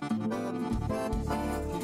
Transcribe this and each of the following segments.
Thank you.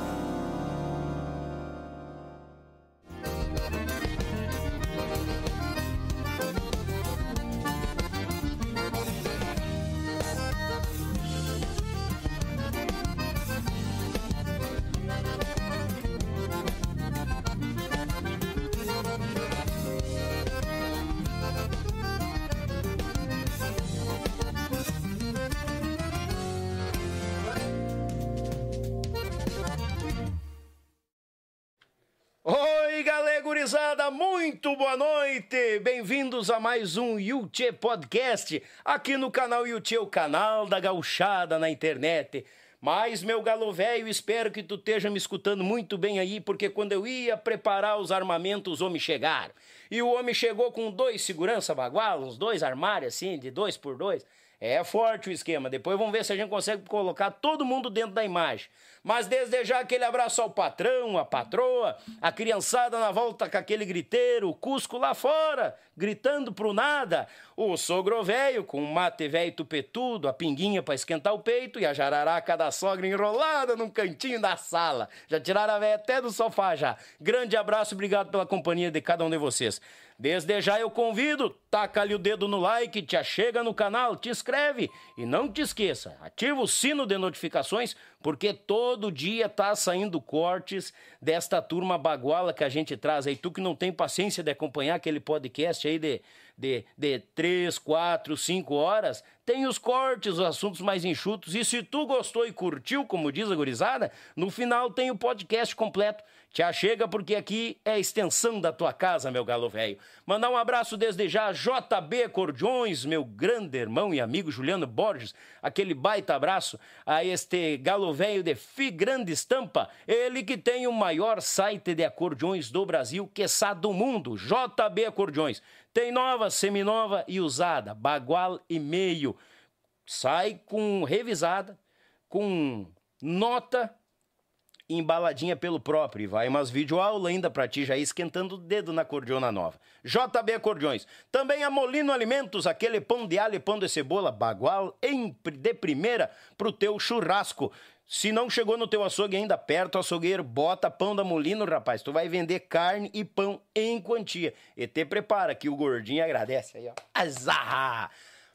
Muito boa noite! Bem-vindos a mais um Yuchê Podcast, aqui no canal Yuchê, o canal da gauchada na internet. Mas, meu galo velho, espero que tu esteja me escutando muito bem aí, porque quando eu ia preparar os armamentos, os homens chegaram. E o homem chegou com dois segurança bagual, uns dois armários assim, de dois por dois. É forte o esquema. Depois vamos ver se a gente consegue colocar todo mundo dentro da imagem. Mas desde já aquele abraço ao patrão, a patroa, a criançada na volta com aquele griteiro, o Cusco lá fora, gritando pro nada, o sogro velho com o mate velho tupetudo, a pinguinha para esquentar o peito e a jararaca da sogra enrolada num cantinho da sala. Já tiraram a velha até do sofá já. Grande abraço, obrigado pela companhia de cada um de vocês. Desde já eu convido, taca ali o dedo no like, te achega no canal, te inscreve e não te esqueça, ativa o sino de notificações porque todo dia tá saindo cortes desta turma baguala que a gente traz aí. Tu que não tem paciência de acompanhar aquele podcast aí de, de, de 3, 4, 5 horas, tem os cortes, os assuntos mais enxutos. E se tu gostou e curtiu, como diz a gurizada, no final tem o podcast completo. Te achega porque aqui é a extensão da tua casa, meu galo velho. Mandar um abraço desde já, JB Cordiões, meu grande irmão e amigo Juliano Borges. Aquele baita abraço a este galo velho de Fi Grande Estampa. Ele que tem o maior site de acordeões do Brasil, quiçá do mundo, JB Acordeões. Tem nova, seminova e usada, bagual e meio. Sai com revisada, com nota embaladinha pelo próprio. E vai umas videoaula ainda pra ti já esquentando o dedo na cordiona nova. JB Acordeões. Também a Molino Alimentos, aquele pão de alho e pão de cebola, bagual em, de primeira pro teu churrasco. Se não chegou no teu açougue ainda, perto açougueiro, bota pão da Molino, rapaz. Tu vai vender carne e pão em quantia. E te prepara que o gordinho agradece aí, ó. Azarra!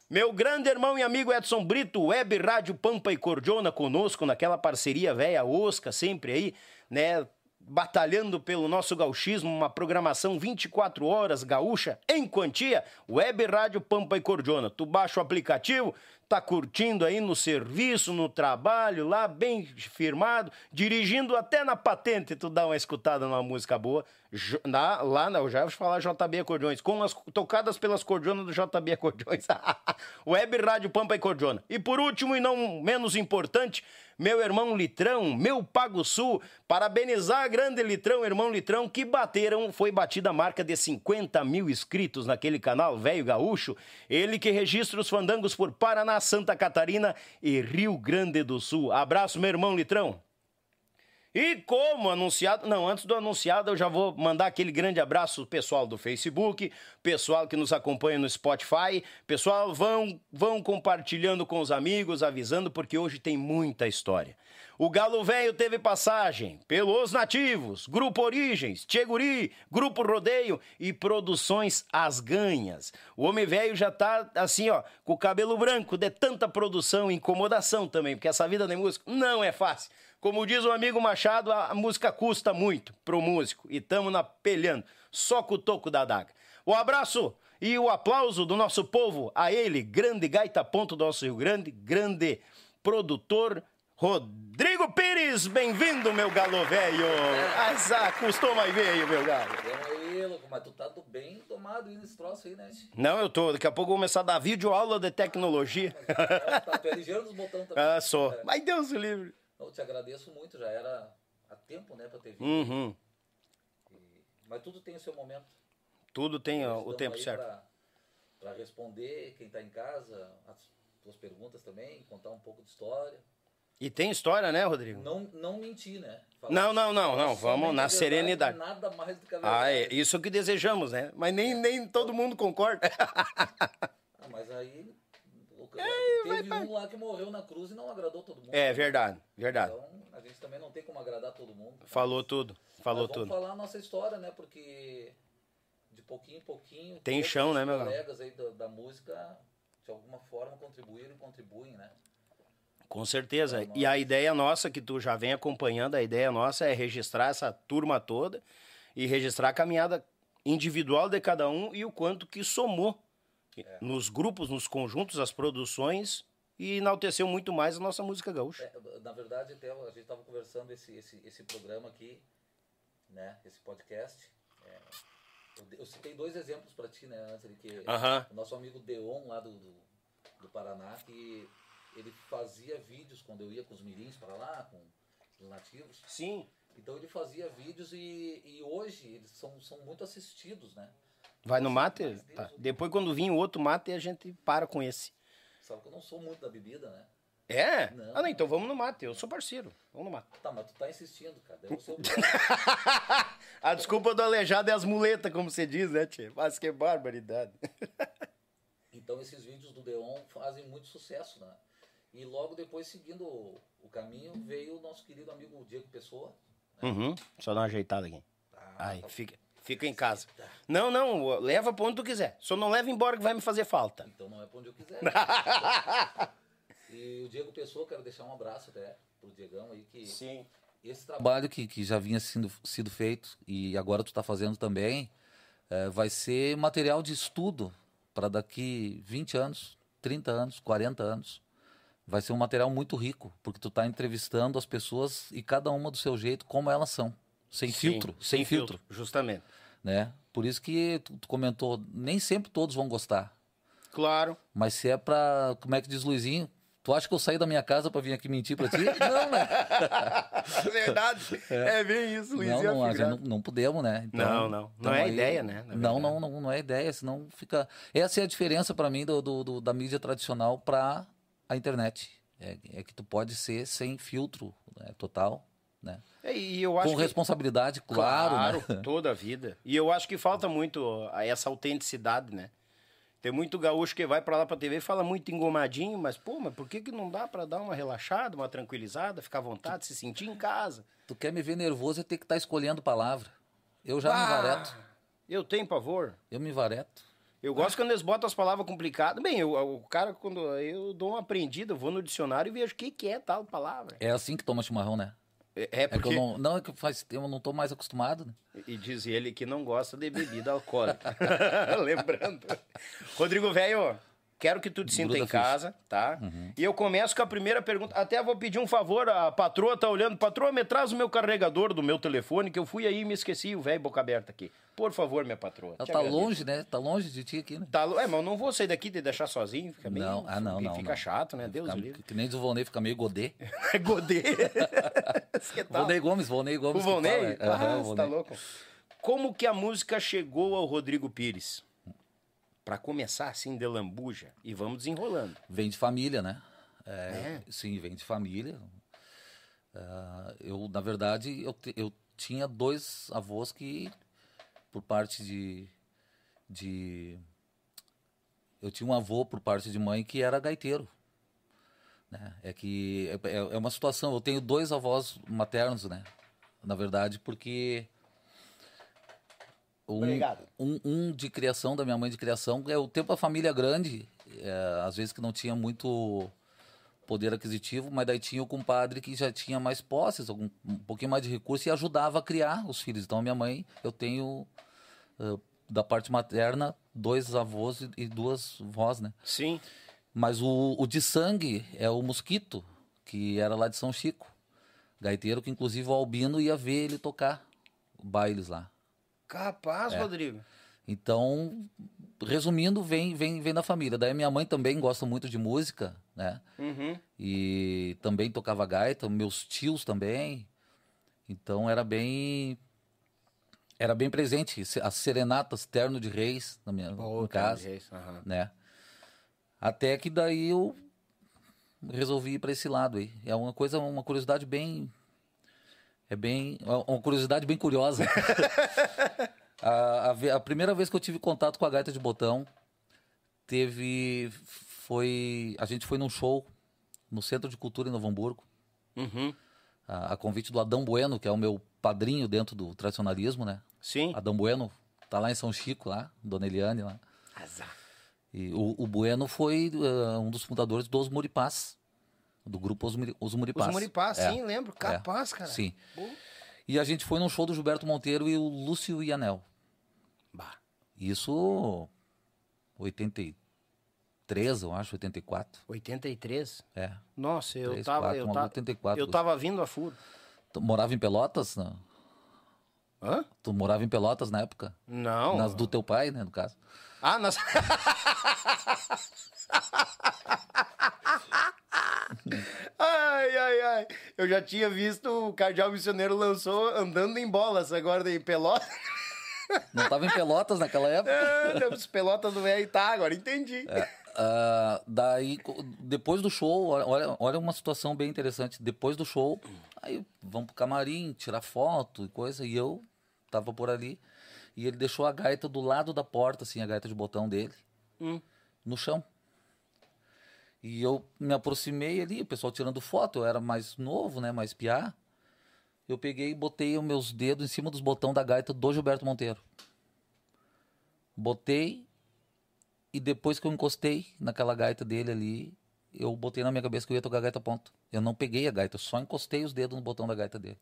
Meu grande irmão e amigo Edson Brito, Web Rádio Pampa e Cordiona conosco naquela parceria velha osca, sempre aí, né? Batalhando pelo nosso gauchismo, uma programação 24 horas gaúcha em quantia, Web Rádio Pampa e Cordiona. Tu baixa o aplicativo, tá curtindo aí no serviço, no trabalho, lá bem firmado, dirigindo até na patente, tu dá uma escutada numa música boa. Na, lá, não, já vou falar JB Acordeões, com as tocadas pelas cordionas do JB Acordeões. Web Rádio Pampa e Cordiona. E por último, e não menos importante, meu irmão Litrão, meu Pago Sul, parabenizar a grande Litrão, irmão Litrão, que bateram, foi batida a marca de 50 mil inscritos naquele canal, velho gaúcho. Ele que registra os fandangos por Paraná, Santa Catarina e Rio Grande do Sul. Abraço, meu irmão Litrão. E como anunciado, não, antes do anunciado, eu já vou mandar aquele grande abraço pessoal do Facebook, pessoal que nos acompanha no Spotify. Pessoal, vão, vão compartilhando com os amigos, avisando, porque hoje tem muita história. O Galo Velho teve passagem pelos Nativos, Grupo Origens, Tcheguri, Grupo Rodeio e Produções As Ganhas. O Homem Velho já tá assim, ó, com o cabelo branco de tanta produção e incomodação também, porque essa vida de músico não é fácil. Como diz o amigo Machado, a música custa muito pro músico e tamo na pelhando, só com o toco da daga. O abraço e o aplauso do nosso povo a ele, grande gaita ponto do nosso Rio Grande, grande produtor Rodrigo Pires, bem-vindo, meu galo velho. Asa, custou mais veio, meu galo. Aí, louco, mas tu tá bem tomado aí nesse troço aí, né? Não, eu tô. Daqui a pouco eu vou começar a dar vídeo aula de tecnologia. Tá, tu é ligeiro nos botões também. Ah, sou. É. Mas Deus o livre. Eu te agradeço muito, já era há tempo, né, pra ter vindo. Uhum. E- Mas tudo tem o seu momento. Tudo tem ó, o tempo certo. Pra, pra responder quem tá em casa, as tuas perguntas também, contar um pouco de história. E tem história, né, Rodrigo? Não, não mentir, né? Falar Não, não, não, não, vamos na verdade, serenidade. Nada mais do que a verdade. Ah, é isso que desejamos, né? Mas nem, nem todo mundo concorda. Ah, mas aí. o cara- teve um lá que morreu na cruz e não agradou todo mundo. É verdade, verdade. Então, a gente também não tem como agradar todo mundo. Falou tudo, falou vamos tudo. falar a nossa história, né? Porque de pouquinho em pouquinho. Tem chão, né, meu colegas aí da, da música, de alguma forma, contribuíram e contribuem, né? Com certeza. Então, E a ideia nossa, que tu já vem acompanhando, a ideia nossa é registrar essa turma toda e registrar a caminhada individual de cada um e o quanto que somou É. nos grupos, nos conjuntos, as produções e enalteceu muito mais a nossa música gaúcha. É, na verdade, até a gente estava conversando esse, esse, esse programa aqui, né? Esse podcast. é, eu, citei dois exemplos para ti, né? De que Aham. o nosso amigo Deon lá do, do, do Paraná, que ele fazia vídeos quando eu ia com os mirins para lá, com os nativos. Sim. Então ele fazia vídeos e, e hoje eles são, são muito assistidos, né? Vai no mate? Tá. Depois, quando vir o outro mate, a gente para com esse. Sabe que eu não sou muito da bebida, né? É? Não. Ah, não, então vamos no mate. Eu sou parceiro. Vamos no mate. Tá, mas tu tá insistindo, cara. Deve ser a desculpa do aleijado é as muletas, como você diz, né, tia? Mas que barbaridade. Então esses vídeos do Deon fazem muito sucesso, né? E logo depois, seguindo o, o caminho, veio o nosso querido amigo Diego Pessoa. Uhum. Só dar uma ajeitada aqui. Ah, Aí, tá- fica, fica em casa. Não, não, leva pra onde tu quiser. Só não leva embora que vai me fazer falta. Então não é pra onde eu quiser. e o Diego Pessoa, quero deixar um abraço até pro Diegão aí, que Sim. esse trabalho que, que já vinha sendo sido feito e agora tu está fazendo também, eh, vai ser material de estudo para daqui 20 anos, 30 anos, 40 anos. Vai ser um material muito rico, porque tu está entrevistando as pessoas e cada uma do seu jeito, como elas são. Sem filtro, sem, filtro, Justamente. né? Por isso que tu, comentou, nem sempre todos vão gostar. Claro. Mas se é pra. Como é que diz Luizinho? Tu acha que eu saí da minha casa pra vir aqui mentir pra ti? Não, né? Verdade. É, bem isso, Não, Luizinho. não, a gente afigurado. não, não podemos, né? Então, Não, não. Não então é aí- ideia, né, Não, não, não, não é ideia, senão fica. Essa é a diferença pra mim do, do- do- da mídia tradicional pra a internet. É, é que tu pode ser sem filtro né, total, né? É, E eu acho Com que... responsabilidade, claro, né? toda a vida. E eu acho que falta muito essa autenticidade, né? Tem muito gaúcho que vai pra lá pra TV e fala muito engomadinho, mas, pô, mas por que, que não dá pra dar uma relaxada, uma tranquilizada, ficar à vontade, se sentir em casa? Tu quer me ver nervoso é ter que estar escolhendo palavra. Eu já me Ah, vareto. Eu tenho pavor. Eu me vareto. Eu gosto quando eles botam as palavras complicadas. Bem, eu- o cara, quando eu dou uma aprendida, eu vou no dicionário e vejo o que, que é tal palavra. É assim que toma chimarrão, né? É, é É que porque... eu não. Não, é que faz tempo eu não tô mais acostumado, né? E diz ele que não gosta de bebida alcoólica. Lembrando. Rodrigo Velho, quero que tu te sinta Gruda em ficha. casa, tá? Uhum. E eu começo com a primeira pergunta. Até vou pedir um favor, a patroa tá olhando. Patroa, me traz o meu carregador do meu telefone, que eu fui aí e me esqueci, o velho boca aberta aqui. Por favor, minha patroa. Ela tá agradeço. longe, né? Tá longe de ti aqui, né? Tá, é, mas eu não vou sair daqui e te deixar sozinho, fica meio... não, ah, não, não. Fica não. chato, né? Deus Fica- o livre. Que nem diz o Volney, fica meio godê. Godê. Volney Gomes, Volney O Gomes. que Volney? fala, é. Ah, o você tá louco. Como que a música chegou ao Rodrigo Pires? Pra começar assim, de lambuja. E vamos desenrolando. Vem de família, né? É, É? Sim, vem de família. Ah, eu, na verdade, eu, eu tinha dois avós que, por parte de, de. Eu tinha um avô por parte de mãe que era gaiteiro. né? É que é, é- é uma situação. Eu tenho dois avós maternos, né? Na verdade, porque. Um, Obrigado. um, um de criação, da minha mãe de criação, é o tempo a família grande, é, às vezes que não tinha muito poder aquisitivo, mas daí tinha o compadre que já tinha mais posses, algum, um pouquinho mais de recurso e ajudava a criar os filhos. Então, a minha mãe, eu tenho, eh, da parte materna, dois avós e, e duas vós, né? Sim. Mas o, o de sangue é o Mosquito, que era lá de São Chico. Gaiteiro que, inclusive, o Albino ia ver ele tocar bailes lá. Capaz, É. Rodrigo. Então, resumindo, vem, vem, vem da família. Daí minha mãe também gosta muito de música, né? Uhum. E também tocava gaita, meus tios também. Então era bem era bem presente Se- as serenatas terno de reis na minha cara, casa, isso, aham. né? Até que daí eu resolvi ir para esse lado aí. É uma coisa, uma curiosidade bem é bem é uma curiosidade bem curiosa. a, a a primeira vez que eu tive contato com a gaita de botão teve foi a gente foi num show no Centro de Cultura em Novo Hamburgo Uhum. a, a convite do Adão Bueno que é o meu padrinho dentro do tradicionalismo né Sim. Adão Bueno tá lá em São Chico lá Dona Eliane lá Azar. e o, o Bueno foi eh, um dos fundadores dos Muripás do grupo Os, Muri- Os Muripás Os Muripás, É, sim, lembro. Capaz, cara. sim Pô. e a gente foi num show do Gilberto Monteiro e o Lúcio Ianel Bah. isso 83 eu acho 84 83? é Nossa, eu Três, tava. quatro, eu uma tava, 84. eu tava vindo a furo. Tu morava em Pelotas? Não? Hã? Tu morava em Pelotas na época? Não. Nas do teu pai, né, no caso. Ah, nas. ai, ai, ai. Eu já tinha visto o Cardeal Missioneiro lançou andando em bolas agora em Pelotas. Não tava em Pelotas naquela época? Ah, Os pelotas do velho tá, agora entendi. Ah, daí, co- depois do show, olha, olha uma situação bem interessante. Depois do show, aí vamos pro camarim, tirar foto e coisa, e eu tava por ali. E ele deixou a gaita do lado da porta, assim, a gaita de botão dele, Hum. no chão. E eu me aproximei ali, o pessoal tirando foto, eu era mais novo, né, mais piá. Eu peguei e botei os meus dedos em cima dos botões da gaita do Gilberto Monteiro. Botei e depois que eu encostei naquela gaita dele ali, eu botei na minha cabeça que eu ia tocar gaita ponto. Eu não peguei a gaita, eu só encostei os dedos no botão da gaita dele.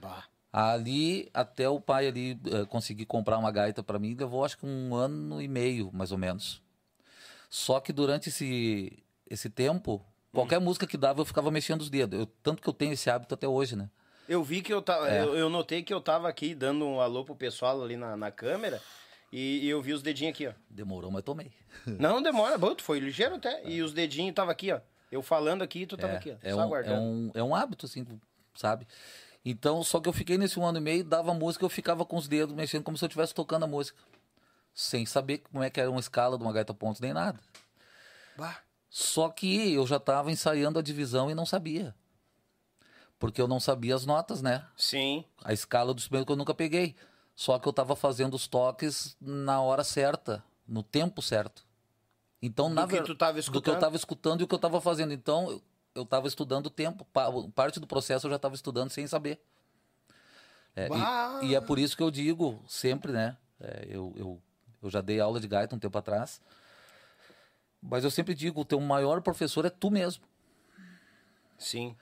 Bah. Ali, até o pai ali eh, conseguir comprar uma gaita para mim, levou acho que um ano e meio, mais ou menos. Só que durante esse, esse tempo, qualquer música que dava, eu ficava mexendo os dedos. Eu- tanto que eu tenho esse hábito até hoje, né? Eu vi que eu tava. É. Eu, eu notei que eu tava aqui dando um alô pro pessoal ali na, na câmera. E, e eu vi os dedinhos aqui, ó. Demorou, mas tomei. Não demora, bom, tu foi ligeiro até. E os dedinhos tava aqui, ó. Eu falando aqui e tu tava É, aqui, ó. é só um, é, aguardando. um, é um hábito, assim, sabe? Então, só que eu fiquei nesse um ano e meio, dava música, eu ficava com os dedos mexendo como se eu estivesse tocando a música. Sem saber como é que era uma escala de uma gaita pontos, nem nada. Bah. Só que eu já estava ensaiando a divisão e não sabia. Porque eu não sabia as notas, né? Sim. A escala do instrumento que eu nunca peguei. Só que eu estava fazendo os toques na hora certa, no tempo certo. Então, Do na que ver- tu tava Do que eu estava escutando e o que eu estava fazendo. Então, eu- estava estudando o tempo. Pa- Parte do processo eu já estava estudando sem saber. É, e, e é por isso que eu digo sempre, né? É, eu, eu, eu já dei aula de gaita um tempo atrás. Mas eu sempre digo, o teu maior professor é tu mesmo. Sim.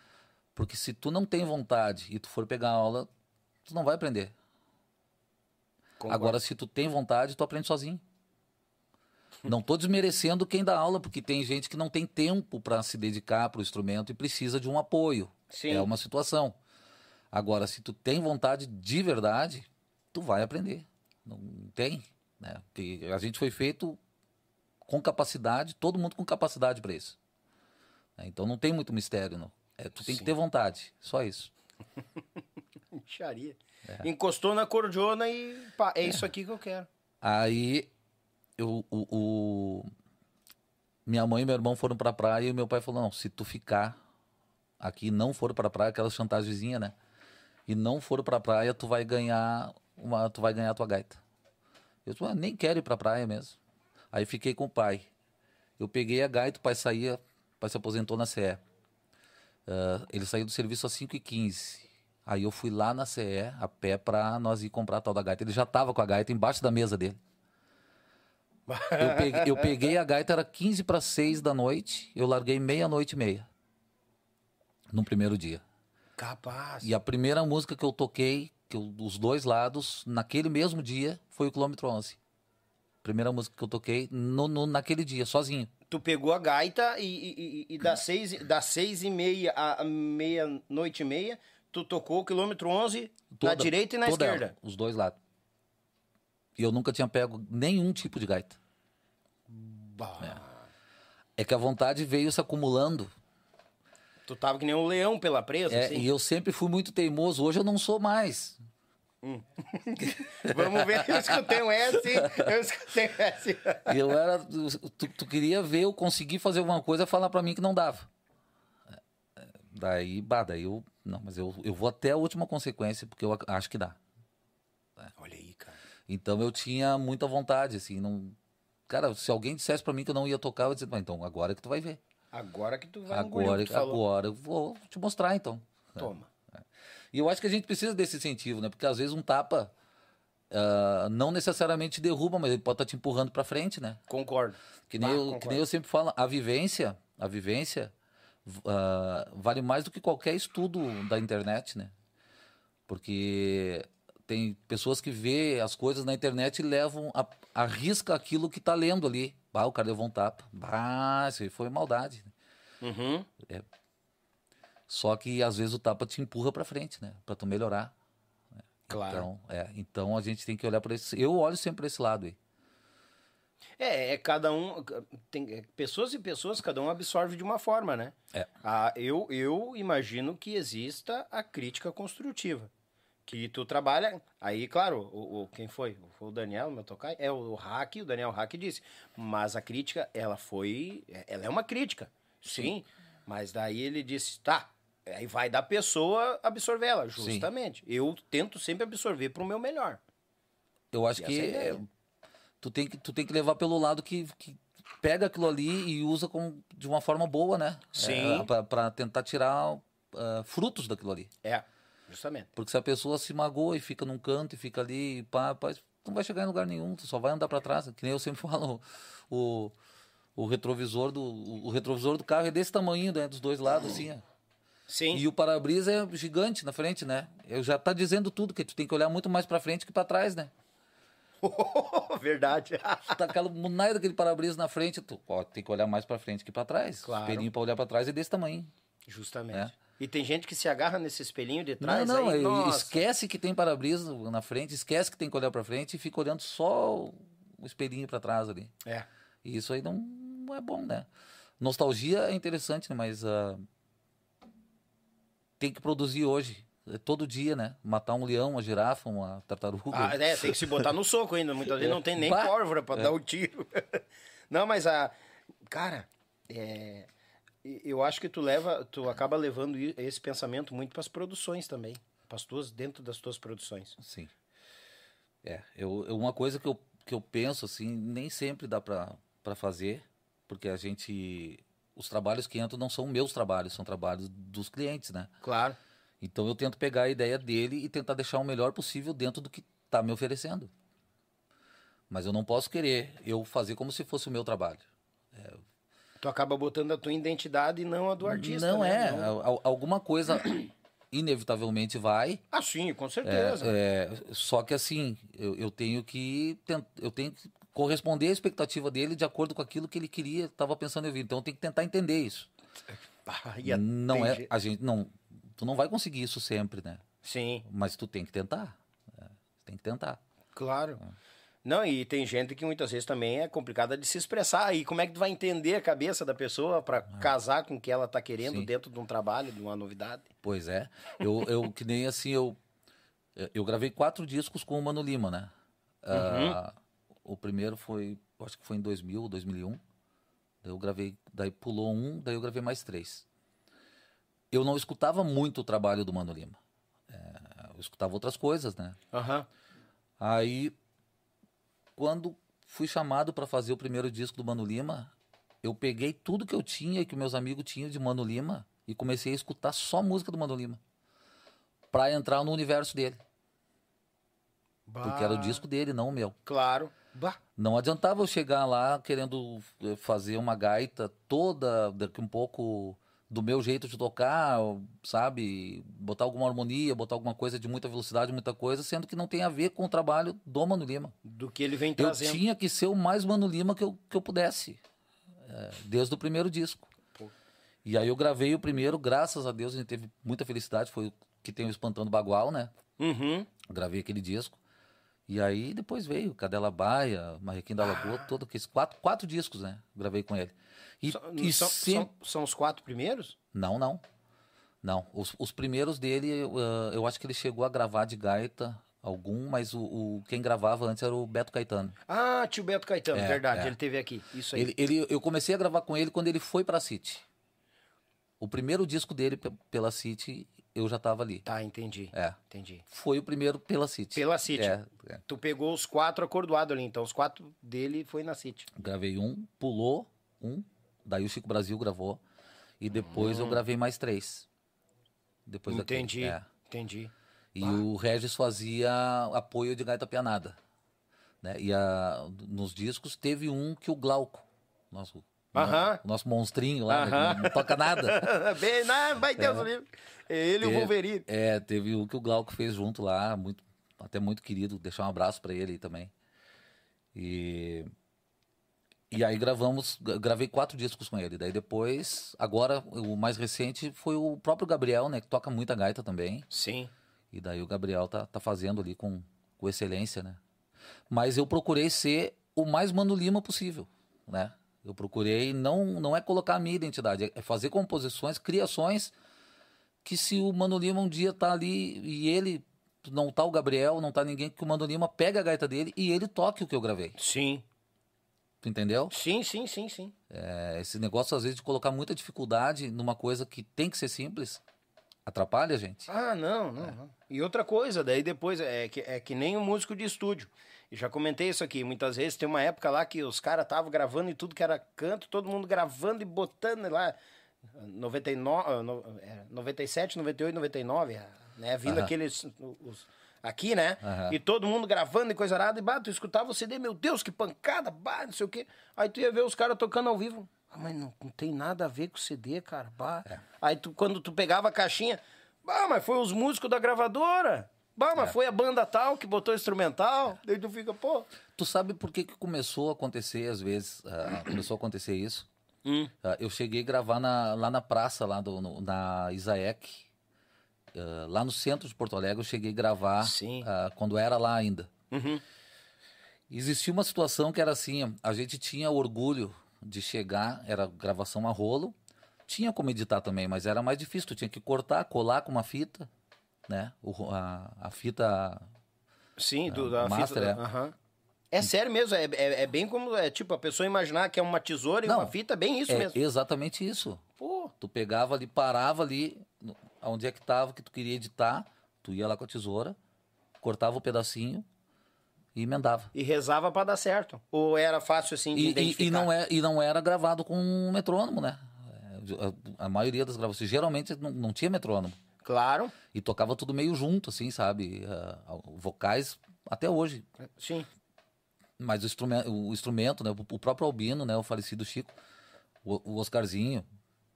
Porque se tu não tem vontade e tu for pegar aula, tu não vai aprender. concordo. Agora, se tu tem vontade, tu aprende sozinho. Não tô desmerecendo quem dá aula, porque tem gente que não tem tempo para se dedicar para o instrumento e precisa de um apoio. Sim. É uma situação. Agora, se tu tem vontade de verdade, tu vai aprender. Não tem, né? Porque a gente foi feito com capacidade, todo mundo com capacidade para isso. né? Então não tem muito mistério, não. É, tu tem que ter vontade, só isso. Micharia. É. Encostou na cordiona e pá, é, isso aqui que eu quero. Aí eu, o, o- minha mãe e meu irmão foram pra praia e meu pai falou: não, se tu ficar, aqui não foram pra praia, aquelas chantagemzinhas, né? E não foram pra praia, tu vai ganhar uma, tu vai ganhar a tua gaita. Eu "Ah, nem quero ir pra praia mesmo. Aí fiquei com o pai. Eu peguei a gaita, o pai saía, o pai se aposentou na CE. Ah, ele saiu do serviço às 5h15. Aí eu fui lá na CE, a pé, pra nós ir comprar a tal da gaita. Ele já tava com a gaita embaixo da mesa dele. Eu peguei, eu peguei a gaita, era 15 para 6 da noite, eu larguei meia-noite e meia. No primeiro dia. Capaz. E a primeira música que eu toquei, que eu, os dois lados, naquele mesmo dia, foi o quilômetro 11. Primeira música que eu toquei no, no- naquele dia, sozinho. Tu pegou a gaita e, e, e- das, seis, das seis e meia à meia-noite e meia, tu tocou o quilômetro 11 na Toda- direita e na esquerda. ela, os dois lados. E eu nunca tinha pego nenhum tipo de gaita. Bah, É que a vontade veio se acumulando. Tu tava que nem um leão pela presa, É, assim. E eu sempre fui muito teimoso. Hoje eu não sou mais. Vamos ver, eu escutei um S, eu escutei um S. Eu era. Tu, tu queria ver eu conseguir fazer alguma coisa e falar pra mim que não dava. É, Daí, bah, daí eu. Não, mas eu, eu vou até a última consequência, porque eu ac- acho que dá. Olha aí, cara. Então eu tinha muita vontade, assim, não. Cara, se alguém dissesse pra mim que eu não ia tocar, eu ia dizer, "Mas então agora que tu vai ver. Agora que tu vai Agora, que tu agora eu vou te mostrar, então. Toma. E eu acho que a gente precisa desse incentivo, né? Porque às vezes um tapa ah, não necessariamente derruba, mas ele pode estar te empurrando pra frente, né? Concordo. Que nem, Bah, eu, concordo. que nem eu sempre falo, a vivência, a vivência ah, vale mais do que qualquer estudo da internet, né? Porque tem pessoas que vê as coisas na internet e levam, a, arrisca aquilo que tá lendo ali. Bah, o cara levou um tapa. Bah, isso aí foi maldade. Uhum. Só que às vezes o tapa te empurra pra frente, né? Pra tu melhorar. Claro. Então, é, então a gente tem que olhar para esse. Eu olho sempre para esse lado aí. É, é cada um. Tem é, pessoas e pessoas, cada um absorve de uma forma, né? É. Ah, eu, eu imagino que exista a crítica construtiva. Que tu trabalha. Aí, claro, o, o- quem foi? Foi o Daniel, meu tocar? É o Hack, o Daniel Hack disse. Mas a crítica, ela foi. Ela é uma crítica. Sim. Mas daí ele disse, tá. Aí vai da pessoa absorver ela, justamente. Eu tento sempre absorver pro meu melhor. Eu acho E que é é, tu, tem que tu tem que levar pelo lado que, que pega aquilo ali e usa com, de uma forma boa, né? Sim. para tentar tirar ah, frutos daquilo ali. É, justamente. Porque se a pessoa se magoa e fica num canto e fica ali, pá, pá, tu não vai chegar em lugar nenhum, tu só vai andar para trás. Que nem eu sempre falo, o, o retrovisor do o retrovisor do carro é desse tamanho, né, dos dois lados assim, ó. Sim. E o para-brisa é gigante na frente, né? Eu já tá dizendo tudo, que tu tem que olhar muito mais pra frente que pra trás, né? Verdade. Tá aquela munaia daquele para-brisa na frente, tu ó, tem que olhar mais pra frente que pra trás. Claro. O espelhinho pra olhar pra trás é desse tamanho. Justamente. É. E tem gente que se agarra nesse espelhinho de trás. não, não, aí, é- nossa. esquece que tem para-brisa na frente, esquece que tem que olhar pra frente e fica olhando só o espelhinho pra trás ali. É. E isso aí não, é bom, né? Nostalgia é interessante, né? Mas ah, tem que produzir hoje. É todo dia, né? Matar um leão, uma girafa, uma tartaruga. Ah, é, tem que se botar no soco ainda. Muitas vezes não tem nem Bah. pólvora pra dar o tiro. Não, mas a. Cara, é, eu acho que tu leva. Tu acaba levando esse pensamento muito pras produções também. Pras tuas, dentro das tuas produções. Sim. É, eu, eu- uma coisa que eu, que eu penso, assim, nem sempre dá pra fazer, porque a gente. Os trabalhos que entram não são meus trabalhos, são trabalhos dos clientes, né? Claro. Então eu tento pegar a ideia dele e tentar deixar o melhor possível dentro do que tá me oferecendo. Mas eu não posso querer eu fazer como se fosse o meu trabalho. Tu acaba botando a tua identidade e não a do artista. não né? é. Não- Al- Alguma coisa inevitavelmente vai. Ah, sim, com É, certeza. é, só que assim, eu, eu tenho que eu tenho que corresponder à expectativa dele de acordo com aquilo que ele queria, estava pensando em vir. Então eu tenho que tentar entender isso. Ah, a- não tem é a gente não, tu não vai conseguir isso sempre, né? Sim. Mas tu tem que tentar. É, tem que tentar. Claro. Não, e tem gente que muitas vezes também é complicada de se expressar. E como é que tu vai entender a cabeça da pessoa pra casar com o que ela tá querendo Ah. Sim. dentro de um trabalho, de uma novidade? Pois é. Eu, eu que nem assim, eu, eu gravei quatro discos com o Mano Lima, né? Ah, o primeiro foi, acho que foi em 2000, 2001. Daí eu gravei, daí pulou um, daí eu gravei mais três. eu não escutava muito o trabalho do Mano Lima. É, eu escutava outras coisas, né? Aham. Aí, quando fui chamado para fazer o primeiro disco do Mano Lima, eu peguei tudo que eu tinha e que meus amigos tinham de Mano Lima e comecei a escutar só música do Mano Lima. Pra entrar no universo dele. Porque era o Bah, disco dele, não o meu. Claro. Bah. Não adiantava eu chegar lá querendo eh, fazer uma gaita toda, daqui um pouco do meu jeito de tocar, sabe? Botar alguma harmonia, botar alguma coisa de muita velocidade, muita coisa, sendo que não tem a ver com o trabalho do Mano Lima. Do que ele vem Eu trazendo. tinha que ser o mais Mano Lima que eu, que eu pudesse, eh, desde o primeiro disco. Pô. E aí eu gravei o primeiro, graças a Deus a gente teve muita felicidade, foi o que tem o Espantando Bagual, né? Uhum. Gravei aquele disco. E aí depois veio Cadela Baia, Marrequim da Lagoa, todo aqueles quatro, quatro discos, né? Gravei com ele. E, São, e são, são- são os quatro primeiros? Não, não. Não. Os, os primeiros dele, eu, ah, eu acho que ele chegou a gravar de gaita algum, mas o, o- quem gravava antes era o Beto Caetano. Ah, tio Beto Caetano, É, verdade. é. Ele teve aqui. Isso aí. Ele, ele, eu comecei a gravar com ele quando ele foi pra City. O primeiro disco dele pe- pela City, eu já tava ali. Tá, entendi. É. Entendi. Foi o primeiro pela City. Pela City. É, é. Tu pegou os quatro acordoados ali, então. Os quatro dele foi na City. Gravei um, pulou um, daí o Chico Brasil gravou. E depois Hum. eu gravei mais três. Depois daquele, entendi. é. Entendi. E o Regis fazia apoio de gaita pianada. Né? E a, nos discos teve um que o Glauco, nosso, Aham. o nosso monstrinho lá, né, que não toca nada. Bem, não, vai Deus livre. Ele e o Teve- Wolverine. É, teve o que o Glauco fez junto lá, muito, até muito querido. Deixar um abraço pra ele aí também. E, e aí gravamos, gra- gravei quatro discos com ele. Daí depois, agora o mais recente foi o próprio Gabriel, né, que toca muita gaita também. Sim. E daí o Gabriel tá, tá fazendo ali com, com excelência, né? Mas eu procurei ser o mais Mano Lima possível, né? Eu procurei não não é colocar a minha identidade, é fazer composições, criações que se o Mano Lima um dia tá ali e ele não tá o Gabriel, não tá ninguém que o Mano Lima pega a gaita dele e ele toque o que eu gravei. Sim. Tu entendeu? Sim, sim, sim, sim. É, esse negócio às vezes de colocar muita dificuldade numa coisa que tem que ser simples atrapalha a gente. Ah, não, não, não. E outra coisa, daí depois é que, é que nem um músico de estúdio. E já comentei isso aqui, muitas vezes tem uma época lá que os caras estavam gravando e tudo que era canto, todo mundo gravando e botando lá 99, ah, no- é, 97, 98, 99, ah, né? Vindo aqueles os- aqui, né? E todo mundo gravando e coisa arada, e bah, tu escutava o CD, meu Deus, que pancada, bah, não sei o quê. Aí tu ia ver os caras tocando ao vivo. Ah, mas não, não tem nada a ver com o CD, cara. É. Aí tu, quando tu pegava a caixinha, bah, mas foi os músicos da gravadora. Bah, É. mas foi a banda tal que botou instrumental. Daí tu fica, pô. Tu sabe por que, que começou a acontecer, às vezes, ah, começou a acontecer isso? Hum. Ah, eu cheguei a gravar na- lá na praça, lá do, no- na Isaek, ah, lá no centro de Porto Alegre, eu cheguei a gravar ah, quando era lá ainda. Uhum. Existia uma situação que era assim, a gente tinha orgulho de chegar, era gravação a rolo, tinha como editar também, mas era mais difícil, tu tinha que cortar, colar com uma fita, né? O a, a fita Sim, do, o da master, fita. é. aham. É sério mesmo, é, é, é bem como. É tipo, a pessoa imaginar que é uma tesoura e Não, uma fita, é bem isso é mesmo. exatamente isso. Pô, Tu pegava ali, parava ali, onde é que tava que tu queria editar, tu ia lá com a tesoura, cortava o pedacinho e emendava. e rezava pra dar certo. Ou era fácil assim de E, e- identificar? e não é, e não era gravado com um metrônomo, né? É, A, a maioria das gravações, geralmente não, não tinha metrônomo. Claro, E tocava tudo meio junto, assim, sabe? Ah, vocais até hoje. sim. Mas o instrumento, o instrumento né? O, o próprio Albino, né? O falecido Chico, o, o Oscarzinho.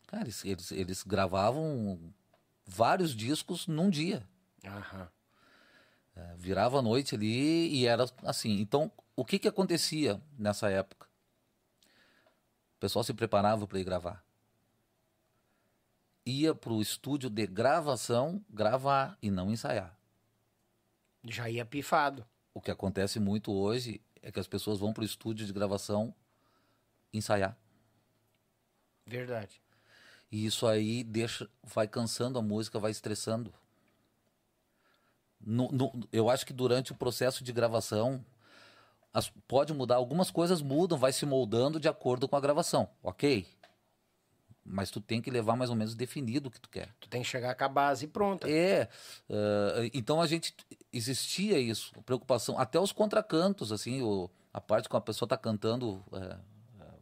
Cara, eles, eles, eles gravavam vários discos num dia. Aham. É, virava a noite ali e era assim. Então, o que que acontecia nessa época? O pessoal se preparava para ir gravar. Ia para o estúdio de gravação gravar e não ensaiar. Já ia pifado. O que acontece muito hoje é que as pessoas vão para o estúdio de gravação ensaiar. Verdade. E isso aí deixa, vai cansando a música, vai estressando. No- no- eu acho que durante o processo de gravação as- pode mudar, algumas coisas mudam, vai se moldando de acordo com a gravação, ok? mas tu tem que levar mais ou menos definido o que tu quer. Tu tem que chegar com a base pronta. É, uh, então a gente existia isso, preocupação, até os contracantos, assim, o, a parte que a pessoa tá cantando é,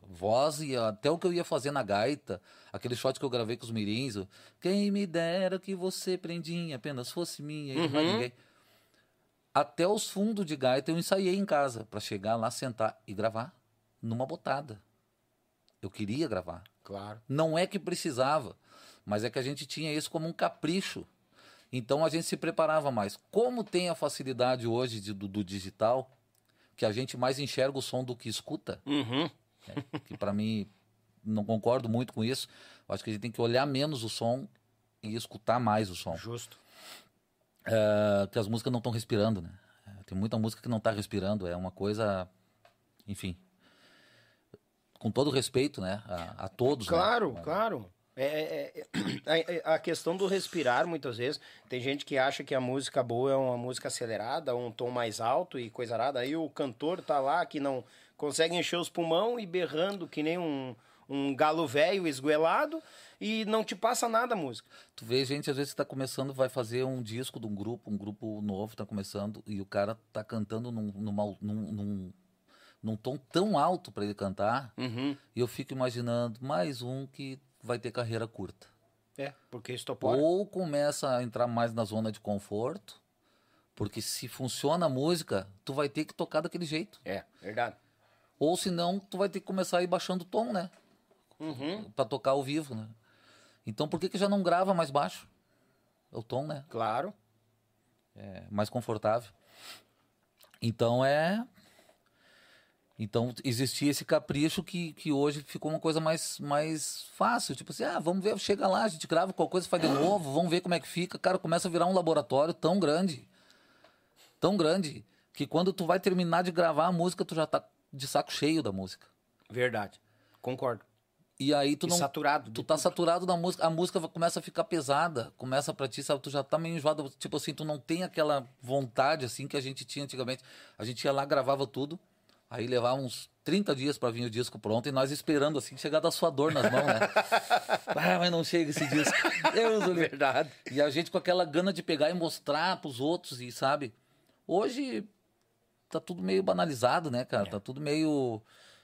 voz e até o que eu ia fazer na gaita, aquele shot que eu gravei com os mirins, o, quem me dera que você prendinha apenas fosse minha e não Uhum. ninguém. Até os fundos de gaita eu ensaiei em casa para chegar lá, sentar e gravar numa botada. Eu queria gravar. Claro. Não é que precisava, mas é que a gente tinha isso como um capricho. Então a gente se preparava mais. Como tem a facilidade hoje de- do, do digital, que a gente mais enxerga o som do que escuta, Uhum. Né? que para mim não concordo muito com isso. Eu acho que a gente tem que olhar menos o som e escutar mais o som. Justo. É, que as músicas não estão respirando, né? É, Tem muita música que não está respirando. É uma coisa, enfim, com todo respeito, né, a, a todos. né? Claro, claro. É, é- é- a, a questão do respirar, muitas vezes, tem gente que acha que a música boa é uma música acelerada, um tom mais alto e coisa arada. Aí o cantor tá lá que não consegue encher os pulmão e berrando que nem um, um galo velho esguelado e não te passa nada a música. Tu vê gente, às vezes, que tá começando, vai fazer um disco de um grupo, um grupo novo, tá começando, e o cara tá cantando num, numa- num, num, num tom tão alto para ele cantar, Uhum. e eu fico imaginando mais um que vai ter carreira curta. É, porque estopora. Ou começa a entrar mais na zona de conforto, porque se funciona a música, tu vai ter que tocar daquele jeito. É, verdade. Ou senão, tu vai ter que começar a ir baixando o tom, né? Uhum. Pra tocar ao vivo, né? Então, por que que já não grava mais baixo? O tom, né? Claro. é mais confortável. Então é. Então existia esse capricho que, que hoje ficou uma coisa mais, mais fácil. Tipo assim, ah, vamos ver, chega lá, a gente grava qualquer coisa, faz de novo, vamos ver como é que fica. Cara, começa a virar um laboratório tão grande. Tão grande. Que quando tu vai terminar de gravar a música, tu já tá de saco cheio da música. Verdade. Concordo. E aí tu E não. saturado. Tu tá tudo. saturado da música, a música começa a ficar pesada, começa pra ti, sabe? Tu já tá meio enjoado, tipo assim, tu não tem aquela vontade assim que a gente tinha antigamente. A gente ia lá, gravava tudo, aí levava uns 30 dias pra vir o disco pronto e nós esperando assim, chegar da sua dor nas mãos, né? ah, mas não chega esse disco. Deus do. Verdade. E a gente com aquela gana de pegar e mostrar pros outros e, sabe? Hoje tá tudo meio banalizado, né, cara? Tá tudo meio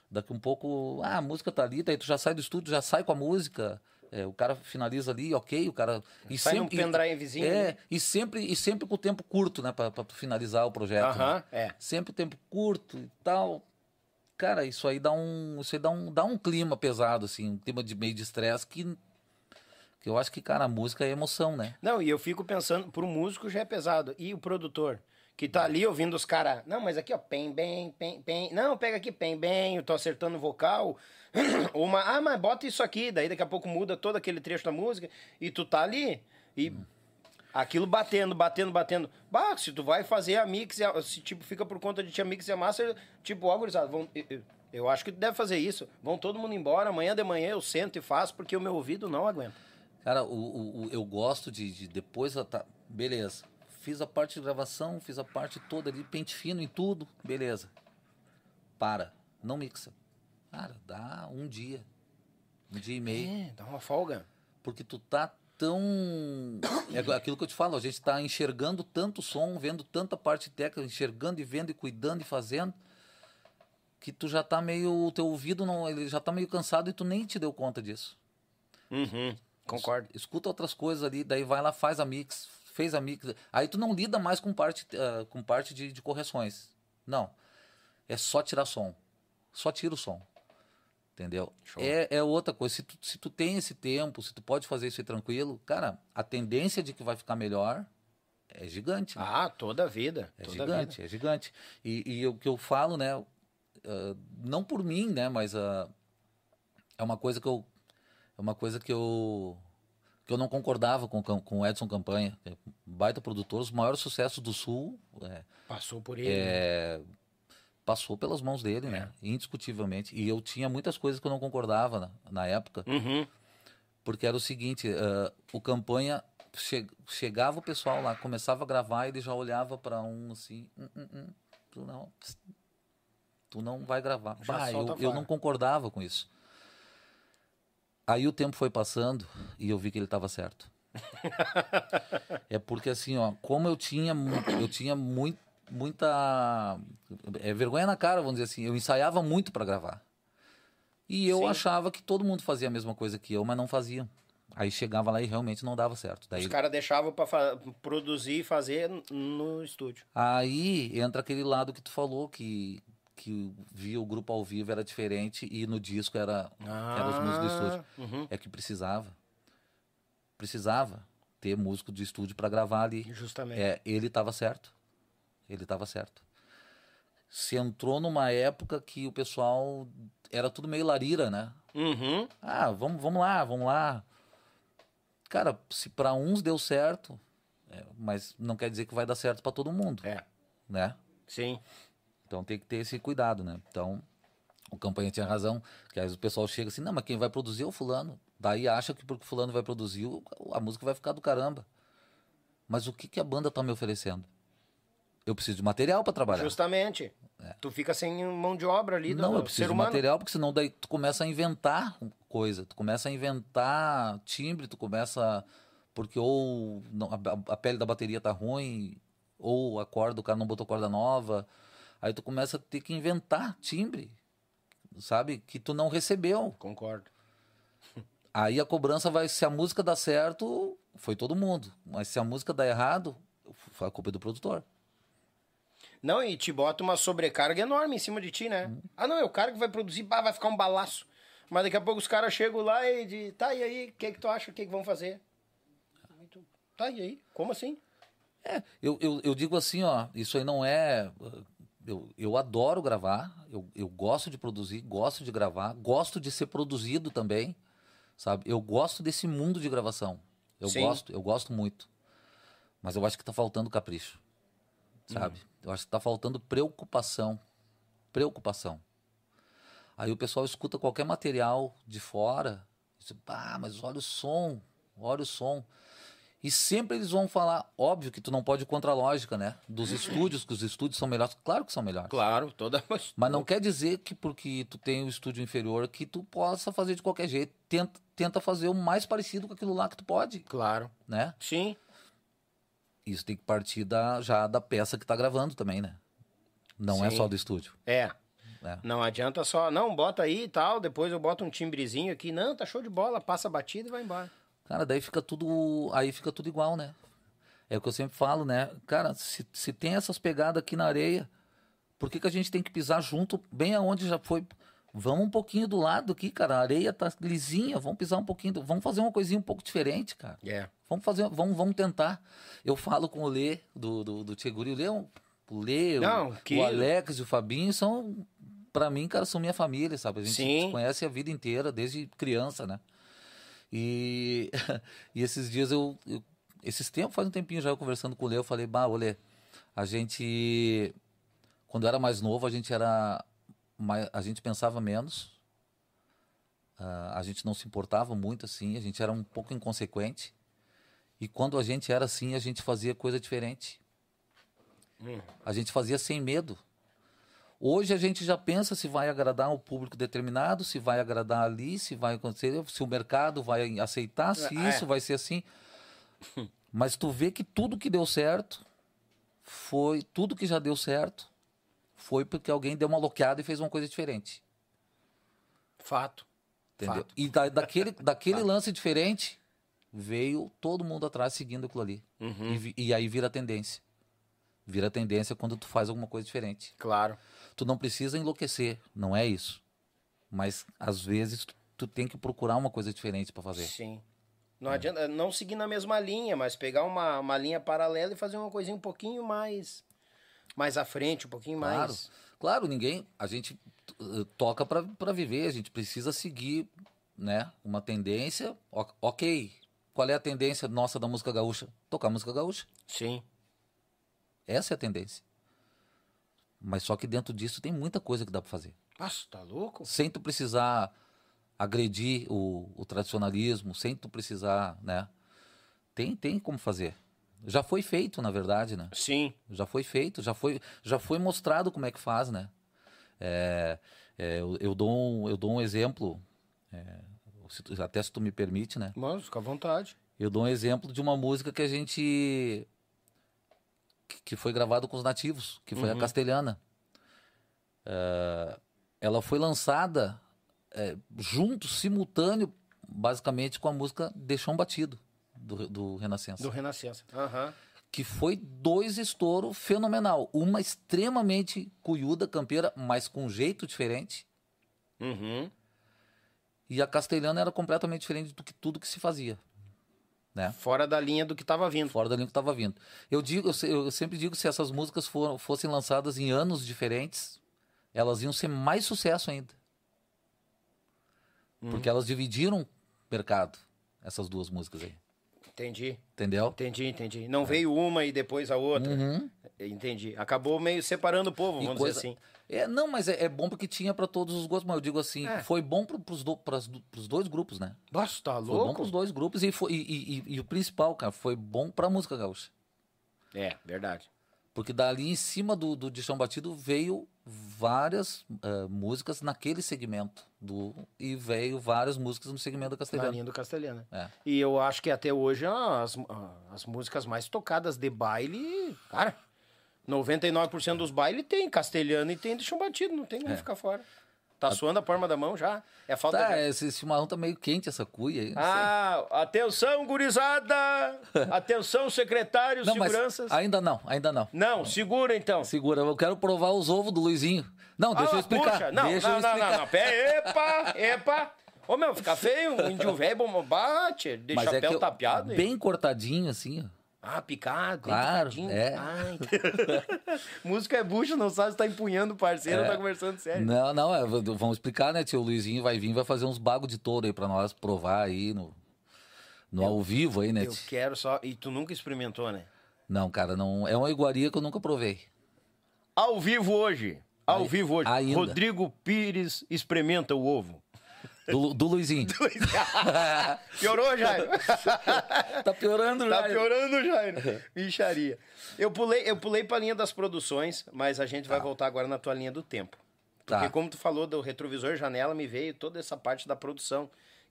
daqui um pouco, ah, a música tá ali, daí tu já sai do estúdio, já sai com a música. é, o cara finaliza ali, ok, o cara e Sai sempre pendrivezinho, É, né? e sempre e sempre com o tempo curto, né, para finalizar o projeto. né? Aham, é. Sempre o tempo curto e tal. Cara, isso aí dá um, isso aí dá um, dá um clima pesado assim, um clima de meio de estresse que que eu acho que, cara, a música é emoção, né? Não, e eu fico pensando, pro músico já é pesado. E o produtor? Que tá ali ouvindo os caras. Não, mas aqui, ó, pem, bem, pem, pem. Não, pega aqui, pem, bem, eu tô acertando o vocal. Uma, ah, mas bota isso aqui. Daí daqui a pouco muda todo aquele trecho da música. E tu tá ali. E aquilo batendo, batendo, batendo. Bah, se tu vai fazer a mix, a- se tipo fica por conta de tia mix e a master, tipo, ó, gurizada, vão. eu- acho que tu deve fazer isso. Vão todo mundo embora, amanhã de manhã eu sento e faço, porque o meu ouvido não aguenta. Cara, o, o- o- eu gosto de, de depois, tá, beleza. Fiz a parte de gravação, fiz a parte toda ali, pente fino em tudo, beleza. Para, não mixa. Cara, dá um dia, um dia e meio. É, dá uma folga. Porque tu tá tão. É aquilo que eu te falo, a gente tá enxergando tanto som, vendo tanta parte técnica, enxergando e vendo e cuidando e fazendo, que tu já tá meio. O teu ouvido não, ele já tá meio cansado e tu nem te deu conta disso. Uhum, concordo. Escuta outras coisas ali, daí vai lá, faz a mix, fez a mix. Aí tu não lida mais com parte, ah, com parte de, de correções. Não. É só tirar som. Só tira o som. Entendeu? É, é outra coisa. Se tu, se tu tem esse tempo, se tu pode fazer isso aí tranquilo, cara, a tendência de que vai ficar melhor é gigante. né? Ah, toda a vida. É toda gigante, é gigante. E, e o que eu falo, né? ah, não por mim, né? Mas ah, é uma coisa que eu. É uma coisa que eu. Que eu não concordava com, com o Edson Campanha. é Baita produtor, os maiores sucessos do Sul. é. Passou por ele. né? é, passou pelas mãos dele, né? Indiscutivelmente. E eu tinha muitas coisas que eu não concordava na, na época. Uhum. Porque era o seguinte, ah, o campanha che- chegava o pessoal lá, começava a gravar, ele já olhava para um assim, "Hum, hum, hum, tu não, tu não vai gravar. Bah, eu, eu não concordava com isso. Aí o tempo foi passando e eu vi que ele estava certo. é porque assim, ó, como eu tinha, eu tinha muito, muita é, vergonha na cara, vamos dizer assim, eu ensaiava muito para gravar. E eu Sim. achava que todo mundo fazia a mesma coisa que eu, mas não fazia. Aí chegava lá e realmente não dava certo. Daí Os caras deixavam pra produzir e fazer no estúdio. Aí entra aquele lado que tu falou, que, que via o grupo ao vivo era diferente e no disco era, era os músicos do estúdio. Uhum. É que precisava. Precisava ter músico de estúdio para gravar ali. Justamente. É, ele estava certo. Ele estava certo. Se entrou numa época que o pessoal era tudo meio larira, né? Uhum. Ah, vamos, vamos lá, vamos lá. Cara, se para uns deu certo, é, mas não quer dizer que vai dar certo para todo mundo, É. né? Sim. Então tem que ter esse cuidado, né? Então, o campanha tinha razão, que às vezes o pessoal chega assim, não, mas quem vai produzir é o fulano. Daí acha que porque o fulano vai produzir, a música vai ficar do caramba. Mas o que, que a banda tá me oferecendo? Eu preciso de material para trabalhar. Justamente. Tu fica sem mão de obra ali É. Não, do eu preciso de material, porque senão daí tu começa a inventar coisa, tu começa a inventar timbre, tu começa porque ou não- a, a pele da bateria tá ruim, ou a corda, o cara não botou corda nova, aí tu começa a ter que inventar timbre, sabe? Que tu não recebeu. Concordo. Aí a cobrança vai, se a música dá certo, foi todo mundo, mas se a música dá errado, foi a culpa do produtor. Não, e te bota uma sobrecarga enorme em cima de ti, né? Ah, não, é o cara que vai produzir, bah, vai ficar um balaço. Mas daqui a pouco os caras chegam lá e de, tá, e aí, o que que tu acha, o que que vão fazer? Tu, Tá, e aí? Como assim? É, eu, eu, eu digo assim, ó, isso aí não é. Eu, eu adoro gravar, eu, eu gosto de produzir, gosto de gravar, gosto de ser produzido também, sabe? Eu gosto desse mundo de gravação. Eu Sim. gosto, eu gosto muito. Mas eu acho que tá faltando capricho, sabe? Eu acho que tá faltando preocupação. Preocupação. Aí o pessoal escuta qualquer material de fora, diz, ah, mas olha o som, olha o som. E sempre eles vão falar, óbvio que tu não pode ir contra a lógica, né? Dos estúdios, que os estúdios são melhores. Claro que são melhores. Claro, toda. Mas não quer dizer que porque tu tem o estúdio inferior que tu possa fazer de qualquer jeito. Tenta, tenta fazer o mais parecido com aquilo lá que tu pode, Claro. né? Sim. Isso tem que partir da, já da peça que tá gravando também, né? Não é Sim. só do estúdio. É. É. Não adianta só, não, bota aí e tal, depois eu boto um timbrezinho aqui. Não, tá show de bola, passa a batida e vai embora. Cara, daí fica tudo. Aí fica tudo igual, né? É o que eu sempre falo, né? Cara, se, se tem essas pegadas aqui na areia, por que, que a gente tem que pisar junto, bem aonde já foi? Vamos um pouquinho do lado aqui, cara. A areia tá lisinha, vamos pisar um pouquinho. do- Vamos fazer uma coisinha um pouco diferente, cara. É. Vamos fazer, vamos, vamos tentar. Eu falo com o Lê, do, do, do Tcheguri. O Lê, é o Lê, o- Não, o, que- Alex e o Fabinho são, pra mim, cara, são minha família, sabe? A gente Sim. se conhece a vida inteira, desde criança, né? E, e esses dias eu, eu- Esses tempos, faz um tempinho já eu conversando com o Lê, eu falei, bah, Lê, a gente. Quando eu era mais novo, a gente era. mais- a gente pensava menos. ah, a gente não se importava muito assim, a gente era um pouco inconsequente. E quando a gente era assim, a gente fazia coisa diferente. A gente fazia sem medo. Hoje a gente já pensa se vai agradar um público determinado, se vai agradar ali, se vai acontecer, se o mercado vai aceitar, se É. isso vai ser assim. Mas tu vê que tudo que deu certo foi, tudo que já deu certo foi porque alguém deu uma loqueada e fez uma coisa diferente. Fato. Entendeu? Fato. E da- daquele, daquele lance diferente, veio todo mundo atrás seguindo aquilo ali. Uhum. E, e aí vira tendência. Vira tendência quando tu faz alguma coisa diferente. Claro. Tu não precisa enlouquecer, não é isso. Mas às vezes tu, tu tem que procurar uma coisa diferente para fazer. Sim. Não É. adianta não seguir na mesma linha, mas pegar uma, uma linha paralela e fazer uma coisinha um pouquinho mais mais à frente, um pouquinho Claro, mais. claro, ninguém. A gente uh, toca para viver, a gente precisa seguir, né? Uma tendência. Ok. Qual é a tendência nossa da música gaúcha? Tocar música gaúcha. Sim. Essa é a tendência. Mas só que dentro disso tem muita coisa que dá para fazer. Nossa, tá louco? Sem tu precisar agredir o, o tradicionalismo, sem tu precisar, né? Tem, tem como fazer. Já foi feito, na verdade, né? Sim. Já foi feito, já foi, já foi mostrado como é que faz, né? É, é, eu, eu dou um, eu dou um exemplo. é, se tu- até se tu me permite, né? Mas, fica à vontade. Eu dou um exemplo de uma música que a gente. Que- que foi gravado com os nativos, que foi a Castelhana. Eh, ela foi lançada eh, junto, simultâneo, basicamente, com a música Deixou um Batido, do, do Renascença. Do Renascença. Aham. Que foi dois estouro fenomenal. Uma extremamente cuiuda, campeira, mas com um jeito diferente. Uhum. E a Castelhana era completamente diferente do que tudo que se fazia. Né? Fora da linha do que tava vindo. fora da linha que estava vindo. Eu digo, eu, eu sempre digo que se essas músicas for- fossem lançadas em anos diferentes, elas iam ser mais sucesso ainda. Porque elas dividiram mercado, essas duas músicas aí. Entendi. Entendeu? Entendi, entendi. Não veio uma e depois a outra. Uhum. Entendi. Acabou meio separando o povo, E vamos coisa- dizer assim. É, não, mas é, é bom porque tinha para todos os gostos, mas eu digo assim, É. foi bom para os do, do- pros dois grupos, né? Nossa, tá Foi bom louco? para os dois grupos e, foi, e, e- e- o principal, cara, foi bom para a música gaúcha. É, verdade. Porque dali em cima do, do de Chão Batido veio várias eh, músicas naquele segmento. Do, e veio várias músicas no segmento da Na Castelhana. linha do Castelhano. É. E eu acho que até hoje as, as músicas mais tocadas de baile, cara, 99% dos bailes tem castelhano e tem de chão batido, não tem como ficar fora. Tá suando a palma da mão já. É falta Tá, de... esse chimarrão tá meio quente, essa cuia aí. não sei. Ah, atenção, gurizada! Atenção, secretários, não, seguranças. ainda não, ainda não. Não, segura então. Segura, eu quero provar os ovos do Luizinho. Não, deixa Ah, eu explicar. puxa. Não, deixa não, eu não, explicar. não, não. Pera, epa, epa. Ô, meu, fica feio. Um índio velho, bate, de Mas é chapéu eu- tapeado. e- bem cortadinho assim, ó. Ah, picado, Claro, picadinho. é. Ai. Música é bucha, não sabe se tá empunhando o parceiro ou É. tá conversando sério. Não, não, é, vamos explicar, né, tio? O Luizinho vai vir, vai fazer uns bagos de touro aí pra nós provar aí no, no ao vivo aí, né? Eu tio? quero só. E tu nunca experimentou, né? Não, cara, não. É uma iguaria que eu nunca provei. Ao vivo hoje. Ao Aí- vivo hoje. ainda. Rodrigo Pires experimenta o ovo. Do, do Luizinho. Piorou, Jairo? tá piorando já. Tá piorando, Jairo. Micharia. Eu pulei, eu pulei pra linha das produções, mas a gente vai voltar agora na tua linha do tempo. Porque Tá. como tu falou do retrovisor janela, me veio toda essa parte da produção.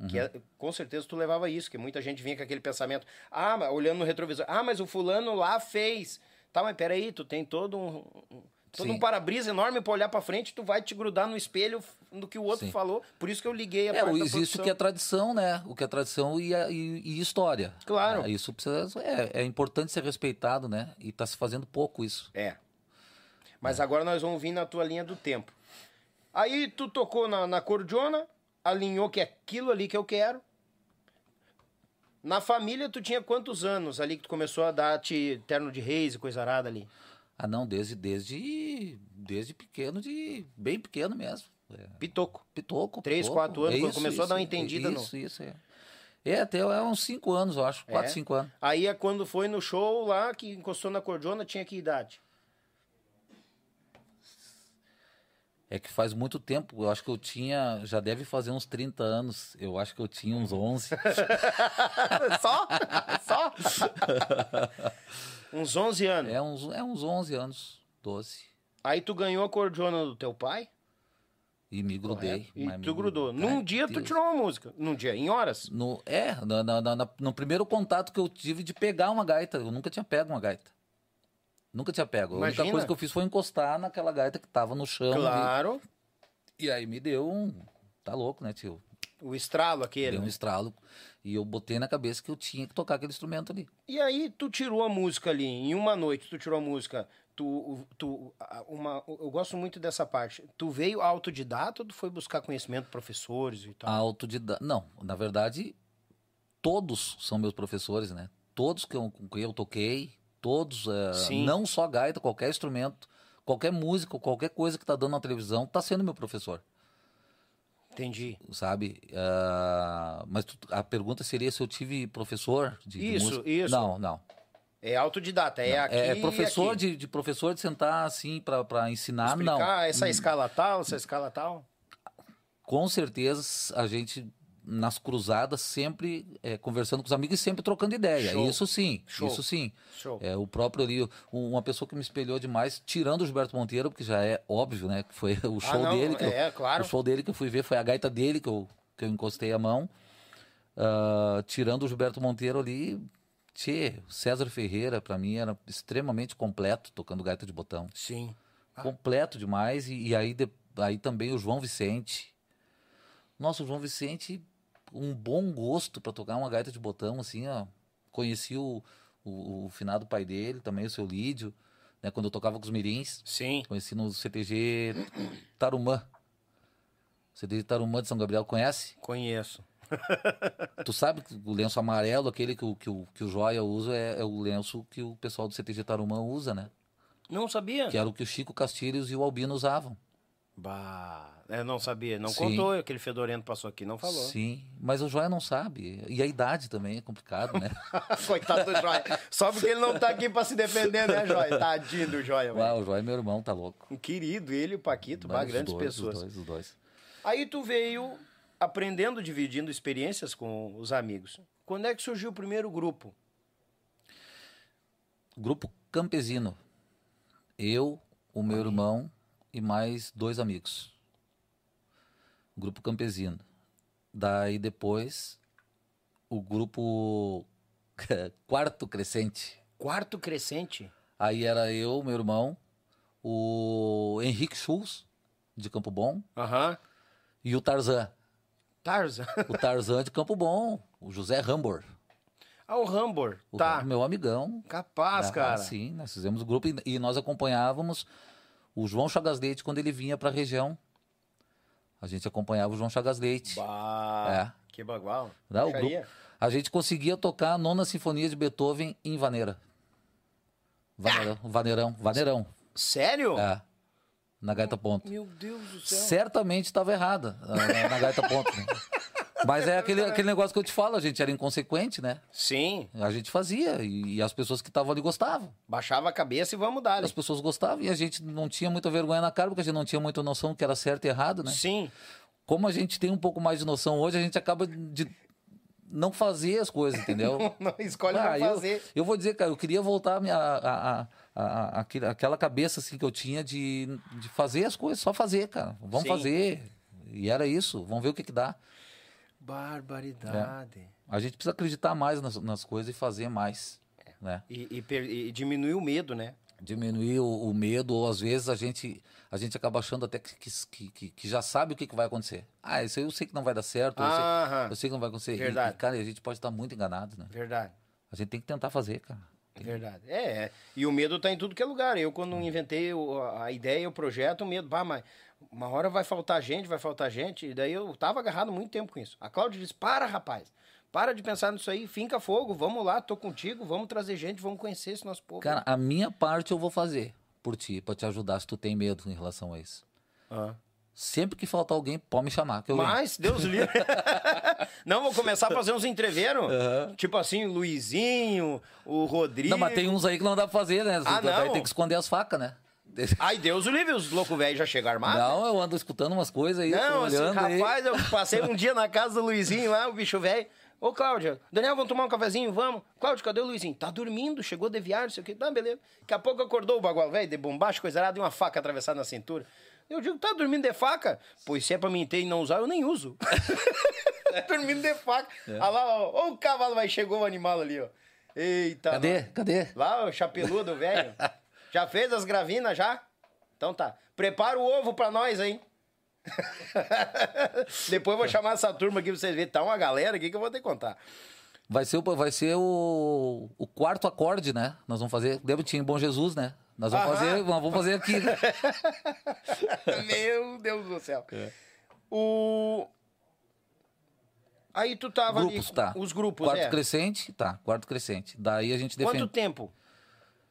Que é- com certeza tu levava isso, que muita gente vinha com aquele pensamento. Ah, mas olhando no retrovisor. Ah, mas o fulano lá fez. Tá, mas peraí, tu tem todo um... um- Todo Sim. um para-brisa enorme pra olhar pra frente, tu vai te grudar no espelho do que o outro Sim. falou. Por isso que eu liguei a É, parte existe o que é tradição, né? O que é tradição e, a- e- e história. Claro. É, isso precisa. É, é importante ser respeitado, né? E tá se fazendo pouco isso. É. Mas agora nós vamos vir na tua linha do tempo. Aí tu tocou na, na cordiona, alinhou que é aquilo ali que eu quero. Na família, tu tinha quantos anos ali que tu começou a dar-te terno de reis e coisa arada ali? Ah, não, desde, desde, desde pequeno, de bem pequeno mesmo. É, Pitoco. pitoco. Três, quatro anos, É quando começou a dar uma entendida no- Isso, isso, é. É, até é uns cinco anos, eu acho. Quatro, É? cinco anos. Aí é quando foi no show lá, que encostou na cordiona, tinha que idade? É que faz muito tempo, eu acho que eu tinha, já deve fazer uns 30 anos, eu acho que eu tinha uns 11. Só? Só? Uns 11 anos. é, uns, é uns 11 anos, 12. Aí tu ganhou a cordiona do teu pai? E me grudei. E mas me tu grudou. Num Ai, dia tu Deus. tirou uma música. Num dia, em horas. No, é, na, na- na- na- no primeiro contato que eu tive de pegar uma gaita, eu nunca tinha pego uma gaita. Nunca tinha pego. A Imagina. única coisa que eu fiz foi encostar naquela gaita que tava no chão. Claro. E aí me deu um. Tá louco, né, tio? O estralo aquele. Deu um estralo. E eu botei na cabeça que eu tinha que tocar aquele instrumento ali. E aí tu tirou a música ali, em uma noite tu tirou a música. Tu, tu, uma, eu gosto muito dessa parte. Tu veio autodidata ou tu foi buscar conhecimento de professores e tal? Autodidata. Não, na verdade, todos são meus professores, né? Todos que eu, com quem eu toquei, todos, é, não só gaita, qualquer instrumento, qualquer música, qualquer coisa que tá dando na televisão, tá sendo meu professor, Entendi. sabe? Ah, mas tu- a pergunta seria se eu tive professor de, de Isso, música. isso. Não, não. É autodidata, é aqui. é e professor aqui. de, de professor de sentar assim pra ensinar, não. Explicar essa escala tal, essa escala tal. Com certeza a gente nas cruzadas sempre é, conversando com os amigos e sempre trocando ideia. Show. Isso sim, Show. isso sim. Show. É, o próprio ali, um- uma pessoa que me espelhou demais, tirando o Gilberto Monteiro, porque já é óbvio, né? Que foi o show Ah, não, dele. Que é, eu, claro. O show dele que eu fui ver foi a gaita dele que eu, que eu encostei a mão. Ah, tirando o Gilberto Monteiro ali, tchê, César Ferreira, pra mim, era extremamente completo tocando gaita de botão. Sim. Completo demais. E, e aí, de- aí também o João Vicente. Nossa, o João Vicente, um bom gosto pra tocar uma gaita de botão, assim, ó. Conheci o, o, o finado pai dele, também o seu Lídio, né? Quando eu tocava com os mirins. Sim. Conheci no CTG Tarumã. CTG Tarumã de São Gabriel, conhece? Conheço. Tu sabe que o lenço amarelo, aquele que o, que o, que o Joia usa, é, é o lenço que o pessoal do CTG Tarumã usa, né? Não sabia? Que era o que o Chico Castilhos e o Albino usavam. Bah, eu não sabia. Não Sim. contou. Aquele fedorento passou aqui, não falou. Sim, mas o Joia não sabe. E a idade também é complicado, né? Coitado do Joia. Só porque ele não tá aqui pra se defender, né, Joia? Tadinho do Joia, velho. O Joia é meu irmão, tá louco. Um querido, ele e o Paquito, bah, grandes dois, pessoas. Os dois, os dois. Aí tu veio aprendendo, dividindo experiências com os amigos. Quando é que surgiu o primeiro grupo? Grupo Campesino. Eu, o meu irmão e mais dois amigos. Grupo Campesino. Daí depois, o grupo Quarto Crescente. Quarto Crescente. Aí era eu, meu irmão, o Henrique Schultz, de Campo Bom, Aham. e o Tarzan. Tarzan. O Tarzan de Campo Bom, o José Rambor. Ah, o Rambor. O Tá. meu amigão. Capaz, Ah, cara. Sim, nós fizemos o grupo e, e nós acompanhávamos o João Chagas Leite quando ele vinha para a região. A gente acompanhava o João Chagas Leite. Bah, que bagual. Né, o grupo-. A gente conseguia tocar a nona sinfonia de Beethoven em Vaneira. Vaneirão, Vaneirão, Vaneirão. Sério? É, na gaita ponto. Meu Deus do céu. Certamente estava errada na, na gaita ponto. né? Mas é aquele, aquele negócio que eu te falo, a gente era inconsequente, né? Sim. A gente fazia e, e as pessoas que estavam ali gostavam. Baixava a cabeça e vamos dar. As pessoas gostavam e a gente não tinha muita vergonha na cara, porque a gente não tinha muita noção do que era certo e errado, né? Sim. Como a gente tem um pouco mais de noção hoje, a gente acaba de não fazer as coisas, entendeu? Não escolhe Ah, pra eu, fazer. eu vou dizer, cara, eu queria voltar a minha, a, a, a- aquela cabeça assim que eu tinha de, de fazer as coisas, só fazer, cara. Vamos Sim. fazer. E era isso, vamos ver o que, que dá. Barbaridade. A gente precisa acreditar mais nas, nas coisas e fazer mais. Né? E, e, per- e diminuir o medo, né? Diminuir o, o medo, ou às vezes a gente, a gente acaba achando até que, que, que, que já sabe o que, que vai acontecer. Ah, isso eu sei que não vai dar certo, eu, Aham. sei, eu sei que não vai acontecer. E- Verdade. E, cara, a gente pode estar muito enganado, né? Verdade. A gente tem que tentar fazer, cara. Verdade. É, é. e o medo tá em tudo que é lugar. Eu, quando inventei a ideia, o projeto, o medo, bah, mas uma hora vai faltar gente, vai faltar gente. E daí eu tava agarrado muito tempo com isso. A Cláudia disse: para, rapaz. Para de pensar nisso aí, finca fogo, vamos lá, tô contigo, vamos trazer gente, vamos conhecer esse nosso povo. Cara, a minha parte eu vou fazer por ti, pra te ajudar se tu tem medo em relação a isso. Ah. Sempre que faltar alguém, pode me chamar. Mas, Deus livre. Não, vou começar a fazer uns entreveiros. Tipo assim, o Luizinho, o Rodrigo. Não, mas tem uns aí que não dá pra fazer, né? Ah, Daí não? tem que esconder as facas, né? Ai, Deus o livre, os loucos velhos já chegam armados. Não, eu ando escutando umas coisas aí, Não, assim, olhando aí. rapaz, eu passei um dia na casa do Luizinho lá, o bicho velho. Ô, Cláudia, Daniel, vamos tomar um cafezinho? Vamos. Cláudio, cadê o Luizinho? Tá dormindo, chegou de viagem, não sei o quê. Tá, beleza. Daqui a pouco acordou o bagual velho, de bombacho, coisa errada, e uma faca atravessada na cintura. Eu digo, tá dormindo de faca? Pois se é pra mim ter e não usar, eu nem uso. dormindo de faca. É. Olha lá, ó, ó o cavalo, vai chegou o animal ali, ó. Eita. Cadê? mano. Cadê? Lá, o chapeludo, velho. já fez as gravinas, já? Então tá. Prepara o ovo pra nós aí. Depois eu vou chamar essa turma aqui pra vocês verem. Tá uma galera aqui que eu vou ter que contar. Vai ser, o, vai ser o, o quarto acorde, né? Nós vamos fazer. Lembra que tinha em Bom Jesus, né? Nós vamos Aham. fazer, vamos fazer aqui. né? Meu Deus do céu. É. O... Aí tu tava grupos, ali... tá. Os grupos, Quarto é. crescente, tá. Quarto crescente. Daí a gente Quanto defende. tempo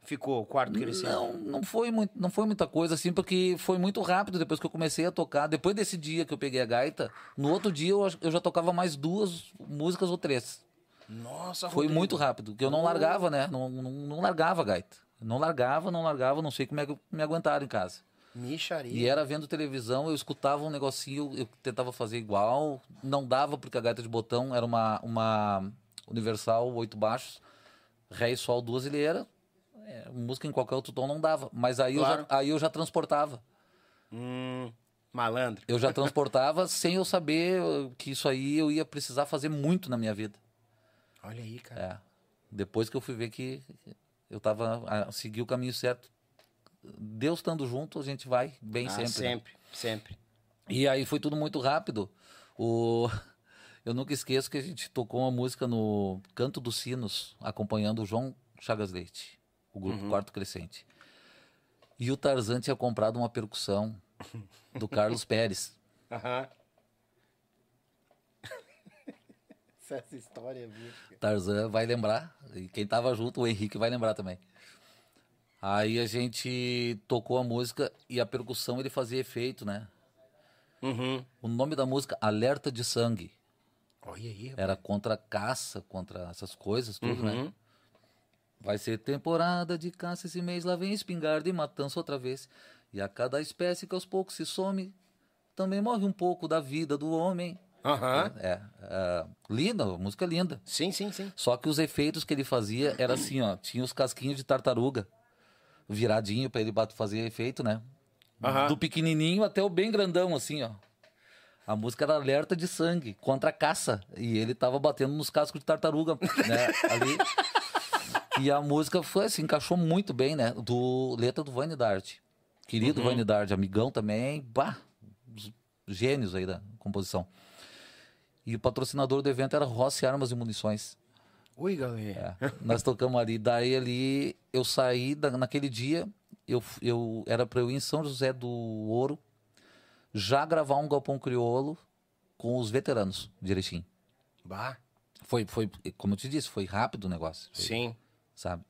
ficou o quarto crescente? Não, não foi, muito, não foi muita coisa assim, porque foi muito rápido depois que eu comecei a tocar. Depois desse dia que eu peguei a gaita, no outro dia eu, eu já tocava mais duas músicas ou três. Nossa, Foi Rodrigo. muito rápido, porque eu não largava, né? Não, não, não largava a gaita. Não largava, não largava, não sei como é que me aguentaram em casa. Micharia. E era vendo televisão, eu escutava um negocinho, eu tentava fazer igual, não dava porque a gaita de botão era uma, uma universal, oito baixos, ré e sol, duas ilheiras, é, música em qualquer outro tom não dava. Mas aí, Claro. eu, já, aí eu já transportava. Hum, Malandro. eu já transportava sem eu saber uh, que isso aí eu ia precisar fazer muito na minha vida. Olha aí, cara. É. Depois que eu fui ver que eu tava a seguir o caminho certo. Deus estando junto, a gente vai bem Ah, sempre. né? sempre, sempre. E aí foi tudo muito rápido. O... Eu nunca esqueço que a gente tocou uma música no Canto dos Sinos, acompanhando o João Chagas Leite, o grupo Quarto Crescente. E o Tarzan tinha comprado uma percussão do Carlos Pérez. Aham. Essa história mística. Tarzan vai lembrar, e quem tava junto, o Henrique vai lembrar também. Aí a gente tocou a música e a percussão ele fazia efeito, né? Uhum. O nome da música Alerta de Sangue. Olha aí. Era contra a caça, contra essas coisas, tudo, né? Uhum. Vai ser temporada de caça esse mês, lá vem espingarda e matança outra vez. E a cada espécie que aos poucos se some, também morre um pouco da vida do homem. Aham. É, é, linda, a música é linda. Sim, sim, sim. Só que os efeitos que ele fazia era assim, ó, tinha os casquinhos de tartaruga viradinho pra ele fazer efeito, né? Aham. Do pequenininho até o bem grandão, assim, ó. A música era alerta de sangue contra a caça e ele tava batendo nos cascos de tartaruga, né? Ali. E a música foi assim, encaixou muito bem, né? Do letra do Vanidade. Querido Vanidade, amigão também, bah, os gênios aí da composição. E o patrocinador do evento era Rossi Armas e Munições. Oi, galera. É, nós tocamos ali. Daí ali eu saí da- naquele dia. Eu, eu era para eu ir em São José do Ouro já gravar um galpão crioulo com os veteranos Erechim. Bah. Foi, foi, como eu te disse, foi rápido o negócio. Foi, Sim. Sabe?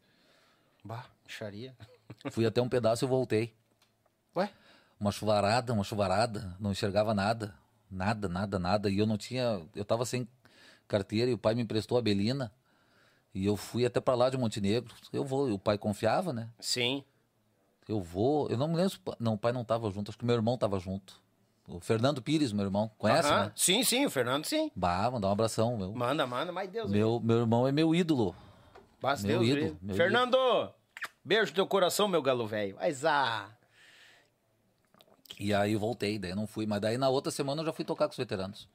Bah, micharia. Fui até um pedaço e voltei. Ué? Uma chuvarada, uma chuvarada, não enxergava nada. Nada, nada, nada. E eu não tinha. Eu tava sem carteira e o pai me emprestou a Belina. E eu fui até para lá de Montenegro. Eu vou, e o pai confiava, né? Sim. Eu vou. Eu não me lembro. Não, o pai não tava junto. Acho que meu irmão tava junto. O Fernando Pires, meu irmão. Conhece, Aham. né? Sim, sim, o Fernando sim. Bah, mandar um abração. Meu, Manda, manda, mas Deus. meu, meu irmão é meu ídolo. Basta meu Deus. ídolo, meu Fernando! Beijo no teu coração, meu galo velho. Mas ah. E aí voltei, daí não fui. Mas daí na outra semana eu já fui tocar com os veteranos.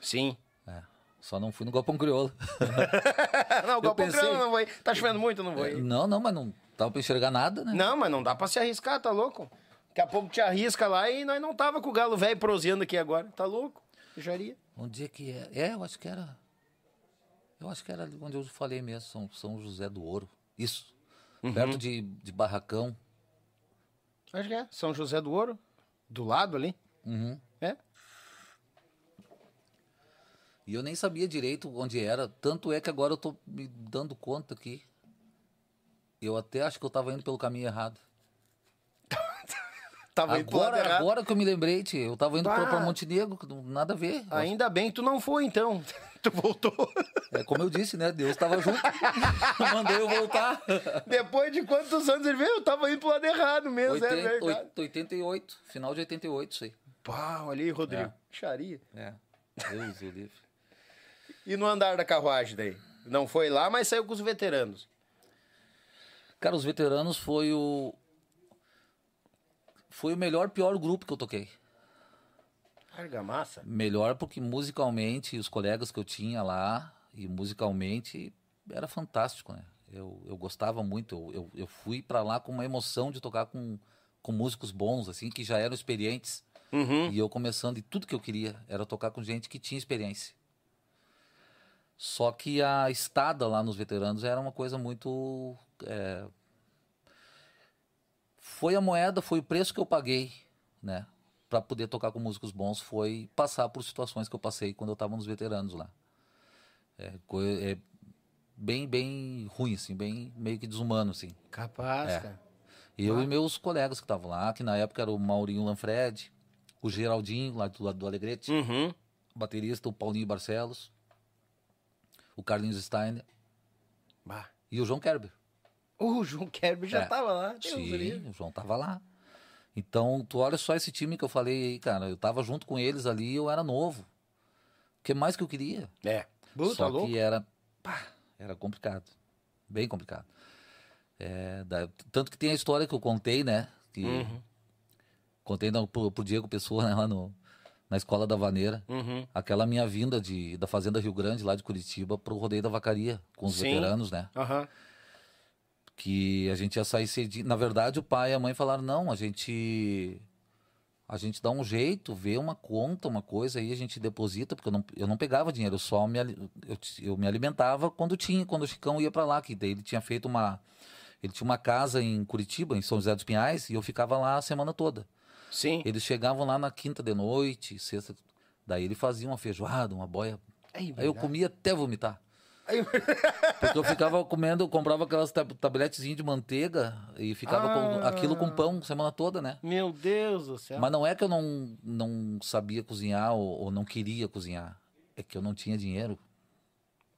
Sim. É. Só não fui no Galpão Crioulo. não, o Galpão pensei- Crioulo não foi. Tá chovendo muito, não foi. não, não, mas não tava pra enxergar nada, né? Não, mas não dá pra se arriscar, tá louco? Daqui a pouco te arrisca lá e nós não tava com o galo velho proseando aqui agora. Tá louco? Micharia. Onde é que é? É, eu acho que era. Eu acho que era onde eu falei mesmo, São, São José do Ouro. Isso. Uhum. Perto de, de Barracão. Acho que é. São José do Ouro. Do lado ali. Uhum. É. E eu nem sabia direito onde era. Tanto é que agora eu tô me dando conta que eu até acho que eu tava indo pelo caminho errado. Tava Agora, agora que eu me lembrei, tio, eu tava indo pra, Bah. pra Montenegro, nada a ver. Ainda bem que tu não foi, então. tu voltou. É como eu disse, né? Deus tava junto. Mandei eu voltar. Depois de quantos anos ele veio, eu tava indo pro lado errado mesmo, é 80, verdade. oit- 88, final de 88, isso aí. Olha aí, Rodrigo. É. Xaria. É. Deus o livre. E no andar da carruagem daí? Não foi lá, mas saiu com os veteranos. Cara, os veteranos foi o. Foi o melhor, pior grupo que eu toquei. Argamassa. Melhor porque musicalmente, os colegas que eu tinha lá, e musicalmente, era fantástico, né? Eu, eu gostava muito, eu, eu, eu fui pra lá com uma emoção de tocar com, com músicos bons, assim, que já eram experientes. Uhum. E eu começando, e tudo que eu queria era tocar com gente que tinha experiência. Só que a estada lá nos veteranos era uma coisa muito. é, Foi a moeda, foi o preço que eu paguei, né? Pra poder tocar com músicos bons, foi passar por situações que eu passei quando eu tava nos veteranos lá. É, é bem, bem ruim, assim, bem meio que desumano, assim. Capaz, É. cara. Eu e meus colegas que estavam lá, que na época era o Maurinho Lanfred, o Geraldinho, lá do lado do Alegrete, Uhum. o baterista, o Paulinho Barcelos, o Carlinhos Steiner Bah. e o João Kerber. O João Kerber já É. tava lá. Deus o Sim, livre. o João tava lá. Então, tu olha só esse time que eu falei aí, cara. Eu tava junto com eles ali, eu era novo. O que mais que eu queria? É. Bruto, Só tá louco? que era, pá, era complicado. Bem complicado. É, da- tanto que tem a história que eu contei, né? Que Uhum. Contei no, pro, pro Diego Pessoa, né, lá no, na escola da Vaneira. Uhum. Aquela minha vinda de, da Fazenda Rio Grande, lá de Curitiba, pro rodeio da vacaria, com os Sim. veteranos, né? Aham. Que a gente ia sair cedinho. Na verdade, o pai e a mãe falaram: não, a gente. A gente dá um jeito, vê uma conta, uma coisa aí, a gente deposita, porque eu não, eu não pegava dinheiro, eu só me, eu, eu me alimentava quando tinha, quando o Chicão ia para lá, que daí ele tinha feito uma. Ele tinha uma casa em Curitiba, em São José dos Pinhais, e eu ficava lá a semana toda. Sim. Eles chegavam lá na quinta de noite, sexta. Daí ele fazia uma feijoada, uma boia. Aí, Aí eu comia até vomitar. Aí- Porque eu ficava comendo, eu comprava aquelas tab tabletezinhas de manteiga e ficava com Ah. aquilo com pão semana toda, né? Meu Deus do céu. Mas não é que eu não, não sabia cozinhar ou, ou não queria cozinhar. É que eu não tinha dinheiro.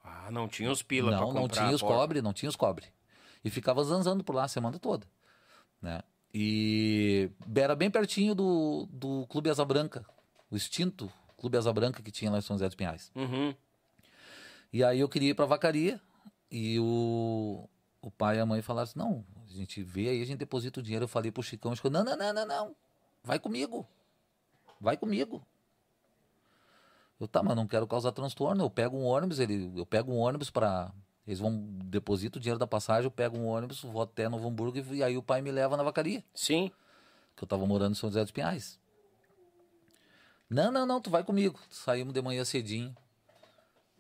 Ah, não tinha os pila não, comprar. não tinha os cobre, não tinha os cobre. E ficava zanzando por lá a semana toda, né? E era bem pertinho do, do Clube Asa Branca, o extinto Clube Asa Branca que tinha lá em São José dos Pinhais. Uhum. E aí eu queria ir pra vacaria e o, o pai e a mãe falaram assim, não, a gente vê aí, a gente deposita o dinheiro. Eu falei pro Chicão, Chicão, não, não, não, não, não, vai comigo, vai comigo. Eu, tá, mas não quero causar transtorno, eu pego um ônibus, ele, eu pego um ônibus pra... Eles vão, deposito o dinheiro da passagem, eu pego um ônibus, vou até Novo Hamburgo e, e aí o pai me leva na vacaria Sim. que eu tava morando em São José dos Pinhais. Não, não, não, tu vai comigo. Saímos de manhã cedinho.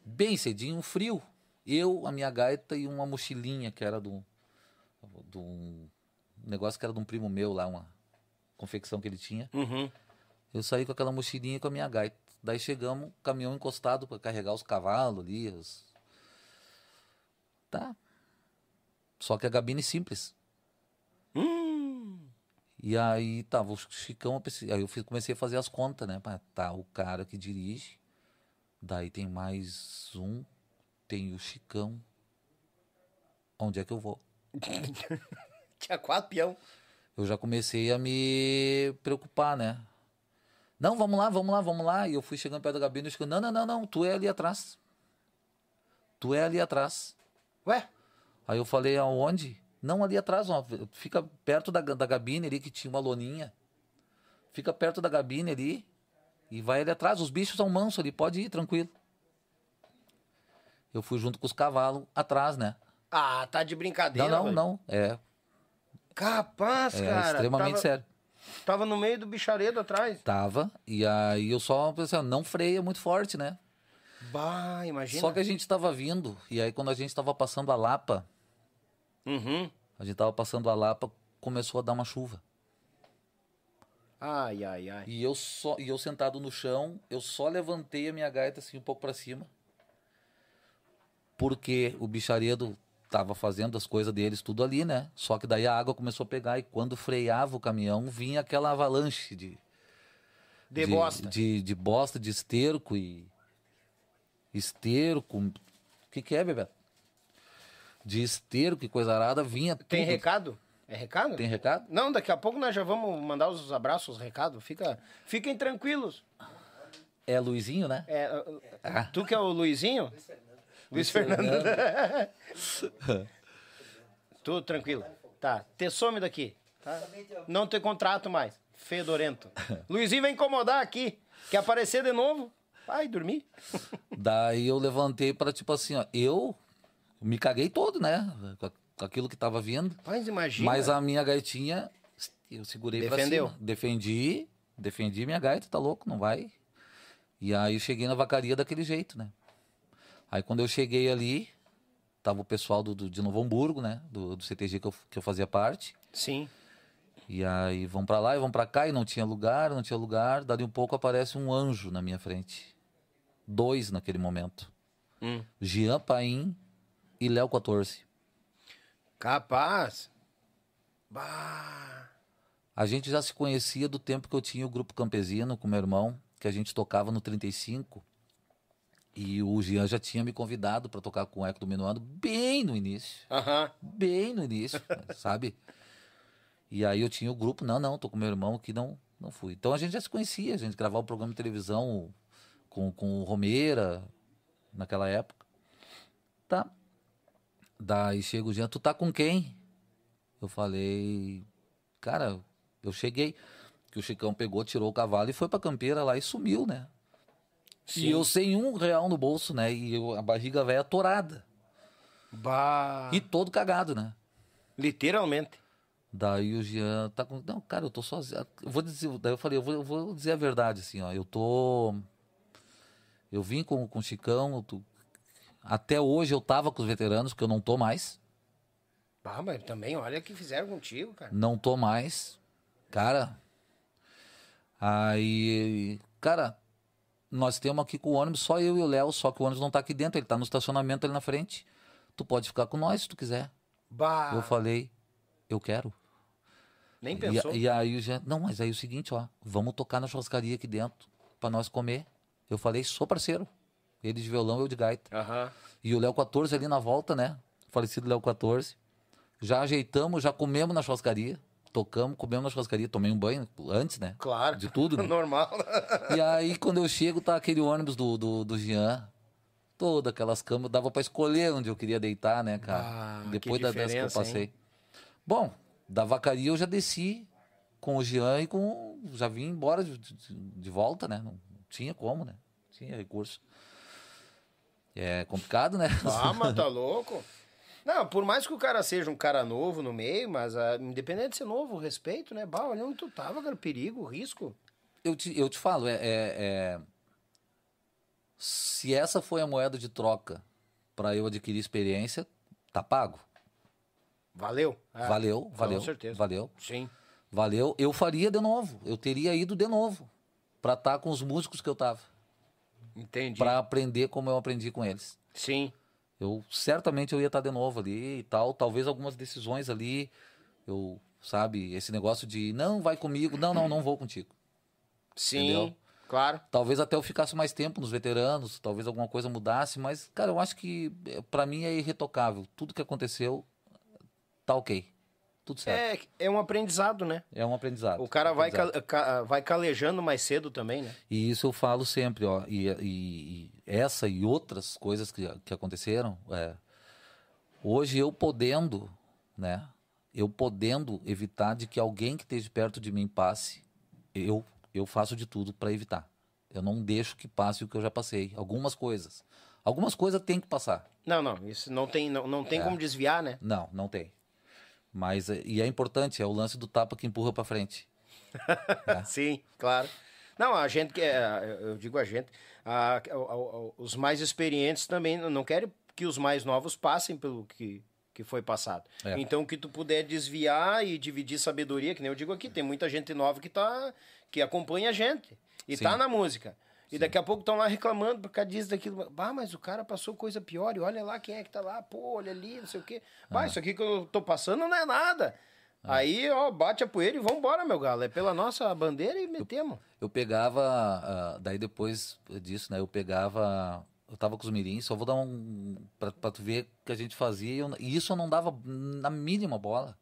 Bem cedinho, um frio. Eu, a minha gaita e uma mochilinha que era do. do um negócio que era de um primo meu lá, uma confecção que ele tinha. Uhum. Eu saí com aquela mochilinha e com a minha gaita. Daí chegamos, caminhão encostado para carregar os cavalos ali. os- Tá. Só que a gabine simples. Hum. E aí tava o Chicão, aí eu comecei a fazer as contas, né? Tá o cara que dirige, daí tem mais um, tem o Chicão. Onde é que eu vou? Tinha quatro peão. Eu já comecei a me preocupar, né? Não, vamos lá, vamos lá, vamos lá. E eu fui chegando perto da gabine e Chicão, não, não, não, não, tu é ali atrás. Tu é ali atrás. Ué? Aí eu falei, aonde? Não, ali atrás, ó, fica perto da, da gabine ali, que tinha uma loninha. Fica perto da gabine ali e vai ali atrás. Os bichos são mansos ali, pode ir, tranquilo. Eu fui junto com os cavalos atrás, né? Ah, tá de brincadeira. não, não, velho. não. É, Capaz, é cara. extremamente tava, sério. Tava no meio do bicharedo atrás. Tava, e aí eu só pensei, não freia muito forte, né? Bah, imagina. Só que a gente tava vindo, e aí quando a gente tava passando a Lapa, Uhum. a gente tava passando a Lapa, começou a dar uma chuva. Ai, ai, ai. E eu só e eu sentado no chão, eu só levantei a minha gaita assim um pouco para cima. Porque o bicharedo tava fazendo as coisas deles tudo ali, né? Só que daí a água começou a pegar e quando freava o caminhão, vinha aquela avalanche de De, bosta. de, de bosta, de esterco e esterco. O que que é, Bebeto? De esterco e coisa arada vinha Tem tudo. recado? É recado? Tem recado? Não, daqui a pouco nós já vamos mandar os abraços, os recados. Fica, fiquem tranquilos. É Luizinho, né? É, Ah. Tu que é o Luizinho? Luiz Fernando. tu tranquilo. Tá, te some daqui. Tá? Não tem contrato mais. Fedorento. Luizinho vai incomodar aqui. Quer aparecer de novo? Vai dormir. Daí eu levantei para tipo assim, ó, eu me caguei todo, né? Aquilo que tava vindo. Mas imagina. Mas a minha gaitinha, eu segurei Defendeu. pra cima. Defendi, defendi minha gaita, tá louco, não vai. E aí eu cheguei na vacaria daquele jeito, né? Aí quando eu cheguei ali, tava o pessoal do, do- de Novo Hamburgo, né? Do, do CTG que eu, que eu fazia parte. Sim. E aí vão pra lá e vão pra cá e não tinha lugar, não tinha lugar. Dali um pouco aparece um anjo na minha frente. Dois naquele momento. Hum. Jean Paim e Léo 14. Capaz. Bah. A gente já se conhecia do tempo que eu tinha o grupo campesino com meu irmão, que a gente tocava no 35. E o Jean já tinha me convidado para tocar com o Eco do Minuano bem no início. Aham. Bem no início, sabe? E aí eu tinha o grupo, não, não, tô com meu irmão que não, não fui. Então a gente já se conhecia, a gente gravava o programa de televisão com, com o Romeira naquela época. Tá. Daí chega o Jean, tu tá com quem? Eu falei, cara, eu cheguei. Que o Chicão pegou, tirou o cavalo e foi pra campeira lá e sumiu, né? Sim. E eu sem um real no bolso, né? E eu- a barriga velha atorada. Bah. E todo cagado, né? Literalmente. Daí o Jean tá com. Não, cara, eu tô sozinho. Eu vou dizer. Daí eu falei, eu vou, eu vou dizer a verdade, assim, ó. Eu tô. Eu vim com, com o Chicão. eu tô- Até hoje eu tava com os veteranos, porque eu não tô mais. Ah, mas também olha o que fizeram contigo, cara. Não tô mais. Cara. Aí. Cara, nós temos aqui com o ônibus, só eu e o Léo, só que o ônibus não tá aqui dentro, ele tá no estacionamento ali na frente. Tu pode ficar com nós se tu quiser. Bah. Eu falei, eu quero. Nem E, pensou. e aí o Jean, não, mas aí é o seguinte, ó, vamos tocar na churrascaria aqui dentro pra nós comer. Eu falei, sou parceiro. Ele de violão, eu de gaita. Aham. E o Léo 14 ali na volta, né? Falecido Léo 14. Já ajeitamos, já comemos na churrascaria. Tocamos, comemos na churrascaria. Tomei um banho antes, né? Claro. De tudo, né? Normal. E aí, quando eu chego, tá aquele ônibus do, do, do Jean. Todas aquelas camas. Dava pra escolher onde eu queria deitar, né, cara? Ah, Depois da dessa que eu passei. hein? Bom, da vacaria eu já desci com o Jean e com. Já vim embora de, de, de volta, né? Não tinha como, né? Tinha recurso. É complicado, né? Ah, mas tá louco. Não, por mais que o cara seja um cara novo no meio, mas ah, independente de ser novo, o respeito, né? Bah, olha onde tu tava, cara, perigo, risco. eu, te, eu te falo, é, é- é- Se essa foi a moeda de troca para eu adquirir experiência, tá pago. Valeu. Ah, valeu, valeu. Com certeza. Valeu. Sim. Valeu. Eu faria de novo. Eu teria ido de novo. Pra estar com os músicos que eu tava. Entendi. Pra aprender como eu aprendi com eles. Sim. Eu certamente eu ia estar de novo ali e tal. Talvez algumas decisões ali, eu, sabe, esse negócio de não vai comigo, não, não, não vou contigo. Sim. Entendeu? Claro. Talvez até eu ficasse mais tempo nos veteranos, talvez alguma coisa mudasse, mas, cara, eu acho que eh, pra mim é irretocável. Tudo que aconteceu tá ok. Tudo certo. É, é um aprendizado, né? É, um aprendizado. O cara vai, ca- ca- vai calejando mais cedo também, né? E isso eu falo sempre, ó. E, e- e essa e outras coisas que, que aconteceram, é, hoje eu podendo, né? Eu podendo evitar de que alguém que esteja perto de mim passe, eu, eu faço de tudo para evitar. Eu não deixo que passe o que eu já passei. Algumas coisas. Algumas coisas tem que passar. Não, não, isso não tem, não, não tem como desviar, né? Não, não tem. Mas, é- e é importante, é o lance do tapa que empurra para frente. É. Sim, claro. Não, a gente que é, eu digo a gente, a- a- a- os mais experientes também não querem que os mais novos passem pelo que, que foi passado. É. Então, que tu puder desviar e dividir sabedoria, que nem eu digo aqui, tem muita gente nova que tá que acompanha a gente e Sim. tá na música. E daqui a pouco estão lá reclamando por causa disso, daquilo. Bah, mas o cara passou coisa pior e olha lá quem é que tá lá. Pô, olha ali, não sei o quê. Bah, isso aqui que eu tô passando não é nada. Aí, ó, bate a poeira e vambora, meu galo. É pela nossa bandeira e metemos. Eu pegava, ah, daí depois disso, né? Eu pegava, eu tava com os mirins, só vou dar um, pra, pra tu ver o que a gente fazia, e eu- isso eu não dava na mínima bola.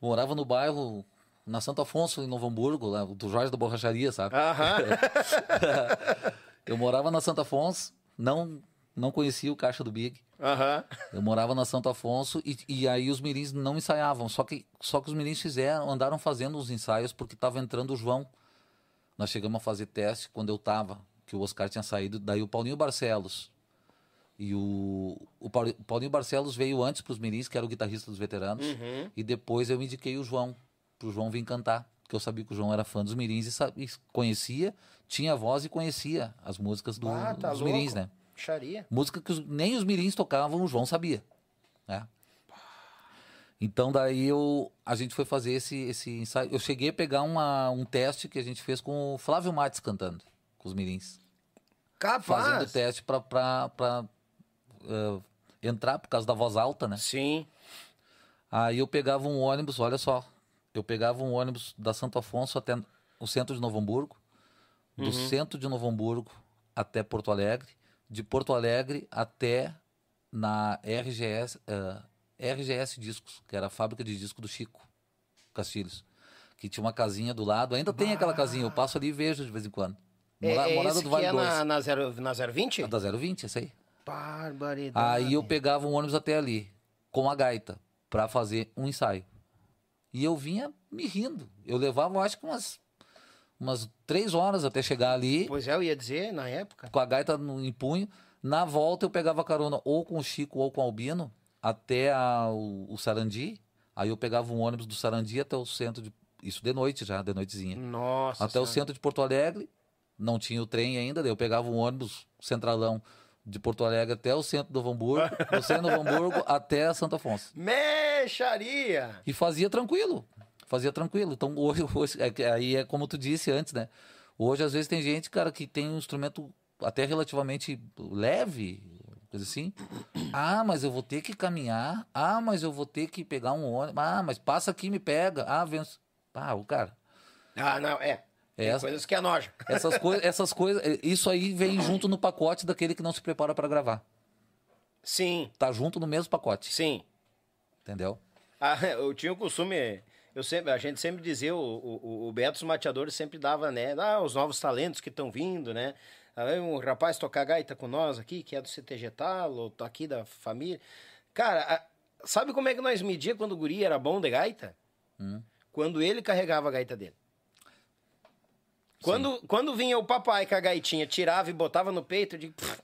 Eu morava no bairro, na Santo Afonso, em Novo Hamburgo, lá, do Jorge da Borracharia, sabe? Aham. Eu morava na Santo Afonso, não, não conhecia o caixa do Big. Aham. Eu morava na Santo Afonso e, e aí os mirins não ensaiavam. Só que, só que os mirins fizeram, andaram fazendo os ensaios porque estava entrando o João. Nós chegamos a fazer teste quando eu tava, que o Oscar tinha saído. Daí o Paulinho Barcelos. E o, o Pauli- o Paulinho Barcelos veio antes para os mirins, que era o guitarrista dos veteranos. Uhum. E depois eu indiquei o João, para o João vir cantar. Porque eu sabia que o João era fã dos mirins e, conhecia, tinha voz e conhecia as músicas do- Ah, tá dos louco. mirins, né? Xaria. Música que os- nem os mirins tocavam, o João sabia. né? Então daí eu, a gente foi fazer esse, esse ensaio. Eu cheguei a pegar uma, um teste que a gente fez com o Flávio Matos cantando, com os mirins. Fazendo Capaz. teste pra, pra, pra, eh, entrar por causa da voz alta, né? Sim. Aí eu pegava um ônibus, olha só. Eu pegava um ônibus da Santo Afonso até o centro de Novo Hamburgo. Do centro de Novo Hamburgo até Porto Alegre. De Porto Alegre até na RGS, eh, RGS Discos, que era a fábrica de disco do Chico Castilhos. Que tinha uma casinha do lado. Ainda tem aquela casinha, eu passo ali e vejo de vez em quando. É, Mora- é morada esse do Vale é 2. na, na, zero, na 020? A da 020, essa aí. Barbaridade. Aí eu pegava um ônibus até ali, com a gaita, pra fazer um ensaio. E eu vinha me rindo. Eu levava, acho que umas, umas três horas até chegar ali, Pois é, eu ia dizer, na época. com a gaita no, em punho. Na volta eu pegava carona ou com o Chico ou com o Albino até a- o, o Sarandi. Aí eu pegava um ônibus do Sarandi até o centro de. Isso de noite já, de noitezinha. Nossa. até o Senhora. centro de Porto Alegre. Não tinha o trem ainda, daí eu pegava um ônibus centralão de Porto Alegre até o centro do Hamburgo, do centro do Hamburgo até Santo Afonso. Mexaria! E fazia tranquilo. Fazia tranquilo. Então hoje, hoje é aí é como tu disse antes, né? Hoje, às vezes, tem gente, cara, que tem um instrumento até relativamente leve, coisa assim. Ah, mas eu vou ter que caminhar. Ah, mas eu vou ter que pegar um ônibus. Ah, mas passa aqui e me pega. Ah, vem. Ah, o cara. Ah, não, é. Essa- coisas que é noja. Essas coisas, essas coisas, eh, isso aí vem junto no pacote daquele que não se prepara para gravar. Sim, Tá junto no mesmo pacote, sim. entendeu? Ah, eu tinha o costume, eu sempre, a gente sempre dizia, o, o, o Beto os Mateadores sempre dava, né? Ah, os novos talentos que estão vindo, né? Um rapaz tocar gaita com nós aqui, que é do CTG Talo, tá aqui da família. Cara, a- sabe como é que nós media quando o guri era bom de gaita? Hum. Quando ele carregava a gaita dele. Quando, quando vinha o papai com a gaitinha, tirava e botava no peito, eu digo, "Pff,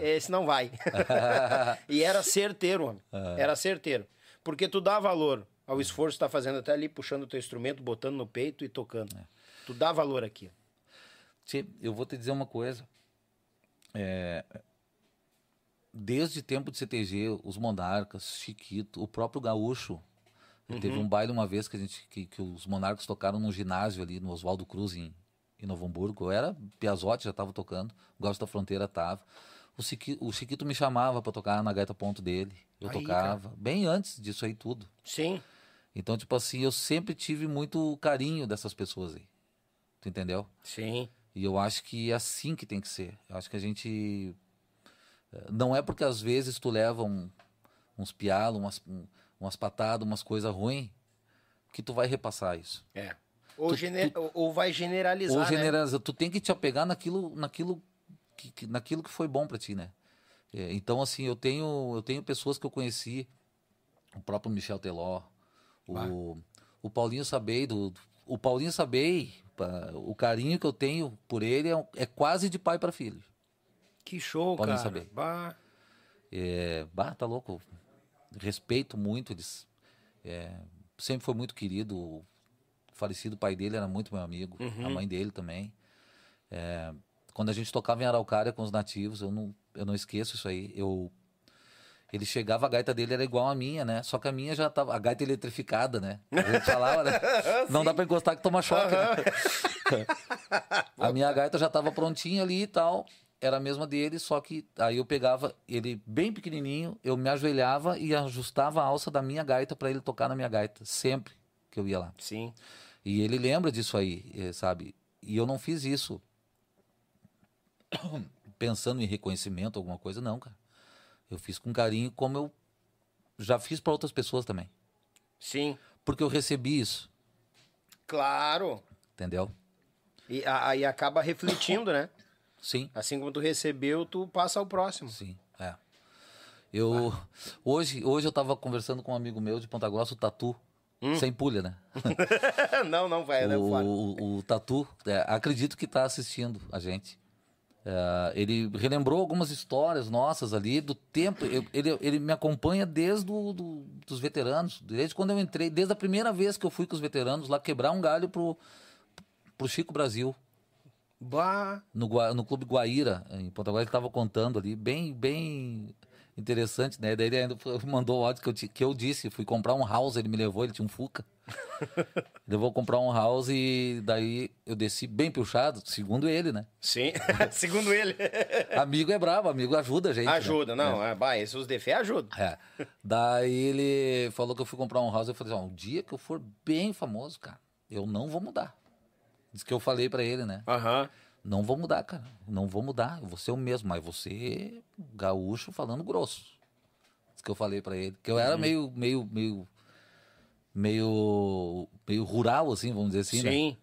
esse não vai. e era certeiro, homem. Era certeiro. Porque tu dá valor ao esforço que tá fazendo até ali, puxando o teu instrumento, botando no peito e tocando. Tu dá valor aqui. Eu vou te dizer uma coisa. É, desde tempo de CTG, os Monarcas, Chiquito, o próprio Gaúcho. Teve um baile uma vez que, a gente, que, que os Monarcas tocaram num ginásio ali no Oswaldo Cruz, em, em Novo Hamburgo. Eu era Piazotti, já estava tocando. O Gaúcho da Fronteira tava. O, Chiqui- o Chiquito me chamava para tocar na gaita ponto dele. Eu Aí, tocava. Bem antes disso aí tudo. Sim. Então, tipo assim, eu sempre tive muito carinho dessas pessoas aí. Tu entendeu? Sim. E eu acho que é assim que tem que ser. Eu acho que a gente. eh, Não é porque às vezes tu leva um- uns pialos, umas, um- umas patadas, umas coisas ruins, que tu vai repassar isso. É. Ou, Tu- gene- ou- ou vai generalizar, Ou né? generaliza. Tu tem que te apegar naquilo, naquilo, que, que- naquilo que foi bom pra ti, né? É, então, assim, eu tenho, eu tenho pessoas que eu conheci, o próprio Michel Teló, o, o Paulinho Sabei, do, o Paulinho Sabei, o carinho que eu tenho por ele é, é quase de pai para filho. Que show, Podem cara. saber. Bah. É, bah, tá louco. Respeito muito eles. É, sempre foi muito querido. O falecido pai dele era muito meu amigo. A mãe dele também. É, quando a gente tocava em Araucária com os nativos, eu não, eu não esqueço isso aí. Eu, ele chegava, a gaita dele era igual a minha, né? Só que a minha já tava. A gaita eletrificada, né? A gente falava, né? Não dá pra encostar que toma choque, né? A minha gaita já tava prontinha ali e tal. Era a mesma dele, só que aí eu pegava ele bem pequenininho, eu me ajoelhava e ajustava a alça da minha gaita para ele tocar na minha gaita, sempre que eu ia lá. Sim. E ele lembra disso aí, eh, sabe? E eu não fiz isso pensando em reconhecimento, alguma coisa, não, cara. Eu fiz com carinho, como eu já fiz para outras pessoas também. Sim. Porque eu recebi isso, Claro. entendeu? E aí acaba refletindo, né? Sim. Assim como tu recebeu, tu passa ao próximo. Sim, é. Eu hoje, hoje eu tava conversando com um amigo meu de Ponta Grossa, o Tatu, sem pulha, né? não, não vai, né? o, o, o Tatu, é, acredito que tá assistindo a gente. É, ele relembrou algumas histórias nossas ali do tempo. eu- ele, ele me acompanha desde do, do- dos veteranos, desde quando eu entrei, desde a primeira vez que eu fui com os veteranos lá quebrar um galho pro, pro Chico Brasil. Bah. no, no Clube Guaíra, em Ponta Grossa, ele estava contando ali, bem, bem interessante, né? Daí ele ainda mandou o áudio que eu, que eu disse, fui comprar um house, ele me levou, ele tinha um Fuca. Levou comprar um house e daí eu desci bem puxado, segundo ele, né? Sim. Segundo ele. Amigo é bravo, amigo ajuda a gente. né? Ajuda, não. É. Bah, esses de fé ajuda. É. Daí ele falou que eu fui comprar um house. Eu falei assim: ó, um dia que eu for bem famoso, cara, eu não vou mudar. Diz que eu falei pra ele, né? Aham. Não vou mudar, cara. Não vou mudar. Eu vou ser o mesmo, mas você gaúcho falando grosso. Isso que eu falei pra ele. Que eu Uhum. era meio, meio, meio, meio, meio rural, assim, vamos dizer assim, né? Sim.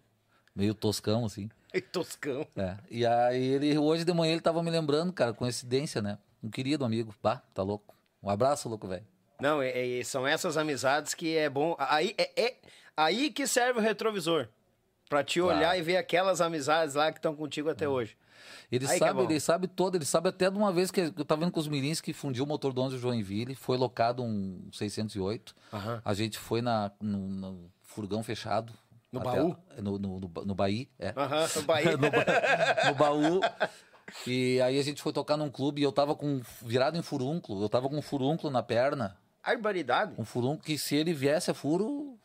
Meio toscão, assim. Toscão. É. E aí ele, hoje de manhã ele tava me lembrando, cara, coincidência, né? Um querido amigo. Bah, tá louco. Um abraço, louco, velho. Não, é- é- são essas amizades que é bom. Aí é, é- Aí que serve o retrovisor. Pra te olhar Claro. e ver aquelas amizades lá que estão contigo até hoje. Ele Aí é sabe, bom. ele sabe todo, ele sabe até de uma vez que eu tava vendo com os mirins que fundiu o motor do 11 de Joinville, foi locado um 608. Aham. A gente foi na, no, no furgão fechado. No até- baú? No, no, no, no Bahia, é. Aham, o Bahia. no, ba- no baú. E aí a gente foi tocar num clube e eu tava com virado em furúnculo, eu tava com um furúnculo na perna, Barbaridade. um furúnculo que se ele viesse a furo,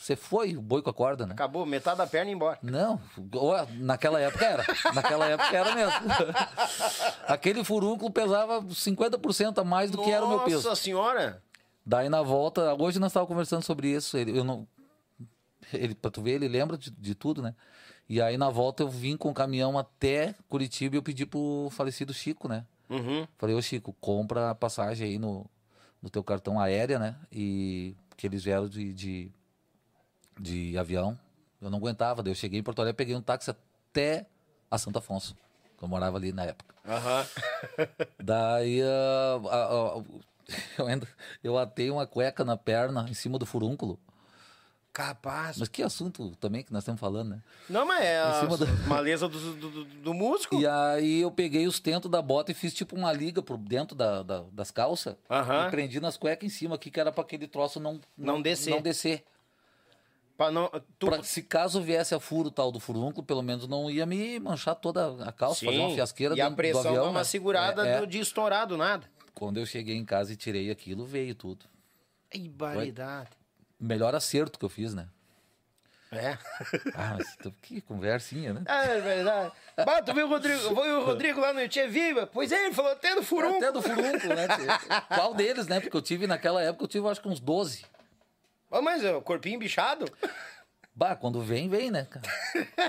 você foi, o boi com a corda, né? Acabou, metade da perna e embora. Não, naquela época era. Naquela época era mesmo. Aquele furúnculo pesava 50% a mais do que era o meu peso. Nossa senhora! Daí na volta, hoje nós estávamos conversando sobre isso. Ele, eu não, ele, pra tu ver, ele lembra de, de tudo, né? E aí na volta eu vim com o caminhão até Curitiba e eu pedi pro falecido Chico, né? Uhum. Falei, ô Chico, compra a passagem aí no, no teu cartão aérea, né? E que eles vieram de, de, de avião. Eu não aguentava. Daí eu cheguei em Porto Alegre, peguei um táxi até a Santo Afonso. que Eu morava ali na época. Aham. Daí ah, ah, ah, eu, ainda, eu atei uma cueca na perna em cima do furúnculo. Capaz. Mas que assunto também que nós estamos falando, né? Não, mas é a do- maleza do, do, do- músico. E aí eu peguei os tentos da bota e fiz tipo uma liga por dentro da, da- das calças. Aham. E prendi nas cuecas em cima aqui, que era para aquele troço não, Não descer. Não descer. Pra não, tu, Pra- se caso viesse a furo tal do furúnculo, pelo menos não ia me manchar toda a calça, fazer uma fiasqueira e a dentro pressão do avião. dá uma né? segurada É, é. do- de estourar do nada. Quando eu cheguei em casa e tirei aquilo, veio tudo. Que barbaridade. Melhor acerto que eu fiz, né? É. Ah, mas tu- que conversinha, né? É verdade. Bah, tu viu o Rodrigo? Foi o Rodrigo lá no Tchê Viva? Pois é, ele falou até do furunco. Até do furúnculo, né? Qual deles, né? Porque eu tive, naquela época, eu tive acho que uns 12. Ô, mas o corpinho bichado? Bah, quando vem, vem, né, cara?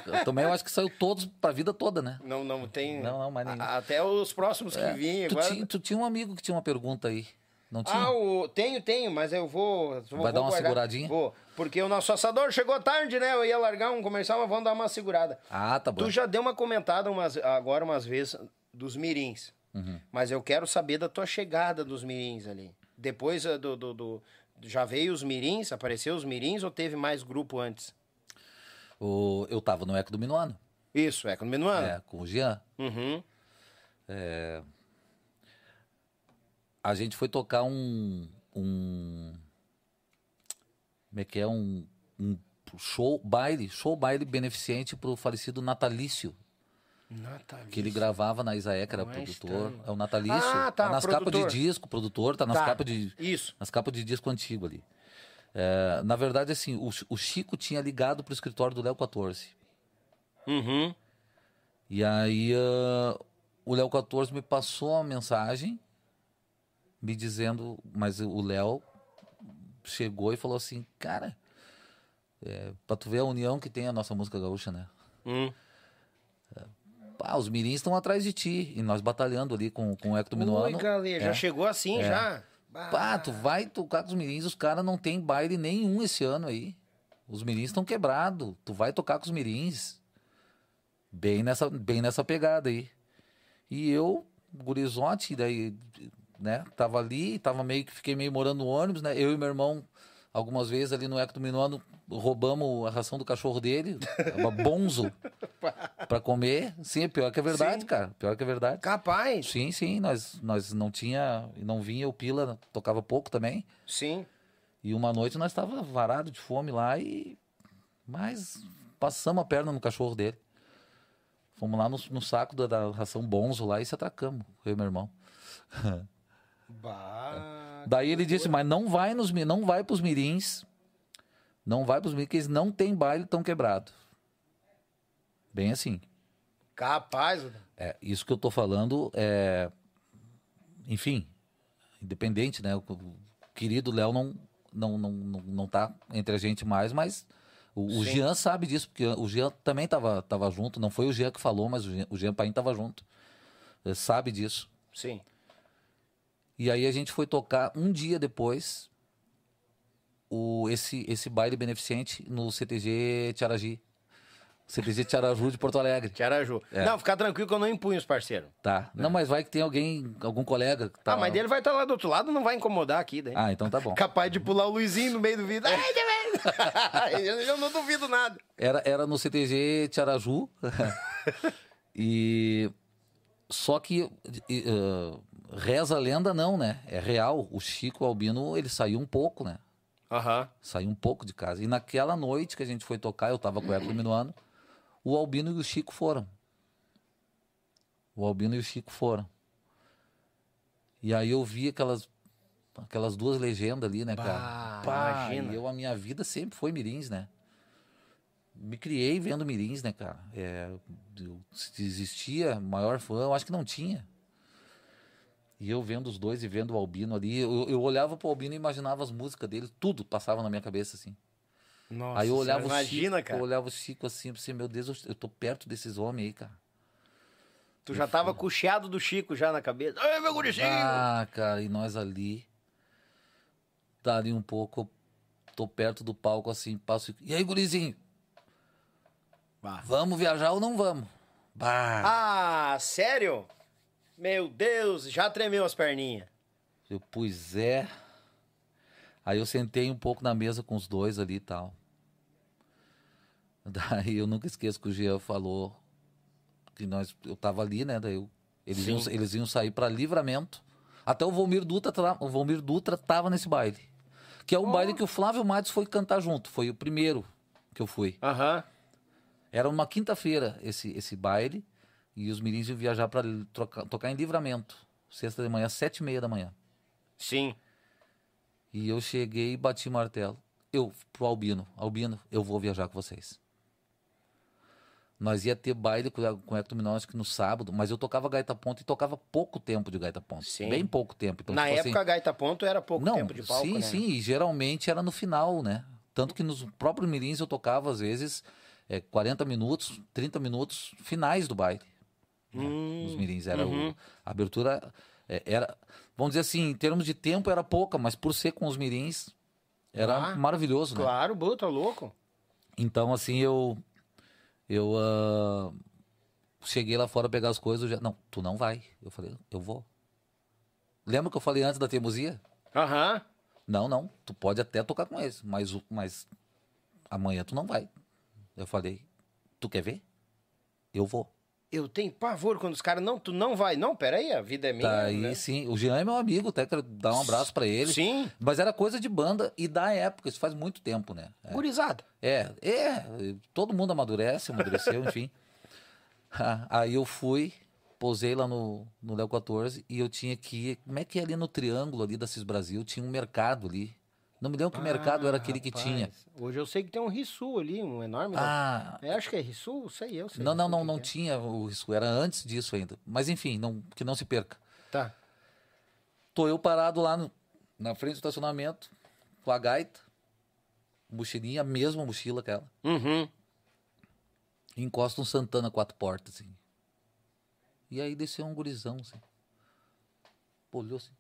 Eu também eu acho que saiu todos pra vida toda, né? Não, não tem. Não, não, mais nenhum. A- Até os próximos que É, vinham. tu, Agora... tinha, tu tinha um amigo que tinha uma pergunta aí. Não tinha? Ah, o... tenho, tenho, mas eu vou. vou Vai dar uma guardar. seguradinha? Vou. Porque o nosso assador chegou tarde, né? Eu ia largar um comercial, mas vamos dar uma segurada. Ah, tá bom. Tu já deu uma comentada umas, agora umas vezes dos mirins. Uhum. Mas eu quero saber da tua chegada dos mirins ali. Depois eh, do, do, do- Já veio os mirins? Apareceu os mirins ou teve mais grupo antes? O- eu tava no Eco do Minuano. Isso, é, quando Minuano? É, com o Jean. Uhum. A gente foi tocar um. um como é que é? Um, um show, baile, show baile beneficente pro falecido Natalício. Natalício. Que ele gravava na Isaé, que era Não é produtor. estranho. É o Natalício. Ah, tá, nas capas de disco, produtor, tá nas Tá, capas de. Isso. Nas capas de disco antigo ali. É, na verdade, assim, o, o Chico tinha ligado pro escritório do Léo 14. Uhum. E aí ah, o Léo 14 me passou uma mensagem me dizendo, mas o Léo chegou e falou assim, cara, é, pra tu ver a união que tem a nossa música gaúcha, né? Hum. Pá, os mirins estão atrás de ti. E nós batalhando ali com, com o Hector Minuano. Ui, galera, já É. chegou assim, já? Bah. Pá, tu vai tocar com os mirins, os caras não tem baile nenhum esse ano aí. Os mirins estão quebrados. Tu vai tocar com os mirins. Bem nessa, bem nessa pegada aí. E eu, gurizote, daí, né, tava ali, tava meio que fiquei meio morando no ônibus, né? Eu e meu irmão, algumas vezes ali no Eco do Minuano, roubamos a ração do cachorro dele, bonzo, pra comer. Sim, pior que é verdade, Sim. cara. Pior que é verdade. Capaz. Sim, sim, nós, nós não tinha, não vinha o Pila, tocava pouco também. Sim. E uma noite nós estava varado de fome lá e mas passamos a perna no cachorro dele. Fomos lá no, no saco da, da ração Bonzo lá e se atracamos, eu e meu irmão. Bah. Daí ele disse, mas não vai nos não vai pros mirins. Não vai pros mirins, que eles não tem baile, tão quebrado. Bem assim. Capaz. É, isso que eu tô falando é. Enfim, independente, né? O, querido Léo não, não, não, não, não tá entre a gente mais, mas o, o. Jean sabe disso, porque o Jean também tava, tava junto. Não foi o Jean que falou, mas o Jean, o Jean Paim tava junto. Ele sabe disso. Sim. E aí a gente foi tocar um dia depois o, esse, esse baile beneficente no CTG Tiaragi. CTG Tiaraju de Porto Alegre. Tiaraju. É. Não, fica tranquilo que eu não impunho os parceiros. Tá. Não, mas vai que tem alguém, algum colega que tá. Ah, mas dele vai estar lá do outro lado, não vai incomodar aqui, daí. Ah, então tá bom. Capaz de pular o Luizinho no meio do vídeo. Ai, também. eu, eu não duvido nada. Era, era no CTG Tiaraju. e. Só que. ah, reza a lenda, não, né? É real. O Chico Albino, ele saiu um pouco, né? Aham. Saiu um pouco de casa. E naquela noite que a gente foi tocar, eu tava com o Hércules Minuano, o Albino e o Chico foram. O Albino e o Chico foram. E aí eu vi aquelas, aquelas duas legendas ali, né, cara? Bah, Pá, imagina. e eu, a minha vida sempre foi Mirins, né? Me criei vendo Mirins, né, cara? É, eu- se existia maior fã, eu acho que não tinha. E eu vendo os dois e vendo o Albino ali, eu, eu olhava pro Albino e imaginava as músicas dele, tudo passava na minha cabeça, assim. Nossa, aí eu olhava senhora, o Chico, imagina, cara. eu olhava o Chico assim, pensei, meu Deus, eu, tô perto desses homens aí, cara. Tu já tava com o chiado do Chico já na cabeça. Ai, meu gurizinho! Ah, cara, e nós ali, dali um pouco, tô perto do palco assim, passo. E aí, gurizinho, Bah. vamos viajar ou não vamos? Bah! Ah, sério? Meu Deus, já tremeu as perninhas. Eu, pois é. Aí eu sentei um pouco na mesa com os dois ali e tal. Daí eu nunca esqueço que o Jean falou que nós, eu tava ali, né? Daí eu- eles, iam, eles iam sair para livramento. Até o Volmir Dutra, tra- o Volmir Dutra tava nesse baile. Que é o baile que o Flávio Matos foi cantar junto. Foi o primeiro que eu fui. Aham. Era uma quinta-feira esse, esse baile. E os mirins iam viajar para tocar em livramento. Sexta de manhã, sete e meia da manhã. Sim. E eu cheguei e bati martelo. Eu, pro Albino. Albino, eu vou viajar com vocês. Nós ia ter baile com, o Hector Minor, acho que no sábado, mas eu tocava gaita ponto e tocava pouco tempo de gaita ponto. Sim. Bem pouco tempo. Então, Na tipo época, a Gaita Ponto era pouco não, tempo de palco, sim, né? sim, e geralmente era no final, né? Tanto que nos próprios mirins eu tocava, às vezes, é, 40 minutos, 30 minutos finais do baile. Né? Hum, Nos mirins. Era uhum. o, a abertura é, era, vamos dizer assim, em termos de tempo era pouca, mas por ser com os mirins, era Ah, maravilhoso, né? Claro, Buta, tá louco. Então, assim, eu. Eu. ah, cheguei lá fora pegar as coisas. Já, não, tu não vai. Eu falei, eu vou. Lembra que eu falei antes da teimosia? Aham. Não, não. Tu pode até tocar com eles, mas, mas amanhã tu não vai. Eu falei, tu quer ver? Eu vou. Eu tenho pavor quando os caras, não, tu não vai. Não, peraí, a vida é minha. Daí né? sim, o Jean é meu amigo, até quero dar um abraço pra ele. Sim. Mas era coisa de banda e da época, isso faz muito tempo, né? É. Gurizada. É, é, todo mundo amadurece, amadureceu, enfim. Ah, Aí eu fui, posei lá no, no Léo 14 e eu tinha que ir. Como é que é ali no triângulo ali da Cis Brasil? Tinha um mercado ali. Não me lembro que mercado era aquele que rapaz, tinha. Hoje eu sei que tem um Rissul ali, um enorme. Ah, É, acho que é Rissul, sei eu. Sei, não, não, não, que não que tinha o risco, era antes disso ainda. Mas enfim, não, que não se perca. é. Tá. Tô eu parado lá no- na frente do estacionamento, com a gaita, mochilinha, a mesma mochila que ela. Uhum. Encosta um Santana quatro portas, assim. E aí desceu um gurizão, assim. Olhou assim.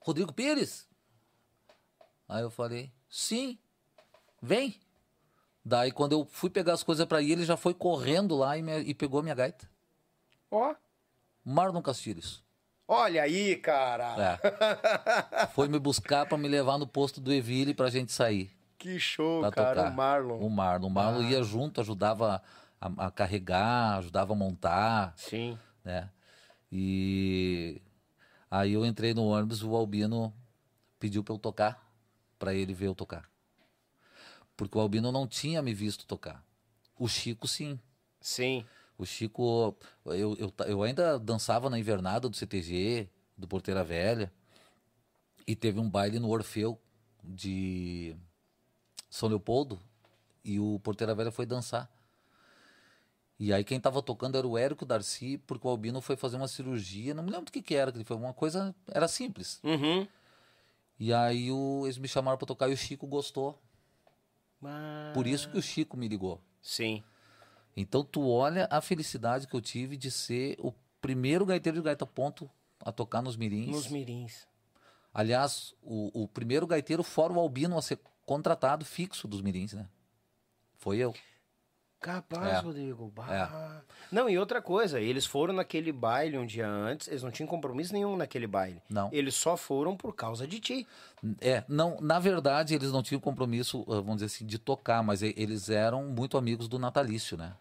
Rodrigo Pires? Aí eu falei, sim, vem. Daí quando eu fui pegar as coisas pra ir, ele já foi correndo lá e, me- e pegou minha gaita. Ó. Marlon Castilhos. Olha aí, cara. É. foi me buscar pra me levar no posto do Evile pra gente sair. Que show, Pra cara. tocar. O Marlon. O Marlon. O Marlon Ah. ia junto, ajudava a, a carregar, ajudava a montar. Sim. né? E aí eu entrei no ônibus, o Albino pediu para eu tocar, para ele ver eu tocar. Porque o Albino não tinha me visto tocar. O Chico sim. Sim. O Chico, eu, eu, eu ainda dançava na invernada do CTG, do Porteira Velha, e teve um baile no Orfeu de São Leopoldo, e o Porteira Velha foi dançar. E aí quem tava tocando era o Érico Darcy, porque o Albino foi fazer uma cirurgia, não me lembro do que que era, que ele foi uma coisa, era simples. Uhum. E aí o, eles me chamaram para tocar e o Chico gostou. Mas... Por isso que o Chico me ligou. Sim. Então tu olha a felicidade que eu tive de ser o primeiro gaiteiro de gaita ponto a tocar nos mirins. Nos mirins. Aliás, o, o primeiro gaiteiro fora o Albino a ser contratado fixo dos mirins, né? Foi eu. Capaz, É. Rodrigo. Bah. Não, e outra coisa, eles foram naquele baile um dia antes, eles não tinham compromisso nenhum naquele baile. Não. Eles só foram por causa de ti. É, não, na verdade, eles não tinham compromisso, ah, vamos dizer assim, de tocar, mas eles eram muito amigos do natalício, né?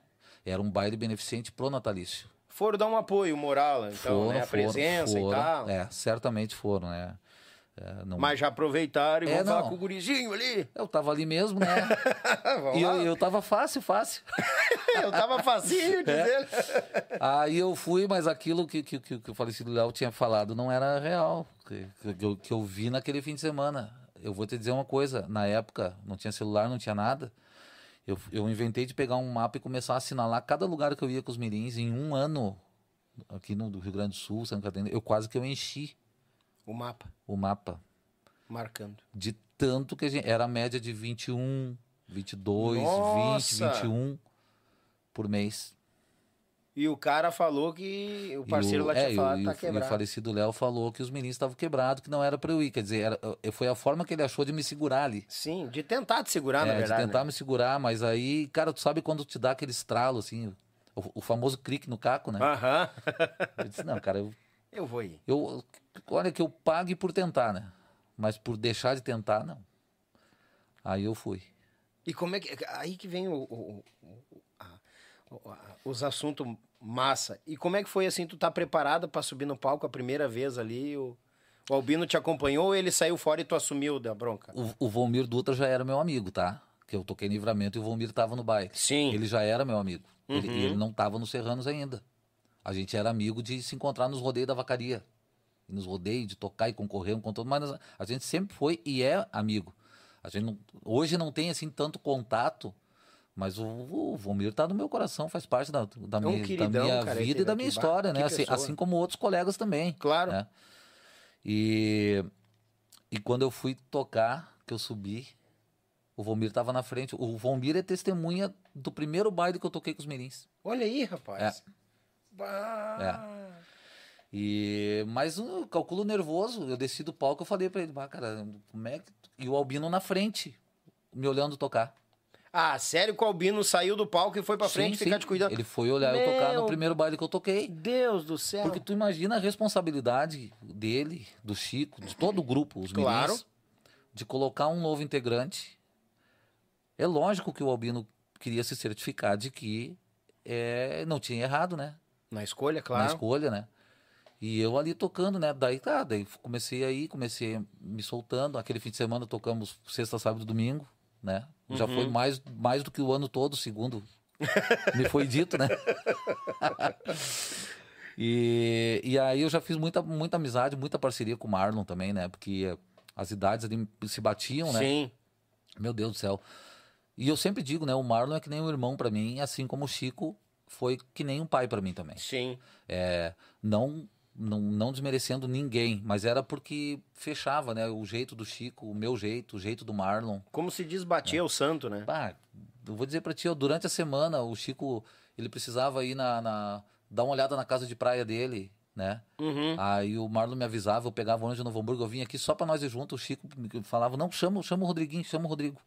Era um baile beneficente pro natalício. Foram dar um apoio moral, então, né? A presença e tal. É, certamente foram, né? É, não- Mas já aproveitaram e É, vão falar não. com o gurizinho ali. Eu tava ali mesmo, né? E eu, eu tava fácil, fácil. Eu tava facinho de É. Aí eu fui, mas aquilo que, que, que, que o falecido Léo tinha falado não era real. Que, que, eu, que eu vi naquele fim de semana. Eu vou te dizer uma coisa: na época, não tinha celular, não tinha nada. Eu, eu inventei de pegar um mapa e começar a assinalar cada lugar que eu ia com os mirins. Em um ano, aqui no Rio Grande do Sul, Santa Catarina, eu quase que eu enchi O mapa, o mapa. marcando. De tanto que a gente. Era a média de 21, 22, Nossa! 20, 21 por mês. E o cara falou que o parceiro E o- lá tinha é, falado tá o, e o quebrado. falecido Léo falou que os meninos estavam quebrados, que não era pra eu ir. Quer dizer, era- eh, foi a forma que ele achou de me segurar ali. Sim, de tentar te segurar, na É, de verdade. tentar né? me segurar, mas aí, cara, tu sabe quando te dá aquele estralo, assim, o, o famoso clique no caco, né? Aham. Eu disse, não, cara, eu, Eu vou ir. eu- olha que eu pague por tentar, né? Mas por deixar de tentar, não. Aí eu fui. E como é que. Aí que vem o, o- o- a- os assuntos massa. E como é que foi assim? Tu tá preparada pra subir no palco a primeira vez ali? O, o Albino te acompanhou ou ele saiu fora e tu assumiu da bronca? O, o Volmir Dutra já era meu amigo, tá? Que eu toquei em livramento e o Volmir tava no baile. Sim. Ele já era meu amigo. Ele, Uhum. ele não tava nos Serranos ainda. A gente era amigo de se encontrar nos rodeios da vacaria. E nos rodeios, de tocar e concorrer um com todo. Mas a gente sempre foi e é amigo. A gente não- hoje não tem assim tanto contato, mas o, o Volmir tá no meu coração, faz parte da, da É um minha, da queridão, minha cara, vida e da minha história, né? Assim, assim como outros colegas também. Claro. né? E, e quando eu fui tocar, que eu subi, o Volmir tava na frente. O Volmir é testemunha do primeiro baile que eu toquei com os mirins. Olha aí, rapaz. É. Bah. E, mas o calculo nervoso, eu desci do palco, eu falei pra ele, ah, cara, como é que... E o Albino na frente, me olhando tocar. Ah, sério que o Albino saiu do palco e foi pra frente Sim, ficar sim. te cuidando? Ele foi olhar eu tocar Meu no primeiro baile que eu toquei. Deus do céu. Porque tu imagina a responsabilidade dele, do Chico, de todo o grupo, os Claro. mirins, de colocar um novo integrante. É lógico que o Albino queria se certificar de que é, não tinha errado, né? Na escolha, Na claro. escolha, né? E eu ali tocando, né? Daí tá, daí comecei aí, comecei me soltando. Aquele fim de semana tocamos sexta, sábado e domingo, né? Já Uhum. foi mais, mais do que o ano todo, segundo me foi dito, né? e, e aí eu já fiz muita, muita amizade, muita parceria com o Marlon também, né? Porque as idades ali se batiam, né? Sim. Meu Deus do céu. E eu sempre digo, né? O Marlon é que nem um irmão pra mim, assim como o Chico foi que nem um pai pra mim também. Sim. É, não, não, não desmerecendo ninguém, mas era porque fechava, né? O jeito do Chico, o meu jeito, o jeito do Marlon. Como se diz batia o santo, né? Bah, eu vou dizer pra ti, durante a semana o Chico, ele precisava ir na, na- dar uma olhada na casa de praia dele, né? Uhum. Aí o Marlon me avisava, eu pegava o de Novo Hamburgo, eu vinha aqui só pra nós ir junto, o Chico falava, não, chama, chama o Rodriguinho, chama o Rodrigo.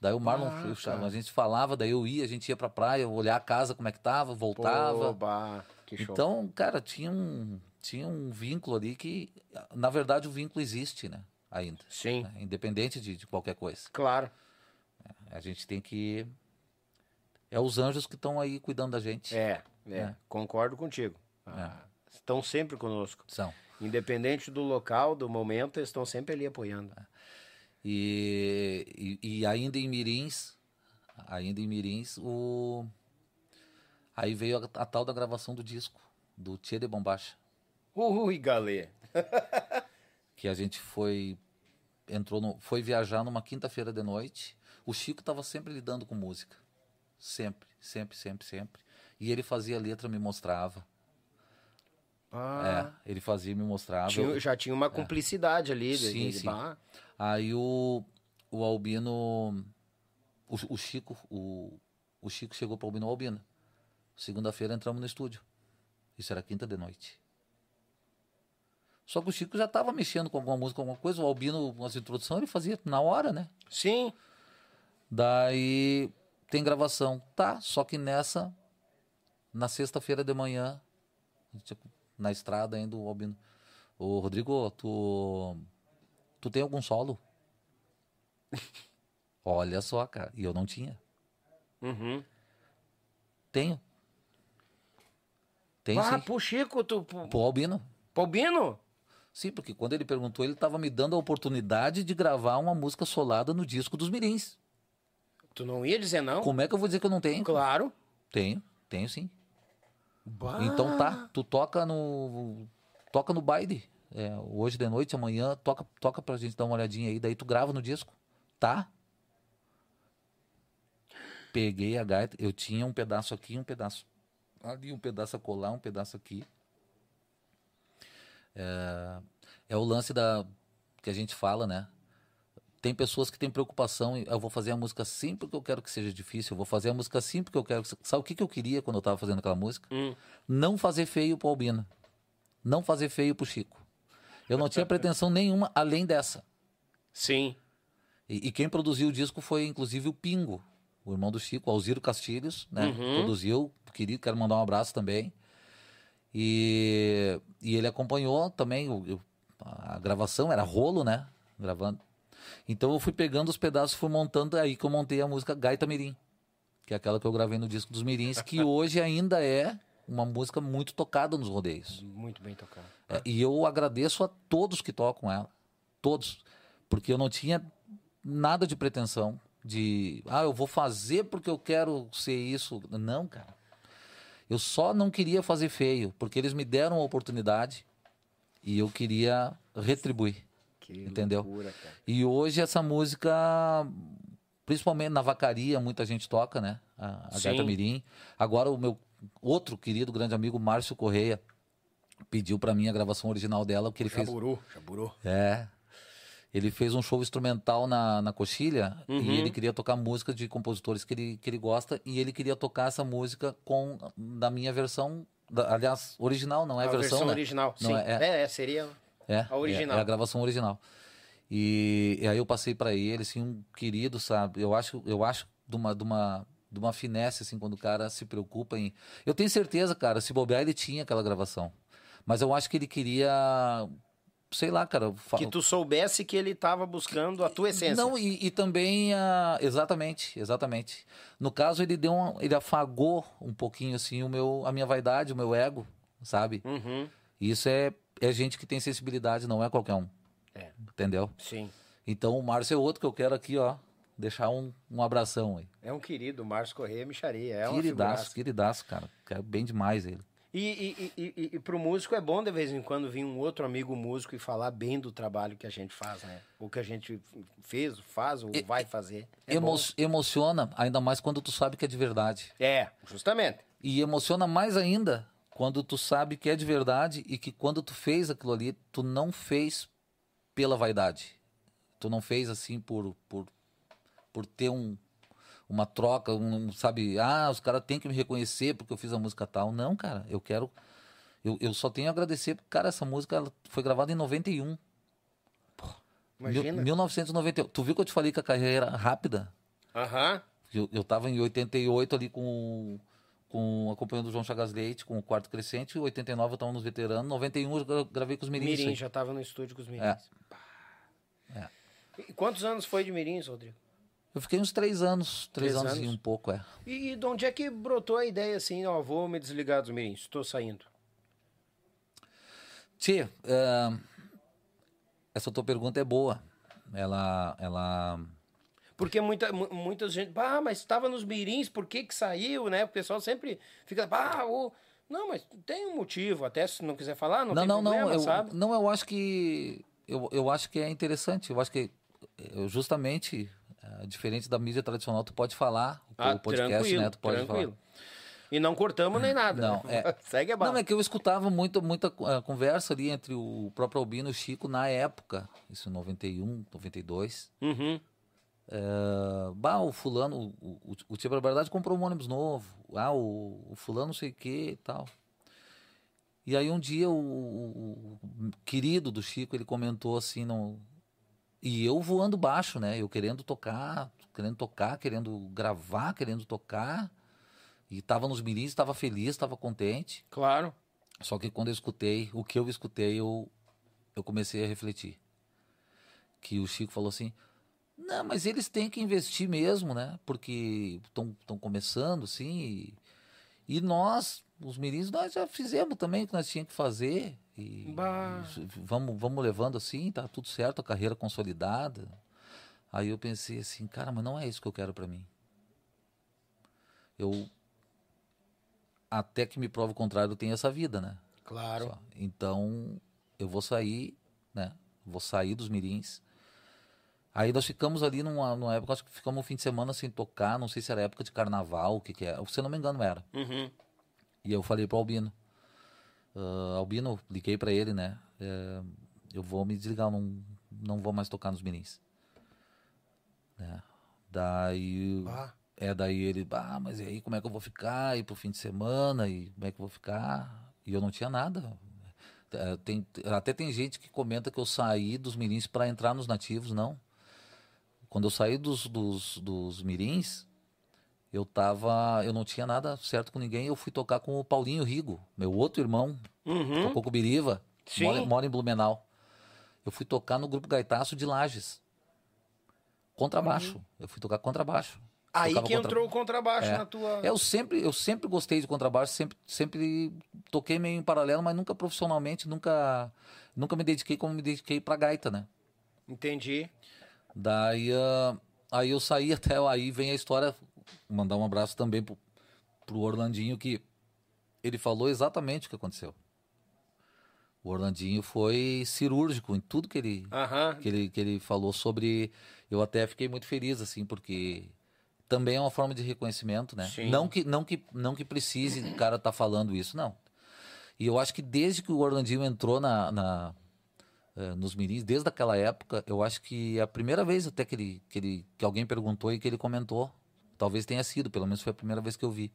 Daí o Marlon, Ah, cara. a gente falava, daí eu ia, a gente ia pra praia, olhar a casa, como é que tava, voltava. Pô, bah, que show. Então, cara, tinha um, tinha um vínculo ali que, na verdade, o vínculo existe, né? Ainda. Sim, né, Independente de, de qualquer coisa. claro. A gente tem que. É os anjos que estão aí cuidando da gente. É, é, É. concordo contigo. Ah, Estão sempre conosco. São. Independente do local, do momento, eles estão sempre ali apoiando. E, e, e ainda em Mirins, ainda em Mirins, o. Aí veio a, a tal da gravação do disco, do Tchê de Bombacha. Ui, galê. que a gente foi entrou no, foi viajar numa quinta-feira de noite. O Chico estava sempre lidando com música, sempre, sempre, sempre, sempre. E ele fazia letra, me mostrava. Ah, É, ele fazia, e me mostrava. tinha- já tinha uma cumplicidade ali. de- Sim, de- sim. Aí o, o Albino, o, o Chico, o, o Chico chegou para o Albino, "Ô, Albino, segunda-feira entramos no estúdio. Isso era quinta de noite. Só que o Chico já estava mexendo com alguma música, alguma coisa. O Albino, as introduções, ele fazia na hora, né? Sim, Daí, tem gravação. Tá, só que nessa, na sexta-feira de manhã, na estrada ainda, o Albino. Ô, Rodrigo, tu. Tu tem algum solo? Olha só, cara. E eu não tinha. Uhum. Tenho. Tenho Ah, sim. pro Chico, tu. Pro, Albino. pro Albino? Sim, porque quando ele perguntou, ele estava me dando a oportunidade de gravar uma música solada no disco dos Mirins. Tu não ia dizer não? Como é que eu vou dizer que eu não tenho? Claro. Tenho, tenho sim. Bah. Então tá, tu toca no toca no baile. É, hoje de noite, amanhã, toca, toca pra gente dar uma olhadinha aí, daí tu grava no disco. Tá? Peguei a gaita, eu tinha um pedaço aqui, um pedaço ali, um pedaço a colar, um pedaço aqui. É, é o lance da que a gente fala, né? Tem pessoas que têm preocupação, em, eu vou fazer a música assim porque eu quero que seja difícil, eu vou fazer a música assim porque eu quero. que- Sabe o que, que eu queria quando eu tava fazendo aquela música? Hum. Não fazer feio pro Albino. Não fazer feio pro Chico. Eu não tinha pretensão nenhuma além dessa. Sim. E, e quem produziu o disco foi, inclusive, o Pingo, o irmão do Chico, Alziro Castilhos, né? Uhum. Produziu, querido, quero mandar um abraço também. E, e ele acompanhou também o- o- a gravação, era rolo, né? Gravando. Então eu fui pegando os pedaços, fui montando, aí que eu montei a música Gaita Mirim, que é aquela que eu gravei no disco dos Mirins, que hoje ainda é uma música muito tocada nos rodeios. Muito bem tocado. É, e eu agradeço a todos que tocam ela. Todos. Porque eu não tinha nada de pretensão de, ah, eu vou fazer porque eu quero ser isso. Não, cara. Eu só não queria fazer feio, porque eles me deram a oportunidade e eu queria retribuir. Que Entendeu? loucura. E hoje essa música, principalmente na vacaria, muita gente toca, né? A, a Mirim. Agora o meu outro querido grande amigo Márcio Correia pediu pra mim a gravação original dela, porque ele fez Jaburu, jaburu. é. Ele fez um show instrumental na, na Coxilha Uhum. e ele queria tocar música de compositores que ele, que ele gosta e ele queria tocar essa música com da minha versão, da- aliás, original, não é a versão, versão né? original. Não Sim. é- É, é, seria. É, A original. É, é a gravação original. E, e aí eu passei pra ele, assim, um querido, sabe? Eu acho, eu acho de uma, de uma, de uma finesse, assim, quando o cara se preocupa em. Eu tenho certeza, cara, se bobear, ele tinha aquela gravação. Mas eu acho que ele queria. Sei lá, cara. fa- Que tu soubesse que ele tava buscando a tua essência. Não, e, e também, ah, exatamente, exatamente. No caso, ele deu um, ele afagou um pouquinho, assim, o meu, a minha vaidade, o meu ego, sabe? Uhum. Isso é, é gente que tem sensibilidade, não é qualquer um. É. Entendeu? Sim. Então o Márcio é outro que eu quero aqui, ó, deixar um, um abração aí. É um querido, Márcio Correia Micharia. É queridaço, queridaço, cara. Quero bem demais ele. E, e, e, e, e pro músico é bom de vez em quando vir um outro amigo músico e falar bem do trabalho que a gente faz, né? O que a gente fez, faz ou vai fazer. É, Emo- bom. emociona, ainda mais quando tu sabe que é de verdade. é, justamente. E emociona mais ainda quando tu sabe que é de verdade e que quando tu fez aquilo ali, tu não fez pela vaidade. Tu não fez assim por, por, por ter um, uma troca, um, sabe? Ah, os caras têm que me reconhecer porque eu fiz a música tal. Não, cara, eu quero. Eu, eu só tenho a agradecer. Cara, essa música ela foi gravada em 91. Imagina. Mil, 1991. Tu viu que eu te falei que a carreira era rápida? Aham. Eu, eu tava em 88 ali com, com acompanhando o João Chagas Leite, com o Quarto Crescente, em 89 eu tava nos veteranos, 91 eu gra- gravei com os Mirins. Mirim, já tava no estúdio com os Mirins. É. É. E quantos anos foi de Mirins, Rodrigo? Eu fiquei uns três anos, três, Três anos, e anos? um pouco, é. E, e de onde é que brotou a ideia assim, ó, vou me desligar dos Mirins, estou saindo? Tchê, é, essa tua pergunta é boa. Ela, ela... Porque muita, mu- muita gente, ah, mas estava nos Mirins, por que que saiu, né? O pessoal sempre fica, ah, o... Não, mas tem um motivo, até se não quiser falar, não, Não, tem não, problema, não, eu, sabe? não, eu acho que eu, eu acho que é interessante. Eu acho que eu, justamente é, diferente da mídia tradicional, tu pode falar Ah, o podcast, né? Tu pode tranquilo. falar. E não cortamos nem nada. Não, né? é. Segue a bala. Não, é que eu escutava muita, muita eh, conversa ali entre o próprio Albino e o Chico na época, isso em 91, 92. Uhum. É, bah, o fulano, o, o, o Tia Barbaridade comprou um ônibus novo. Ah, o, o fulano não sei o que e tal. E aí um dia o, o- o querido do Chico, ele comentou assim, no, e eu voando baixo, né? Eu querendo tocar, querendo tocar, querendo gravar, querendo tocar. E tava nos mirins, estava feliz, estava contente. Claro. Só que quando eu escutei, o que eu escutei, eu, eu comecei a refletir. Que o Chico falou assim: não, mas eles têm que investir mesmo, né? Porque estão começando, assim. E, e nós, os mirins, nós já fizemos também o que nós tínhamos que fazer. E, e vamos, vamos levando assim, tá tudo certo, a carreira consolidada. Aí eu pensei assim, cara, mas não é isso que eu quero para mim. Eu até que me prove o contrário, eu tenho essa vida, né? Claro. Só. Então, eu vou sair, né? Vou sair dos mirins. Aí nós ficamos ali numa, numa época, acho que ficamos um fim de semana sem tocar, não sei se era época de carnaval, o que que é. Se eu não me engano, era. Uhum. E eu falei pro Albino. "Ah, Albino, liguei pra ele, né? É, eu vou me desligar, não, não vou mais tocar nos mirins. Né? Daí. Bah. É, daí ele, ah, mas e aí como é que eu vou ficar? E pro fim de semana, e como é que eu vou ficar? E eu não tinha nada. É, tem, até tem gente que comenta que eu saí dos mirins para entrar nos nativos, não. Quando eu saí dos, dos, dos mirins, eu tava. Eu não tinha nada certo com ninguém. Eu fui tocar com o Paulinho Rigo, meu outro irmão, Uhum. tocou com o Biriva, mora, mora em Blumenau. Eu fui tocar no grupo Gaitaço de Lages. Contrabaixo. Eu fui tocar contrabaixo. Aí Tocava que contra- entrou o contrabaixo É. na tua. Eu sempre, eu sempre gostei de contrabaixo, sempre, sempre toquei meio em paralelo, mas nunca profissionalmente, nunca, nunca me dediquei como me dediquei pra gaita, né? Entendi. Daí, ah, aí eu saí até aí vem a história, mandar um abraço também pro, pro Orlandinho que ele falou exatamente o que aconteceu. O Orlandinho foi cirúrgico em tudo que ele que ele, que ele falou sobre. Eu até fiquei muito feliz, assim, porque também é uma forma de reconhecimento, né? Sim. Não que, não que, não que precise o cara estar falando isso, não. E eu acho que desde que o Orlandinho entrou na, na, eh, nos mirins, desde aquela época, eu acho que é a primeira vez até que, ele, que, ele, que alguém perguntou e que ele comentou. Talvez tenha sido, pelo menos foi a primeira vez que eu vi.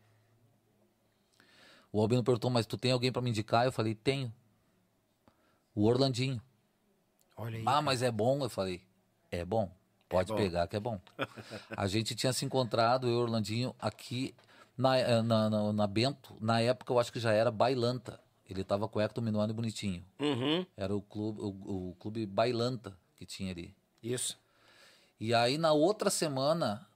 O Albino perguntou, mas tu tem alguém para me indicar? Eu falei, tenho. O Orlandinho. Olha aí. Ah, mas é bom? Eu falei, é bom. Pode bom. pegar que é bom. A gente tinha se encontrado, eu e o Orlandinho, aqui na, eh, na, na, na Bento. Na época, eu acho que já era Bailanta. Ele tava com o Hector Minuano e Bonitinho. Uhum. Era o clube, o, o clube Bailanta que tinha ali. Isso. E aí, na outra semana,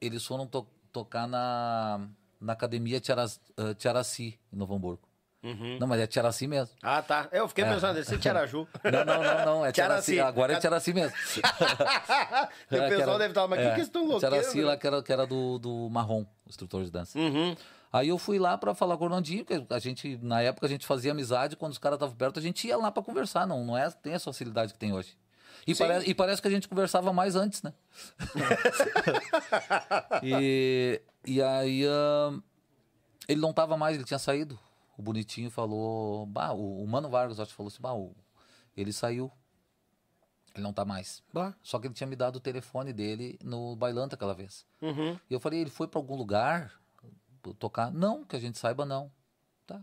eles foram to- tocar na, na Academia eh, Tiaraci, em Novo Hamburgo. Uhum. Não, mas é Tiaraci mesmo. Ah, tá. Eu fiquei pensando, deve ser Tiaraju. Não, não, não, não. É Tiaraci. Tiaraci. Agora é Tiaraci mesmo. o É, pessoal era- deve estar, mas o que, é, que estão loucos? Tiaraci lá, que era, que era do, do Marrom, o instrutor de dança. Uhum. Aí eu fui lá pra falar com o Orlandinho, porque a gente, na época, a gente fazia amizade, quando os caras estavam perto, a gente ia lá pra conversar, não, não é, tem essa facilidade que tem hoje. E, pare- e parece que a gente conversava mais antes, né? e, e aí ele não tava mais, ele tinha saído. O Bonitinho falou, bah, o, o Mano Vargas, acho que falou assim, bah, o- ele saiu. Ele não tá mais. Bah. Só que ele tinha me dado o telefone dele no Bailanta aquela vez. Uhum. E eu falei, ele foi pra algum lugar tocar? Não, que a gente saiba não. Tá.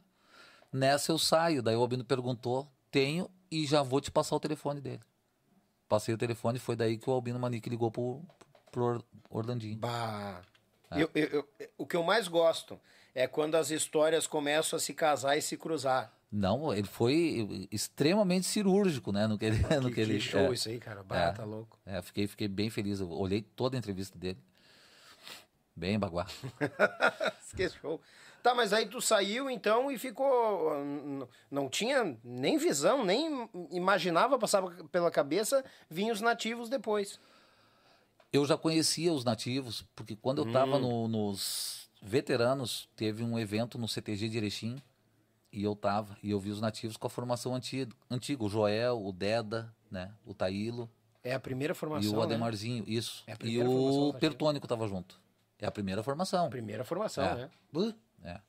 Nessa eu saio, daí o Albino perguntou, tenho e já vou te passar o telefone dele. Passei o telefone, foi daí que o Albino Manique ligou pro, pro Or- Orlandinho. Bah. É. Eu- eu- eu- o que eu mais gosto é quando as histórias começam a se casar e se cruzar. Não, ele foi extremamente cirúrgico, né, no que ele... no Que, que ele que show é. isso aí, cara. Bah, É. tá louco. É, fiquei, fiquei bem feliz, eu olhei toda a entrevista dele. Bem baguá. Que show. Tá, mas aí tu saiu então e ficou. Não tinha nem visão, nem imaginava, passava pela cabeça, vinha os nativos depois. Eu já conhecia os nativos, porque quando eu Hum. estava nos veteranos, teve um evento no CTG de Erechim, e eu tava, e eu vi os nativos com a formação antiga, antiga o Joel, o Deda, né, o Taílo É a primeira formação. e o né? Ademarzinho, isso. É e o. Pertônico tava junto. É a primeira formação. Primeira formação, É. né? É.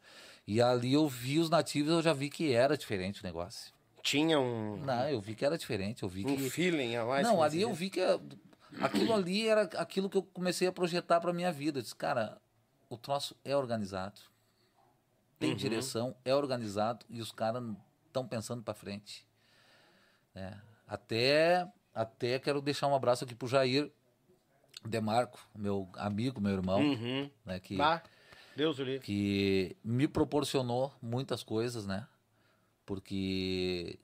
E ali eu vi os nativos, eu já vi que era diferente o negócio. Tinha um, Não, eu vi que era diferente, eu vi um que feeling a mais. Não, ali eu vi que aquilo ali era aquilo que eu comecei a projetar para minha vida. Eu disse, cara, o troço é organizado. Tem Uhum. direção, é organizado e os caras estão pensando para frente. É. Até, até quero deixar um abraço aqui pro Jair, Demarco, meu amigo, meu irmão, Uhum. né, que, Bah, Deus o livre. que me proporcionou muitas coisas, né? Porque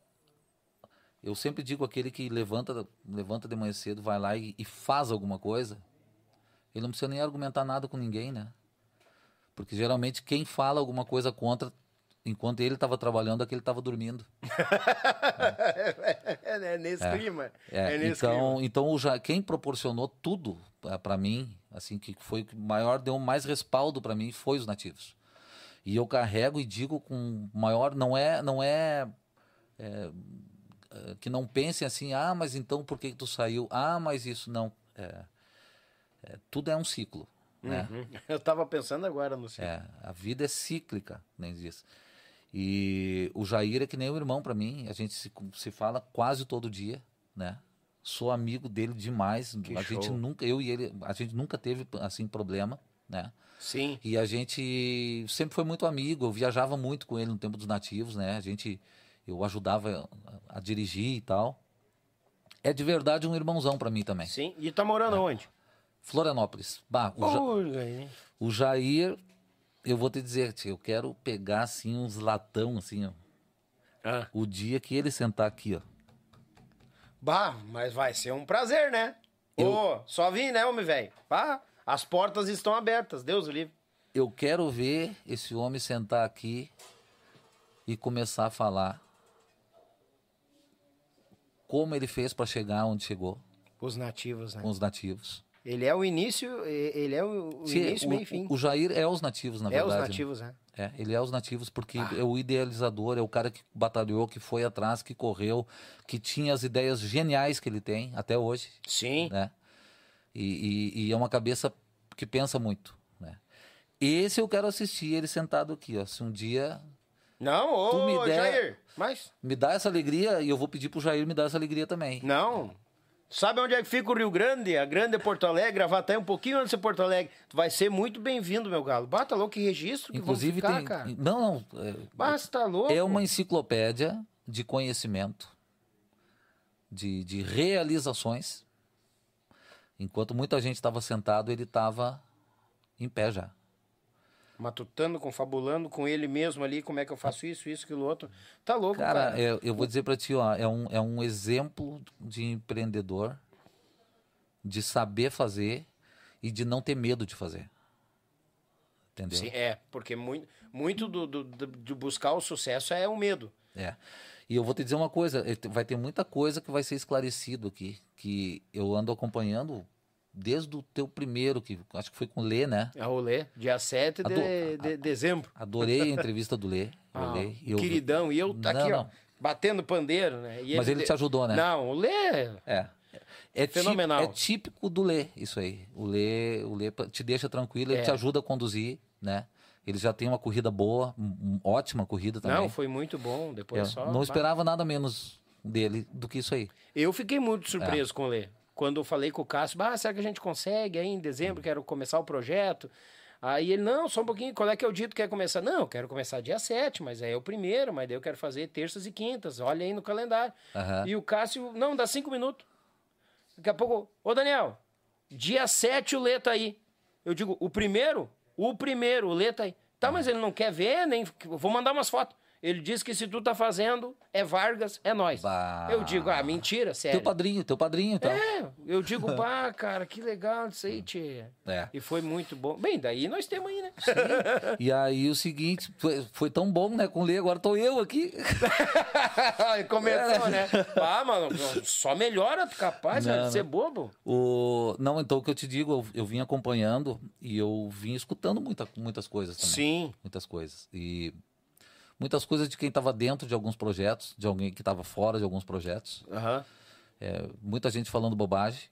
eu sempre digo aquele que levanta, levanta de manhã cedo, vai lá e, e faz alguma coisa, ele não precisa nem argumentar nada com ninguém, né? Porque geralmente quem fala alguma coisa contra, enquanto ele estava trabalhando, é que ele estava dormindo. É, nesse clima. É, É, nesse então, clima. então quem proporcionou tudo para mim, assim que foi o maior deu mais respaldo para mim foi os nativos. E eu carrego e digo com maior não é não é, é, é, que não pensem assim ah mas então por que, que tu saiu ah mas isso não é, é, tudo é um ciclo né Uhum. Eu tava pensando agora no é, a vida é cíclica, nem diz. E o Jair é que nem o irmão para mim, a gente se, se fala quase todo dia, né? Sou amigo dele demais. Que a gente show. nunca, eu e ele, a gente nunca teve assim problema, né? Sim. E a gente sempre foi muito amigo, eu viajava muito com ele no tempo dos nativos, né? A gente eu ajudava a, a dirigir e tal. É de verdade um irmãozão para mim também. Sim. E tá morando onde? Florianópolis. Bah, o, Ja- o Jair, eu vou te dizer, tio, eu quero pegar assim uns latão assim, ó. Ah. O dia que ele sentar aqui, ó. Bah, mas vai ser um prazer, né? Ô, só vim, né, homem velho? Bah, as portas estão abertas, Deus o livre. Eu quero ver esse homem sentar aqui e começar a falar como ele fez para chegar onde chegou Os nativos, né? com os nativos. Ele é o início, ele é o, Se- início, o, meio e fim. o Jair é os nativos, na é verdade. os né? nativos, né? É, ele é os nativos porque Ah. é o idealizador, é o cara que batalhou, que foi atrás, que correu, que tinha as ideias geniais que ele tem até hoje. Sim. né? E, e- e é uma cabeça que pensa muito, né? Esse eu quero assistir ele sentado aqui, ó. Se um dia Não, ô, Tu me der- Jair, mas... me dá essa alegria e eu vou pedir pro Jair me dar essa alegria também. Não. Sabe onde é que fica o Rio Grande? A grande é Porto Alegre, Avatar é um pouquinho antes de Porto Alegre. Tu vai ser muito bem-vindo, meu galo. Bata louco, que registro que Inclusive ficar, tem, cara. não, não, é- Basta louco. é uma enciclopédia de conhecimento, de, de realizações. Enquanto muita gente estava sentado, ele estava em pé já. Matutando, confabulando com ele mesmo ali, como é que eu faço isso, isso, aquilo outro. Tá louco, Cara, cara. é- eu vou dizer pra ti, ó, é um, é um exemplo de empreendedor, de saber fazer e de não ter medo de fazer. Entendeu? Sim, é, porque muito, muito do, do- do- de buscar o sucesso é o medo. É. E eu vou te dizer uma coisa, eh, vai ter muita coisa que vai ser esclarecido aqui, que eu ando acompanhando desde o teu primeiro, que acho que foi com o Lê, né? A rolê, dia 7 de, Ado- de dezembro. Adorei a entrevista do Lê. o Ah, Lê, eu- queridão, e eu tá Não, aqui, ó, batendo pandeiro, né? E Mas ele te ajudou, né? Não, o Lê É. É Fenomenal. é típico do Lê, isso aí. O Lê, o Lê te deixa tranquilo, ele É. te ajuda a conduzir, né? Ele já tem uma corrida boa, ótima corrida também. Não, foi muito bom. Depois Eu só. não esperava nada menos dele do que isso aí. Eu fiquei muito É. surpreso com o Lê. Quando eu falei com o Cássio, ah, será que a gente consegue aí em dezembro? Hum. Quero começar o projeto. Aí ele, não, só um pouquinho, qual é que é o dia que quer começar? Não, eu quero começar dia 7, mas aí é o primeiro, mas daí eu quero fazer terças e quintas, olha aí no calendário. Aham. E o Cássio, não, dá cinco minutos. Daqui a pouco, ô Daniel, dia 7 o Lê tá aí. Eu digo, o primeiro? O primeiro, o Lê tá aí. Tá, mas ele não quer ver, nem. Vou mandar umas fotos. Ele diz que se tu tá fazendo, é Vargas, é nós. Bah. Eu digo, ah, mentira, sério. Teu padrinho, teu padrinho, então. É, eu digo, pá, cara, que legal isso aí, tia. É. E foi muito bom. Bem, daí nós temos aí, né? E aí o seguinte, foi, foi tão bom, né, com o Lê, agora tô eu aqui. Começou, né? Ah, mano, só melhora, tu capaz Não, de ser bobo. O... Não, então o que eu te digo, eu, eu vim acompanhando e eu vim escutando muita, muitas coisas também. Sim. Muitas coisas. E muitas coisas de quem estava dentro de alguns projetos, de alguém que estava fora de alguns projetos. Aham. É, muita gente falando bobagem,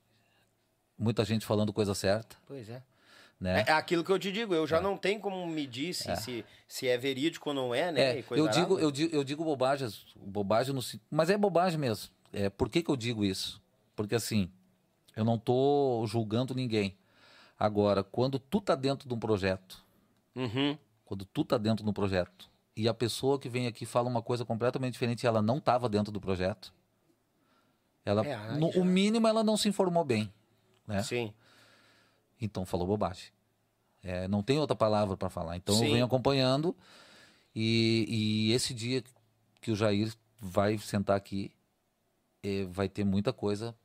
muita gente falando coisa certa, Pois é. né? É aquilo que eu te digo, eu já não tenho como medir se, se, se é verídico ou não é, né? É, eu digo, eu digo, eu digo bobagens, bobagem no, mas é bobagem mesmo. É, por que, que eu digo isso? Porque assim, eu não tô julgando ninguém. Agora, quando tu tá dentro de um projeto, Uhum. quando tu tá dentro de um projeto e a pessoa que vem aqui fala uma coisa completamente diferente e ela não estava dentro do projeto, ela, É, no, já- o mínimo ela não se informou bem, né? Sim. Então falou bobagem. É, não tem outra palavra para falar. Então Sim. eu venho acompanhando e, e esse dia que o Jair vai sentar aqui, eh, vai ter muita coisa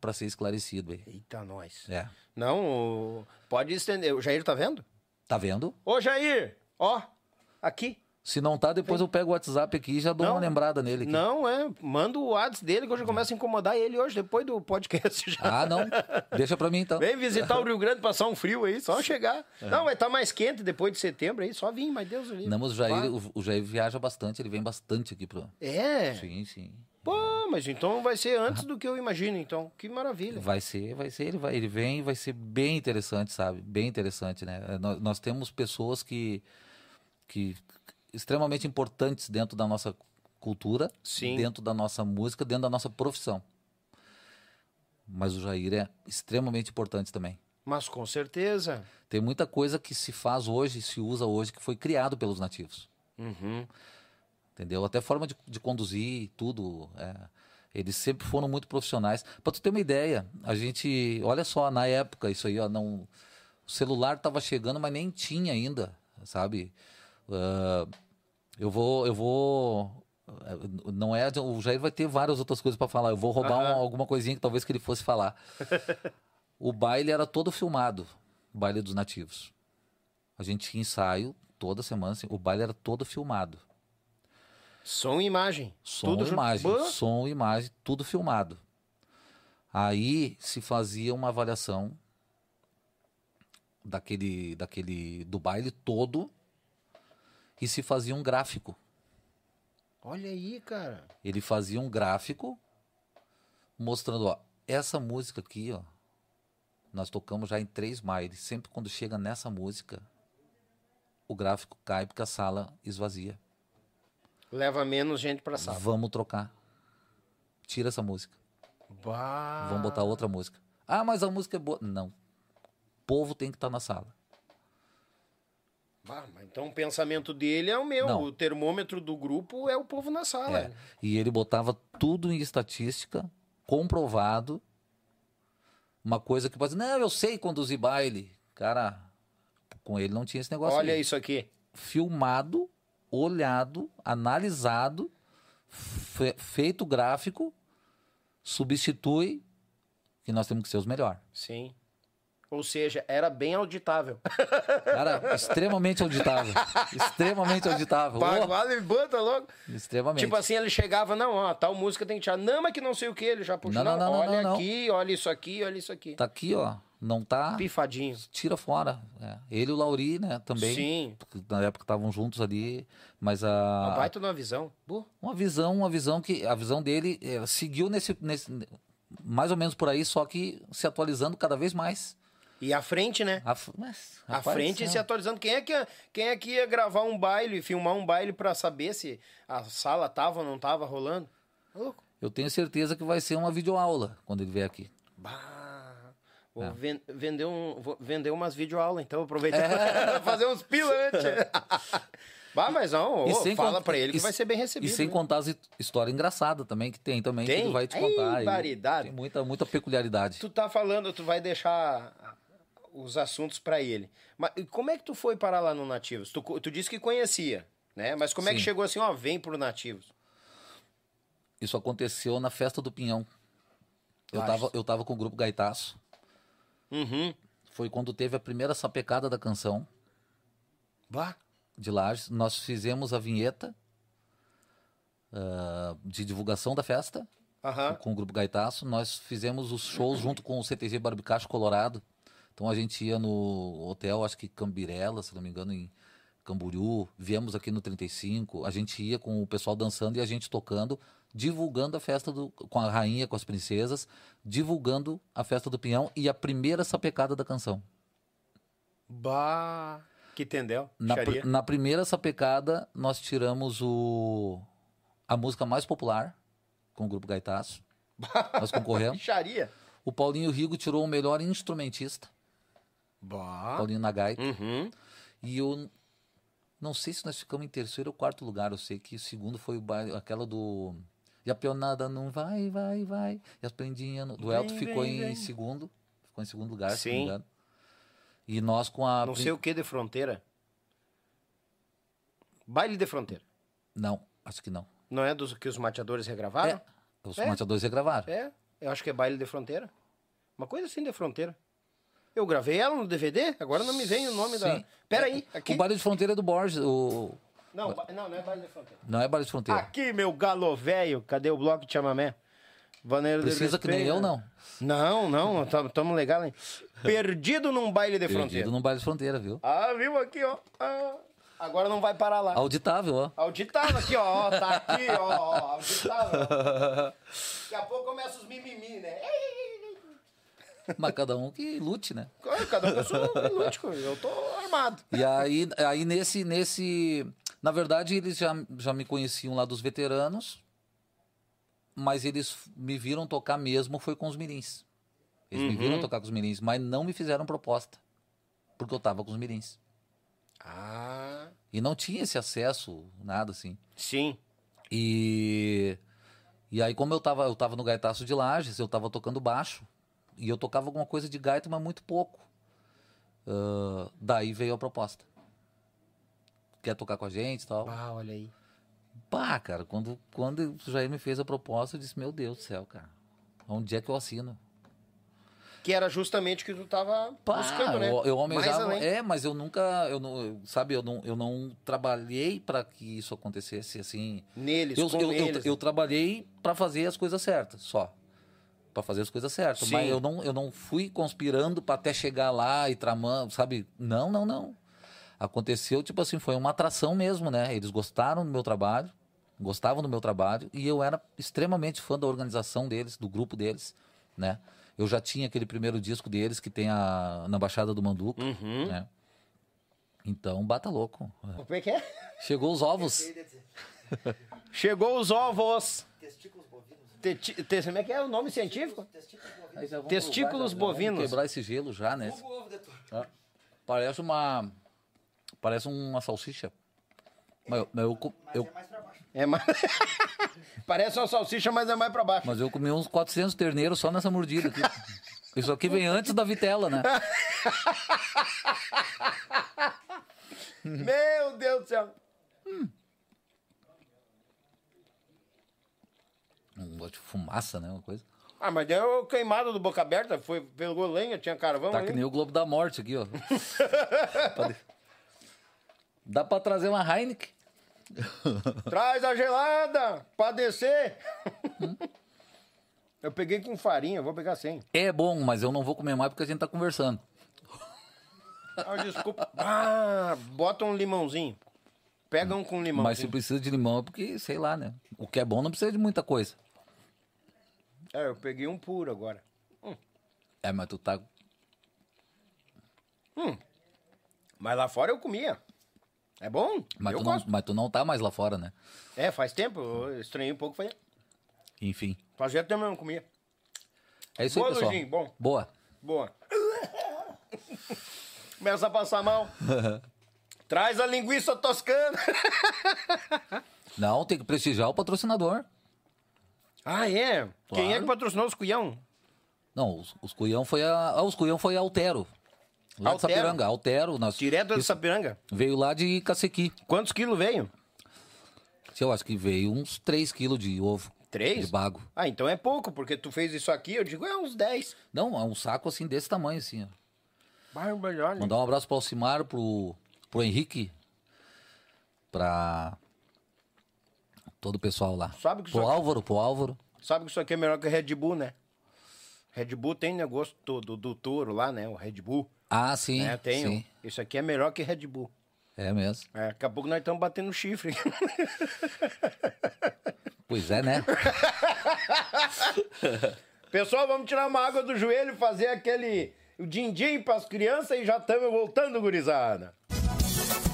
para ser esclarecido aí. Eita, nós. É. Não, pode estender. O Jair tá vendo? Tá vendo? Ô, Jair, ó, aqui. Se não tá, depois eu pego o WhatsApp aqui e já dou Não. uma lembrada nele aqui. Não, é. Manda o WhatsApp dele que eu já começo a incomodar ele hoje, depois do podcast já. Ah, não. Deixa pra mim então. Vem visitar o Rio Grande, passar um frio aí, só chegar. Não, vai estar mais quente depois de setembro aí, só vir, mas Deus. Não, mas o Jair, o, o Jair viaja bastante, ele vem bastante aqui pro. É? Sim, sim. Pô, mas então vai ser antes do que eu imagino, então. Que maravilha. Vai ser, vai ser, ele, vai, ele vem e vai ser bem interessante, sabe? Bem interessante, né? Nós, nós temos pessoas que, que extremamente importantes dentro da nossa cultura, Sim. dentro da nossa música, dentro da nossa profissão. Mas o Jair é extremamente importante também. Mas com certeza. Tem muita coisa que se faz hoje, se usa hoje, que foi criado pelos nativos. Uhum. entendeu? Até forma de, de conduzir, tudo. é. eles sempre foram muito profissionais. Para tu ter uma ideia, a gente, olha só, na época, isso aí, ó, não, o celular estava chegando, mas nem tinha ainda, sabe? Ah, eu vou, eu vou, eh, não é, o Jair vai ter várias outras coisas para falar. Eu vou roubar Aham. um- alguma coisinha que talvez que ele fosse falar. o baile era todo filmado, o baile dos nativos. A gente tinha ensaio toda semana, assim, o baile era todo filmado. Som e imagem. Som, Tudo junto. imagem, som, imagem, tudo filmado. Aí se fazia uma avaliação daquele, daquele do baile todo e se fazia um gráfico. Olha aí, cara. Ele fazia um gráfico mostrando, ó, essa música aqui, ó, nós tocamos já em três bailes. Sempre quando chega nessa música, o gráfico cai porque a sala esvazia. Leva menos gente pra sala. Vamos trocar. Tira essa música. Bah. Vamos botar outra música. Ah, mas a música é boa. Não. O povo tem que estar na sala. Bah, então o pensamento dele é o meu. Não. O termômetro do grupo é o povo na sala. É. E ele botava tudo em estatística, comprovado. Uma coisa que pode dizer, não, eu sei conduzir baile. Cara, com ele não tinha esse negócio. Olha isso aqui. Filmado, olhado, analisado, fe- feito gráfico, substitui, que nós temos que ser os melhores. Sim. Ou seja, era bem auditável. Cara, extremamente auditável. extremamente auditável. Oh, Vale, bota logo. extremamente. Tipo assim, ele chegava, não, ó, tal música tem que tirar. Não, mas que não sei o que, ele já puxou. Não, não, não, olha não, não. aqui, olha isso aqui, olha isso aqui. Tá aqui, ó. Não tá. Pifadinho. Tira fora. É. Ele e o Lauri, né? Também. Sim. Na época estavam juntos ali. Mas Uma a. baita numa visão. Bu. Uma visão, uma visão que. A visão dele eh, seguiu nesse, nesse. Mais ou menos por aí, só que se atualizando cada vez mais. E à frente, né? A, mas, À frente é. se atualizando. Quem é, que, quem é que ia gravar um baile, filmar um baile pra saber se a sala tava ou não tava rolando? Tá louco? Eu tenho certeza que vai ser uma videoaula quando ele vier aqui. Bah, vou É. ven- vender, um, vou vender umas videoaulas, então aproveitar fazer uns pila antes. bah, mas não, E ô, fala pra ele que vai ser bem recebido. E sem né? contar as hi- história engraçada também, que tem também, que Tem? ele vai te contar. Tem muita, muita peculiaridade. Tu tá falando, tu vai deixar os assuntos pra ele. Mas como é que tu foi parar lá no Nativos? Tu, tu disse que conhecia, né? Mas como é que Sim. chegou assim, ó, vem pro Nativos? Isso aconteceu na festa do Pinhão. Eu Lages. tava, eu tava com o grupo Gaitaço. Uhum. Foi quando teve a primeira sapecada da canção Bah. de Lages. Nós fizemos a vinheta ah, de divulgação da festa Aham. com o grupo Gaitaço. Nós fizemos os shows junto com o CTG Barbicacho Colorado. Então a gente ia no hotel, acho que Cambirela, se não me engano, em Camboriú. Viemos aqui no 35. A gente ia com o pessoal dançando e a gente tocando, divulgando a festa do, com a rainha, com as princesas, divulgando a festa do Pinhão e a primeira sapecada da canção. Bah. Que entendeu? Na, pr- na primeira sapecada, nós tiramos o, a música mais popular com o grupo Gaitaço. Nós concorremos. Xaria. O Paulinho Rigo tirou o melhor instrumentista, Bah. Paulinho na gaita. Uhum. E eu não sei se nós ficamos em terceiro ou quarto lugar. Eu sei que o segundo foi o baile, aquela do. E a peonada não vai, vai, vai. E as prendinhas. No... Do Elton ficou vem, em vem. segundo. Ficou em segundo lugar, se não me Sim. engano. E nós com a. Não sei o que de fronteira. Baile de fronteira. Não, acho que não. Não é dos que os mateadores regravaram? É, os É. mateadores regravaram. É, eu acho que é baile de fronteira. Uma coisa assim de fronteira. Eu gravei ela no DVD, agora não me vem o nome da. Sim. Pera aí, aqui. O baile de fronteira é do Borges. O... Não, não, não é baile de fronteira. Não é baile de fronteira. Aqui, meu galo velho, cadê o bloco de chamamé? Vaneiro de Precisa que nem eu, não. Não, não, tamo legal, hein? Perdido num baile de fronteira. Perdido no baile de fronteira, viu? Ah, viu aqui, ó. Ah, agora não vai parar lá. Auditável, ó. Auditável aqui, ó. Tá aqui, ó. auditável. Daqui a pouco começa os mimimi, né? Mas cada um que lute, né? Cada um com a sua lúdico. Eu tô armado. E aí, aí nesse, nesse. Na verdade, eles já, já me conheciam lá dos veteranos, mas eles me viram tocar mesmo foi com os mirins. Eles me Uhum. viram tocar com os mirins, mas não me fizeram proposta. Porque eu tava com os mirins. Ah, E não tinha esse acesso, nada assim. sim. E, e aí, como eu tava, eu tava no gaitaço de Lages, eu tava tocando baixo. E eu tocava alguma coisa de gaita, mas muito pouco. Ah, daí veio a proposta. Quer tocar com a gente e tal? Ah, olha aí. Pá, cara, quando, quando o Jair me fez a proposta, eu disse, meu Deus do céu, cara. Onde é que eu assino? Que era justamente o que tu tava Pá, buscando, né? eu, eu almejava. É, mas eu nunca, eu não, eu- sabe, eu não, eu não trabalhei para que isso acontecesse assim. Neles, Eu, com eu, eu, eles. eu trabalhei para fazer as coisas certas, só. Para fazer as coisas certas. Sim. Mas eu não, eu não fui conspirando para até chegar lá e tramando, sabe? Não, não, não. Aconteceu, tipo assim, foi uma atração mesmo, né? Eles gostaram do meu trabalho, gostavam do meu trabalho, e eu era extremamente fã da organização deles, do grupo deles, né? Eu já tinha aquele primeiro disco deles que tem a, na Baixada do Manduca, Uhum. né? Então, bata louco. Como é que é? Chegou os ovos. Chegou os ovos. Teti- te- Como é que é o nome científico? Testículos bovinos. Quebrar esse gelo já, né? Ah, Parece uma. Parece uma salsicha. Mas eu, mas eu, É mais... Parece uma salsicha, mas é mais pra baixo. mas eu comi uns 400 terneiros só nessa mordida aqui. Isso aqui vem antes da vitela, né? Meu Deus do céu. Um de fumaça, né? Uma coisa. Ah, mas deu queimada do boca aberta. Foi, pegou lenha, tinha carvão. Tá ali. que nem o Globo da Morte aqui, ó. Dá pra trazer uma Heineken? Traz a gelada pra descer. Eu peguei com farinha, vou pegar sem. É bom, mas eu não vou comer mais porque a gente tá conversando. Ah, desculpa. Ah, bota um limãozinho. Pega um com limãozinho. Mas se precisa de limão é porque, sei lá, né? O que é bom não precisa de muita coisa. É, eu peguei um puro agora. É, mas tu tá. Mas lá fora eu comia. É bom? Mas, eu tu não, gosto. mas tu não tá mais lá fora, né? É, faz tempo. Eu estranhei um pouco. Faz... Enfim. Fazia tempo eu não comia. É isso Boa, aí, pessoal. Bom. Boa. Boa. Começa a passar mal. Traz a linguiça toscana. Não, tem que prestigiar o patrocinador. Ah, é? Quem é Claro. que patrocinou os cuião? Não, os, os Cuião foi a. Ah, os Cuião foi a Altero. Lá Altero? de Sapiranga. Altero. Nós, Direto de Sapiranga. Veio lá de Cacequi. Quantos quilos veio? Eu acho que veio uns 3 quilos de ovo. Três? De bago. Ah, então é pouco, porque tu fez isso aqui, eu digo, é uns 10. Não, é um saco assim desse tamanho, assim, ó. Barbalhão. Mandar um abraço pro Alcimar, pro, pro Henrique, pra todo o pessoal lá. Sabe que pro só- Álvaro, pro Álvaro. Sabe que isso aqui é melhor que Red Bull, né? Red Bull tem negócio do, do, do touro lá, né? O Red Bull. Ah, sim, é, tem. sim. Isso aqui é melhor que Red Bull. É mesmo. É, daqui a pouco nós estamos batendo chifre. Pois é, né? Pessoal, vamos tirar uma água do joelho, fazer aquele o din-din para as crianças e já estamos voltando, gurizada.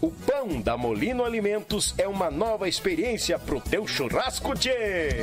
O pão da Molino Alimentos é uma nova experiência pro teu churrasco, tchê!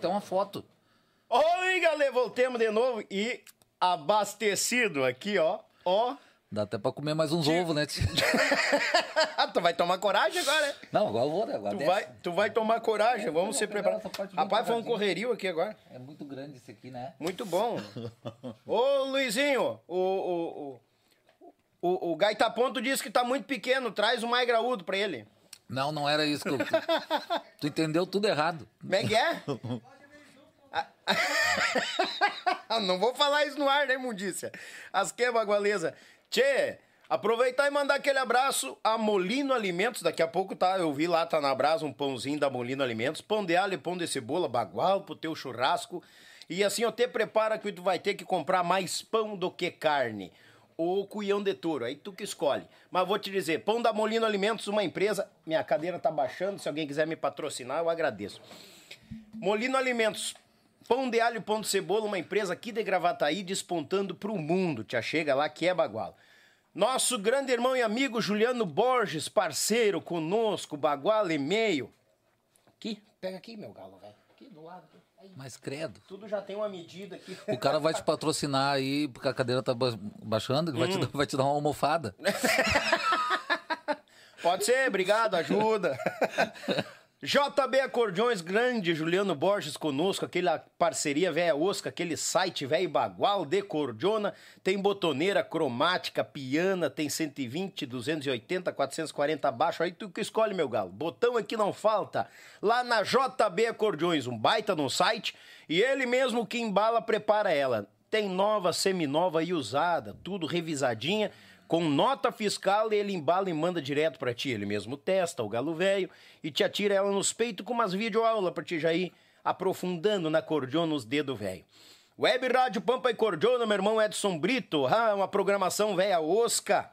Tem uma foto. Oi, galera, voltemos de novo e abastecido aqui, ó. Ó. Dá até pra comer mais uns ovos, né? tio? tu vai tomar coragem agora, né? Não, agora eu vou, né? Agora Tu desce. vai, tu vai tomar coragem, vamos se preparar. essa parte bem Rapaz, foi um devagarzinho. correrio aqui agora. É muito grande esse aqui, né? Muito bom. Ô, Luizinho, o, o, o, o, o Gaita Ponto disse que tá muito pequeno, traz o mais graúdo pra ele. Não, não era isso que eu... Tu, entendeu tudo errado. Como é que é? Não vou falar isso no ar, né, imundícia? As que bagualeza. Tchê, aproveitar e mandar aquele abraço a Molino Alimentos. Daqui a pouco, tá? Eu vi lá, tá na brasa, um pãozinho da Molino Alimentos. Pão de alho e pão de cebola, bagual pro teu churrasco. E assim, ó, te prepara que tu vai ter que comprar mais pão do que carne. Ou cuião de touro, aí tu que escolhe. Mas vou te dizer, Pão da Molino Alimentos, uma empresa... Minha cadeira tá baixando, se alguém quiser me patrocinar, eu agradeço. Molino Alimentos. Pão de alho, pão de cebola, uma empresa aqui de Gravataí despontando pro mundo. Tia chega lá que é bagual. Nosso grande irmão e amigo Juliano Borges, parceiro conosco, bagual e meio. Aqui, pega aqui, meu galo, velho. Aqui do lado. Mas credo. tudo já tem uma medida aqui. O cara vai te patrocinar aí, porque a cadeira tá ba- baixando, ele vai, te Hum. dar, vai te dar uma almofada. Pode ser, obrigado, ajuda. JB Acordeões Grande, Juliano Borges conosco, aquela parceria velha osca, aquele site velho bagual de cordiona, tem botoneira cromática, piana, tem 120, 280, 440 abaixo, aí tu que escolhe, meu galo. Botão aqui não falta. Lá na JB Acordeões, um baita no site, e ele mesmo que embala, prepara ela. Tem nova, seminova e usada, tudo revisadinha, com nota fiscal, ele embala e manda direto pra ti. Ele mesmo testa o galo velho e te atira ela nos peitos com umas videoaulas pra ti já ir aprofundando na cordiona nos dedos velho. Web Rádio Pampa e Cordiona, meu irmão Edson Brito. Ah, uma programação velha osca.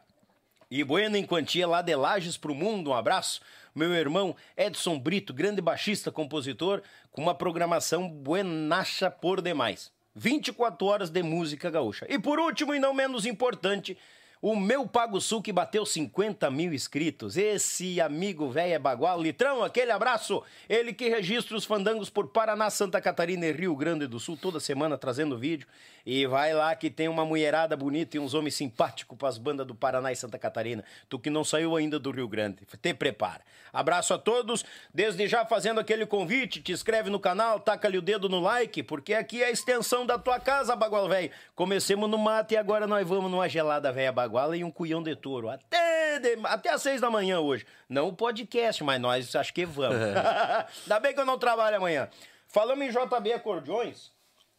E bueno em quantia lá de Lages pro mundo, um abraço. Meu irmão Edson Brito, grande baixista, compositor, com uma programação buenacha por demais. 24 horas de música gaúcha. E por último, e não menos importante, o meu Pago Sul que bateu 50 mil inscritos. Esse amigo velho é bagual. Litrão, aquele abraço. Ele que registra os fandangos por Paraná, Santa Catarina e Rio Grande do Sul toda semana trazendo vídeo. E vai lá que tem uma mulherada bonita e uns homens simpáticos para as bandas do Paraná e Santa Catarina. Tu que não saiu ainda do Rio Grande. Te prepara. Abraço a todos. Desde já fazendo aquele convite, te inscreve no canal, taca-lhe o dedo no like, porque aqui é a extensão da tua casa, bagual velho. Comecemos no mato e agora nós vamos numa gelada velha baguala e um cuião de touro. Até, de- até às seis da manhã hoje. Não o podcast, mas nós acho que vamos. Ainda bem que eu não trabalho amanhã. Falamos em JB Acordeões,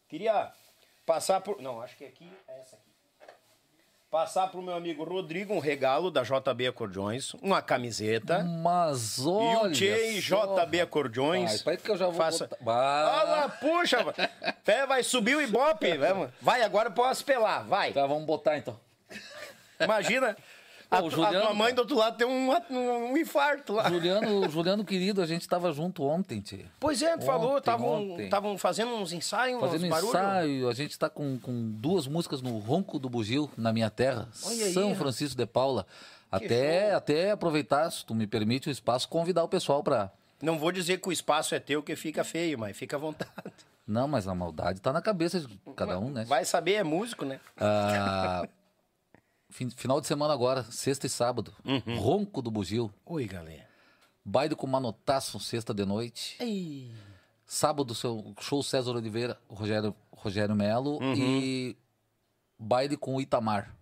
queria passar por. Não, acho que aqui é essa aqui. Passar pro meu amigo Rodrigo um regalo da JB Acordeões, uma camiseta. Mas E olha. o Tchê só, JB Acordeões. Espera que eu já vou Faça... botar-. Olha lá, puxa. Pé, vai subir o Ibope. Vai, agora posso pelar, vai. Tá, vamos botar então. Imagina. A, Ô, Juliano, a tua mãe do outro lado tem um, um, um infarto lá. Juliano, Juliano querido, a gente tava junto ontem, Tchê. Pois é, tu falou, Ontem, estavam ontem. estavam fazendo uns ensaios, Fazendo uns barulhos. ensaio, a gente tá com, com duas músicas no Ronco do Bugio, na minha terra, Olha aí, São rapaz. Francisco de Paula. Até, show. até aproveitar, se tu me permite o espaço, convidar o pessoal pra. Não vou dizer que o espaço é teu que fica feio, mas fica à vontade. Não, mas a maldade tá na cabeça de cada um, né? Vai saber, é músico, né? Ah, fin- final de semana agora, sexta e sábado. Uhum. Ronco do Bugio. Oi, galera. Baile com Manotaço, sexta de noite. Ei. Sábado, seu show César Oliveira, Rogério, Rogério Melo. Uhum. E baile com o Itamar,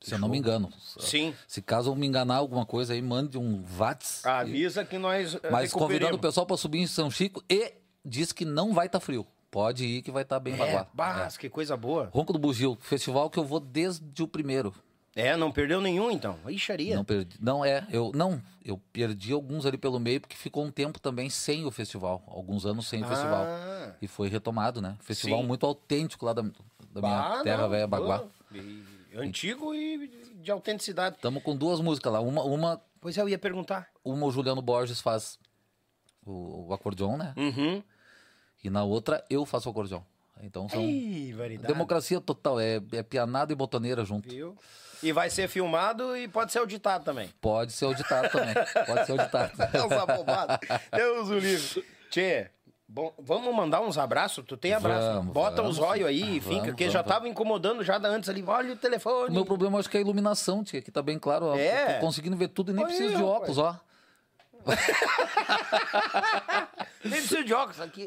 se eu não me engano. Sim. Se caso eu me enganar alguma coisa aí, mande um VATS. Avisa que nós eh, Mas convidando o pessoal para subir em São Chico e diz que não vai estar frio. Pode ir que vai estar bem É, bagual. Bas, que coisa boa. Ronco do Bugio, festival que eu vou desde o primeiro. É, não perdeu nenhum, então. Ixaria. Não perdi. Não é, eu não, eu perdi alguns ali pelo meio porque ficou um tempo também sem o festival, alguns anos sem o festival. Ah. E foi retomado, né? Festival Sim. muito autêntico lá da, da minha terra velha Baguá. e- Antigo e de autenticidade. Estamos com duas músicas lá, uma uma Pois é, eu ia perguntar. uma o Juliano Borges faz o, o acordeon, né? Uhum. E na outra eu faço o acordeon. Então são Ih, variedade. democracia total, é, é pianada e botoneira junto. Viu? E vai ser filmado e pode ser auditado também. Pode ser auditado também. Pode ser auditado. Deus abobado. Deus o livre. Tchê, bom, vamos mandar uns abraços? Tu tem abraço? Vamos, Bota vamos. os olhos aí, Vamos, finca, porque já tava incomodando já da antes ali. Olha o telefone. O meu problema acho que é a iluminação, tia, que tá bem claro. É? Conseguindo ver tudo e nem Olha preciso de óculos, ó. Nem precisa de óculos aqui.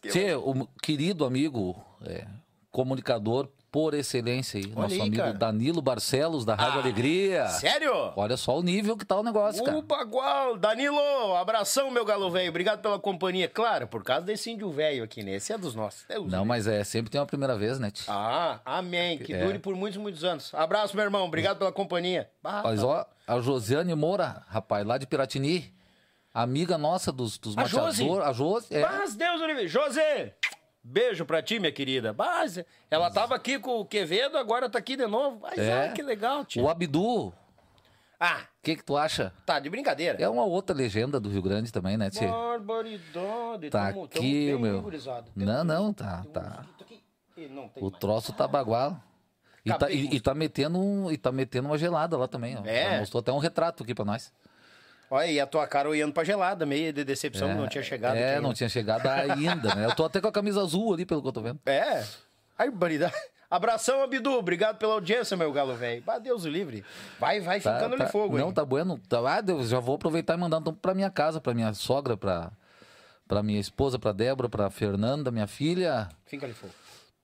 Que- Tchê, o querido amigo, é, comunicador por excelência aí, nosso aí, amigo cara. Danilo Barcelos, da Rádio Ah, Alegria. Sério? Olha só o nível que tá o negócio, cara. O bagual. Danilo, abração, meu galo velho. Obrigado pela companhia. Claro, por causa desse índio velho aqui, né? Esse é dos nossos. Deus Não, mas é, sempre tem uma primeira vez, né? Ah, amém. Que É. dure por muitos, muitos anos. Abraço, meu irmão. Obrigado pela companhia. Ah, Mas ó, a Josiane Moura, rapaz, lá de Piratini, amiga nossa dos, dos A Josi? A Josi, é. Mas Deus o livre. José, beijo pra ti, minha querida. Mas ela tava aqui com o Quevedo, agora tá aqui de novo. Mas, É. ai, que legal, tio. O Abdu, o Ah, que que tu acha? tá de brincadeira. É uma outra legenda do Rio Grande também, né, Tchê? Barbaridade. Tá tamo- tamo aqui, bem meu. Não, não, tá, tá. O troço tá bagual. E tá, e, e tá metendo um- e tá metendo uma gelada lá também, ó. É? Ela mostrou até um retrato aqui pra nós. Olha, e a tua cara olhando pra gelada, meio de decepção que não tinha chegado. É, aqui não tinha chegado ainda, né? Eu tô até com a camisa azul ali, pelo que eu tô vendo. É. Ai, barbaridade. Abração, Abdu. Obrigado pela audiência, meu galo velho. Ah, Deus o livre. Vai, vai Tá, ficando tá- ali fogo, Não, hein? tá bueno. Tá, ah, Deus, já vou aproveitar e mandar então pra minha casa, pra minha sogra, pra, pra minha esposa, pra Débora, pra Fernanda, minha filha, Fica ali fogo.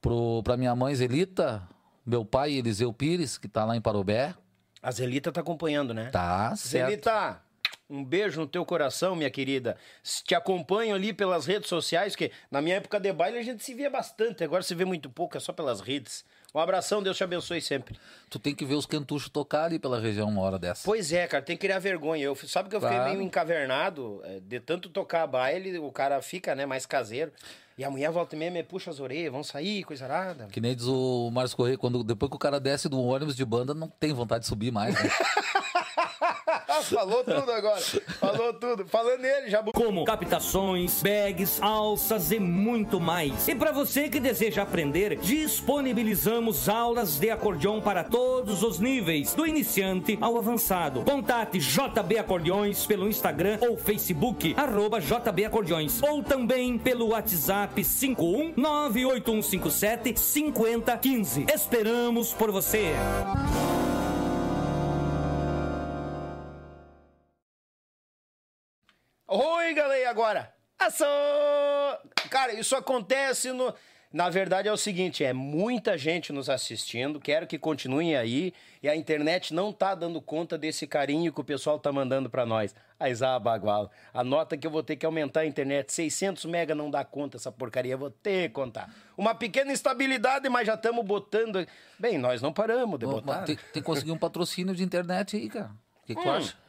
pro, pra minha mãe Zelita, meu pai Eliseu Pires, que tá lá em Parobé. A Zelita tá acompanhando, né? Tá, certo. Zelita, um beijo no teu coração, minha querida. Te acompanho ali pelas redes sociais, que na minha época de baile a gente se via bastante, agora se vê muito pouco, é só pelas redes. Um abração, Deus te abençoe sempre. Tu tem que ver os quentuchos tocar ali pela região uma hora dessa. Pois é, cara, tem que criar vergonha. Eu, sabe que eu fiquei Claro. meio encavernado é, de tanto tocar baile, o cara fica, né, mais caseiro. E a mulher volta e meia me puxa as orelhas, vão sair, coisa arada. Que nem diz o Márcio Correia, quando, depois que o cara desce do ônibus de banda, não tem vontade de subir mais, né? Falou tudo agora. Falou tudo. Falando nele, já. como captações, bags, alças e muito mais. E para você que deseja aprender, disponibilizamos aulas de acordeon para todos os níveis, do iniciante ao avançado. Contate JB Acordeões pelo Instagram ou Facebook, arroba JB Acordeões, ou também pelo WhatsApp 5198157 5015. Esperamos por você. Oi, galera, agora. Ação! Cara, isso acontece no, Na verdade é o seguinte, é muita gente nos assistindo, quero que continuem aí e a internet não tá dando conta desse carinho que o pessoal tá mandando para nós. Aizá Bagual, anota que eu vou ter que aumentar a internet, 600 mega não dá conta essa porcaria, vou ter que contar. Uma pequena instabilidade, mas já estamos botando... Bem, nós não paramos de botar. mas Tem, tem que conseguir um patrocínio de internet aí, cara. O que, que tu Hum. acha?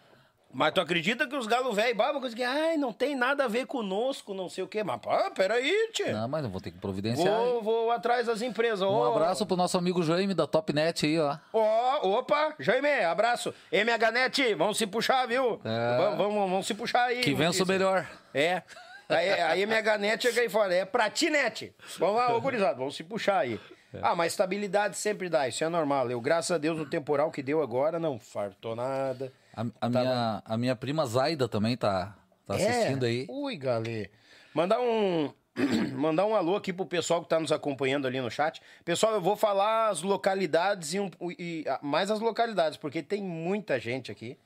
Mas tu acredita que os galos velho baba coisa que, ai, não tem nada a ver conosco, não sei o quê. Mas, pá, peraí, tchê. Não, mas eu vou ter que providenciar. Vou, vou atrás das empresas. Um Ô, abraço pro nosso amigo Jaime da Topnet aí, ó. Ó, opa, Jaime, abraço. MHNet, vamos se puxar, viu? É. Vamos, vamos, vamos se puxar aí. Que vença o melhor. É. Aí, aí MHNet chega aí fora. É Pratinete. Vamos lá, ô gurizada, vamos se puxar aí. É. Ah, mas estabilidade sempre dá, isso é normal. Eu, graças a Deus, no temporal que deu agora, não fartou nada. A, a minha, a minha prima Zaida também tá, tá assistindo É? aí. Ui, galê. Mandar um. Mandar um alô aqui pro pessoal que tá nos acompanhando ali no chat. Pessoal, eu vou falar as localidades e, um- e- mais as localidades, porque tem muita gente aqui.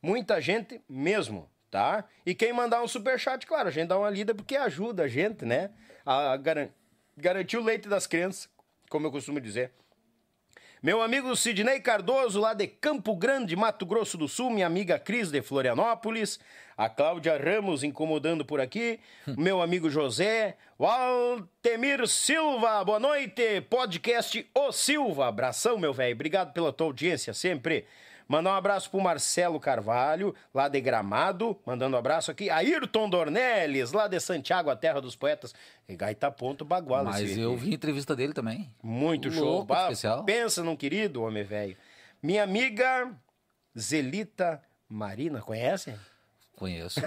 Muita gente mesmo, tá? E quem mandar um superchat, claro, a gente dá uma lida porque ajuda a gente, né? A garan- garantir o leite das crianças, como eu costumo dizer. Meu amigo Sidney Cardoso, lá de Campo Grande, Mato Grosso do Sul, minha amiga Cris de Florianópolis, a Cláudia Ramos incomodando por aqui, meu amigo José, o Altemir Silva, boa noite, podcast O Silva, abração meu velho, obrigado pela tua audiência sempre. Mandar um abraço pro Marcelo Carvalho, lá de Gramado, mandando um abraço aqui. Ayrton Dornelles, lá de Santiago, a terra dos poetas. E Gaita Ponto Baguala. Mas esse- eu vi a entrevista dele também. muito show. Louco, Bah, especial. Pensa num querido homem velho. Minha amiga Zelita Marina, conhece? Conheço.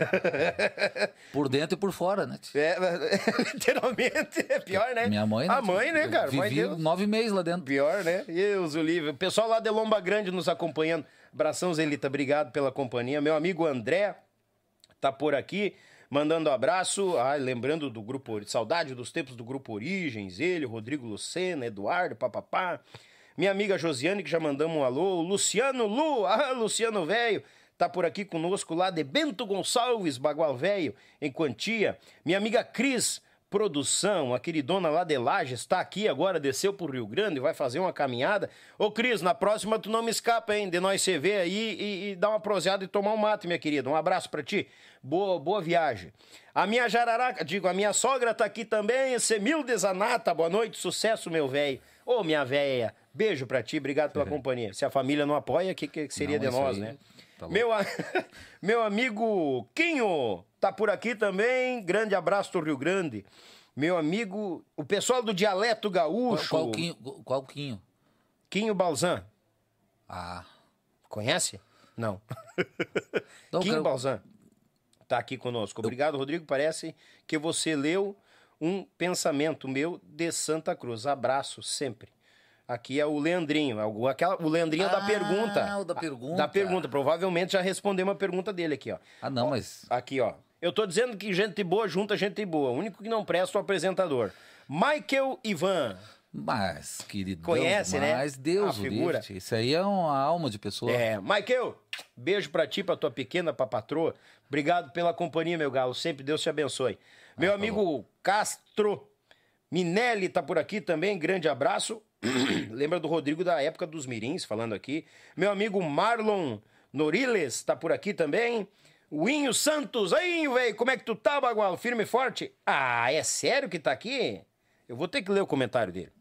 por dentro e por fora, né? É, literalmente, é pior, né? Minha mãe, né? A mãe, né, cara? Mãe Vivi Deus. nove meses lá dentro. Pior, né? Deus, o livro. O pessoal lá de Lomba Grande nos acompanhando. Abração, Zelita. Obrigado pela companhia. Meu amigo André tá por aqui, mandando abraço. Ah, lembrando do grupo... Saudade dos tempos do Grupo Origens. Ele, Rodrigo Lucena, Eduardo, papapá. Minha amiga Josiane, que já mandamos um alô. O Luciano Lu. Ah, Luciano Velho. Tá por aqui conosco lá de Bento Gonçalves, Bagual Velho, em Quantia. Minha amiga Cris Produção, a queridona lá de Lages, está aqui agora, desceu pro Rio Grande, vai fazer uma caminhada. Ô Cris, na próxima tu não me escapa, hein? De nós se ver aí e, e dar uma proseada e tomar um mate, minha querida. Um abraço pra ti. Boa, boa viagem. A minha jararaca, digo, a minha sogra tá aqui também, Semilde Zanata, boa noite, sucesso, meu velho. Ô, minha véia, beijo pra ti, obrigado pela companhia. Se a família não apoia, o que, que seria Não, de nós, aí né? Tá meu, a- meu amigo Quinho tá por aqui também. Grande abraço do Rio Grande. Meu amigo, o pessoal do Dialeto Qual, Gaúcho. qual, quinho, qual quinho? Quinho Balzan. Ah. Conhece? Não. Então, Quinho quero- Balzan tá aqui conosco. Obrigado, Rodrigo. Parece que você leu um pensamento meu de Santa Cruz. Abraço sempre. Aqui é o Leandrinho, algum- aquela, o Leandrinho da Ah, pergunta. o da pergunta. Da pergunta. Provavelmente já respondeu uma pergunta dele aqui, ó. Ah, não, mas. Aqui, ó. Eu tô dizendo que gente boa junta gente boa. O único que não presta é o apresentador. Michael Ivan. Mas, querido. Conhece, né? Mas Deus A figura. livre. Isso aí é uma alma de pessoa. É, Michael, beijo pra ti, pra tua pequena, pra patroa. Obrigado pela companhia, meu galo. Sempre Deus te abençoe. Meu amigo Castro Minelli tá por aqui também. Grande abraço. Lembra do Rodrigo da época dos Mirins falando aqui. Meu amigo Marlon Noriles tá por aqui também. O Inho Santos. Aí, velho, como é que tu tá, Bagual? Firme e forte? Ah, é sério que tá aqui? Eu vou ter que ler o comentário dele.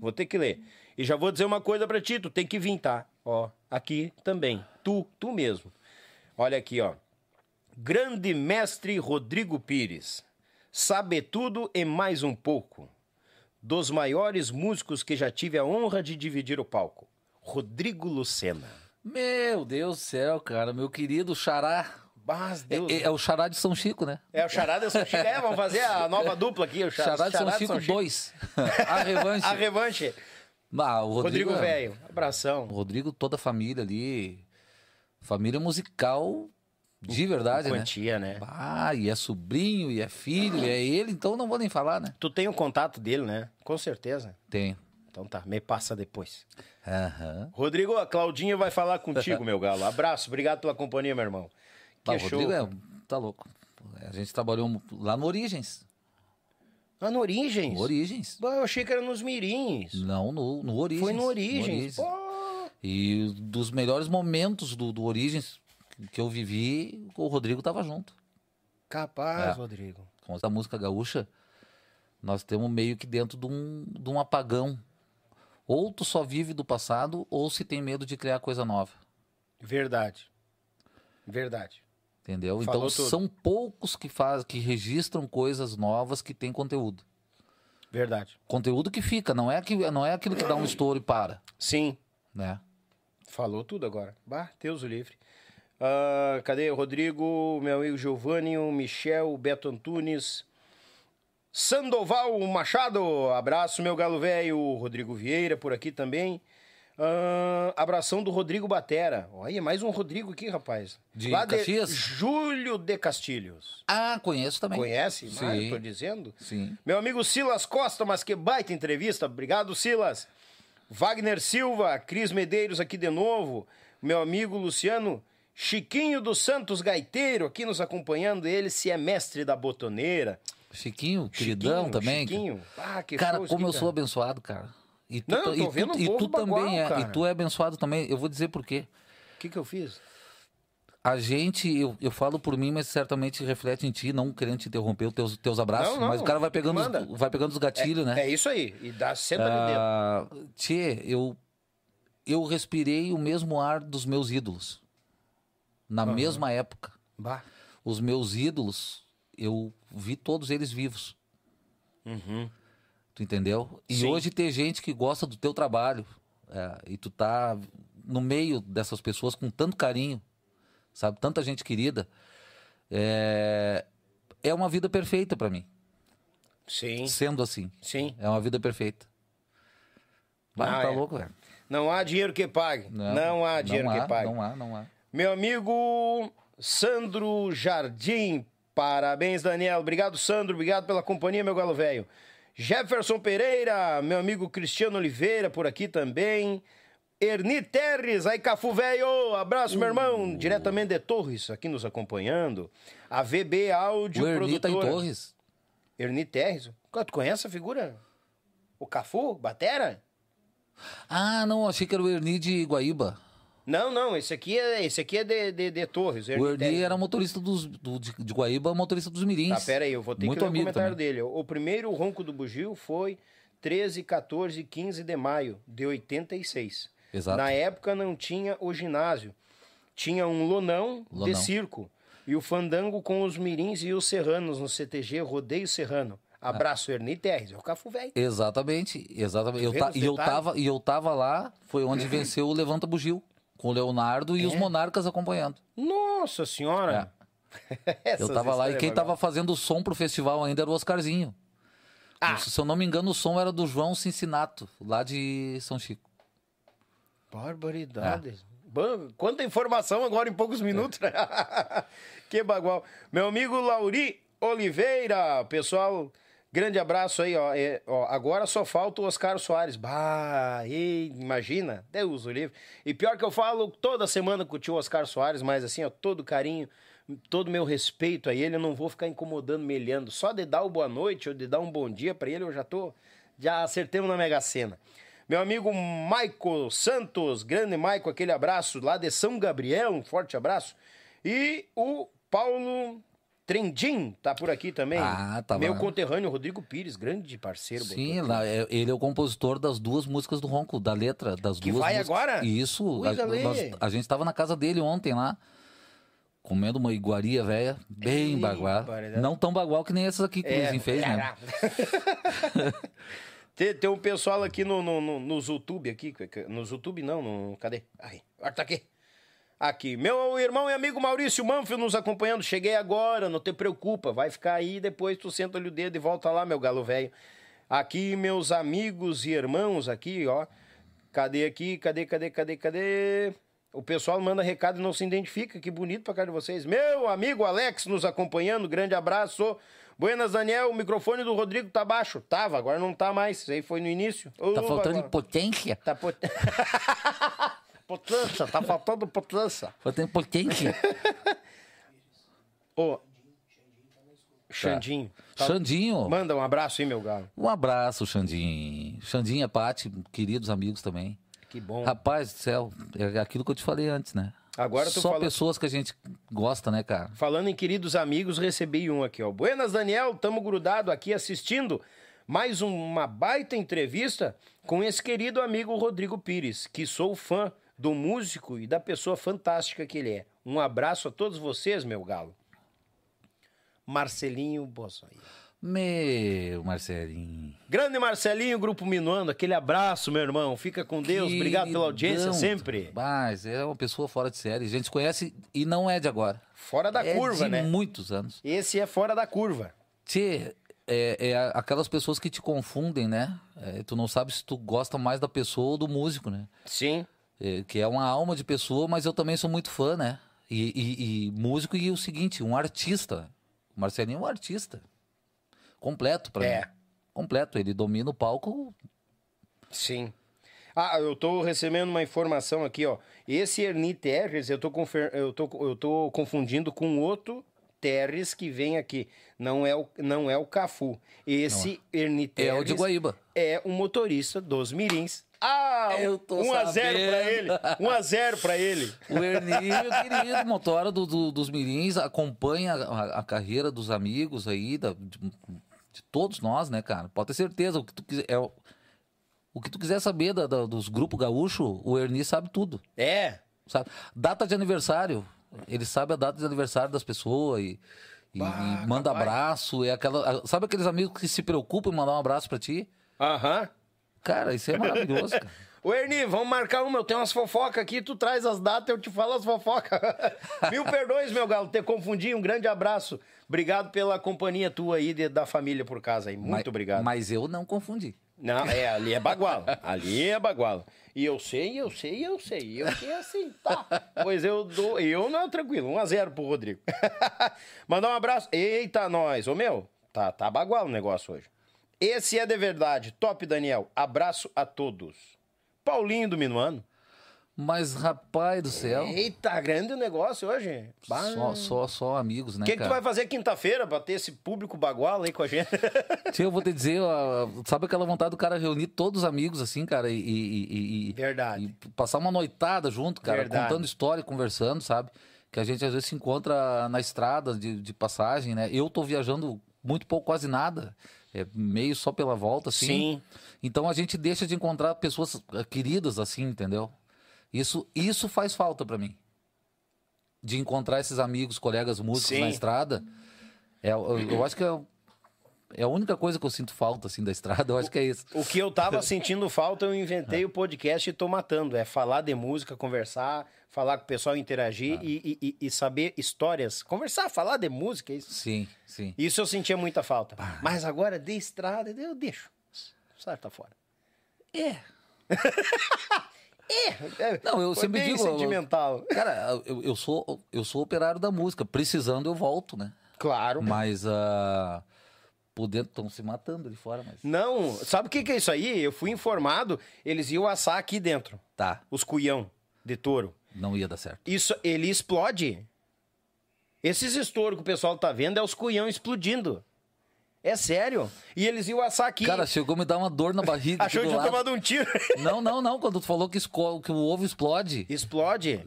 Vou ter que ler. E já vou dizer uma coisa pra ti, tu tem que vir, tá? Ó, aqui também. Tu, tu mesmo. Olha aqui, ó. Grande mestre Rodrigo Pires. Sabe tudo e mais um pouco. Dos maiores músicos que já tive a honra de dividir o palco. Rodrigo Lucena. Meu Deus do céu, cara. Meu querido Xará. Mas É, Deus. é- é o Xará de São Chico, né? É, o Charada São Chico. É, vamos fazer a nova dupla aqui. O Xará de São Charada Chico 2. a revanche. A revanche. Ah, o Rodrigo Rodrigo, é- Velho. Abração. O Rodrigo, toda a família ali. Família musical de verdade, né? Quantia, né? Ah, e é sobrinho, e é filho, e é ele, então não vou nem falar, né? Tu tem o contato dele, né? Com certeza. Tem. Então tá, me passa depois. Aham. Rodrigo, a Claudinha vai falar contigo, meu galo. Abraço, obrigado pela companhia, meu irmão. Que Ah, o show. Rodrigo é, tá louco. A gente trabalhou lá no Origens. Ah, no Origens? No Origens. Bah, eu achei que era nos Mirins. Não, no, no Origens. Foi no Origens. Origens. Pô. E dos melhores momentos do, do Origens que eu vivi, o Rodrigo tava junto. Capaz, É. Rodrigo. Com essa música gaúcha, nós temos meio que dentro de um, de um apagão. Ou tu só vive do passado, ou se tem medo de criar coisa nova. Verdade. Verdade. Entendeu? Falou então tudo. são poucos que faz, que registram coisas novas que tem conteúdo. Verdade. Conteúdo que fica, não é, que, não é aquilo que dá um estouro e para, Sim. né? Falou tudo agora. Bah, Deus o livre. Ah, cadê o Rodrigo, meu amigo Giovanni, o Michel, o Beto Antunes, Sandoval Machado, abraço meu galo velho, Rodrigo Vieira por aqui também. Ah, abração do Rodrigo Batera. Olha, mais um Rodrigo aqui, rapaz. De Lá Caxias? De Júlio de Castilhos. Ah, conheço também. Conhece? Sim. Ah, eu tô dizendo. Sim. Meu amigo Silas Costa, mas que baita entrevista. Obrigado, Silas. Wagner Silva, Cris Medeiros aqui de novo. Meu amigo Luciano Chiquinho dos Santos Gaiteiro aqui nos acompanhando. Ele se é mestre da botoneira. Chiquinho, queridão Chiquinho, também. Chiquinho. Ah, que Cara, como eu sou abençoado, cara. E tu, Não, tô e tu- e tu também bagual, é. cara. E tu é abençoado também. Eu vou dizer por quê. O que, que eu fiz? A gente, eu, eu falo por mim, mas certamente reflete em ti, não querendo te interromper os teus, teus abraços, Não, não, mas o cara vai pegando, os, vai pegando os gatilhos, né? É isso aí. E dá senta no dedo. Ah, Tchê, eu, eu respirei o mesmo ar dos meus ídolos. Na mesma época. Bah. Os meus ídolos, eu vi todos eles vivos. Tu entendeu? E Sim. hoje tem gente que gosta do teu trabalho. é, e tu tá no meio dessas pessoas com tanto carinho, sabe? Tanta gente querida. É, é uma vida perfeita pra mim, Sim, sendo assim. sim. É uma vida perfeita. Vai, Ah, tá é. louco, velho. Não há dinheiro que pague. Não, há dinheiro não que há, pague. Não há, não há. Meu amigo Sandro Jardim. Parabéns, Daniel. Obrigado, Sandro. Obrigado pela companhia, meu galo velho. Jefferson Pereira, meu amigo Cristiano Oliveira por aqui também. Erni Terres, aí Cafu Velho, abraço, meu Uh. irmão, diretamente de Torres, aqui nos acompanhando. A VB Áudio O Erni tá em. Torres. Erni Terres. Tu conhece a figura? O Cafu? Batera? Ah, não, achei que era o Erni de Guaíba. Não, não, esse aqui é, esse aqui é de, de, de Torres. O Erni Terres. era motorista dos, do, de, de Guaíba, motorista dos Mirins. Tá, pera aí, eu vou ter Muito que ler o comentário também. dele. O primeiro ronco do bugio foi 13, 14 e 15 de maio de 86. Exato. Na época não tinha o ginásio. Tinha um lonão, de Lonão. circo. E o fandango com os mirins e os serranos no CTG Rodeio Serrano. Abraço, Erni Terres. É o Cafu Velho. Exatamente, exatamente. Eu ta- os e, eu tava, e eu tava lá, foi onde venceu o Levanta Bugio, com o Leonardo É? e os monarcas acompanhando. Nossa senhora! É. Eu tava lá e quem legais. tava fazendo o som pro festival ainda era o Oscarzinho. Ah. Se eu não me engano, o som era do João Cincinato, lá de São Chico. Barbaridade. Bom, Quanta informação agora em poucos minutos. né? que bagual. Meu amigo Lauri Oliveira, pessoal, grande abraço aí, ó. É, ó, agora só falta o Oscar Soares. Bah, ei, imagina, Deus o livre. E pior que eu falo toda semana com o tio Oscar Soares, mas assim, ó, todo carinho, todo meu respeito a ele, eu não vou ficar incomodando, melhando. Só de dar o boa noite ou de dar um bom dia pra ele, eu já tô, já acertemos na Mega Sena. Meu amigo Maico Santos, grande Maico, aquele abraço lá de São Gabriel, um forte abraço. E o Paulo Trendim tá por aqui também. Ah, tá Meu lá. conterrâneo Rodrigo Pires, grande parceiro. Sim, lá, é- ele é o compositor das duas músicas do Ronco, da letra das Que duas vai músicas. agora? Isso, a, nós- a gente tava na casa dele ontem lá, comendo uma iguaria velha, bem Ei, bagual. Não tão bagual que nem essas aqui que o Luizinho fez, né? tem, tem um pessoal aqui no, no, no, nos YouTube aqui, que- que- nos YouTube não, no, cadê? Aí, ah, tá aqui. Aqui, meu irmão e amigo Maurício Manfield nos acompanhando, cheguei agora, não te preocupa, vai ficar aí, depois tu senta-lhe o dedo e volta lá, meu galo velho. Aqui, meus amigos e irmãos aqui, ó, cadê aqui, cadê, cadê, cadê, cadê? O pessoal manda recado e não se identifica, que bonito pra cá de vocês. Meu amigo Alex nos acompanhando, grande abraço. Buenas, Daniel, o microfone do Rodrigo tá baixo. Tava, agora não tá mais, isso aí foi no início. Tá faltando agora- potência. Tá pot... potência, tá faltando potência. Faltando potência. Ô, Xandinho. Xandinho. Manda um abraço aí, meu galo. Um abraço, Xandinho. Xandinho, Pati, queridos amigos também. Que bom. Rapaz do céu, é aquilo que eu te falei antes, né? Agora Só fala- pessoas que a gente gosta, né, cara? Falando em queridos amigos, recebi um aqui, ó. Buenas, Daniel, tamo grudado aqui assistindo mais uma baita entrevista com esse querido amigo Rodrigo Pires, que sou fã do músico e da pessoa fantástica que ele é. Um abraço a todos vocês, meu galo. Marcelinho Bozóia. Meu, Marcelinho. Grande Marcelinho, Grupo Minuano, aquele abraço, meu irmão. Fica com Deus, obrigado pela audiência sempre. Mas é uma pessoa fora de série. A gente se conhece e não é de agora. Fora da é curva, de né? muitos anos. Esse é fora da curva. Tchê, é, é aquelas pessoas que te confundem, né? É, tu não sabe se tu gosta mais da pessoa ou do músico, né? Sim. É, que é uma alma de pessoa, mas eu também sou muito fã, né? E, e- e músico e o seguinte, um artista. O Marcelinho é um artista. Completo pra É. mim. Completo. Ele domina o palco. Sim. Ah, eu tô recebendo uma informação aqui, ó. Esse Ernie Terres, eu tô, confer... eu tô, eu tô confundindo com outro Terres que vem aqui. Não é o, não é o Cafu. Esse Ernie Terres É o de Guaíba. é o motorista dos Mirins. Ah, Eu tô 1 a 0 pra sabendo. ele. 1 a 0 pra ele. O Ernie, meu querido, motora do, do- dos Mirins, acompanha a, a carreira dos amigos aí, da- de, de todos nós, né, cara? Pode ter certeza, o que tu quiser, é o, o que tu quiser saber da- da- dos grupos gaúcho, o Ernie sabe tudo, É. sabe? Data de aniversário, ele sabe a data de aniversário das pessoas e, Bah, e manda abraço, é aquela, sabe aqueles amigos que se preocupam em mandar um abraço pra ti? Aham. Cara, isso é maravilhoso, cara. Ô, Ernie, vamos marcar uma. Eu tenho umas fofocas aqui, tu traz as datas, eu te falo as fofocas. Mil perdões, meu galo, ter confundido. Um grande abraço. Obrigado pela companhia tua aí, de- da família por casa aí. Muito Mas- obrigado. Mas eu não confundi. Não, é, ali é bagualo. Ali é bagualo. E eu sei, eu sei, eu sei. Eu sei assim, tá. Pois eu dou. Eu não, tranquilo. 1x0 pro Rodrigo. Mandar um abraço. Eita, nós. Ô, meu, tá, tá bagualo o negócio hoje. Esse é de verdade. Top, Daniel. Abraço a todos. Paulinho do Minuano. Mas, rapaz do céu... Eita, grande o negócio hoje. Bah. Só, só, só amigos, né, O que, que tu vai fazer quinta-feira pra ter esse público bagual aí com a gente? Tia, eu vou te dizer, ó, sabe aquela vontade do cara reunir todos os amigos, assim, cara, e, e- e- e- Verdade. e passar uma noitada junto, cara, Verdade. contando história, conversando, sabe? Que a gente às vezes se encontra na estrada de, de passagem, né? Eu tô viajando muito pouco, quase nada. É meio só pela volta, assim. Sim. Então a gente deixa de encontrar pessoas eh, queridas, assim, entendeu? Isso, isso faz falta pra mim. De encontrar esses amigos, colegas músicos Sim. na estrada. É, eu, eu acho que é, é a única coisa que eu sinto falta, assim, da estrada. Eu acho que é isso. O que eu tava sentindo falta, eu inventei o podcast e tô matando. É falar de música, conversar, falar com o pessoal, interagir e, e- e- e saber histórias. Conversar, falar de música, isso. Sim, sim. Isso eu sentia muita falta. Mas agora, de estrada, eu deixo. Sai, tá fora. É. É, Não, eu sempre bem digo, sentimental. Cara, eu, eu, sou, eu sou operário da música. Precisando, eu volto, né? Claro. Mas, ah, por dentro, estão se matando ali fora, mas... Não, sabe o que, que é isso aí? Eu fui informado, eles iam assar aqui dentro. Tá, Os cuião de touro. não ia dar certo. Isso, ele explode. Esses estouros que o pessoal tá vendo é os cuião explodindo. É sério. E eles iam assar aqui. Cara, chegou a me dar uma dor na barriga. Achou que tinha tomado um tiro. Não, não, não. Quando tu falou que, esco- que o ovo explode, Explode.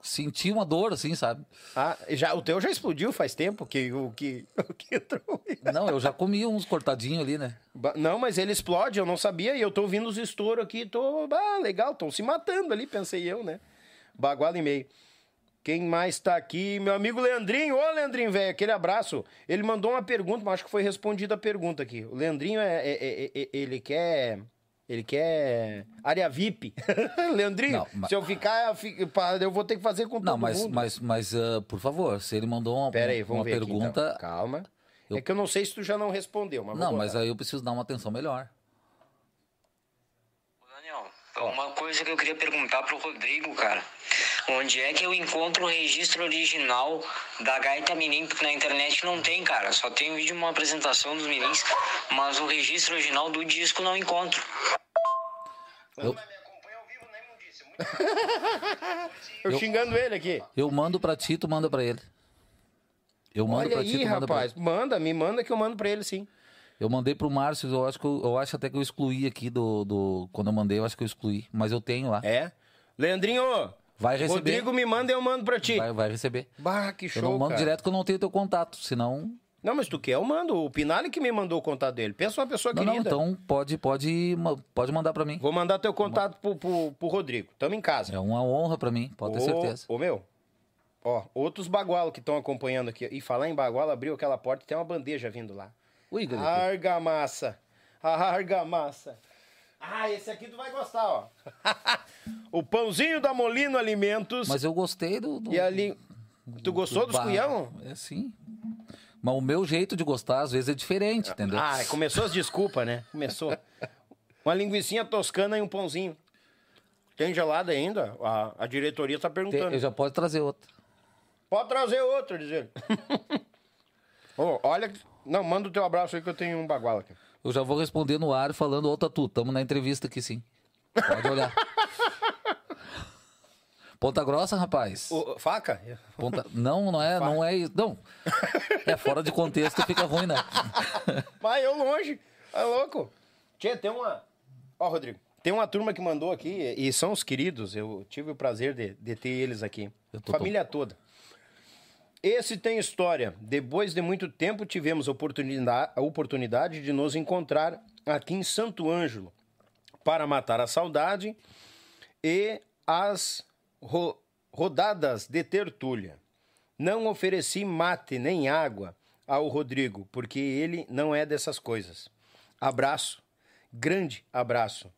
senti uma dor, assim, sabe? Ah, já, o teu já explodiu faz tempo que o que, que entrou. Não, eu já comi uns cortadinhos ali, né? Não, mas ele explode, eu não sabia. E eu tô ouvindo os estouros aqui. Tô, ah, legal, estão se matando ali, pensei eu, né? Baguala e meio. Quem mais tá aqui? Meu amigo Leandrinho. Ô, Leandrinho, velho, aquele abraço. Ele mandou uma pergunta, mas acho que foi respondida a pergunta aqui. O Leandrinho, é, é- é- é- ele quer... Ele quer área VIP. Leandrinho, Não, se eu ficar, eu eu vou ter que fazer com todo Não, mas, mundo. mas, mas ah, por favor, se ele mandou uma, aí, uma vamos ver aqui, pergunta. então. Calma. É que eu não sei se tu já não respondeu, mas Não, mas aí eu preciso dar uma atenção melhor. Uma coisa que eu queria perguntar pro Rodrigo, cara. Onde é que eu encontro o registro original da Gaita Mirim? Porque na internet não tem, cara. Só tem vídeo de uma apresentação dos Mirins, mas o registro original do disco não encontro. Eu, Eu xingando ele aqui. eu mando pra ti, tu manda pra ele. Eu mando Olha pra ti, aí, tu manda pra rapaz. Manda, me manda que eu mando pra ele sim. Eu mandei pro Márcio, eu acho que eu, eu acho até que eu excluí aqui do, do. Quando eu mandei, eu acho que eu excluí. Mas eu tenho lá. É? Leandrinho, Vai receber. Rodrigo me manda e eu mando pra ti. Vai, vai receber. Bah, que show, eu não mando cara. direto que eu não tenho teu contato, senão. Não, mas tu quer, eu mando. O Pinali que me mandou o contato dele. Pensa uma pessoa Não, não, então pode, pode, pode mandar pra mim. Vou mandar teu contato pro, pro, pro Rodrigo. Tamo em casa. É uma honra pra mim, pode ter Ô, certeza. Ô, meu. Ó, outros bagualos que estão acompanhando aqui. E falar em bagualo, abriu aquela porta e tem uma bandeja vindo lá. Ui, Galito. Argamassa. Argamassa. Ah, esse aqui tu vai gostar, ó. o pãozinho da Molino Alimentos. Mas eu gostei do. do E ali. Tu gostou dos bar- cuião? É sim. Mas o meu jeito de gostar, às vezes, é diferente, entendeu? Ah, começou as desculpas, né? Começou. Uma linguicinha toscana e um pãozinho. Tem gelada ainda? A, a diretoria tá Tem- perguntando. eu já pode trazer outra. Pode trazer outro, diz ele. Ô, olha. Não, manda o teu abraço aí que eu tenho um bagual aqui. Eu já vou responder no ar falando, ô Tatu, tamo na entrevista aqui sim. Pode olhar. Ponta grossa, rapaz. Ô, faca? Ponta... Não, não é, não é isso. Não. É fora de contexto fica ruim, né? Vai eu longe. É louco. Tia, tem uma. Ó, Rodrigo. Tem uma turma que mandou aqui, e são os queridos, eu tive o prazer de, de ter eles aqui. Família toda. Esse tem história. Depois de muito tempo, tivemos a oportunidade, a oportunidade de nos encontrar aqui em Santo Ângelo para matar a saudade e as ro- rodadas de tertúlia. Não ofereci mate nem água ao Rodrigo, porque ele não é dessas coisas. Abraço, grande abraço.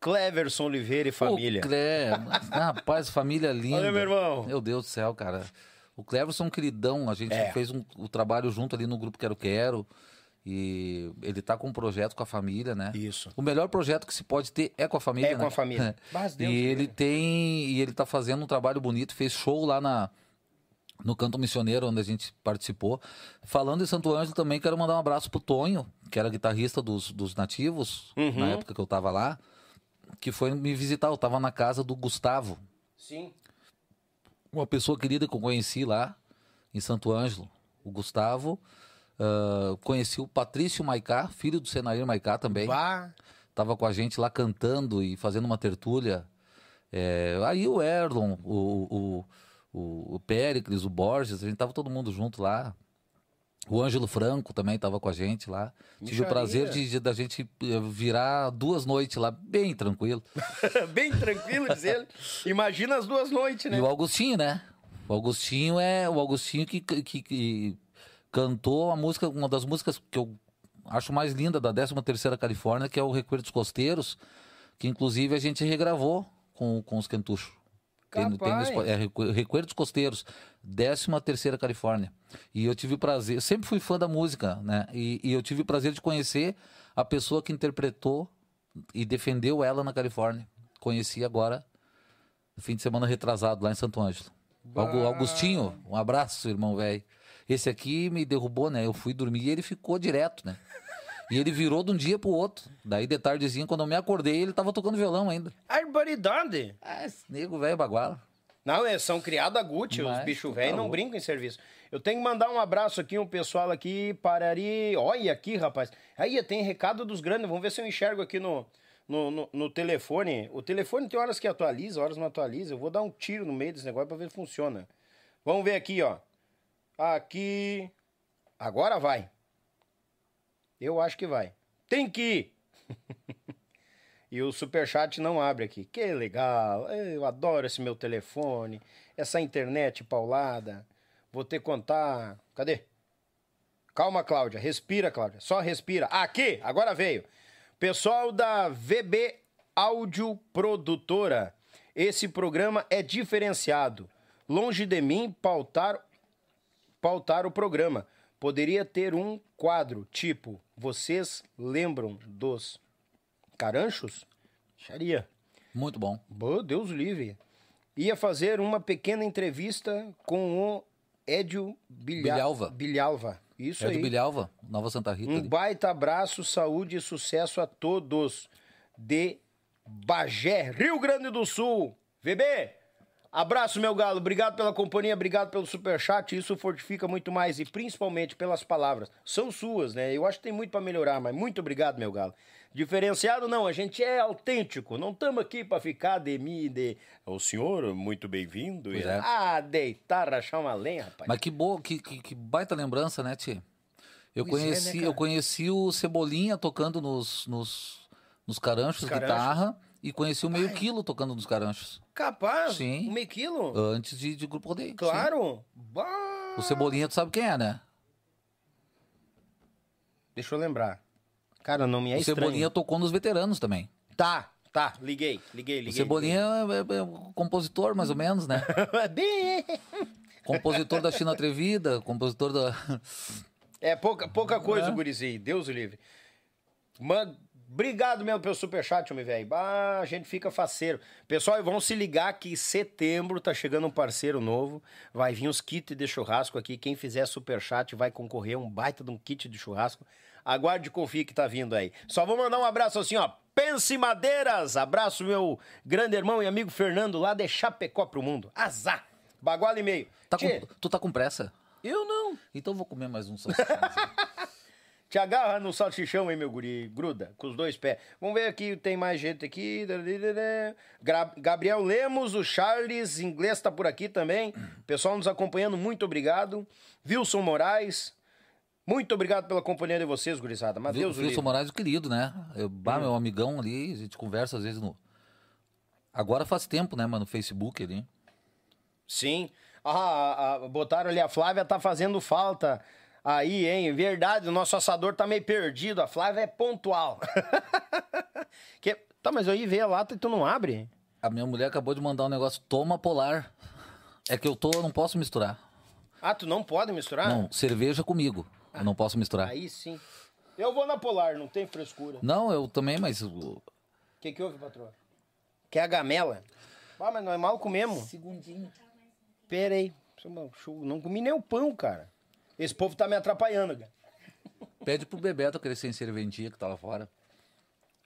Cleverson Oliveira e família. O Cle... Rapaz, família linda. Olha, meu irmão. Meu Deus do céu, cara. O Cleverson é um queridão. A gente É. fez um, o trabalho junto ali no Grupo Quero Quero. E ele tá com um projeto com a família, né? Isso. O melhor projeto que se pode ter é com a família, É com né? a família. Mas Deus e ele livre. tem... E ele tá fazendo um trabalho bonito. Fez show lá na... No Canto Missioneiro, onde a gente participou. Falando em Santo Ângelo também, quero mandar um abraço pro Tonho, que era guitarrista dos, dos Nativos, Uhum. na época que eu tava lá, que foi me visitar. Eu tava na casa do Gustavo, Sim. Uma pessoa querida que eu conheci lá em Santo Ângelo, o Gustavo. Ah, conheci o Patrício Maicá, filho do Senair Maicá também. Vá. Tava com a gente lá cantando e fazendo uma tertúlia. É, aí o Erlon, o, o, o, o Péricles, o Borges, a gente tava todo mundo junto lá. O Ângelo Franco também tava com a gente lá. Tive o prazer de, de- da gente eh, virar duas noites lá, bem tranquilo. Bem tranquilo, diz ele. Imagina as duas noites, né? E o Augustinho, né? O Augustinho é o Augustinho que, que, que cantou a música, uma das músicas que eu acho mais linda da 13 terceira Califórnia, que é o Recuerdos Costeiros, que inclusive a gente regravou com, com os Kentuchos. Tem, tem no é Recu- Recuerdos Costeiros, 13 terceira Califórnia. E eu tive o prazer, eu sempre fui fã da música, né? E, e eu tive o prazer de conhecer a pessoa que interpretou e defendeu ela na Califórnia. Conheci agora, fim de semana retrasado, lá em Santo Ângelo. Augu- Augustinho, um abraço, irmão velho. Esse aqui me derrubou, né? Eu fui dormir e ele ficou direto, né? E ele virou de um dia pro outro. Daí, de tardezinha, quando eu me acordei, ele tava tocando violão ainda. Arboridade. Ah, esse nego velho baguala. Não, eles são criados a Gucci, os Mas, bichos tá velhos não brincam em serviço. Eu tenho que mandar um abraço aqui, um pessoal aqui, Parari. Olha aqui, rapaz. Aí tem recado dos grandes. Vamos ver se eu enxergo aqui no, no, no, no telefone. O telefone tem horas que atualiza, horas não atualiza. Eu vou dar um tiro no meio desse negócio pra ver se funciona. Vamos ver aqui, ó. Aqui. Agora vai. Eu acho que vai. Tem que ir. E o superchat não abre aqui. Que legal. Eu adoro esse meu telefone. Essa internet paulada. Vou ter que contar. Cadê? Calma, Cláudia. Respira, Cláudia. Só respira. Aqui, agora veio. Pessoal da VB Áudio Produtora. Esse programa é diferenciado. Longe de mim pautar pautar o programa. Poderia ter um quadro tipo Vocês lembram dos Caranchos? Xaria. Muito bom. Bô, Deus livre. Ia fazer uma pequena entrevista com o Edio Bilha... Bilhalva. Bilhalva. Isso é aí. Bilhalva, Nova Santa Rita. Um ali. baita abraço, saúde e sucesso a todos de Bagé, Rio Grande do Sul. VB, Abraço, meu galo. Obrigado pela companhia, obrigado pelo superchat. Isso fortifica muito mais e principalmente pelas palavras. São suas, né? Eu acho que tem muito pra melhorar, mas muito obrigado, meu galo. Diferenciado não, a gente é autêntico. Não estamos aqui pra ficar de mim, de. O senhor, muito bem-vindo. É. Ah, deitar, rachar uma lenha, rapaz. Mas que boa, que, que, que baita lembrança, né, Tia? Eu Pois é, né, conheci, eu conheci o Cebolinha tocando nos, nos, nos caranchos, caranchos. guitarra, e conheci o meio quilo tocando nos caranchos. Capaz? Sim. Um meio quilo? Antes de, de grupo rodeio. Claro. Bah. O Cebolinha, tu sabe quem é, né? Deixa eu lembrar. Cara, não me é o estranho. Cebolinha tocou nos veteranos também. Tá, tá. Liguei, liguei, liguei. o Cebolinha é, é- é um compositor, mais ou menos, né? compositor da China Atrevida, compositor da. É pouca, pouca coisa, É. gurizinho. Deus o livre. Man... Obrigado mesmo pelo superchat, homem velho. Bah, a gente fica faceiro. Pessoal, e vão se ligar que em setembro tá chegando um parceiro novo. Vai vir os kits de churrasco aqui. Quem fizer superchat vai concorrer a um baita de um kit de churrasco. Aguarde e confie que tá vindo aí. Só vou mandar um abraço assim, ó. Pense Madeiras. Abraço, meu grande irmão e amigo Fernando, lá de Chapecó pro mundo. Azar. Baguala e meio. Tá com- tu tá com pressa? Eu não. Então eu vou comer mais um salsichão. Te agarra no salsichão, hein, meu guri? Gruda, com os dois pés. Vamos ver aqui, tem mais gente aqui. Gra- Gabriel Lemos, o Charles, inglês tá por aqui também. Pessoal nos acompanhando, muito obrigado. Wilson Moraes, muito obrigado pela companhia de vocês, gurizada. Mas Deus Wilson. Moraes, o querido, né? Eu, bah, meu amigão ali, a gente conversa às vezes no. Agora faz tempo, né, mano? No Facebook ali. Sim. Ah, ah, ah, botaram ali, a Flávia tá fazendo falta. Aí, hein? Verdade, o nosso assador tá meio perdido. A Flávia é pontual. que... Tá, mas aí vê a lata e tu não abre? A minha mulher acabou de mandar um negócio, toma polar. É que eu tô, eu não posso misturar. Ah, tu não pode misturar? Não, cerveja comigo. Eu não posso misturar. Aí sim. Eu vou na Polar, não tem frescura. Não, eu também, mas. o- que, que houve, patroa? Quer a gamela? Ah, mas nós mal comemos. Segundinho. Pera aí. Não comi nem o pão, cara. Esse povo tá me atrapalhando, cara. Pede pro Bebeto crescer em serventia que tá lá fora.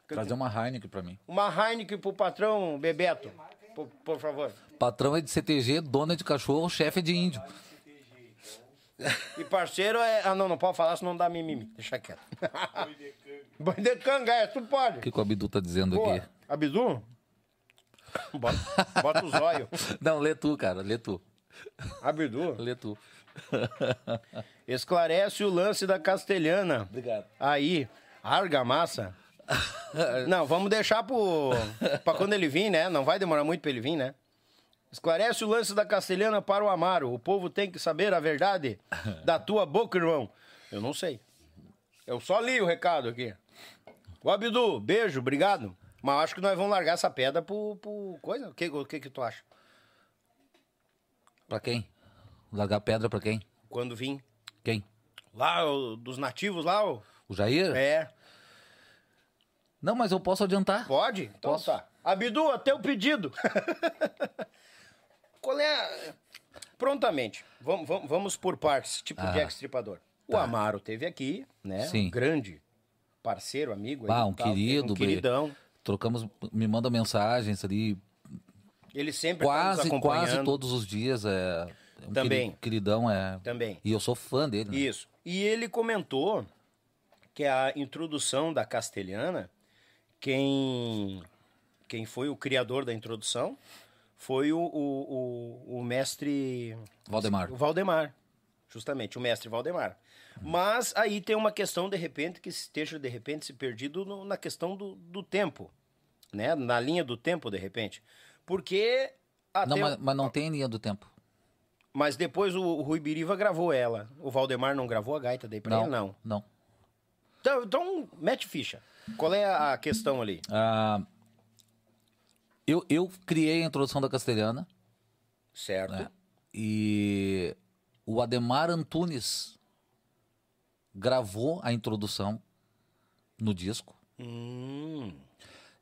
Trazer uma Heineken pra mim. Uma Heineken pro patrão Bebeto. Por, por favor. Patrão é de CTG, dona de cachorro, chefe é de índio. E parceiro é. Ah, não, não pode falar, senão dá mimimi. Deixa quieto. Boi de canga, é, tu pode. O que, que o Abdu tá dizendo aqui? Abdu? Bota, bota os olhos. Não, lê tu, cara, lê tu. Abdu. Lê tu. Esclarece o lance da castelhana. Obrigado. Aí, argamassa. Não, vamos deixar pro, pra quando ele vir, né? Não vai demorar muito pra ele vir, né? Esclarece o lance da castelhana para o Amaro. O povo tem que saber a verdade da tua boca, irmão. Eu não sei. Eu só li o recado aqui. O Abdu, beijo, obrigado. Mas acho que nós vamos largar essa pedra pro, pro coisa. O que, o que que tu acha? Pra quem? Largar pedra pra quem? Quando vir? Quem? Lá, o- dos nativos lá, o... O Jair? É, Não, mas eu posso adiantar. Pode? Então Posso. tá. Abdu, até o pedido. Qual é a... Prontamente. Vamos, vamos, vamos por partes, tipo Ah, Jack Stripador. O Amaro teve aqui, né? Sim. Um grande parceiro, amigo. aí Ah, um tal, querido, Um queridão. Trocamos, me manda mensagens ali Ele sempre tá quase, nos acompanhando. quase todos os dias. É, é um Também. queri- Queridão, é. Também. E eu sou fã dele. né? Isso. E ele comentou que a introdução da castelhana, quem, quem foi o criador da introdução foi o, o, o, o mestre Valdemar. O Valdemar, justamente, o mestre Valdemar. Mas aí tem uma questão, de repente, que esteja, de repente, se perdido no- na questão do, do tempo, né? Na linha do tempo, de repente. Porque... até Não, mas, mas não tem linha do tempo. Mas depois o, o Rui Biriva gravou ela. O Valdemar não gravou a gaita daí pra Não, ele, não. não. Então, então, mete ficha. Qual é a questão ali? Ah, eu, eu criei a introdução da castelhana Certo. né? e o Ademar Antunes gravou a introdução no disco Hum,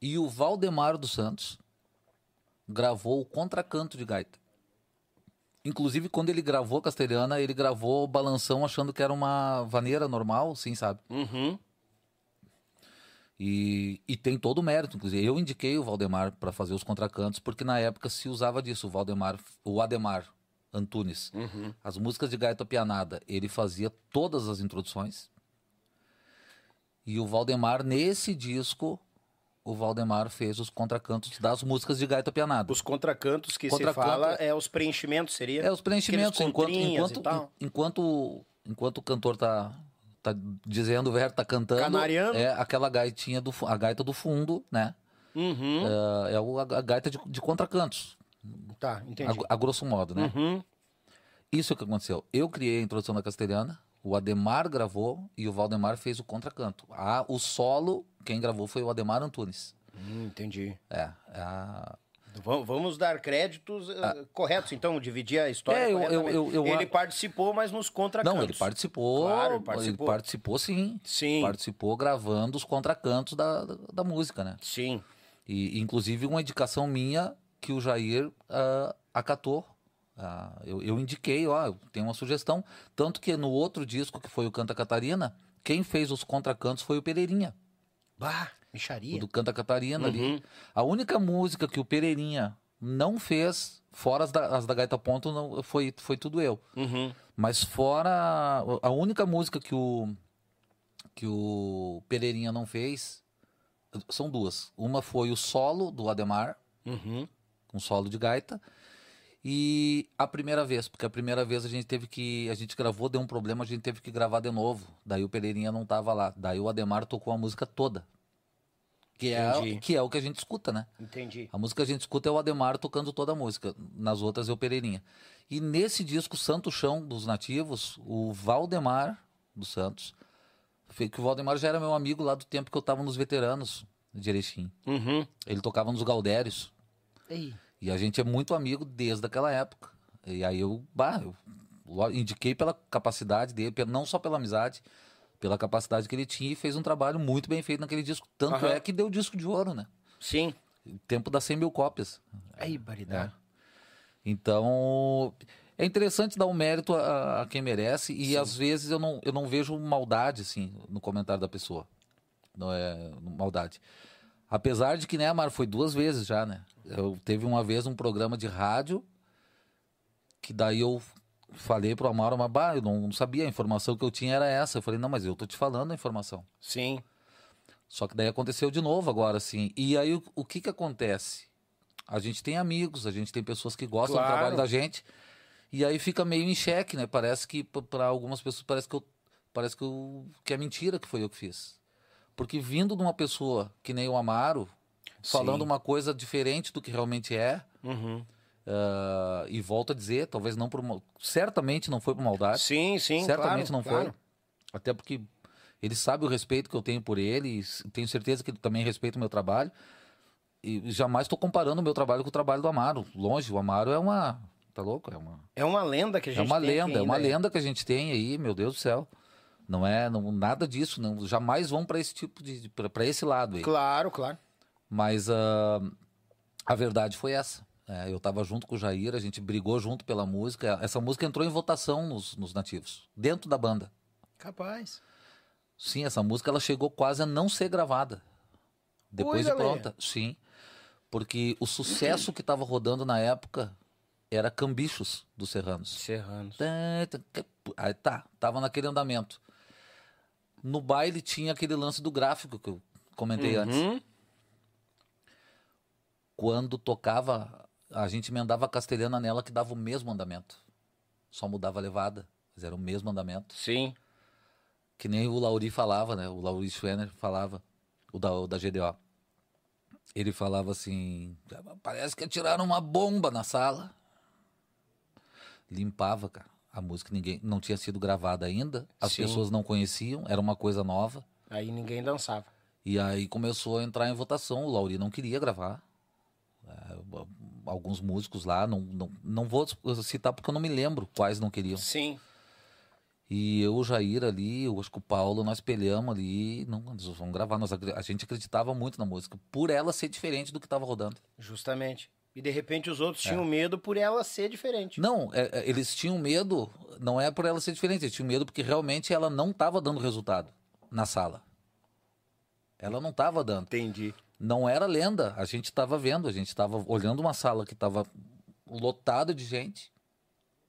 e o Valdemar dos Santos gravou o contracanto de gaita. Inclusive, quando ele gravou castelhana, ele gravou balanção achando que era uma vaneira normal, sim, sabe? uhum. E, e tem todo o mérito, inclusive. Eu indiquei o Valdemar para fazer os contracantos, porque na época se usava disso. O Valdemar, o Ademar Antunes, as músicas de gaita pianada, ele fazia todas as introduções. E o Valdemar, nesse disco, o Valdemar fez os contracantos das músicas de gaita pianada. Os contracantos que Contracanto- se fala é os preenchimentos, seria? É, os preenchimentos, enquanto, enquanto, enquanto, enquanto o cantor tá, tá dizendo o verbo, tá cantando. Canariando. É aquela gaitinha do, a gaita do fundo, né? Uhum. É, é a gaita de, de contracantos, Tá, entendi. a, a grosso modo, né? Uhum. Isso é o que aconteceu. Eu criei a introdução da castelhana, o Ademar gravou e o Valdemar fez o contracanto. Ah, o solo, quem gravou foi o Ademar Antunes. Hum, entendi. É, a- Vam- Vamos dar créditos eh, corretos, então, dividir a história É, eu- eu- eu- eu- Ele participou, mas nos contracantos. Não, ele participou, Claro, ele participou. participou sim. Sim. Participou gravando os contracantos da, da, da música, né? Sim. E, inclusive, uma indicação minha que o Jair ah, acatou. Ah, eu, eu indiquei, ó, eu tenho uma sugestão. Tanto que no outro disco, que foi o Canta Catarina, quem fez os contracantos foi o Pereirinha. Bah, O micharia. do Canta Catarina Uhum. ali. A única música que o Pereirinha não fez, fora as da, as da Gaita Ponto, não, foi, foi tudo eu. Uhum. Mas fora. A única música que o. que o Pereirinha não fez. São duas. Uma foi o solo do Ademar, Uhum. um solo de gaita. E a primeira vez, porque a primeira vez a gente teve que. A gente gravou, deu um problema, a gente teve que gravar de novo. Daí o Pereirinha não tava lá. Daí o Ademar tocou a música toda. Que é, que é o que a gente escuta, né? Entendi. A música que a gente escuta é o Ademar tocando toda a música. Nas outras é o Pereirinha. E nesse disco Santo Chão dos Nativos, o Valdemar dos Santos, que o Valdemar já era meu amigo lá do tempo que eu tava nos veteranos de Erechim. Uhum. Ele tocava nos Gaudérios. Ei. E a gente é muito amigo desde aquela época. E aí eu, bah, eu indiquei pela capacidade dele, não só pela amizade, pela capacidade que ele tinha e fez um trabalho muito bem feito naquele disco. Tanto Aham. é que deu disco de ouro, né? Sim. Tempo das 100 mil cópias. Aí, baridade. Então, é interessante dar o mérito a, a quem merece e às vezes eu não, eu não vejo maldade assim no comentário da pessoa. Não é maldade. Apesar de que, né, Amaro, foi duas vezes já, né? Eu teve uma vez um programa de rádio que daí eu falei pro Amaro, mas bah, eu não sabia, a informação que eu tinha era essa. Eu falei, não, mas eu tô te falando a informação. Sim. Só que daí aconteceu de novo agora, assim. E aí o, o que que acontece? A gente tem amigos, a gente tem pessoas que gostam Claro. do trabalho da gente. E aí fica meio em xeque, né? Parece que para algumas pessoas parece que eu parece que, eu, que é mentira que foi eu que fiz. Porque vindo de uma pessoa que nem o Amaro, falando Sim. uma coisa diferente do que realmente é, Uhum. ah, e volto a dizer, talvez não por certamente não foi por maldade. Sim, sim, Certamente claro, não claro. foi. Até porque ele sabe o respeito que eu tenho por ele, e tenho certeza que ele também respeita o meu trabalho. E jamais estou comparando o meu trabalho com o trabalho do Amaro. Longe, o Amaro é uma. Tá louco? É uma, É uma lenda que a é gente uma tem lenda, é uma ainda. lenda que a gente tem aí, meu Deus do céu. Não é não, nada disso, não, jamais vão para esse tipo de. para esse lado aí. Claro, claro. Mas ah, a verdade foi essa. É, eu estava junto com o Jair, a gente brigou junto pela música. Essa música entrou em votação nos, nos nativos, dentro da banda. Capaz. Sim, essa música ela chegou quase a não ser gravada. Depois Oi, de pronta. Sim. Porque o sucesso que estava rodando na época era Cambichos dos Serranos. Serranos. Aí tá, tava naquele andamento. No baile tinha aquele lance do gráfico que eu comentei antes. Uhum. Quando tocava, a gente emendava a castelhana nela que dava o mesmo andamento. Só mudava a levada, mas era o mesmo andamento. Sim. Que nem o Lauri falava, né? O Lauri Schwenner falava, o da, o da GDO. Ele falava assim: parece que atiraram uma bomba na sala. Limpava, cara. A música ninguém não tinha sido gravada ainda, as Sim. pessoas não conheciam, era uma coisa nova. Aí ninguém dançava. E aí começou a entrar em votação. O Lauri não queria gravar. É, alguns músicos lá, não, não, não vou citar porque eu não me lembro quais não queriam. Sim. E eu, o Jair ali, eu acho que o Paulo, nós peleamos ali. Não, vão gravar. Nós, a gente acreditava muito na música, por ela ser diferente do que estava rodando. Justamente. E de repente os outros É. tinham medo por ela ser diferente. Não, é- é, eles tinham medo, não é por ela ser diferente, eles tinham medo porque realmente ela não estava dando resultado na sala. Ela não estava dando. Entendi. Não era lenda, a gente estava vendo, a gente estava olhando uma sala que estava lotada de gente.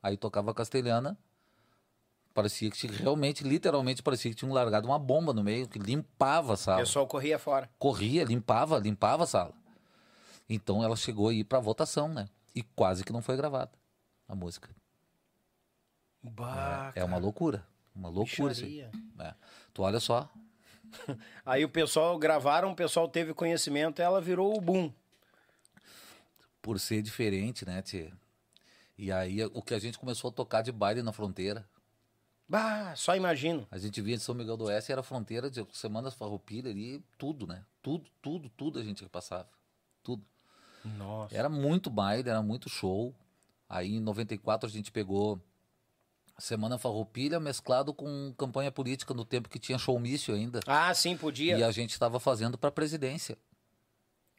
Aí tocava castelhana. Parecia que realmente, literalmente, parecia que tinham largado uma bomba no meio, que limpava a O sala. pessoal corria fora. Corria, limpava, limpava a sala. Então ela chegou aí para votação, né? E quase que não foi gravada a música. Bah, é uma loucura. Uma loucura bicharia. É. Tu olha só, Aí o pessoal gravaram, o pessoal teve conhecimento, ela virou o boom. por ser diferente, né, Tchê? E aí o que a gente começou a tocar de baile na fronteira. Bah, só imagino. A gente vinha de São Miguel do Oeste, era fronteira de Semanas Farroupilha ali, tudo, né? Tudo, tudo, tudo a gente passava. Tudo. Nossa. Era muito baile, era muito show. Aí em 94 a gente pegou Semana Farroupilha mesclado com campanha política no tempo que tinha showmício ainda. Ah, sim, podia. E a gente estava fazendo para presidência.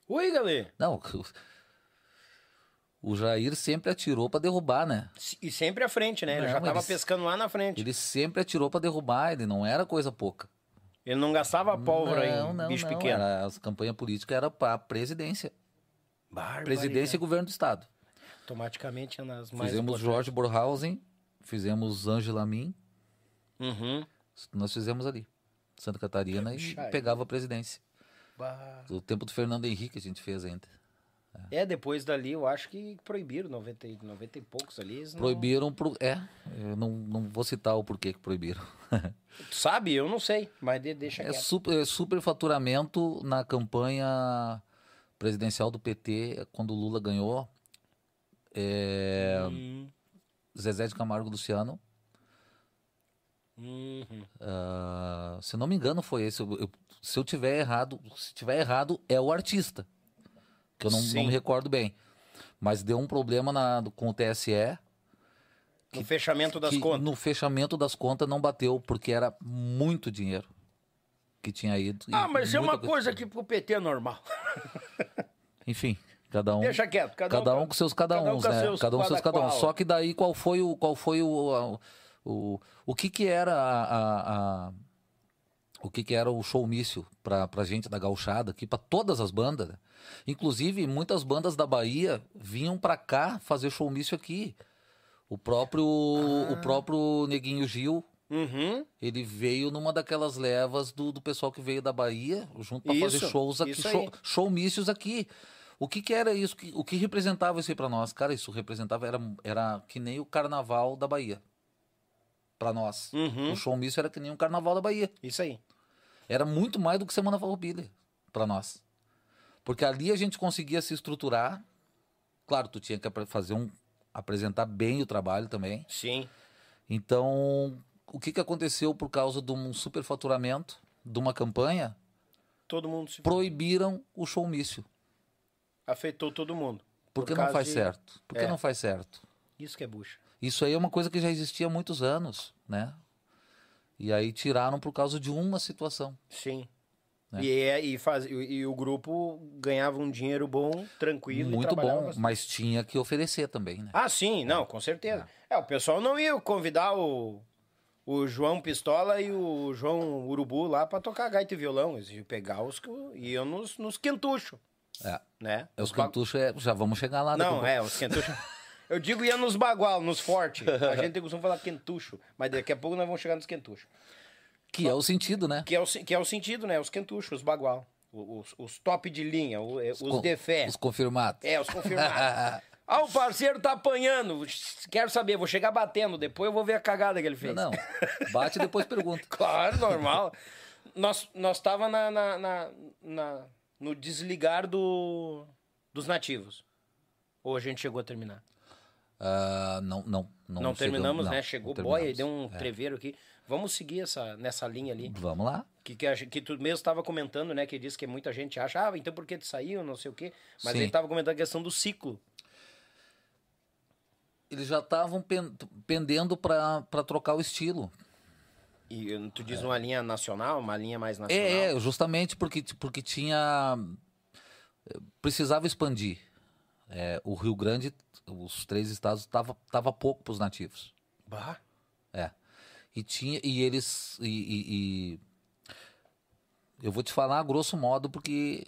Ui, galera. Não, o Jair sempre atirou para derrubar, né? E sempre à frente, né? Ele Não, já tava eles- pescando lá na frente. Ele, Ele sempre atirou para derrubar, ele não era coisa pouca. não gastava pólvora não, em não, bicho não, pequeno. Era, as campanhas políticas era para presidência. Barbaridade. Presidência e governo do estado. Automaticamente é nas mais fizemos importantes. Jorge Borhausen, fizemos Angela Min, Uhum. nós fizemos ali. Santa Catarina e pegava a presidência. Bah. O tempo do Fernando Henrique a gente fez ainda. É, depois dali eu acho que proibiram 90, e- 90 e poucos ali. não- Proibiram pro. É, eu não, não vou citar o porquê que proibiram. Sabe? Eu não sei, mas de- deixa É quieto. super, é superfaturamento na campanha presidencial do PT, quando o Lula ganhou. É, Zezé de Camargo Luciano. uhum. ah, se não me engano, foi esse. Eu- eu- se eu tiver errado, se tiver errado, é o artista. Que eu não, não me recordo bem. Mas deu um problema na- com o TSE. No fechamento das que contas. no fechamento das contas não bateu, porque era muito dinheiro que tinha ido. Ah, mas é uma coisa que pro PT é normal. Enfim, cada um. Deixa quieto. Cada, Cada um com seus cada, cada um uns, né? seus cada um com seus cada um. Só que daí qual foi o qual foi o o, o que que era a, a- a- o que que era o showmício pra, pra gente da gauchada aqui, pra todas as bandas. né? Inclusive, muitas bandas da Bahia vinham pra cá fazer showmício aqui. O próprio Ah. o próprio Neguinho Gil, Uhum. ele veio numa daquelas levas do, do pessoal que veio da Bahia, junto para fazer shows aqui, show, showmícios aqui. O que, que era isso? O que representava isso aí pra nós? Cara, isso representava, era, era que nem o carnaval da Bahia. Pra nós. Uhum. O showmício era que nem o carnaval da Bahia. Isso aí. Era muito mais do que Semana Farroupilha pra nós. Porque ali a gente conseguia se estruturar. Claro, tu tinha que fazer um apresentar bem o trabalho também. Sim. Então, o que, que aconteceu por causa de um superfaturamento de uma campanha? Todo mundo se Proibiram o showmício. afetou todo mundo. Por Por que não causa faz de- certo? Por que É. não faz certo? Isso que é bucha. Isso aí é uma coisa que já existia há muitos anos, né? E aí tiraram por causa de uma situação. Sim. Né? E, é, e, faz, e, o grupo ganhava um dinheiro bom, tranquilo. Muito bom, bastante. mas tinha que oferecer também, né? Ah, sim, não, com certeza. É, o pessoal não ia convidar o, o João Pistola e o João Urubu lá pra tocar gaita e violão. Eles iam pegar os que iam nos, nos quentuchos, É. né? É os cantuchos, é, já vamos chegar lá. Não, é, os quentuchos. Eu digo ia nos bagual, nos fortes. A gente costuma falar quentucho, mas daqui a pouco nós vamos chegar nos quentuchos. Que é o sentido, né? Que é o, que é o sentido, né? Os quentuchos, os bagual. Os, os top de linha, é, os, de fé. Os confirmados. É, os confirmados. ah, o parceiro tá apanhando. Quero saber, vou chegar batendo. Depois eu vou ver a cagada que ele fez. Não, bate e depois pergunta. Claro, normal. nós, nós tava na, na, na- na- no desligar do, dos nativos. Ou a gente chegou a terminar? Ah, não, não, não. Não, terminamos, não, né? não Chegou boia e deu um É. treveiro aqui. Vamos seguir essa, nessa linha ali. Vamos lá. Que, que, a que tu mesmo estava comentando, né? Que diz que muita gente acha, ah, então por que tu saiu, não sei o quê. Mas Sim. ele estava comentando a questão do ciclo. Eles já estavam pen- pendendo para trocar o estilo. E eh, tu diz uma linha nacional, uma linha mais nacional. É, é, justamente porque, porque tinha. Precisava expandir. É, o Rio Grande, os três estados, tava, tava pouco para os nativos. Bah. É. E tinha. E eles. E, e- e- Eu vou te falar a grosso modo, porque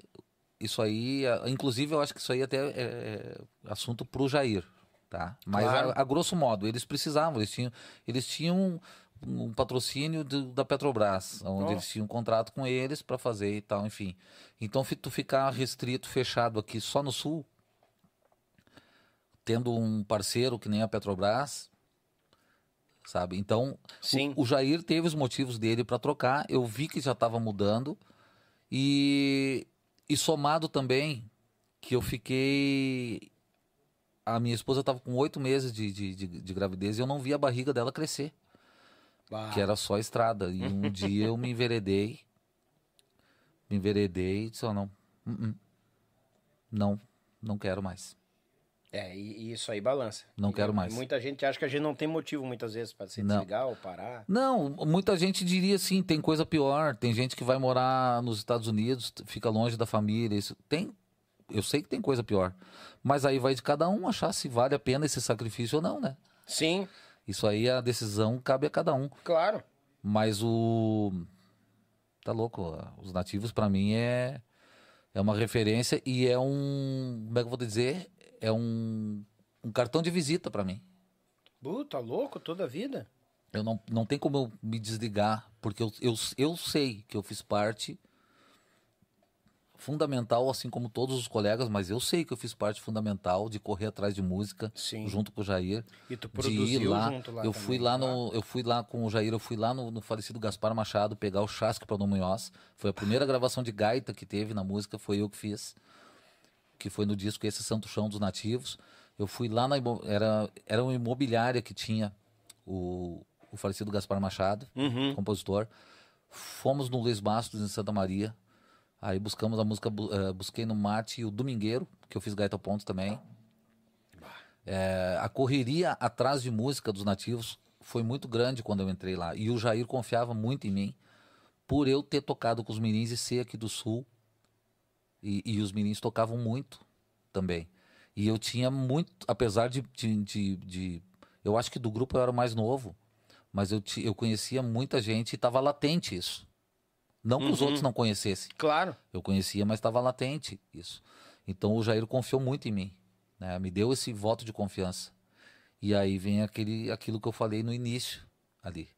isso aí, é- inclusive eu acho que isso aí até é, é assunto pro Jair, tá? Mas Claro. a, a grosso modo, eles precisavam, eles tinham, eles tinham um, um patrocínio do- da Petrobras, onde Ó. eles tinham um contrato com eles para fazer e tal, enfim. Então tu ficar restrito, fechado aqui só no sul, tendo um parceiro que nem a Petrobras, sabe? Então, Sim. o, o Jair teve os motivos dele para trocar. Eu vi que já estava mudando. E, e somado também que eu fiquei. A minha esposa estava com oito meses de, de, de, de gravidez e eu não vi a barriga dela crescer, Bah. que era só estrada. E um dia eu me enveredei. Me enveredei e disse: "Ó, não, uh-uh. não, não quero mais. É, e, e isso aí balança. Não E- quero mais. Muita gente acha que a gente não tem motivo muitas vezes para se Não. desligar ou parar. Não, muita gente diria assim, tem coisa pior. Tem gente que vai morar nos Estados Unidos, fica longe da família. Isso tem, eu sei que tem coisa pior. Mas aí vai de cada um achar se vale a pena esse sacrifício ou não, né? Sim, Isso aí a decisão cabe a cada um. claro. Mas o tá louco, os nativos pra mim é é uma referência e é um, como é que eu vou dizer? É um um cartão de visita pra mim. Bu, tá louco toda a vida? Eu não, não tem como eu me desligar, porque eu, eu, eu sei que eu fiz parte fundamental, assim como todos os colegas, mas eu sei que eu fiz parte fundamental de correr atrás de música Sim. junto com o Jair. E tu de produziu ir lá. junto lá eu também, fui lá tá? no, eu fui lá com o Jair, eu fui lá no, no falecido Gaspar Machado pegar o chasque para o Munhoz. Foi a primeira gravação de gaita que teve na música, foi eu que fiz. Que foi no disco esse Santo Chão dos Nativos. Eu fui lá na era era uma imobiliária que tinha o, o falecido Gaspar Machado, Uhum. compositor. Fomos no Luiz Bastos em Santa Maria. Aí buscamos a música, eh, busquei no Mate e o Domingueiro, que eu fiz gaita ponto também. É, a correria atrás de música dos nativos foi muito grande quando eu entrei lá. E o Jair confiava muito em mim, por eu ter tocado com os meninos e ser aqui do Sul. E, e os meninos tocavam muito também. E eu tinha muito, apesar de, de, de- de- Eu acho que do grupo eu era o mais novo, mas eu, eu conhecia muita gente e estava latente isso. Não que os Uhum. outros não conhecessem. Claro. Eu conhecia, mas estava latente isso. Então o Jair confiou muito em mim, né? Me deu esse voto de confiança. E aí vem aquele, aquilo que eu falei no início ali.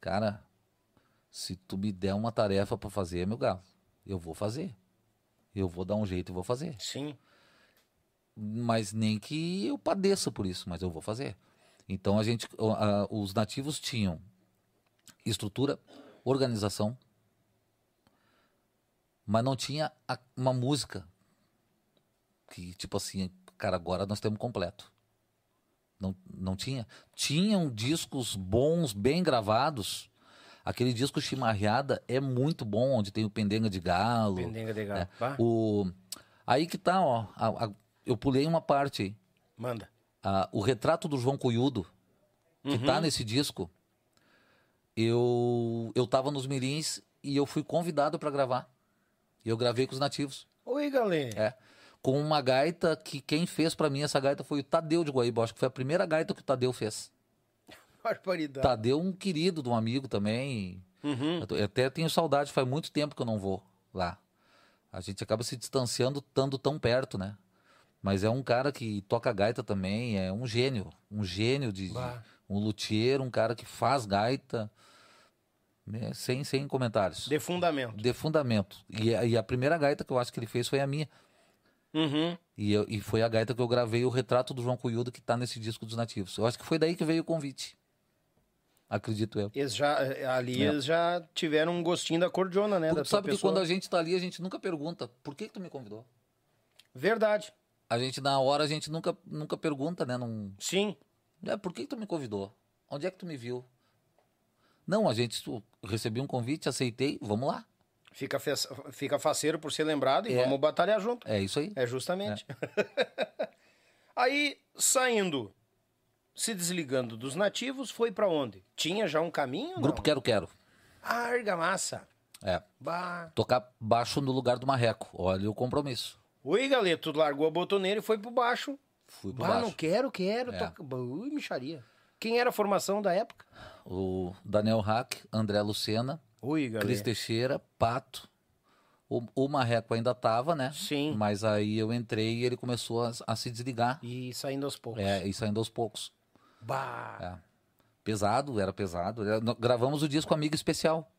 Cara, se tu me der uma tarefa para fazer, meu galo, eu vou fazer. Eu vou dar um jeito e vou fazer. Sim. Mas nem que eu padeça por isso, mas eu vou fazer. Então a gente, o- a- os nativos tinham estrutura, organização, mas não tinha a- uma música que tipo assim, cara, agora nós temos completo. Não, não tinha. Tinham discos bons, bem gravados. Aquele disco Chimarreada é muito bom, onde tem o Pendenga de Galo. Pendenga de galo. É. O... Aí que tá, ó. a- a- Eu pulei uma parte aí. Manda. Ah, o retrato do João Cuyudo, que tá nesse disco, eu, eu tava nos Mirins e eu fui convidado para gravar. E eu gravei com os nativos. Oi, galera. É. Com uma gaita que quem fez para mim essa gaita foi o Tadeu de Guaíba. Acho que foi a primeira gaita que o Tadeu fez. Barbaridade. Tadeu, um querido de um amigo também. Uhum. Eu até tenho saudade, faz muito tempo que eu não vou lá. A gente acaba se distanciando estando tão perto, né? Mas é um cara que toca gaita também, é um gênio. Um gênio de. de- Bah. um luthier, um cara que faz gaita. Né, Sem, sem comentários. De fundamento. De fundamento. E, a- e a primeira gaita que eu acho que ele fez foi a minha. Uhum. E, eu- e foi a gaita que eu gravei o retrato do João Cuyudo que tá nesse disco dos nativos. Eu acho que foi daí que veio o convite. Acredito eu. Eles já, eh, ali É. eles já tiveram um gostinho da cordiona, né? Porque da sabe que pessoa. quando a gente tá ali, a gente nunca pergunta por que, que tu me convidou. Verdade. A gente, na hora, a gente nunca, nunca pergunta, né? Não, Sim. é, por que, que tu me convidou? Onde é que tu me viu? Não, a gente tu, recebi um convite, aceitei, vamos lá. Fica, fe... Fica faceiro por ser lembrado e É. vamos batalhar junto. É isso aí. É justamente. Aí, saindo, se desligando dos nativos, foi pra onde? Tinha já um caminho? Grupo não? Quero Quero. Ah, argamassa. É. Bah. Tocar baixo no lugar do Marreco. Olha o compromisso. Oi, galera, tu largou a botoneira e foi pro baixo. Fui pro Bah, não baixo. quero, quero. É. Toca... Ui, micharia. Quem era a formação da época? O Daniel Hack, André Lucena, Ui, galera. Cris Teixeira, Pato. O, o Marreco ainda tava, né? Sim. Mas aí eu entrei e ele começou a, a se desligar. E saindo aos poucos. É, e saindo aos poucos. Bah. É. Pesado, era pesado. Gravamos o disco Amigo Especial.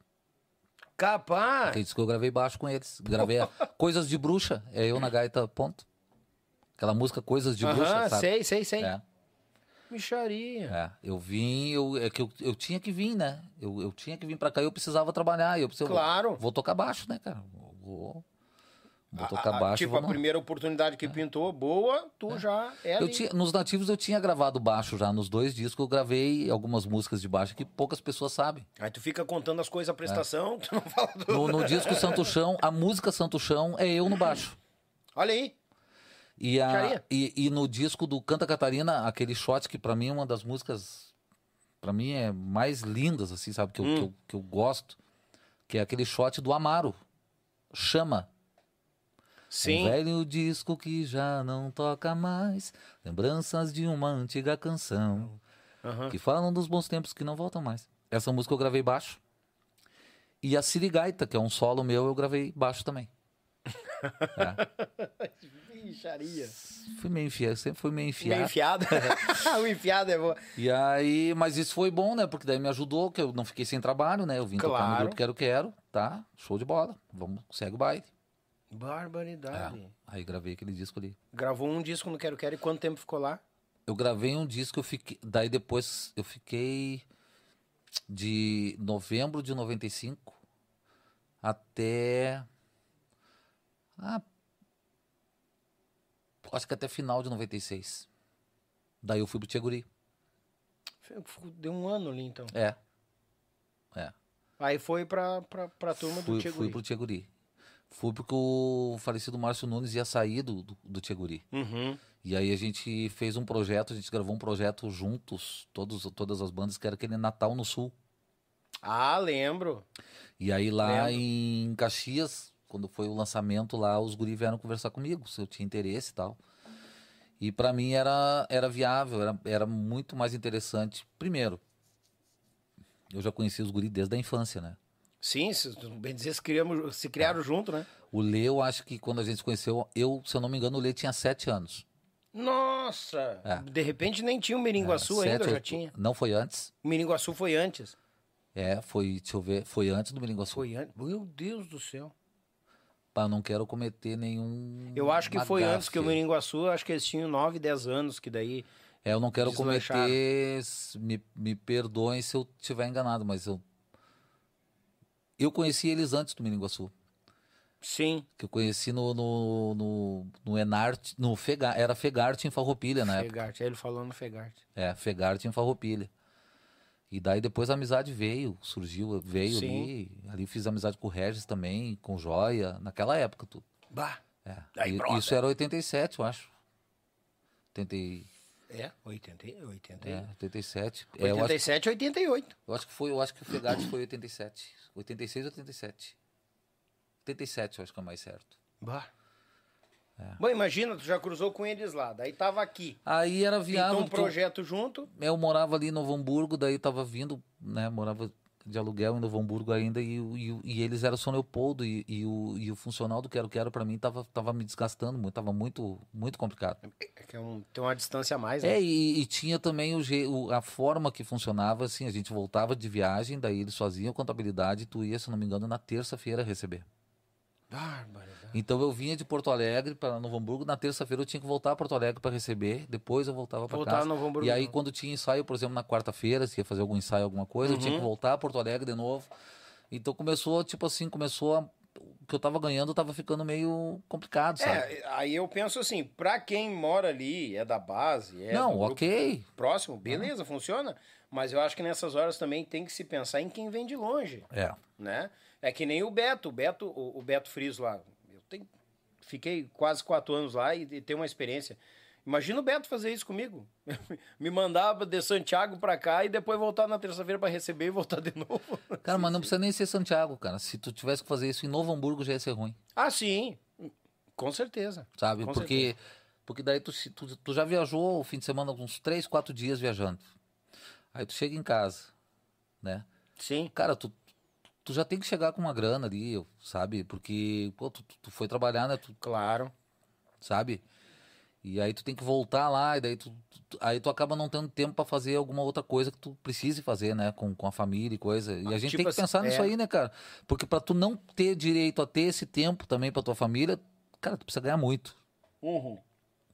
Capaz. Aquele disco que eu gravei baixo com eles. Gravei a Coisas de Bruxa. É eu na gaita, ponto. Aquela música Coisas de Bruxa, Aham, sabe? sei, sei, sei. É, Micharia. é. Eu vim, eu, é que eu, eu tinha que vir, né? Eu, eu tinha que vir pra cá e eu precisava trabalhar. Eu precisava, Claro. Vou tocar baixo, né, cara? Vou, vou A- tocar a- baixo. tipo, a primeira oportunidade que pintou, boa, tu já é. Eu tinha, nos nativos eu tinha gravado baixo já, nos dois discos eu gravei algumas músicas de baixo que poucas pessoas sabem. Aí tu fica contando as coisas, a prestação, É. tu não fala do... No, no disco Santo Chão, a música Santo Chão é eu no baixo. Olha aí. E, a, e, e no disco do Canta Catarina, aquele shot que pra mim é uma das músicas, pra mim é mais lindas, assim, sabe, que eu, que eu, que eu gosto, que é aquele shot do Amaro, Chama. Sim. Um velho disco que já não toca mais, lembranças de uma antiga canção, Aham. que falam dos bons tempos que não voltam mais. Essa música eu gravei baixo. E a Sirigaita, que é um solo meu, eu gravei baixo também. Micharia. Fui meio enfiado, sempre fui meio Meio enfiado. enfiado. o enfiado é boa. E aí, mas isso foi bom, né? Porque daí me ajudou, que eu não fiquei sem trabalho, né? Eu vim tocar no Claro. grupo Quero Quero, tá? Show de bola. Vamos, segue o baile. Barbaridade. É. Aí gravei aquele disco ali. Gravou um disco no Quero Quero e quanto tempo ficou lá? Eu gravei um disco, eu fiquei. Daí depois eu fiquei de novembro de 95 até. Ah, acho que até final de 96. Daí eu fui pro Tcheguri. Ficou- Deu um ano ali, então. É. É. Aí foi pra, pra, pra turma fui, do Tcheguri. Fui pro Tcheguri. Fui porque o falecido Márcio Nunes ia sair do, do, do Tcheguri. Uhum. E aí a gente fez um projeto, a gente gravou um projeto juntos, todos, todas as bandas, que era aquele Natal no Sul. Ah, lembro. E aí lá Lembro. em Caxias, quando foi o lançamento lá, os guri vieram conversar comigo, se eu tinha interesse e tal. E pra mim era, era viável, era, era muito mais interessante. Primeiro, eu já conheci os guri desde a infância, né? Sim, se, bem dizer, se, criamos, se criaram junto, né? O Lê, eu acho que quando a gente se conheceu, eu, se eu não me engano, o Lê tinha sete anos. Nossa! É. De repente nem tinha o Miringuaçu É, ainda, sete, já tinha. Não foi antes. O Miringuaçu foi antes. É, foi, deixa eu ver, foi antes do Miringuaçu. Foi antes. Meu Deus do céu. Pá, não quero cometer nenhum. Eu acho que foi antes que o Miringuaçu, acho que eles tinham 9, 10 anos, que daí. É, eu não quero cometer. Me, me perdoem se eu estiver enganado, mas eu. Eu conheci eles antes do Miringuaçu. Sim. Que eu conheci no, no, no, no Enart, no Fega, era Fegarte em Farroupilha na época. Fegarte. Aí ele falou no Fegarte. É, Fegarte em Farroupilha. E daí depois a amizade veio, surgiu, veio Sim. ali. Ali fiz amizade com o Regis também, com Joia, naquela época tudo. Bah! É. Aí, E- isso era 87, eu acho. 80, e- É, 80, 80, é, 87. É, eu, acho, 87, 88. eu acho que foi, eu acho que o Fegarte foi 87. 86 ou 87. 87, eu acho que é mais certo. Bah. É. Bom, imagina, tu já cruzou com eles lá, daí tava aqui. Aí era viável. Então um projeto junto. eu morava ali em Novo Hamburgo, daí tava vindo, né? Morava de aluguel em Novo Hamburgo ainda, e, e, e eles eram São Leopoldo, e, e o, e o funcional do Quero Quero pra mim tava, tava me desgastando muito, tava muito, muito complicado. É que é um, tem uma distância a mais, né? É, e, e tinha também o, o- a forma que funcionava, assim, a gente voltava de viagem, daí eles faziam a contabilidade, e tu ia, se não me engano, na terça-feira receber. Barbaridade. Então eu vinha de Porto Alegre para Novo Hamburgo, na terça-feira eu tinha que voltar a Porto Alegre para receber, depois eu voltava para casa. Novo Hamburgo e aí de novo. quando tinha ensaio, por exemplo, na quarta-feira, se ia fazer algum ensaio, alguma coisa, eu tinha Uhum. que voltar a Porto Alegre de novo. Então começou, tipo assim, começou a... o que eu tava ganhando tava ficando meio complicado, sabe? É, aí eu penso assim, pra quem mora ali, é da base, é Não, ok. próximo, beleza, funciona. Mas eu acho que nessas horas também tem que se pensar em quem vem de longe, É. né? É que nem o Beto, o Beto, o, o Beto Friso lá. Tenho, fiquei quase quatro anos lá e, e tenho uma experiência. Imagina o Beto fazer isso comigo. Me mandava de Santiago pra cá e depois voltar na terça-feira pra receber e voltar de novo. Cara, mas não precisa nem ser Santiago, cara. Se tu tivesse que fazer isso em Novo Hamburgo já ia ser ruim, Ah, sim. Com certeza. sabe? Com porque porque daí tu, tu, tu já viajou o fim de semana uns três, quatro dias viajando. Aí tu chega em casa, né? Sim. Cara, tu, tu já tem que chegar com uma grana ali, sabe? Porque, pô, tu, tu foi trabalhar, né? Tu, Claro. sabe? E aí tu tem que voltar lá, e daí tu, tu- aí tu acaba não tendo tempo pra fazer alguma outra coisa que tu precise fazer, né? Com, com a família e coisa. E a gente tipo tem que assim, pensar nisso é. aí, né, cara? Porque pra tu não ter direito a ter esse tempo também pra tua família, cara, tu precisa ganhar muito,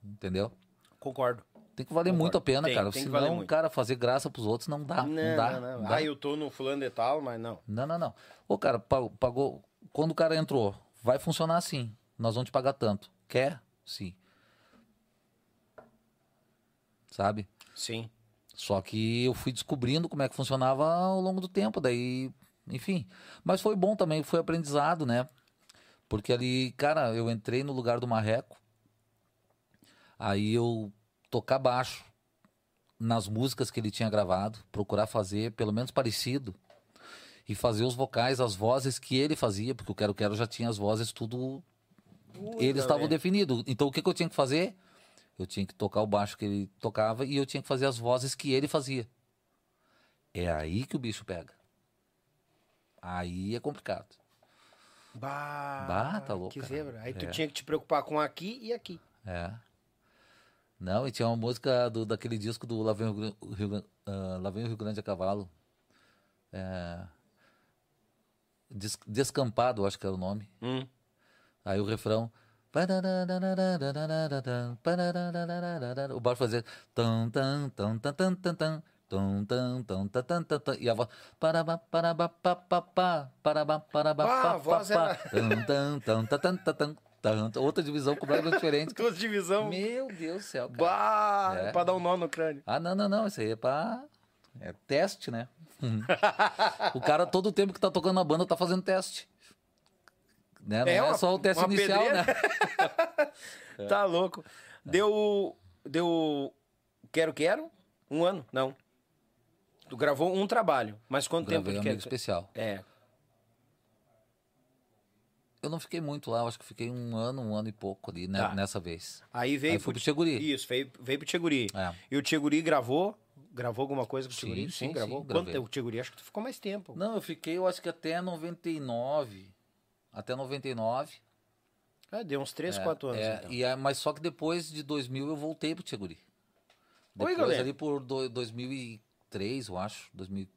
entendeu? Concordo. Tem que valer Concordo. muito a pena, Tem, cara. tem Senão, muito. cara, fazer graça pros outros não dá. Não, não, dá. não, não não. dá. Ah, eu tô no fulano de tal, mas não. Não, não, não. Ô, cara, pa- pagou. Quando o cara entrou, vai funcionar assim. Nós vamos te pagar tanto. Quer? Sim. Sabe? Sim. Só que eu fui descobrindo como é que funcionava ao longo do tempo. Daí, enfim. Mas foi bom também, foi aprendizado, né? Porque ali, cara, eu entrei no lugar do Marreco. Aí eu tocar baixo nas músicas que ele tinha gravado, procurar fazer pelo menos parecido e fazer os vocais, as vozes que ele fazia, porque o Quero Quero já tinha as vozes tudo eles estavam velho. definidos. Então o que, que eu tinha que fazer? Eu tinha que tocar o baixo que ele tocava e eu tinha que fazer as vozes que ele fazia. É aí que o bicho pega. Aí é complicado. Bah, Bah, tá louco, Que zebra. Aí tu É. tinha que te preocupar com aqui e aqui. É. Não, e tinha uma música do, daquele disco do Lá vem o Rio, uh, vem o Rio Grande a Cavalo. É, Des, Descampado, acho que era o nome. Hum. Aí o refrão. O baixo fazia. Tum, tum, tum, tum, tum, tum, tum, e a voz. Parabá, parabá, papapá. Parabá, parabá, papapá. Tum, tum, tum, tum, tum, tum, tum tan, tan, tan, tan, tan, tan, tan. Outra divisão completamente diferente. Duas divisão. Meu Deus do céu, cara. Bah, É. pra dar um nó no crânio. Ah, não, não, não. Isso aí é pra. É teste, né? o cara, todo o tempo que tá tocando na banda, tá fazendo teste. Né? Não É é, uma- só o teste inicial, pedreira. né? Tá louco. Deu. Deu. Quero, quero? Um ano? Não. Tu gravou um trabalho. Mas quanto tempo Gravei tu um quer? especial. É. Eu não fiquei muito lá, eu acho que fiquei um ano, um ano e pouco ali, né, Tá. nessa vez. Aí veio Aí pro Tcheguri. Isso, veio, veio pro Tcheguri. É. E o Tcheguri gravou? Gravou alguma coisa com o Sim, Tcheguri? sim, gravou. sim, Quanto? O Tcheguri acho que tu ficou mais tempo. Não, eu fiquei, eu acho que até 99. Até 99. Ah, deu uns 3, É, 4 anos. é, então. e aí- mas só que depois de 2000 eu voltei pro Tcheguri. Oi, galera. ali por do, 2003, eu acho. 2000,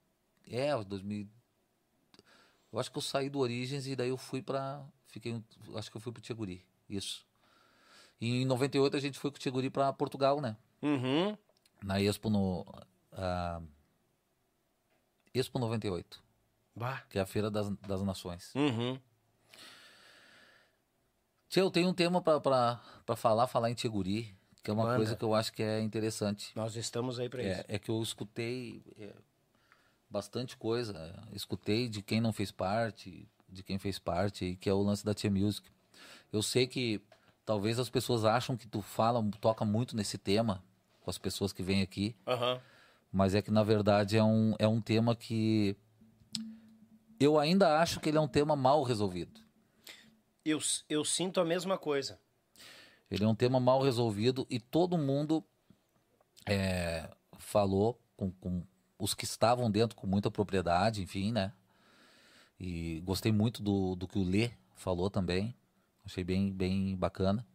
é, 2000. Eu acho que eu saí do Origens e daí eu fui pra. Fiquei, acho que eu fui pro Tcheguri. Isso. E em 98 a gente foi com o Tcheguri pra Portugal, né? Uhum. Na Expo no. ah, Expo 98, Bah. que é a Feira das, das Nações. Uhum. Tia, eu tenho um tema pra falar, falar em Tcheguri, que é uma Manda. coisa que eu acho que é interessante. Nós estamos aí pra isso. É, é que eu escutei é, bastante coisa. é, Escutei de quem não fez parte, de quem fez parte, e que é o lance da Tia Music. Eu sei que talvez as pessoas acham que tu fala, toca muito nesse tema com as pessoas que vêm aqui, Aham. mas é que na verdade é um, é um tema que eu ainda acho que ele é um tema mal resolvido. Eu, eu sinto a mesma coisa. Ele é um tema mal resolvido e todo mundo é, falou com, com os que estavam dentro com muita propriedade, enfim, né? E gostei muito do, do que o Lê falou também. Achei bem, bem bacana.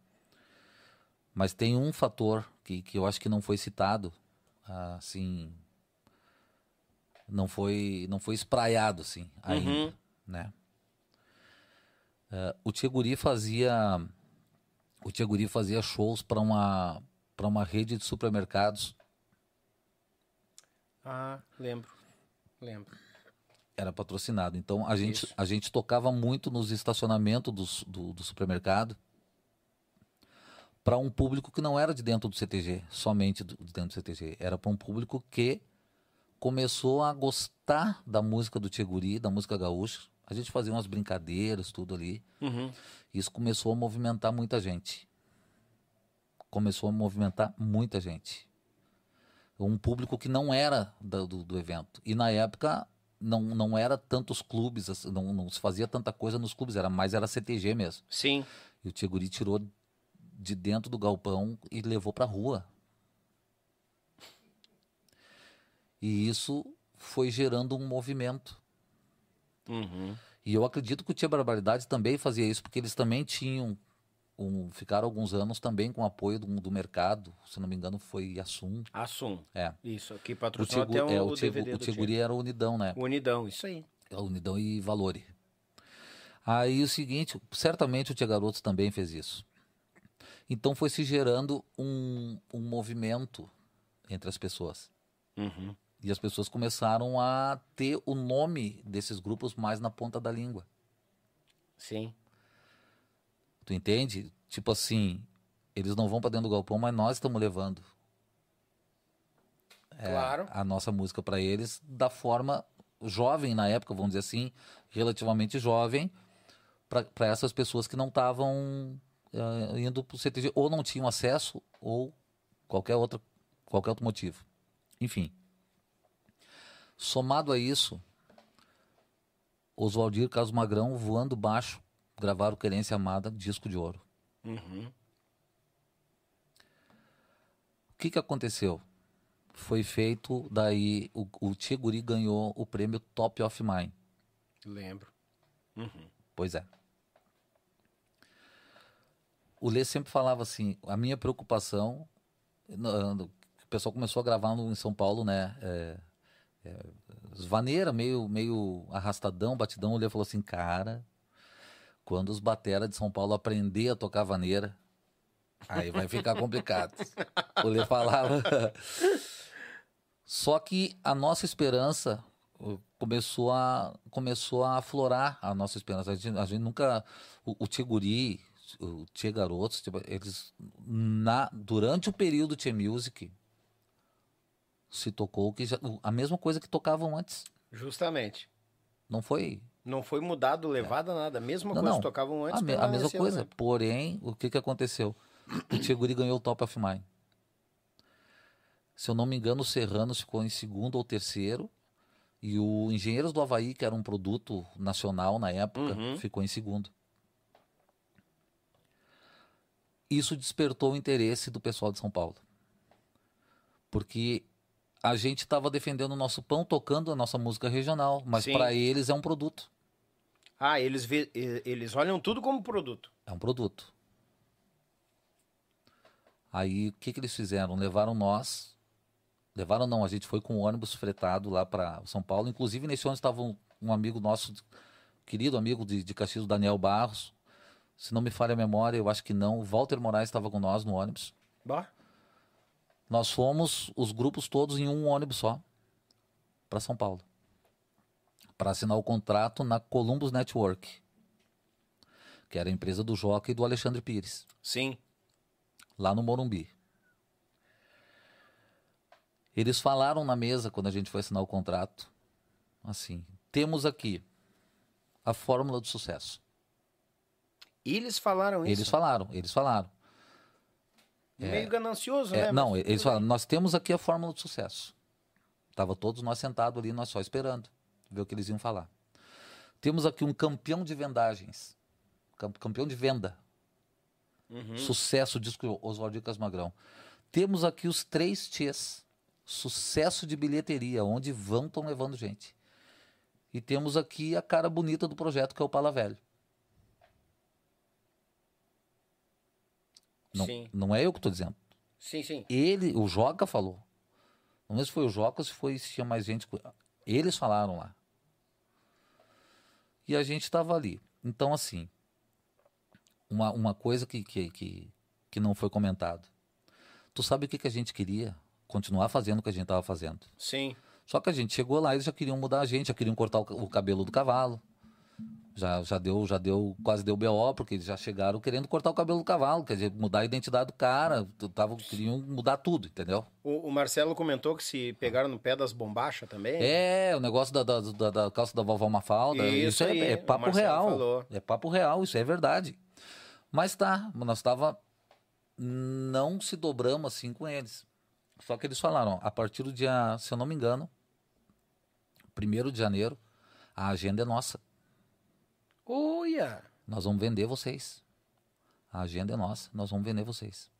Mas tem um fator que, que eu acho que não foi citado, assim, não foi, não foi espraiado, assim, ainda, Uhum. né? Eh, o Tcheguri fazia o Tcheguri fazia shows para uma para uma rede de supermercados Ah, lembro. Lembro. Era patrocinado então a gente Isso. a gente tocava muito nos estacionamentos dos- do, do supermercado para um público que não era de dentro do CTG somente do, de dentro do CTG era para um público que começou a gostar da música do Tcheguri da música gaúcha a gente fazia umas brincadeiras tudo ali Uhum. Isso começou a movimentar muita gente. Começou a movimentar muita gente. Um público que não era do, do evento. E na época não, não era tantos clubes, assim, não, não se fazia tanta coisa nos clubes, era mais era CTG mesmo. Sim. E o Tiguri tirou de dentro do galpão e levou pra rua. E isso foi gerando um movimento. Uhum. E eu acredito que o Tia Barbaridade também fazia isso, porque eles também tinham, um, ficaram alguns anos também com apoio do, do mercado, se não me engano foi Assum. Assum. É. Isso, que O, patrocinou Tigu, até é, o, o, DVD o Tiguri era Unidão, né? Unidão, isso aí. A Unidão e Valore. Aí o seguinte, certamente o Tia Garotos também fez isso. Então foi se gerando um, um movimento entre as pessoas. Uhum. E as pessoas começaram a ter o nome desses grupos mais na ponta da língua. Sim. Tu entende? Tipo assim, eles não vão pra dentro do galpão, mas nós estamos levando é, Claro. a nossa música para eles da forma jovem na época, vamos dizer assim, relativamente jovem, para essas pessoas que não estavam eh, indo pro CTG ou não tinham acesso ou qualquer outra qualquer outro motivo. Enfim. Somado a isso, Oswaldir Carlos Magrão voando baixo, gravaram Querência Amada, disco de ouro. Uhum. O que, que aconteceu? Foi feito, daí o, o Tiguri ganhou o prêmio Top of Mind. Lembro. Pois é. O Lê sempre falava assim, a minha preocupação, o pessoal começou a gravar no, em São Paulo, né? É, é, vaneira, meio, meio arrastadão, batidão. O Lê falou assim, cara, quando os batera de São Paulo aprender a tocar vaneira, aí vai ficar complicado. o Lê falava. Só que a nossa esperança uh, começou a, começou a aflorar a nossa esperança. A gente, a gente nunca. O, o Tiguri, o Tia Garotos, tipo, eles. Na, durante o período Tia Music, se tocou que já, a mesma coisa que tocavam antes. Justamente. Não foi. Não foi mudado, levado nada. A mesma Não, coisa não. tocavam antes. A, me- a mesma coisa. ano. Porém, o que, que aconteceu? O Tiguri ganhou o Top of Mind. Se eu não me engano, o Serranos ficou em segundo ou terceiro. E o Engenheiros do Havaí, que era um produto nacional na época, Uhum. ficou em segundo. Isso despertou o interesse do pessoal de São Paulo. Porque a gente estava defendendo o nosso pão, tocando a nossa música regional, mas para eles é um produto. Ah, eles, vê, eles olham tudo como produto. É um produto. Aí o que, que eles fizeram? Levaram nós. Levaram não, a gente foi com o ônibus fretado lá para São Paulo. Inclusive nesse ônibus estava um, um amigo nosso, querido amigo de, de Caxias, Daniel Barros. Se não me falha a memória, eu acho que não. O Walter Moraes estava com nós no ônibus. Bah. Nós fomos os grupos todos em um ônibus só para São Paulo. Para assinar o contrato na Columbus Network, que era a empresa do Joca e do Alexandre Pires. Sim. lá no Morumbi. Eles falaram na mesa quando a gente foi assinar o contrato, assim, temos aqui a fórmula do sucesso. Eles falaram isso. Eles falaram, eles falaram. Meio ganancioso, É, né? não, Mas eles falaram, nós temos aqui a fórmula do sucesso. Tava todos nós sentados ali, nós só esperando ver o que eles iam falar. Temos aqui um campeão de vendagens, cam- campeão de venda. Uhum. Sucesso, disco Oswaldir Casmagrão. Temos aqui os três T's. Sucesso de bilheteria, onde vão estão levando gente. E temos aqui a cara bonita do projeto, que é o Pala Velho. Não, Sim. não é eu que estou dizendo. Sim, sim. Ele, o Joca falou. Não sei se foi o Joca ou se foi se tinha mais gente. Eles falaram lá. E a gente estava ali. Então, assim, uma, uma coisa que, que, que, que não foi comentado. Tu sabe o que, que a gente queria? Continuar fazendo o que a gente estava fazendo. Sim. Só que a gente chegou lá e eles já queriam mudar a gente, já queriam cortar o, o cabelo do cavalo. Já, já deu, já deu, quase deu BO, porque eles já chegaram querendo cortar o cabelo do cavalo, quer dizer, mudar a identidade do cara, tava, queriam mudar tudo, entendeu? O, o Marcelo comentou que se pegaram no pé das bombachas também. É, o negócio da, da, da, da calça da vovó Mafalda, Isso isso, é, aí, é o papo real. falou. É papo real, isso é verdade. Mas tá, nós tava não se dobramos assim com eles. Só que eles falaram, ó, a partir do dia, se eu não me engano, primeiro de janeiro, a agenda é nossa. Olha! Nós vamos vender vocês. A agenda é nossa, nós vamos vender vocês.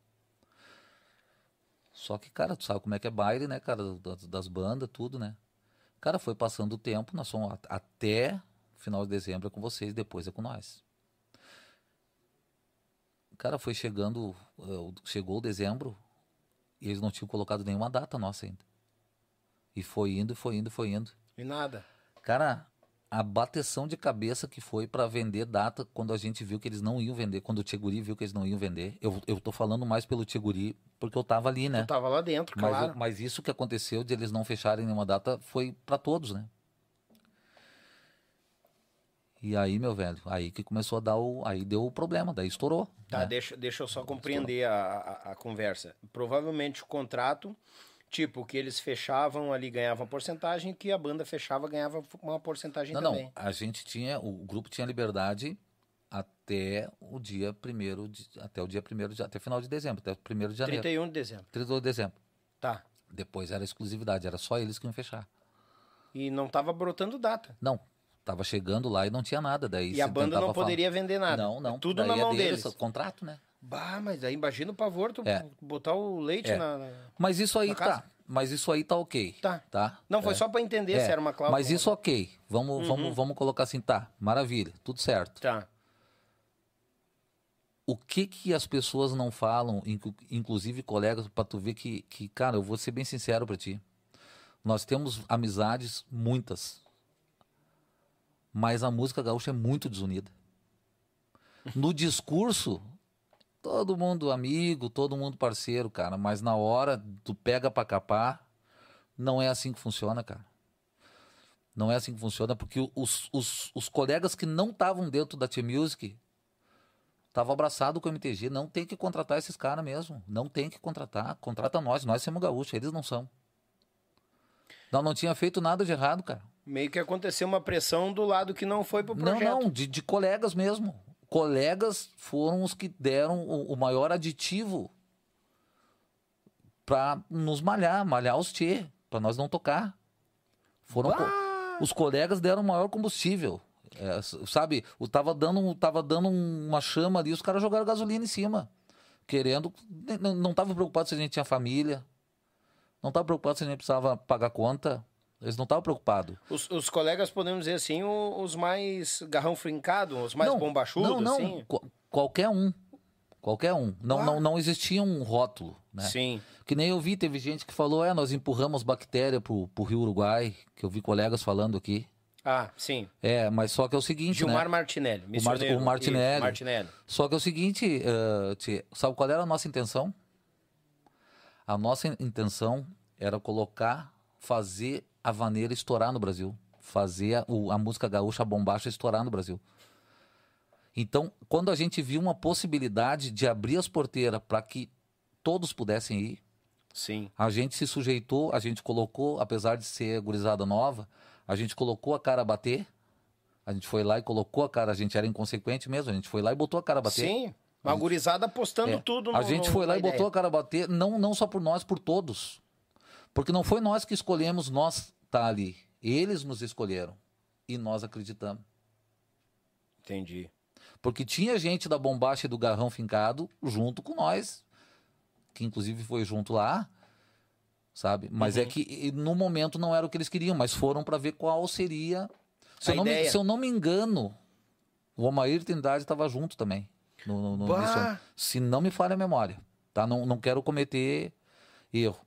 Só que, cara, tu sabe como é que é baile, né, cara, das, das bandas, tudo, né? Cara, foi passando o tempo, nós fomos a- até final de dezembro é com vocês, depois é com nós. Cara, foi chegando, uh, chegou dezembro e eles não tinham colocado nenhuma data nossa ainda. E foi indo, foi indo, foi indo. E nada. Cara, a bateção de cabeça que foi para vender data quando a gente viu que eles não iam vender, quando o Tcheguri viu que eles não iam vender. Eu, eu tô falando mais pelo Tcheguri porque eu tava ali, né? Eu tava lá dentro, Mas, claro. mas isso que aconteceu de eles não fecharem nenhuma data foi para todos, né? E aí, meu velho, aí que começou a dar o. Aí deu o problema, daí estourou. Tá, né? deixa, deixa eu só compreender a, a, a conversa. Provavelmente o contrato, tipo, que eles fechavam ali ganhavam porcentagem, que a banda fechava ganhava uma porcentagem Não, também. não. A gente tinha. O grupo tinha liberdade até o dia primeiro de, até o dia primeiro de, até final de dezembro, até o primeiro de janeiro. 31 de dezembro. 32 de dezembro. Tá. Depois era exclusividade, era só eles que iam fechar. E não tava brotando data. Não, tava chegando lá e não tinha nada. Daí E a banda não falar- poderia vender nada. Não, não. Tudo daí na é mão deles, deles. Contrato, né? Bah, mas aí imagina o pavor tu É. botar o leite É. na, na- Mas isso aí tá. Mas isso aí tá ok. Tá. Tá? Não, foi É. só pra entender É, se era uma cláusula. Mas isso ok. Vamos, vamos, vamos colocar assim, tá, maravilha, tudo certo. Tá. O que que as pessoas não falam, inclu- inclusive colegas, pra tu ver que, que, cara, eu vou ser bem sincero pra ti. Nós temos amizades, muitas. Mas a música gaúcha é muito desunida. No discurso, todo mundo amigo, todo mundo parceiro, cara. Mas na hora do pega pra capar, não é assim que funciona, cara. Não é assim que funciona, porque os, os, os colegas que não estavam dentro da T-Music estavam abraçados com o MTG. Não tem que contratar esses caras mesmo. Não tem que contratar. Contrata nós. Nós somos gaúchos, eles não são. Não, não tinha feito nada de errado, cara. Meio que aconteceu uma pressão do lado que não foi pro Não, projeto. não, de, de colegas mesmo. Colegas foram os que deram o, o maior aditivo pra nos malhar, malhar os tchê, pra nós não tocar. Foram co- os colegas deram o maior combustível. É, sabe, o tava dando, tava dando uma chama ali, os caras jogaram gasolina em cima. Querendo. n- n- Não tava preocupado se a gente tinha família. Não tava preocupado se a gente precisava pagar conta. Eles não estavam preocupados. Os, os colegas, podemos dizer assim, o- os mais garrão frincado, os mais bombachudos, não, não, assim. qu- qualquer um. Qualquer um. Não, Ah. não, não existia um rótulo, né? Sim. Que nem eu vi, teve gente que falou, é, nós empurramos bactéria pro, pro Rio Uruguai, que eu vi colegas falando aqui. Ah, sim. É, mas só que é o seguinte, Gilmar né? Martinelli. Mar- missioneiro. o Martinelli. Martinelli. Só que é o seguinte, eh, Tchê, sabe qual era a nossa intenção? A nossa in- intenção era colocar, fazer a vaneira estourar no Brasil. Fazer a, a música gaúcha, bombacha estourar no Brasil. Então, quando a gente viu uma possibilidade de abrir as porteiras para que todos pudessem ir, Sim. a gente se sujeitou, a gente colocou, apesar de ser gurizada nova, a gente colocou a cara a bater. A gente foi lá e colocou a cara, a gente era inconsequente mesmo, a gente foi lá e botou a cara a bater. Sim. Uma gurizada apostando É. tudo no A gente foi lá e botou a cara a bater, não, não só por nós, por todos. Porque não foi nós que escolhemos nós estar ali. Eles nos escolheram. E nós acreditamos. Entendi. Porque tinha gente da bombacha e do garrão fincado junto com nós. Que inclusive foi junto lá. Sabe? Mas Uhum. é que no momento não era o que eles queriam, mas foram para ver qual seria. Se eu, não me, se eu não me engano, o Omair Trindade estava junto também. No, no, no- se não me falha a memória. Tá? Não, não quero cometer erro.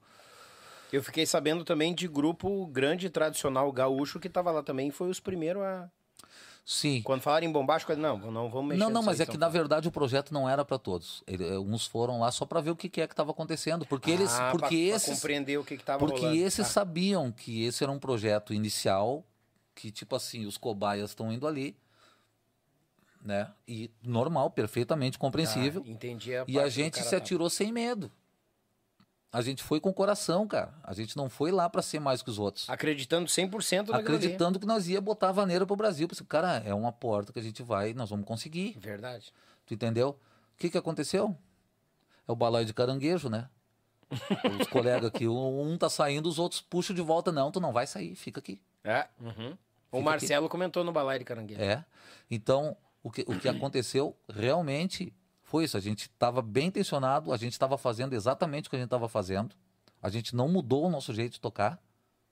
Eu fiquei sabendo também de grupo grande tradicional gaúcho que tava lá também, foi os primeiros a. Sim. Quando falaram em bombástico, não, não vamos mexer Não, não, mas é que então. na verdade o projeto não era para todos. Ele- eh, uns foram lá só para ver o que, que é que estava acontecendo, porque eles, Ah, porque pra- pra esses, compreender o que que tava porque rolando. esses Tá. sabiam que esse era um projeto inicial, que tipo assim os cobaias estão indo ali, né? E normal, perfeitamente compreensível. Tá, entendi a e a que gente se tava. atirou sem medo. A gente foi com o coração, cara. A gente não foi lá para ser mais que os outros. Acreditando 100% naquilo ali. Acreditando que nós ia botar a vaneira pro Brasil. Pensei, Cara, é uma porta que a gente vai, nós vamos conseguir. Verdade. Tu entendeu? O que, que aconteceu? É o balaio de caranguejo, né? Os colegas aqui, um tá saindo, os outros puxam de volta. Não, tu não vai sair, fica aqui. É. uhum. O Marcelo comentou no Balai de Caranguejo. É. Então, o que, o que aconteceu realmente foi isso. A gente estava bem intencionado, a gente estava fazendo exatamente o que a gente estava fazendo. A gente não mudou o nosso jeito de tocar,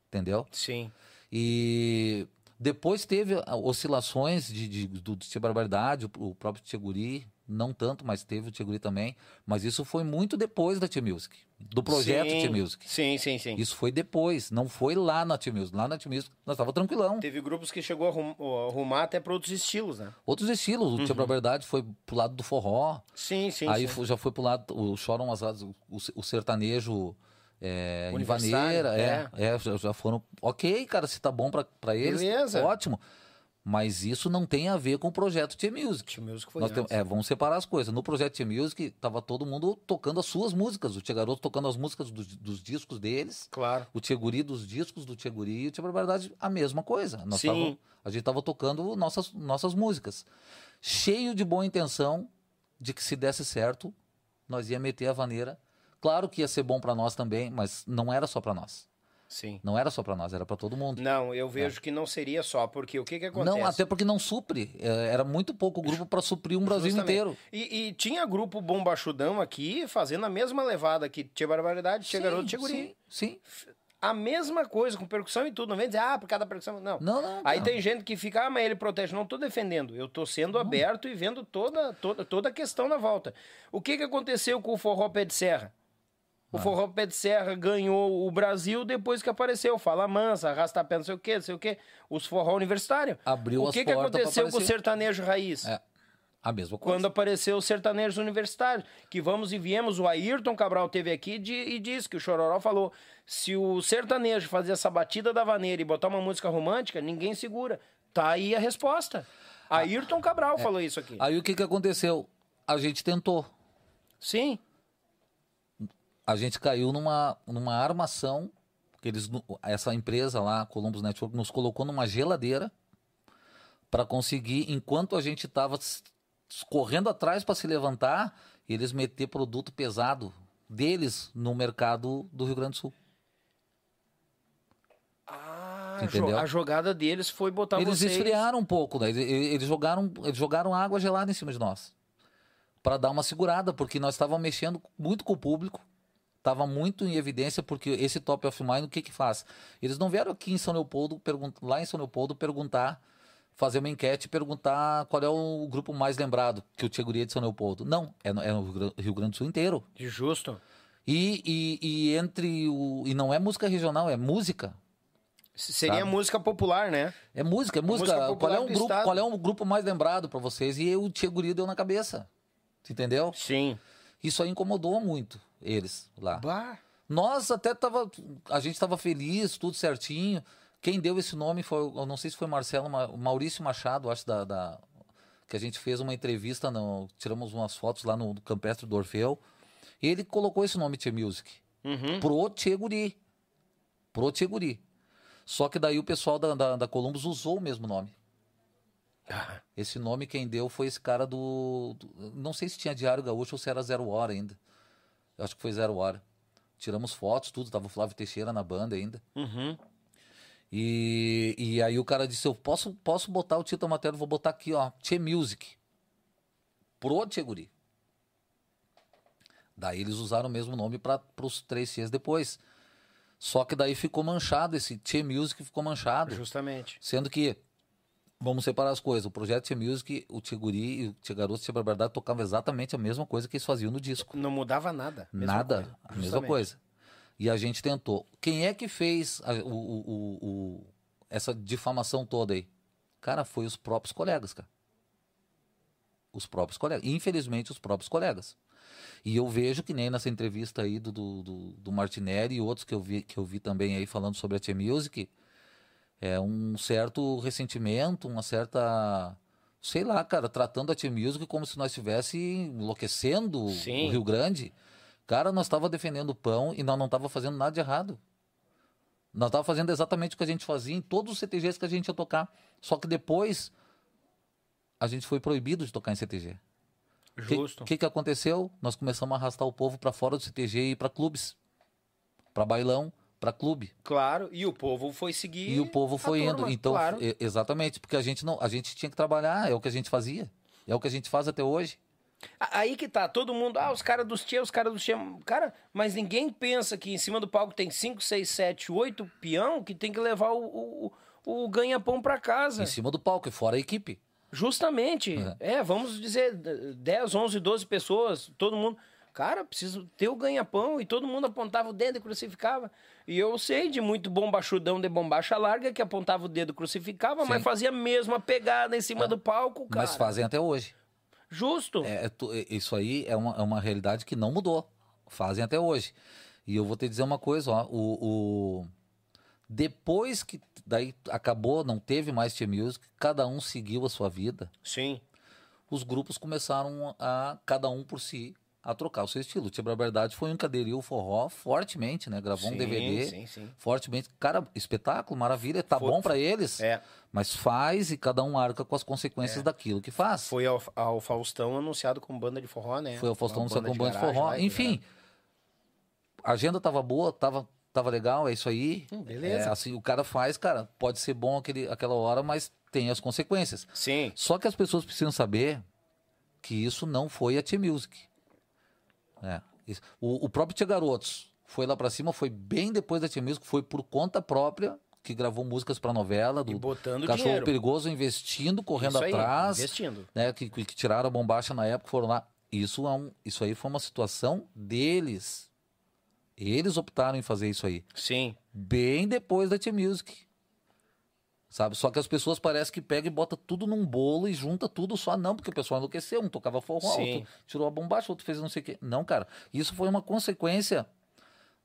entendeu? Sim. E Depois teve oscilações de, de, do Tia Barbaridade, o, o próprio Tia Guri, não tanto, mas teve o Tia Guri também. Mas isso foi muito depois da Tia Music, do projeto sim, Tia Music. Sim, sim, sim. Isso foi depois, não foi lá na Tia Music. Lá na Tia Music nós tava tranquilão. Teve grupos que chegou a arrum- a arrumar até para outros estilos, né? Outros estilos, o Tia Barbaridade foi pro lado do forró, Sim, sim. aí sim. já foi pro lado, o Choram as o, o sertanejo é, Vaneira, é, é, já, já foram, ok, cara, se tá bom pra eles, Beleza. ótimo. Mas isso não tem a ver com o projeto Tia Music. Tia Music foi Nós temos- antes. é, vamos separar as coisas. No projeto Tia Music, tava todo mundo tocando as suas músicas. O Tia Garoto tocando as músicas dos, dos discos deles. Claro. O Tia Guri dos discos do Tia Guri e o Tia Barbaridade, a mesma coisa. Nós Sim. tava- a gente tava tocando nossas, nossas músicas. Cheio de boa intenção de que se desse certo, nós ia meter a vaneira. Claro que ia ser bom para nós também, mas não era só para nós. Sim. Não era só para nós, era para todo mundo. Não, eu vejo que não seria só, porque o que que acontece? Não, até porque não supre. É, Era muito pouco grupo para suprir um Brasil Justamente. inteiro. E, e tinha grupo bombachudão aqui fazendo a mesma levada que tinha barbaridade, tinha Sim, garoto, tinha guri. Sim, sim. A mesma coisa, com percussão e tudo. Não vem dizer, ah, por cada percussão. Não. Não, não. Aí não. tem gente que fica, ah, mas ele protege. Não tô defendendo. Eu tô sendo aberto e vendo toda, toda, toda a questão na volta. O que que aconteceu com o Forró Pé de Serra? O Forró Pé de Serra ganhou o Brasil depois que apareceu. Fala mansa, arrasta pé, não sei o quê, não sei o quê. Os forró universitário. Abriu o as que que portas pra aconteceu com o sertanejo raiz? É, a mesma coisa. quando apareceu os sertanejos universitários, que vamos e viemos, o Ayrton Cabral teve aqui e di- e disse que o Chororó falou, se o sertanejo fazer essa batida da vaneira e botar uma música romântica, ninguém segura. Tá aí a resposta. Ayrton Cabral falou isso aqui. Aí o que, que aconteceu? A gente tentou. Sim, A gente caiu numa, numa armação. Que eles, essa empresa lá, Columbus Network, nos colocou numa geladeira para conseguir, enquanto a gente estava correndo atrás para se levantar, eles meter produto pesado deles no mercado do Rio Grande do Sul. Ah, Entendeu? a jogada deles foi botar eles vocês... esfriaram um pouco, né? eles jogaram, eles jogaram água gelada em cima de nós para dar uma segurada, porque nós estávamos mexendo muito com o público, estava muito em evidência, porque esse Top of Mind, o que que faz? Eles não vieram aqui em São Leopoldo, lá em São Leopoldo, perguntar, fazer uma enquete e perguntar qual é o grupo mais lembrado que o Tcheguria de São Leopoldo. Não, é no, é no Rio Gran- Rio Grande do Sul inteiro. Justo. E, e, e entre o. E não é música regional, é música. Seria Sabe? música popular, né? É música, é música. música qual, é um grupo, estado. qual é o grupo mais lembrado pra vocês? E o Tia Guri deu na cabeça. Entendeu? Sim. Isso aí incomodou muito eles lá. Bah. Nós até tava. A gente tava feliz, tudo certinho. Quem deu esse nome foi, eu não sei se foi Marcelo, Ma- Maurício Machado, acho, da, da- que a gente fez uma entrevista, no, tiramos umas fotos lá no, Campestre do Orfeu. E ele colocou esse nome Tia Music. Uhum. Pro Guri. Pro Guri. Só que daí o pessoal da, da, da Columbus usou o mesmo nome. Ah, Esse nome quem deu foi esse cara do, do- Não sei se tinha Diário Gaúcho ou se era Zero Hora ainda. Eu acho que foi Zero Hora. Tiramos fotos, tudo. Tava o Flávio Teixeira na banda ainda. Uhum. E, e aí o cara disse: Eu posso, posso botar o título matéria, vou botar aqui, ó, Tchê Music. Pro Tchê Guri. Daí eles usaram o mesmo nome para os três Tchês depois. Só que daí ficou manchado, esse Tchê Music ficou manchado. Justamente. Sendo que, vamos separar as coisas, o projeto Tchê Music, o Tchê Guri e o Tchê Garoto Tchê Barbaridade tocavam exatamente a mesma coisa que eles faziam no disco. Não mudava nada. Mesma Nada, coisa. a mesma coisa. E a gente tentou. Quem é que fez a- o- o- o- o- essa difamação toda aí? Cara, foi os próprios colegas, cara. Os próprios colegas. Infelizmente, os próprios colegas. E eu vejo que nem nessa entrevista aí do, do, do, do Martinelli e outros que eu, vi, que eu vi também aí falando sobre a T-Music, é um certo ressentimento, uma certa. Sei lá, cara, tratando a T-Music como se nós estivesse enlouquecendo Sim. o Rio Grande. Cara, nós estava defendendo o pão e nós não estava fazendo nada de errado. Nós estava fazendo exatamente o que a gente fazia em todos os CTGs que a gente ia tocar. Só que depois a gente foi proibido de tocar em CTG. O que, Justo. que, que aconteceu? Nós começamos a arrastar o povo para fora do CTG e ir para clubes. Para bailão, para clube. Claro, e o povo foi seguir. E o povo foi turma, indo. Então, claro. exatamente, porque a gente não, a gente tinha que trabalhar, é o que a gente fazia. É o que a gente faz até hoje. Aí que tá, todo mundo, ah, os caras dos tia, os caras dos tia. Cara, mas ninguém pensa que em cima do palco tem 5, 6, 7, 8 peão que tem que levar o, o, o ganha-pão pra casa. Em cima do palco, e fora a equipe. Justamente. É. vamos dizer, 10, 11, 12 pessoas, todo mundo. Cara, preciso ter o ganha-pão. E todo mundo apontava o dedo e crucificava. E eu sei de muito bombachudão de bombacha larga que apontava o dedo, crucificava, Sim. mas fazia a mesma pegada em cima do palco, cara. Mas fazem até hoje. Justo. É, é é- isso aí é uma, é uma realidade que não mudou. Fazem até hoje. E eu vou te dizer uma coisa, ó. O, o- Depois que daí acabou, não teve mais Tia Music, cada um seguiu a sua vida, Sim. os grupos começaram a, cada um por si, a trocar o seu estilo. O Tia Verdade foi um que aderiu o forró fortemente, né? Gravou um Sim, DVD sim, sim. fortemente. Cara, espetáculo, maravilha, tá Foi- bom pra eles. É. Mas faz e cada um arca com as consequências daquilo que faz. Foi ao, ao Faustão anunciado como banda de forró, né? Foi o Faustão Uma no seu banda de garagem forró. lá, Enfim, a agenda tava boa, tava, tava legal, é isso aí. Hum, beleza. É, assim, o cara faz, cara, pode ser bom aquele, aquela hora, mas tem as consequências. Sim. Só que as pessoas precisam saber que isso não foi a T-Music. É, o, o próprio Tia Garotos foi lá pra cima, foi bem depois da T-Music, foi por conta própria que gravou músicas pra novela do E botando Cachorro dinheiro. Perigoso, investindo, correndo aí, atrás investindo. né, que, que tiraram a bombacha na época, foram lá. Isso, é um, isso aí foi uma situação deles. Eles optaram em fazer isso aí. Sim. Bem depois da T-Music. Sabe? Só que as pessoas parecem que pegam e bota tudo num bolo e junta tudo só. Não, porque o pessoal enlouqueceu. Um tocava forró, Sim. outro tirou a bombacha, outro fez não sei o quê. Não, cara. Isso foi uma consequência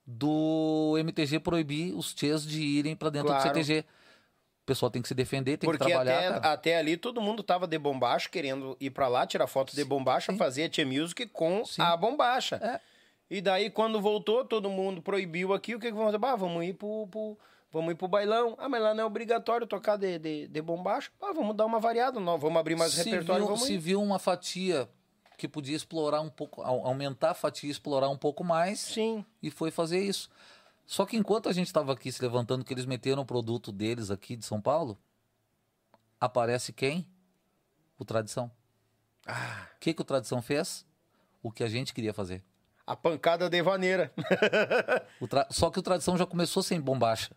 do MTG proibir os tias de irem pra dentro Claro. do CTG. O pessoal tem que se defender, tem Porque que trabalhar. até, até ali todo mundo tava de bombacha, querendo ir pra lá, tirar foto de bombacha, fazer Tia Music com Sim. a bombacha. É. E daí, quando voltou, todo mundo proibiu aqui, o que, que vamos fazer? Vamos ir pro, pro- vamos ir pro bailão. Ah, mas lá não é obrigatório tocar de, de, de bombacha. Ah, vamos dar uma variada, não, vamos abrir mais se repertório, viu, vamos se ir. viu uma fatia que podia explorar um pouco, au- aumentar a fatia e explorar um pouco mais, Sim, e foi fazer isso. Só que enquanto a gente estava aqui se levantando, que eles meteram o produto deles aqui de São Paulo, aparece quem? O Tradição. Ah. O que, que o Tradição fez? O que a gente queria fazer. a pancada de vaneira. O tra- Só que o Tradição já começou sem bombacha.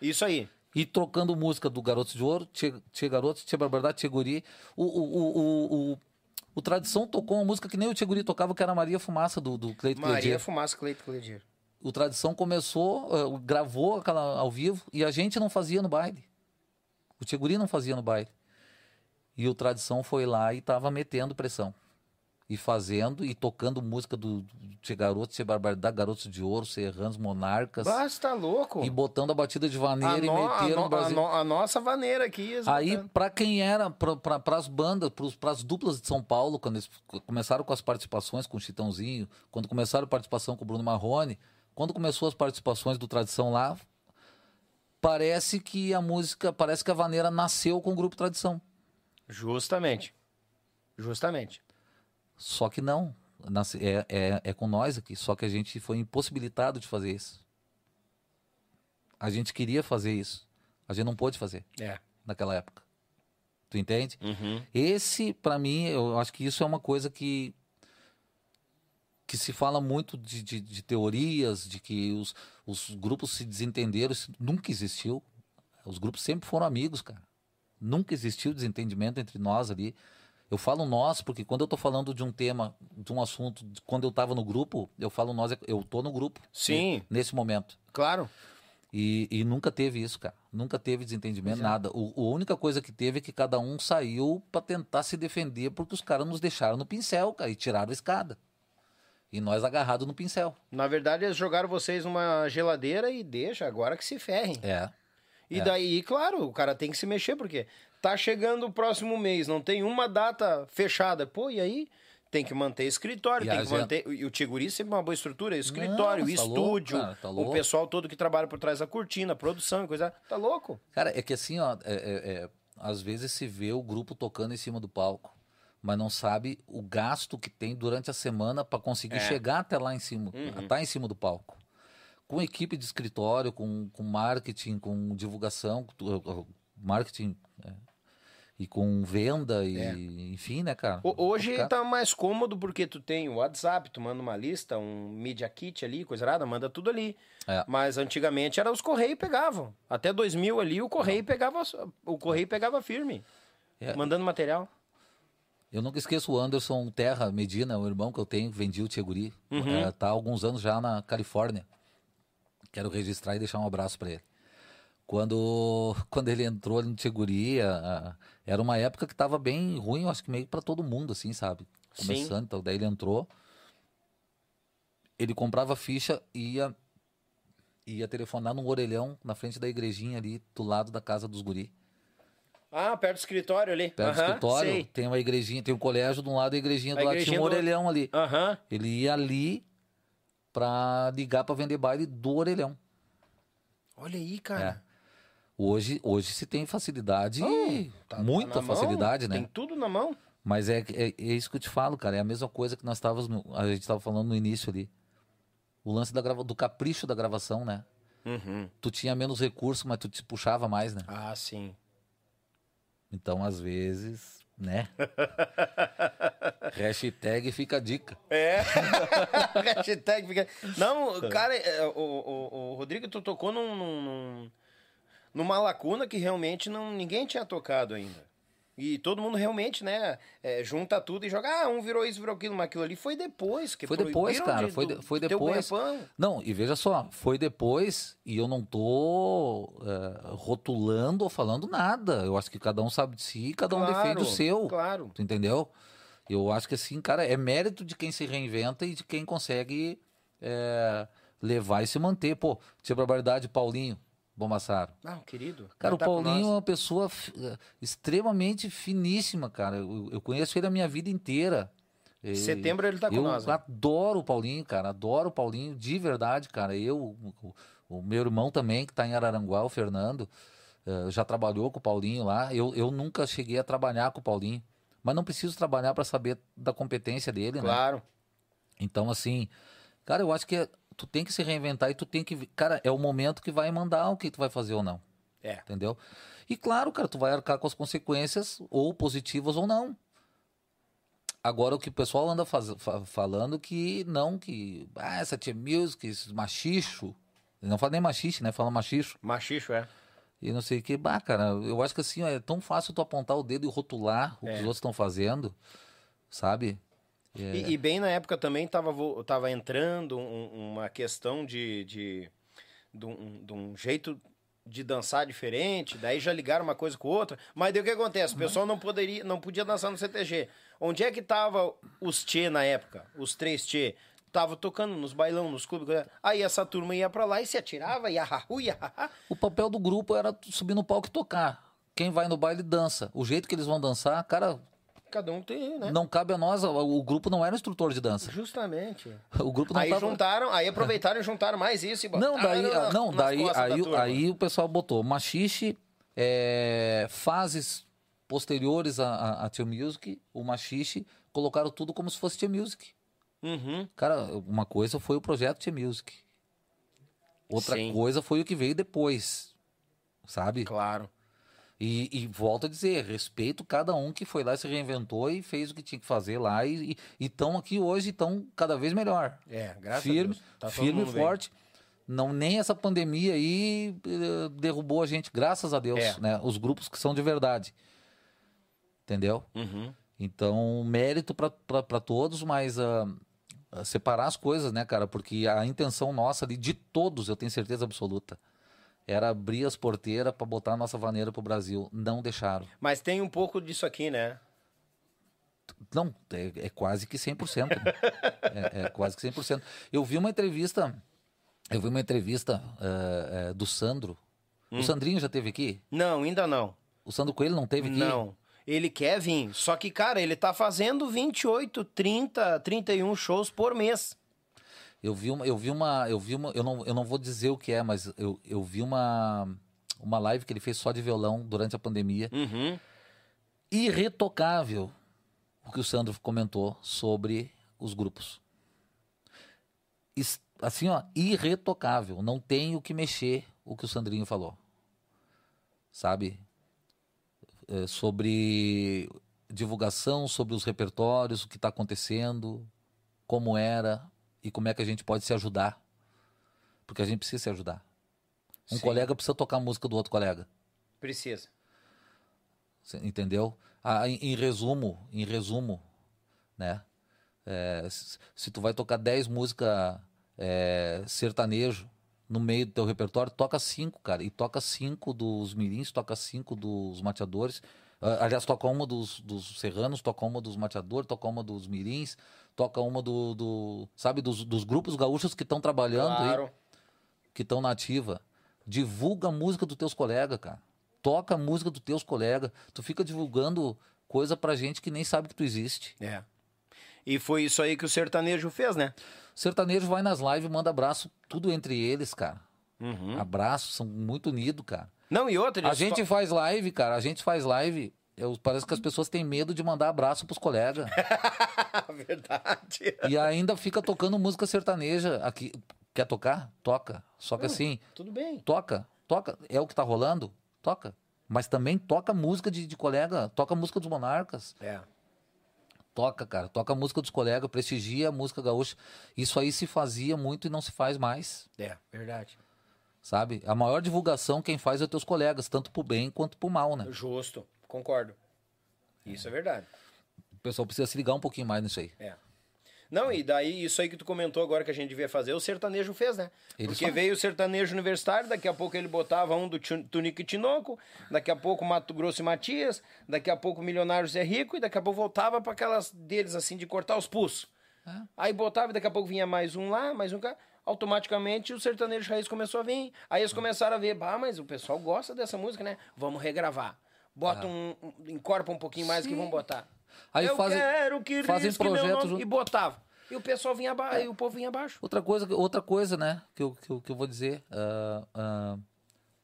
Isso aí. E trocando música do Garotos de Ouro, Tia, Garotos, Tia Barbardade, Tia Guri. O, o, o, o, Tradição tocou uma música que nem o Tia Guri tocava, que era Maria Fumaça, do, do Cleito Maria Cledir. Fumaça Cleito Cledir. O Tradição começou, eh, gravou aquela ao vivo, e a gente não fazia no baile. O Tia Guri não fazia no baile. E o Tradição foi lá e tava metendo pressão. E fazendo, e tocando música do, Tia Garotos, Tia Barbardade, Garotos de Ouro, Serranos, Monarcas. Basta louco. E botando a batida de vaneira e meteram no- Brasil. a no- a nossa vaneira aqui. Aí, exatamente. pra quem era, para as bandas, para as duplas de São Paulo, quando eles começaram com as participações com o Chitãozinho, quando começaram a participação com o Bruno Marrone, quando começou as participações do Tradição lá, parece que a música, parece que a vaneira nasceu com o grupo Tradição. Justamente. Justamente. Só que não, é, é, é com nós aqui, só que a gente foi impossibilitado de fazer isso. A gente queria fazer isso, a gente não pôde fazer É. naquela época. Tu entende? Uhum. Esse, pra mim, eu acho que isso é uma coisa que que se fala muito de, de, de teorias, de que os, os grupos se desentenderam, isso nunca existiu. Os grupos sempre foram amigos, cara. Nunca existiu desentendimento entre nós ali. Eu falo nós porque quando eu tô falando de um tema, de um assunto, quando eu tava no grupo, eu falo nós, eu tô no grupo. Sim. ne- Nesse momento. Claro. E, e nunca teve isso, cara. Nunca teve desentendimento, nada. O, a única coisa que teve é que cada um saiu pra tentar se defender porque os caras nos deixaram no pincel, cara, e tiraram a escada. E nós agarrados no pincel. Na verdade, eles jogaram vocês numa geladeira e deixa, agora que se ferrem. É. E É. daí, claro, o cara tem que se mexer, porque tá chegando o próximo mês, não tem uma data fechada. Pô, e aí? Tem que manter escritório, E tem que gente- manter. E o Tiguri sempre uma boa estrutura, escritório, Não, tá louco, estúdio, cara, tá o louco. pessoal todo que trabalha por trás da cortina, produção e coisa. Tá louco? Cara, é que assim, ó, é- é- é, às vezes se vê o grupo tocando em cima do palco, mas não sabe o gasto que tem durante a semana pra conseguir É. chegar até lá em cima, Uhum. estar em cima do palco. Com equipe de escritório, com, com marketing, com divulgação, marketing. E com venda e É. enfim, né, cara? Hoje tá mais cômodo porque tu tem o WhatsApp, tu manda uma lista, um Media Kit ali, coisa nada, manda tudo ali. É. Mas antigamente era os Correios pegavam. Até 2000 ali o Correio pegava o Correio pegava firme, É. mandando material. Eu nunca esqueço o Anderson Terra Medina, o irmão que eu tenho, vendi o Tcheguri. Uhum. É, tá há alguns anos já na Califórnia. Quero registrar e deixar um abraço para ele. Quando, quando ele entrou no Tcheguri, a- a- era uma época que tava bem ruim, eu acho que meio para todo mundo, assim, sabe? Sim. Começando, então, daí ele entrou. Ele comprava ficha e ia, ia telefonar num orelhão na frente da igrejinha ali, do lado da casa dos guri. Ah, perto do escritório ali. Perto do Aham, escritório, sei. tem uma igrejinha, tem um colégio de um lado e a igrejinha do A lado. igrejinha Tinha um do- orelhão ali. Aham. Ele ia ali pra ligar pra vender baile do orelhão. Olha aí, cara. Hoje, hoje se tem facilidade, Tá- tá muita mão, facilidade, né? Tem tudo na mão. Mas é, é, é isso que eu te falo, cara. É a mesma coisa que nós estávamos, a gente estava falando no início ali. O lance da grava, do capricho da gravação, né? Uhum. Tu tinha menos recurso, mas tu te puxava mais, né? Ah, sim. Então, às vezes, né? Hashtag fica a dica. É. Hashtag fica... Não, cara, é, o, o, o Rodrigo, tu tocou num, num- num- numa lacuna que realmente não, ninguém tinha tocado ainda. E todo mundo realmente, né, é, junta tudo e joga, ah, um virou isso, virou aquilo, mas aquilo ali foi depois. Que Foi depois, cara, de- foi de- foi depois. Não, e veja só, foi depois e eu não tô é, rotulando ou falando nada. Eu acho que cada um sabe de si, cada um defende o seu. Claro. Tu entendeu? Eu acho que assim, cara, é mérito de quem se reinventa e de quem consegue é, levar e se manter. Pô, tinha barbaridade, Paulinho Bomassaro. Ah, querido. Cara, o tá Paulinho é uma pessoa eh, extremamente finíssima, cara. Eu, eu conheço ele a minha vida inteira. E- Setembro ele tá com eu nós, né? adoro o Paulinho, cara. Adoro o Paulinho, de verdade, cara. Eu, o, o meu irmão também, que tá em Araranguá, o Fernando, eh, já trabalhou com o Paulinho lá. Eu, eu nunca cheguei a trabalhar com o Paulinho. Mas não preciso trabalhar para saber da competência dele, né? Claro. Então, assim, cara, eu acho que é- tu tem que se reinventar e tu tem que. Cara, é o momento que vai mandar o que tu vai fazer ou não. É. Entendeu? E claro, cara, tu vai arcar com as consequências, ou positivas ou não. Agora, o que o pessoal anda faz- fa- falando que não, que. Ah, essa tia music, esse machicho. Não fala nem machixe, né? Fala machicho. Machicho, é. E não sei o que. Bah, cara, eu acho que assim, ó, é tão fácil tu apontar o dedo e rotular o que É. os outros estão fazendo, sabe? E, e bem na época também tava, vo- tava entrando um- uma questão de, de, de, um, de um jeito de dançar diferente, daí já ligaram uma coisa com outra. Mas daí o que acontece? O pessoal não, poderia, não podia dançar no CTG. Onde é que tava os Tchê na época? Os três Tchê? Tava tocando nos bailão, nos clubes. Aí essa turma ia pra lá e se atirava, ia hahu, ia. O papel do grupo era subir no palco e tocar. Quem vai no baile dança. O jeito que eles vão dançar, cara, Cada um tem, né? não cabe a nós. O, grupo não era instrutor de dança. Justamente. O grupo não Aí tava... juntaram, aí aproveitaram e juntaram mais isso e Não, daí, na- não, daí da aí, turma. aí o pessoal botou machixe, é, fases posteriores a, a, a Tio Music, o machixe, colocaram tudo como se fosse Tio Music. Uhum. Cara, uma coisa foi o projeto Tio Music. Outra Sim. coisa foi o que veio depois. Sabe? Claro. E, e volto a dizer, respeito cada um que foi lá, se reinventou e fez o que tinha que fazer lá e estão aqui hoje, estão cada vez melhor. É, graças firme, a Deus. Tá firme e bem. forte. Não nem essa pandemia aí eh, derrubou a gente, graças a Deus, É. né? Os grupos que são de verdade. Entendeu? Uhum. Então, mérito para todos, mas ah, separar as coisas, né, cara? Porque a intenção nossa ali, de todos, eu tenho certeza absoluta, era abrir as porteiras para botar a nossa vaneira pro Brasil. Não deixaram. Mas tem um pouco disso aqui, né? Não, é, é quase que 100%. né? é, é quase que 100%. Eu vi uma entrevista, eu vi uma entrevista eh, eh, do Sandro. Hum. O Sandrinho já teve aqui? Não, ainda não. O Sandro Coelho não teve aqui? Não. Ele quer vir. Só que, cara, ele tá fazendo 28, 30, 31 shows por mês. Eu vi uma, eu vi uma, eu vi uma, eu não, eu não vou dizer o que é, mas eu, eu vi uma uma live que ele fez só de violão durante a pandemia. Uhum. Irretocável o que o Sandro comentou sobre os grupos. Assim, ó, irretocável, não tem o que mexer o que o Sandrinho falou. Sabe? é, sobre divulgação, sobre os repertórios, o que está acontecendo, como era e como é que a gente pode se ajudar. Porque a gente precisa se ajudar. Um Sim. colega precisa tocar a música do outro colega. Precisa. Cê Entendeu? Ah, em, em resumo, em resumo, né? É, se, se tu vai tocar 10 músicas é, sertanejo no meio do teu repertório, toca cinco, cara. E toca cinco dos mirins, toca cinco dos mateadores. Ah, aliás, toca uma dos, dos serranos, toca uma dos mateadores, toca uma dos mirins, toca uma do, do sabe, dos, dos grupos gaúchos que estão trabalhando aí Claro. que estão na ativa. Divulga a música dos teus colegas, cara. Toca a música dos teus colegas. Tu fica divulgando coisa pra gente que nem sabe que tu existe. É. E foi isso aí que o sertanejo fez, né? Sertanejo vai nas lives, manda abraço, tudo entre eles, cara. Uhum. Abraços, são muito unidos, cara. Não, e outra, A gente to- faz live, cara, a gente faz live. Eu, parece que as pessoas têm medo de mandar abraço pros colegas. Verdade. e ainda fica tocando música sertaneja aqui. Quer tocar? Toca. Só Hum. que assim, Tudo bem. toca, toca. É o que tá rolando? Toca. Mas também toca música de, de colega, toca música dos monarcas. É. Toca, cara, toca a música dos colegas, prestigia a música gaúcha. Isso aí se fazia muito e não se faz mais, É, verdade. sabe? A maior divulgação quem faz é os teus colegas, tanto pro bem quanto pro mal, né? Justo. Concordo. Isso é verdade. O pessoal precisa se ligar um pouquinho mais nisso aí. É. Não, e daí isso aí que tu comentou agora que a gente devia fazer, o sertanejo fez, né? Ele Porque veio o sertanejo universitário, daqui a pouco ele botava um do Tun- Tunico e Tinoco, daqui a pouco Mato Grosso e Matias, daqui a pouco Milionários é Rico, e daqui a pouco voltava para aquelas deles assim de cortar os pulsos. Aí botava, e daqui a pouco vinha mais um lá, mais um cá. Automaticamente o sertanejo raiz começou a vir. Aí eles começaram a ver, bah, mas o pessoal gosta dessa música, né? Vamos regravar. Bota um, um. Encorpa um pouquinho mais que vão botar. Aí Eu fazem- quero que fazem projetos. E botava. E o pessoal vinha abaixo, e o povo vinha abaixo. Outra coisa, outra coisa, né, que eu, que eu, que eu vou dizer. ah, ah,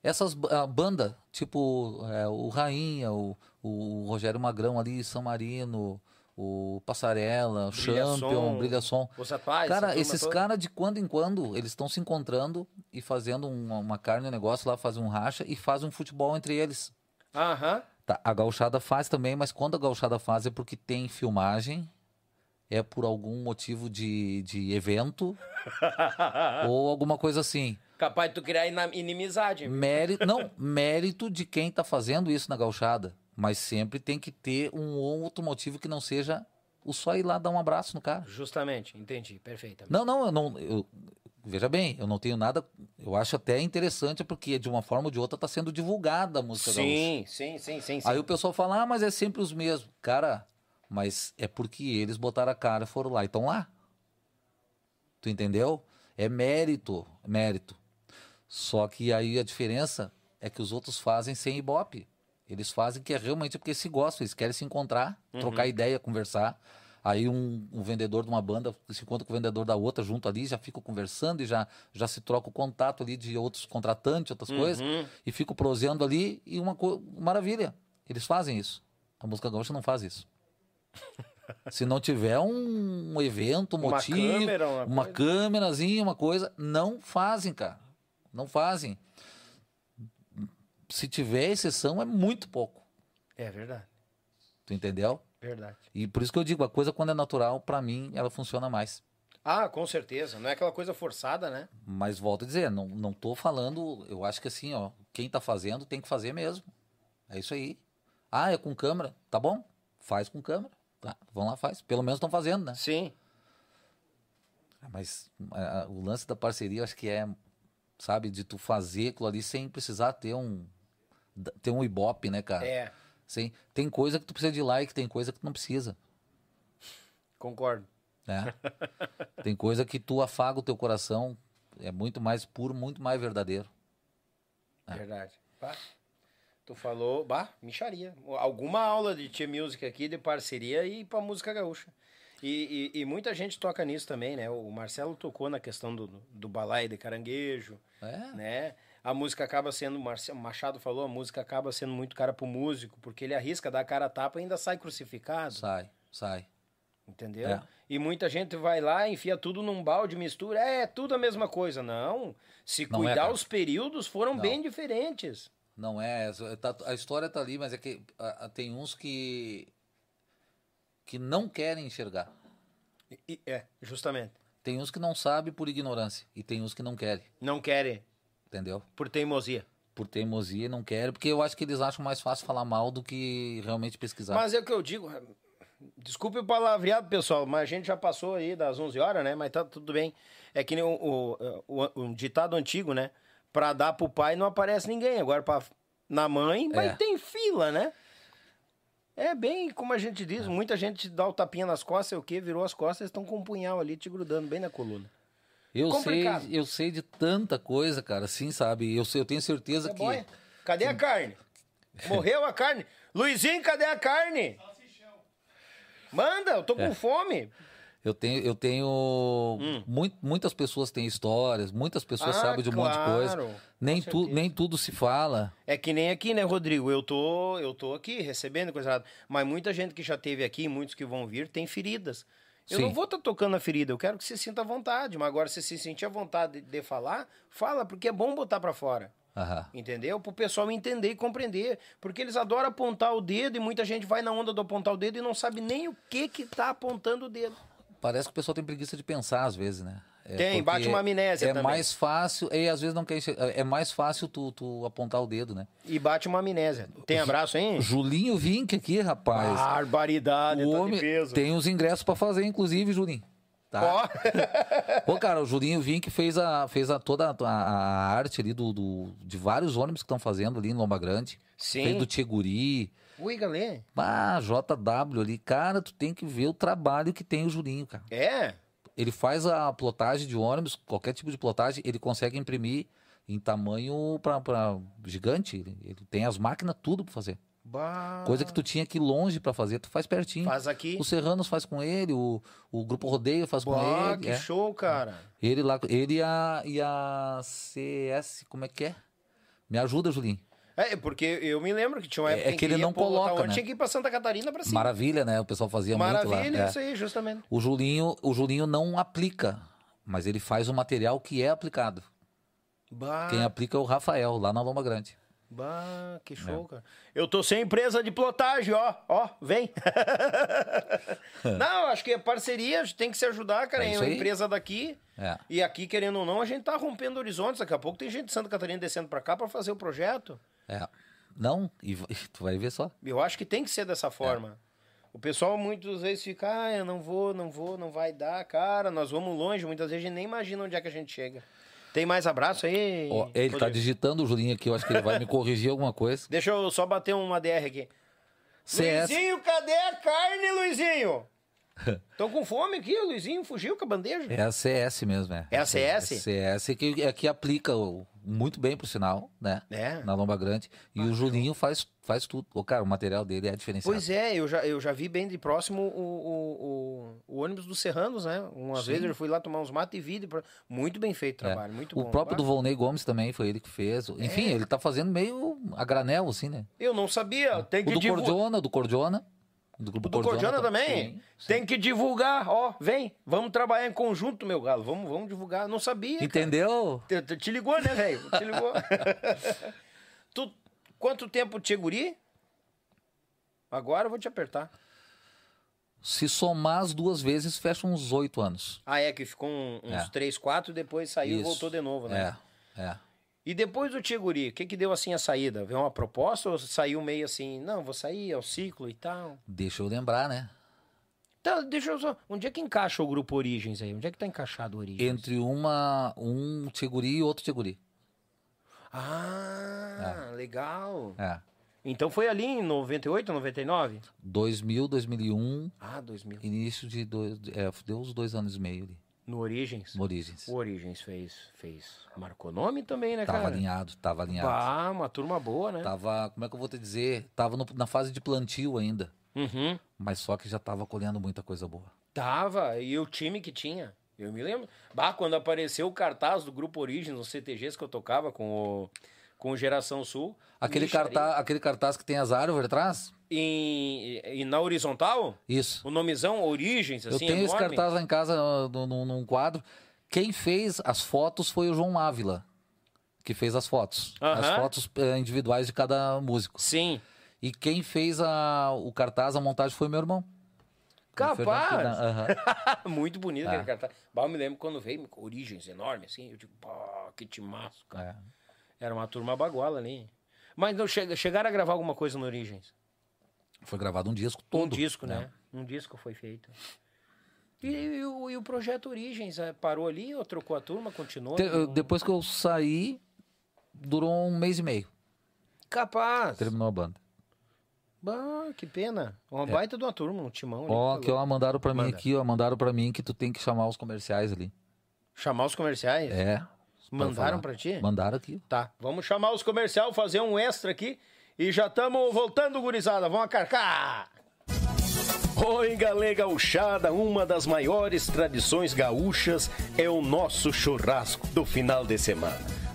essas bandas, tipo é, o Rainha, o, o Rogério Magrão ali, São Marino, o Passarela, o Champion, Som, Brilha Som. Os atuais, essa Cara, esses caras de quando em quando, eles estão se encontrando e fazendo uma, uma carne, um negócio lá, fazem um racha e fazem um futebol entre eles. Aham. Tá, a gauchada faz também, mas quando a gauchada faz é porque tem filmagem, é por algum motivo de, de evento ou alguma coisa assim. Capaz de tu criar inimizade. Mérito, não, mérito de quem tá fazendo isso na gauchada. Mas sempre tem que ter um outro motivo que não seja o só ir lá dar um abraço no cara. Justamente, entendi, perfeitamente. Não, não, eu não. eu- veja bem, eu não tenho nada. Eu acho até interessante porque de uma forma ou de outra tá sendo divulgada a música gaúcha. Sim, sim, sim, sim, sim. Aí o pessoal fala, ah, mas é sempre os mesmos. Cara, mas é porque eles botaram a cara, foram lá e estão lá. Tu entendeu? É mérito, mérito. Só que aí a diferença é que os outros fazem sem ibope. Eles fazem que é realmente porque se gostam, eles querem se encontrar, trocar ideia, conversar. Aí um, um vendedor de uma banda se encontra com o vendedor da outra junto ali, já fica conversando e já, já se troca o contato ali de outros contratantes, outras coisas, e fica proseando ali e uma. Maravilha. Eles fazem isso. A música gaúcha não faz isso. Se não tiver um, evento, um Uma motivo, câmera, uma uma coisa. câmerazinha, uma coisa, não fazem, cara. Não fazem. Se tiver exceção, é muito pouco. É verdade, Tu entendeu? Verdade. E por isso que eu digo, a coisa quando é natural, pra mim, ela funciona mais. Ah, com certeza. Não é aquela coisa forçada, né? Mas volto a dizer, não, não tô falando, eu acho que assim, ó, quem tá fazendo tem que fazer mesmo. É isso aí. Ah, é com câmera? Tá bom, faz com câmera. Tá, vão lá, faz. Pelo menos estão fazendo, né? Sim. Mas ah, o lance da parceria, acho que é, sabe, de tu fazer aquilo ali sem precisar ter um, ter um ibope, né, cara? É, Sem, tem coisa que tu precisa de like, tem coisa que tu não precisa. concordo. né? Tem coisa que tu afaga o teu coração, é muito mais puro, muito mais verdadeiro. É. Verdade. Bah, tu falou, bah, micharia. Alguma aula de Tia Music aqui de parceria e pra música gaúcha. E, e, e muita gente toca nisso também, né? O Marcelo tocou na questão do, do balai de caranguejo, É. né? A música acaba sendo, Machado falou, a música acaba sendo muito cara pro músico, porque ele arrisca dar a cara a tapa e ainda sai crucificado. Sai, sai. Entendeu? É. E muita gente vai lá, enfia tudo num balde, mistura. É, tudo a mesma coisa. Não. Se Não é, cuidar, cara. os períodos foram Não. bem diferentes. Não é. tá- a história tá ali, mas é que tem uns que. que não querem enxergar. E- é, justamente. Tem uns que não sabem por ignorância. E tem uns que não querem. Não querem, Entendeu? por teimosia. Por teimosia, não querem, porque eu acho que eles acham mais fácil falar mal do que realmente pesquisar. Mas é o que eu digo. é, Desculpe o palavreado, pessoal, mas a gente já passou aí das 11 horas, né? Mas tá tudo bem. É que nem o, o, o- o ditado antigo, né? Pra dar pro pai não aparece ninguém. Agora pra, na mãe, mas É. tem fila, né? É bem como a gente diz, muita gente dá o tapinha nas costas, sei o quê, virou as costas, estão com um punhal ali te grudando bem na coluna. Eu, sei, complicado. eu sei de tanta coisa, cara, assim, sabe? Eu, sei, eu tenho certeza É que. boia. Cadê a carne? Morreu a carne? Luizinho, cadê a carne? Manda, eu tô com É. fome. Eu tenho, eu tenho mui- muitas pessoas têm histórias, muitas pessoas Hum. Ah, sabem de um monte de claro, coisa. Nem, tu, nem tudo se fala. É que nem aqui, né, Rodrigo? Eu tô, eu tô aqui recebendo coisa errada. Mas muita gente que já teve aqui, muitos que vão vir, tem feridas. Eu Sim. não vou estar tocando a ferida, eu quero que você sinta vontade. Mas agora, se você sentir a vontade de, de falar, fala, porque é bom botar pra fora. Aham. Entendeu? Pro pessoal entender e compreender. Porque eles adoram apontar o dedo e muita gente vai na onda do apontar o dedo e não sabe nem o que que tá apontando o dedo. Parece que o pessoal tem preguiça de pensar às vezes, né? É Tem, bate uma amnésia É também. mais fácil, e às vezes não quer enxergar- é mais fácil tu, tu apontar o dedo, né? E bate uma amnésia. Tem abraço, hein? Julinho Vink aqui, rapaz. Barbaridade, o tá homem tem os ingressos pra fazer, inclusive, Julinho. Tá? Ó, Pô, cara, o Julinho Vink fez, a, fez a, toda a, a arte ali do, do- de vários ônibus que estão fazendo ali em Lomba Grande. Sim. Fez do Tcheguri. Ui, galera. Ah, JW ali. Cara, tu tem que ver o trabalho que tem o Julinho, cara. É? Ele faz a plotagem de ônibus, qualquer tipo de plotagem, ele consegue imprimir em tamanho pra, pra gigante. Ele, ele tem as máquinas, tudo pra fazer. Bah. Coisa que tu tinha que ir longe pra fazer, tu faz pertinho. Faz aqui. O Serranos faz com ele, o, o Grupo Rodeio faz com Bah, ele. que é. show, cara. Ele lá, ele e a, e a CS, como é que é? Me ajuda, Julinho. É, porque eu me lembro que tinha uma É- época é em que ele não coloca, Ottawa, né? Tinha que ir pra Santa Catarina pra cima. Maravilha, né? O pessoal fazia muito lá. Maravilha, é. isso aí, justamente. O Julinho, o Julinho não aplica, mas ele faz o material que é aplicado. Bah, Quem aplica é o Rafael, lá na Loma Grande. bah, que É. show, cara. Eu tô sem empresa de plotagem, ó. Ó, vem. não, acho que é parceria, a gente tem que se ajudar, cara. É É uma aí. empresa daqui. É. E aqui, querendo ou não, a gente tá rompendo horizontes. Daqui a pouco tem gente de Santa Catarina descendo pra cá pra fazer o projeto. É. Não, e tu vai ver só. Eu acho que tem que ser dessa forma. O pessoal muitas vezes fica, ah, eu não vou, não vou, não vai dar, cara, nós vamos longe. Muitas vezes a gente nem imagina onde é que a gente chega. Tem mais abraço aí? Ó, ele tá Rodrigo? digitando o Julinho aqui, eu acho que ele vai me corrigir alguma coisa. Deixa eu só bater uma DR aqui. CS. Luizinho, cadê a carne, Luizinho? Estão com fome aqui, o Luizinho fugiu com a bandeja. É a CS mesmo, é. É a CS? É a CS que, é que aplica o- muito bem pro sinal, né? É. Na Lomba Grande. E o Julinho faz, faz tudo. O cara, o material dele é diferenciado. Pois é, eu já, eu já vi bem de próximo o, o, o, o ônibus dos Serranos, né? Uma Sim. vez eu fui lá tomar uns matos e vi. Muito bem feito o É. trabalho, muito o bom. próprio do Volney Gomes também foi ele que fez. Enfim, ele tá fazendo meio a granel, assim, né? Eu não sabia, tem O que do divulgar. Cordiona, do Cordiona. Do grupo do Cordiona também? Sim, sim. Tem que divulgar, ó, vem, vamos trabalhar em conjunto, meu galo, vamos, vamos divulgar. Não sabia. Entendeu? Te, te- ligou, né, velho? Te ligou. tu, quanto tempo te guri? Agora eu vou te apertar. Se somar as duas vezes, fecha uns oito anos. Ah, é, que ficou um- uns É. três, quatro, depois saiu e Isso. voltou de novo, né? É, é. E depois do Tiguri, o que que deu assim a saída? Veio uma proposta ou saiu meio assim, não, vou sair, é o ciclo e tal? Deixa eu lembrar, né? Então, deixa eu só. Onde é que encaixa o grupo Origens aí? Onde é que tá encaixado o Origens? Entre uma, um Tiguri e outro Tiguri. Ah, legal. É. Então foi ali em 98, 99? 2000, 2001, Ah, 2000. início de. Dois, é, deu uns dois anos e meio ali. No Origens? No Origens. O Origens fez, fez. Marcou nome também, né, Tava cara? alinhado, tava alinhado. Ah, uma turma boa, né? Tava, como é que eu vou te dizer? Tava no- na fase de plantio ainda. Uhum. Mas só que já tava colhendo muita coisa boa. Tava, e o time que tinha. Eu me lembro. Bah, quando apareceu o cartaz do Grupo Origens, nos CTGs que eu tocava com o, com Geração Sul. Aquele cartaz, aquele cartaz que tem as árvores atrás? E, e na horizontal, Isso. o nomezão Origens, assim, eu tenho esse enorme. cartaz lá em casa, no- no- num quadro. Quem fez as fotos foi o João Ávila. que fez as fotos. As Aham. fotos eh, individuais de cada músico. Sim. E quem fez a, o cartaz, a montagem foi meu irmão. Capaz! Muito bonito É. aquele cartaz. Bah, eu me lembro quando veio, origens enorme, assim. Eu digo, pá, que timaço, cara. É. Era uma turma baguala ali. Mas não chega, chegaram a gravar alguma coisa no Origens? Foi gravado um disco Um todo. disco, né? Um disco foi feito. E, e o, e o projeto Origens eh, parou ali ou trocou a turma? Continuou? Te- depois que eu saí, durou um mês e meio. Capaz! Terminou a banda. Bah, que pena. Uma baita de uma turma, um timão. ali, É. Ó, que ó, mandaram pra mim Manda. aqui, ó. Mandaram pra mim que tu tem que chamar os comerciais ali. Chamar os comerciais? É. Mandaram falar. pra ti? Mandaram aqui. Tá, vamos chamar os comercial, fazer um extra aqui e já estamos voltando, gurizada. Vamos acarcar! Oi, galera gauchada, uma das maiores tradições gaúchas é o nosso churrasco do final de semana.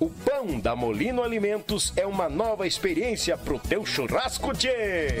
O pão da Molino Alimentos é uma nova experiência pro teu churrasco, tchê!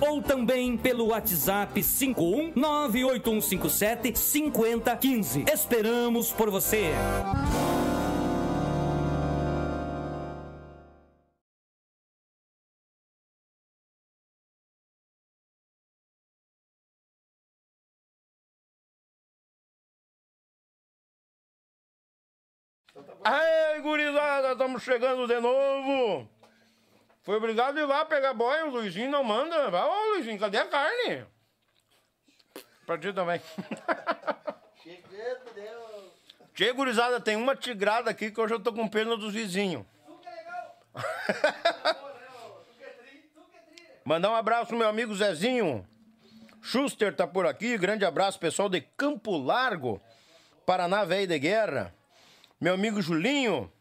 ou também pelo WhatsApp 51 98157 5015. Esperamos por você. Ai, gurizada, estamos chegando de novo. Foi obrigado a ir lá pegar boia, o Luizinho não manda. Vai, Ô, Luizinho, cadê a carne? Pra ti também. Chega, gurizada, tem uma tigrada aqui que hoje eu tô com pena dos vizinhos. Mandar um abraço pro meu amigo Zezinho. Schuster tá por aqui. Grande abraço, pessoal de Campo Largo, Paraná, velho de guerra. Meu amigo Julinho.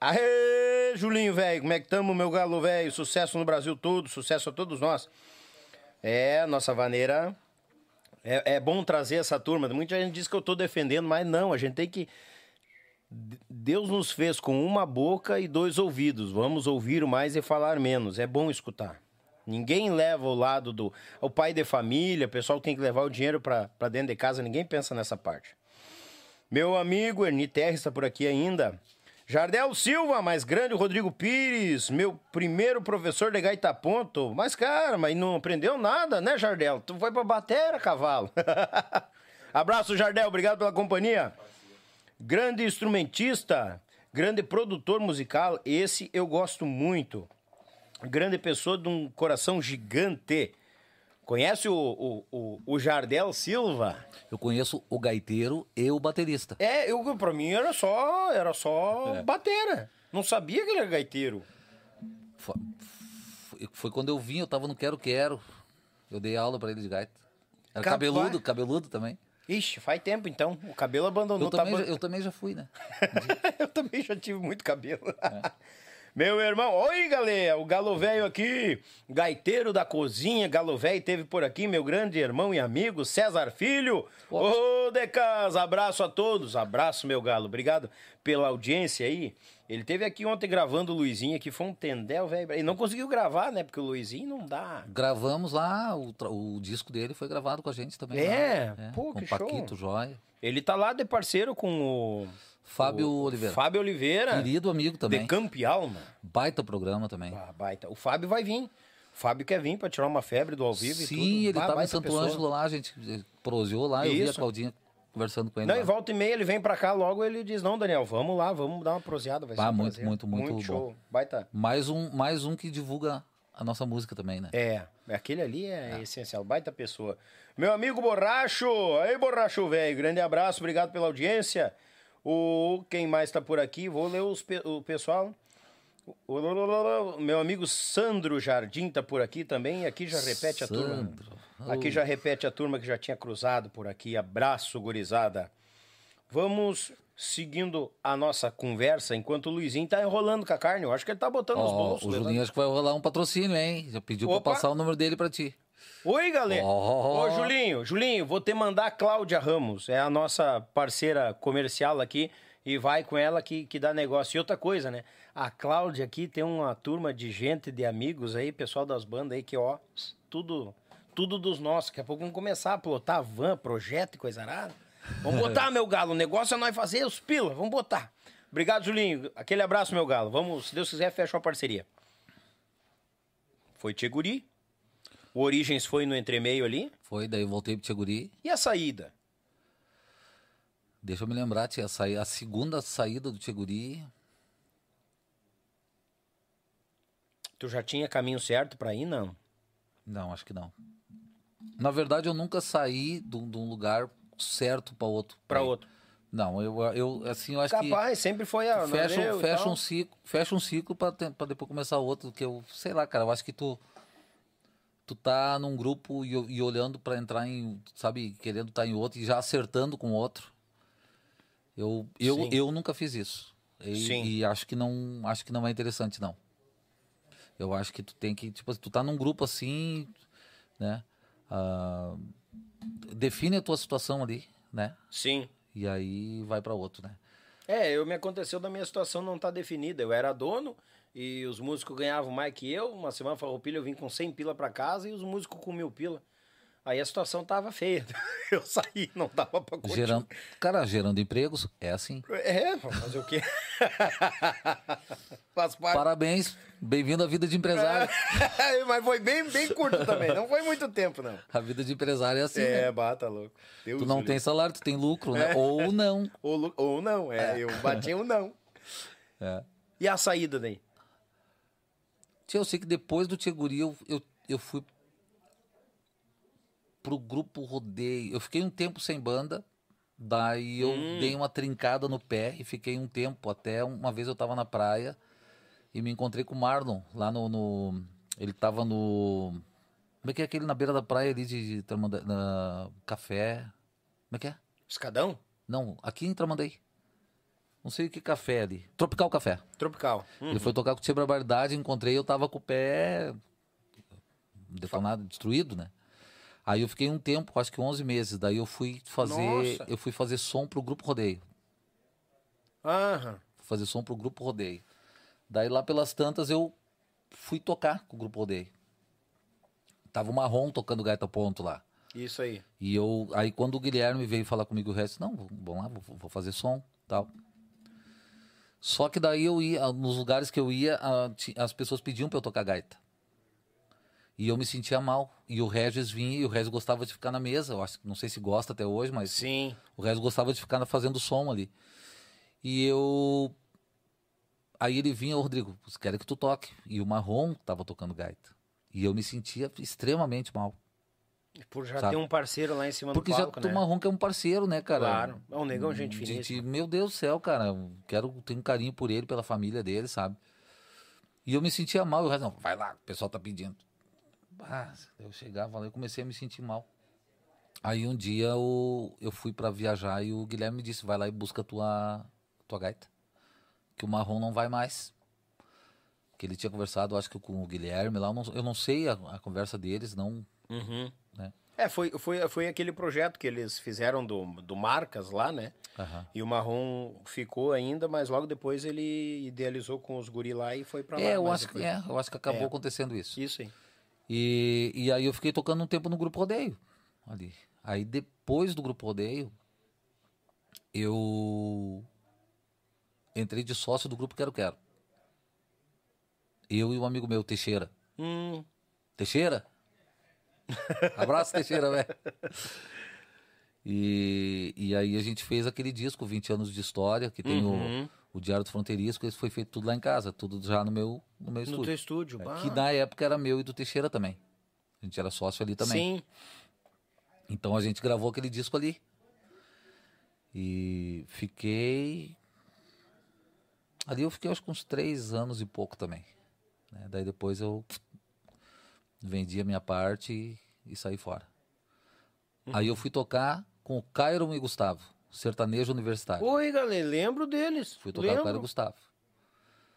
Aê, Julinho, velho. Como é que tamo, meu galo, velho? Sucesso no Brasil todo, sucesso a todos nós. É, nossa vaneira. É, é bom trazer essa turma. Muita gente diz que eu tô defendendo, mas não, a gente tem que. Deus nos fez com uma boca e dois ouvidos. Vamos ouvir mais e falar menos. É bom escutar. Ninguém leva o lado do. O pai de família, o pessoal tem que levar o dinheiro pra dentro de casa, ninguém pensa nessa parte. Meu amigo Erni Terres está por aqui ainda. Jardel Silva, mais grande Rodrigo Pires, meu primeiro professor de gaita ponto. Mas, cara, mas não aprendeu nada, né, Jardel? Tu foi pra batera, cavalo. Abraço, Jardel, obrigado pela companhia. Grande instrumentista, grande produtor musical, esse eu gosto muito. Grande pessoa de um coração gigante. Conhece o, o, o, o Jardel Silva? Eu conheço o gaiteiro e o baterista. É, eu, pra mim era só, era só batera. Não sabia que ele era gaiteiro. Foi, foi- quando eu vim, eu tava no Quero Quero. Eu dei aula pra ele de gaita. Era Capaz. cabeludo, cabeludo também. Ixi, faz tempo então. O cabelo abandonou. Eu também, tá já, eu também já fui, né? eu também já tive muito cabelo. Meu irmão, oi galera, o Galo Velho aqui, gaiteiro da cozinha, Galo Velho teve por aqui, meu grande irmão e amigo César Filho. Ô, Decas, abraço a todos, abraço meu galo, obrigado pela audiência aí. Ele teve aqui ontem gravando o Luizinho aqui, foi um tendel, velho. Ele não conseguiu gravar, né, porque o Luizinho não dá. Gravamos lá, o, o disco dele foi gravado com a gente também. É? lá. Pô, com que o Paquito, show. Joia. Ele tá lá de parceiro com o... Fábio o Oliveira. Fábio Oliveira. Querido amigo também. De Campo e Alma. Baita programa também. Ah, baita. O Fábio vai vir. O Fábio quer vir pra tirar uma febre do ao vivo e tudo. Sim, ele Bah, tava em Santo. Ângelo lá, a gente proseou lá, eu vi a Isso. Claudinha conversando com ele. Não, lá. e volta e meia ele vem pra cá, logo ele diz, não, Daniel, vamos lá, vamos dar uma proseada. Vai ser muito, prazer. muito, muito bom. show. Baita. Mais um, mais um que divulga a nossa música também, né? É, aquele ali é essencial, baita pessoa. Meu amigo Borracho, aí Borracho, velho, grande abraço, obrigado pela audiência. O, quem mais tá por aqui? Vou ler os, o pessoal. O, meu amigo Sandro Jardim tá por aqui também, aqui já repete a turma. Sandro. Aqui já repete a turma que já tinha cruzado por aqui. Abraço, gurizada. Vamos seguindo a nossa conversa enquanto o Luizinho tá enrolando com a carne. Eu acho que ele tá botando nos Ó, bolsos. o. Julinho acho que vai rolar um patrocínio, hein? Já pediu Opa. pra passar o número dele pra ti. Oi, galera. Ó. Ô, Julinho, Julinho, vou te mandar a Cláudia Ramos. É a nossa parceira comercial aqui. E vai com ela que, que dá negócio. E outra coisa, né? A Cláudia aqui tem uma turma de gente, de amigos aí, pessoal das bandas aí, que, ó, tudo, tudo dos nossos. Daqui a pouco vamos começar a plotar van, projeto e coisa arada. Vamos botar, meu galo. O negócio é nós fazer os pila. Vamos botar. Obrigado, Julinho. Aquele abraço, meu galo. Vamos, se Deus quiser, fecha a parceria. Foi Tcheguri. O Origens foi no entremeio ali. Foi, daí eu voltei pro Tcheguri. E a saída? Deixa eu me lembrar, tia, a, segunda saída do Tcheguri. Tu já tinha caminho certo pra ir, não? Não, acho que não. Na verdade, eu nunca saí de um lugar certo pra outro. Pra Aí. outro. Não, eu, eu assim, eu acho Capaz, sempre foi a. que fecha, fecha um ciclo, fecha um ciclo pra depois começar outro, que eu, sei lá, cara, eu acho que tu tu tá num grupo e, e olhando pra entrar em, sabe, querendo estar em outro e já acertando com outro. Eu eu, Sim. eu nunca fiz isso. E, Sim. e acho que não acho que não é interessante não. Eu acho que tu tem que, tipo, tu tá num grupo assim, né? ah, define a tua situação ali, né? Sim. E aí vai pra outro, né? É, eu me aconteceu da minha situação não tá definida. Eu era dono e os músicos ganhavam mais que eu. Uma semana farroupilha eu vim com 100 pila pra casa e os músicos com mil pila. Aí a situação tava feia. Eu saí, não dava pra continuar. Gerando, cara, gerando empregos, é assim. É, fazer o quê? Faz parte. Parabéns, bem-vindo à vida de empresário. Mas foi bem, bem curto também. Não foi muito tempo, não. A vida de empresário é assim, É, né? bata louco. Deus Tu não o tem salário, tu tem lucro, É. né? Ou não. Ou, ou não, é, eu bati um não. É. E a saída daí? Eu sei que depois do Tcheguri eu, eu, eu fui pro grupo Rodeio. Eu fiquei um tempo sem banda, daí eu Hum. dei uma trincada no pé e fiquei um tempo. Até uma vez eu tava na praia e me encontrei com o Marlon lá no. no- ele tava no. Como é que é aquele na beira da praia ali de, de na, café? Como é que é? Escadão? Não, aqui em Tramandaí. Não sei o que café ali. Tropical Café. Tropical. Hum. Ele foi tocar com o Tia Barbaridade, encontrei, eu tava com o pé detonado, destruído, né? Aí eu fiquei um tempo, acho que 11 meses, daí eu fui fazer, Nossa. eu fui fazer som pro grupo Rodeio. Aham. Fui fazer som pro grupo Rodeio. Daí lá pelas tantas eu fui tocar com o grupo Rodeio. Tava o Marrom tocando gaita ponto lá. Isso aí. E eu, aí quando o Guilherme veio falar comigo o resto, não, vamos lá, vou, vou fazer som, tal. Só que daí eu ia, nos lugares que eu ia, a- ti- as pessoas pediam pra eu tocar gaita. E eu me sentia mal. E o Regis vinha, e o Regis gostava de ficar na mesa, eu acho, não sei se gosta até hoje, mas Sim. o Regis gostava de ficar fazendo som ali. E eu Aí ele vinha, ô Rodrigo, você quer que tu toque? E o Marrom tava tocando gaita. E eu me sentia extremamente mal. Por já Sabe? ter um parceiro lá em cima Porque do já palco, tu né? Marrom que é um parceiro, né, cara? Claro. É um negão, gente finíssima. de- meu Deus do céu, cara. eu Quero um carinho por ele, pela família dele, sabe? E eu me sentia mal. E resto, não, vai lá, o pessoal tá pedindo. Ah, eu chegava lá e comecei a me sentir mal. Aí um dia eu, eu fui pra viajar e o Guilherme me disse: vai lá e busca tua, tua gaita. Que o Marrom não vai mais. Que ele tinha conversado, acho que com o Guilherme lá. Eu não, eu não sei a, a conversa deles, não. Uhum. É, foi, foi, foi aquele projeto que eles fizeram do, do Marcas lá, né? Aham. E o Marrom ficou ainda, mas logo depois ele idealizou com os guri lá e foi pra lá. É, eu acho, que, depois- é, eu acho que acabou É. acontecendo isso. Isso aí. E, e aí eu fiquei tocando um tempo no Grupo Rodeio. Ali. Aí depois do Grupo Rodeio, eu entrei de sócio do Grupo Quero Quero. Eu e um amigo meu, Teixeira. Hum, Teixeira? Abraço, Teixeira, velho. E, e aí a gente fez aquele disco, 20 anos de história, que tem Uhum. o, o Diário do Fronteiriço, que esse foi feito tudo lá em casa, tudo já no meu, no meu No estúdio. teu estúdio. É. Que na época era meu e do Teixeira também. A gente era sócio ali também. Sim. Então a gente gravou aquele disco ali. E fiquei. Ali eu fiquei acho que uns três anos e pouco também. né? Daí depois eu vendi a minha parte e, e saí fora. Aí eu fui tocar com o Cairo e Gustavo, sertanejo universitário. Oi, galera, lembro deles. Fui tocar com o Cairo e lembro. Gustavo.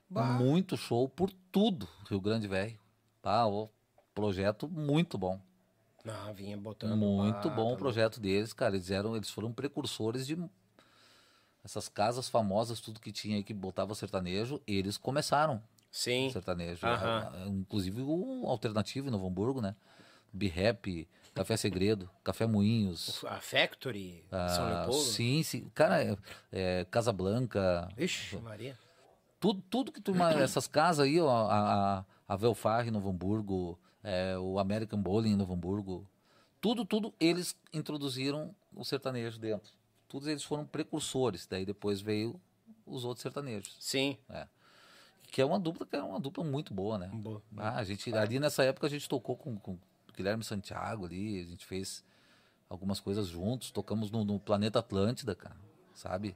Bah. Muito show por tudo, Rio Grande Velho. Tá, o projeto muito bom. Ah, vinha botando. Muito bah, bom o tá projeto deles, cara. Eles eram, eles foram precursores de essas casas famosas, tudo que tinha aí que botava sertanejo, eles começaram. Sim. sertanejo. Aham. Ah, Inclusive o alternativo em Novo Hamburgo, né? B-Rap, Café Segredo, Café Moinhos. A Factory, São ah, Leopoldo. sim, sim. Cara, é, é, Casa Blanca, Ixi, Maria. tudo, tudo que tu. Essas casas aí, ó, a, a, Velfar em Novo Hamburgo, é, o American Bowling em Novo Hamburgo, tudo, tudo eles introduziram o sertanejo dentro. Todos eles foram precursores. Daí depois veio os outros sertanejos. Sim. Que é uma dupla que é uma dupla muito boa, né? Boa. Ah, a gente, ali nessa época a gente tocou com, com Guilherme Santiago ali, a gente fez algumas coisas juntos, tocamos no, no Planeta Atlântida, cara, sabe?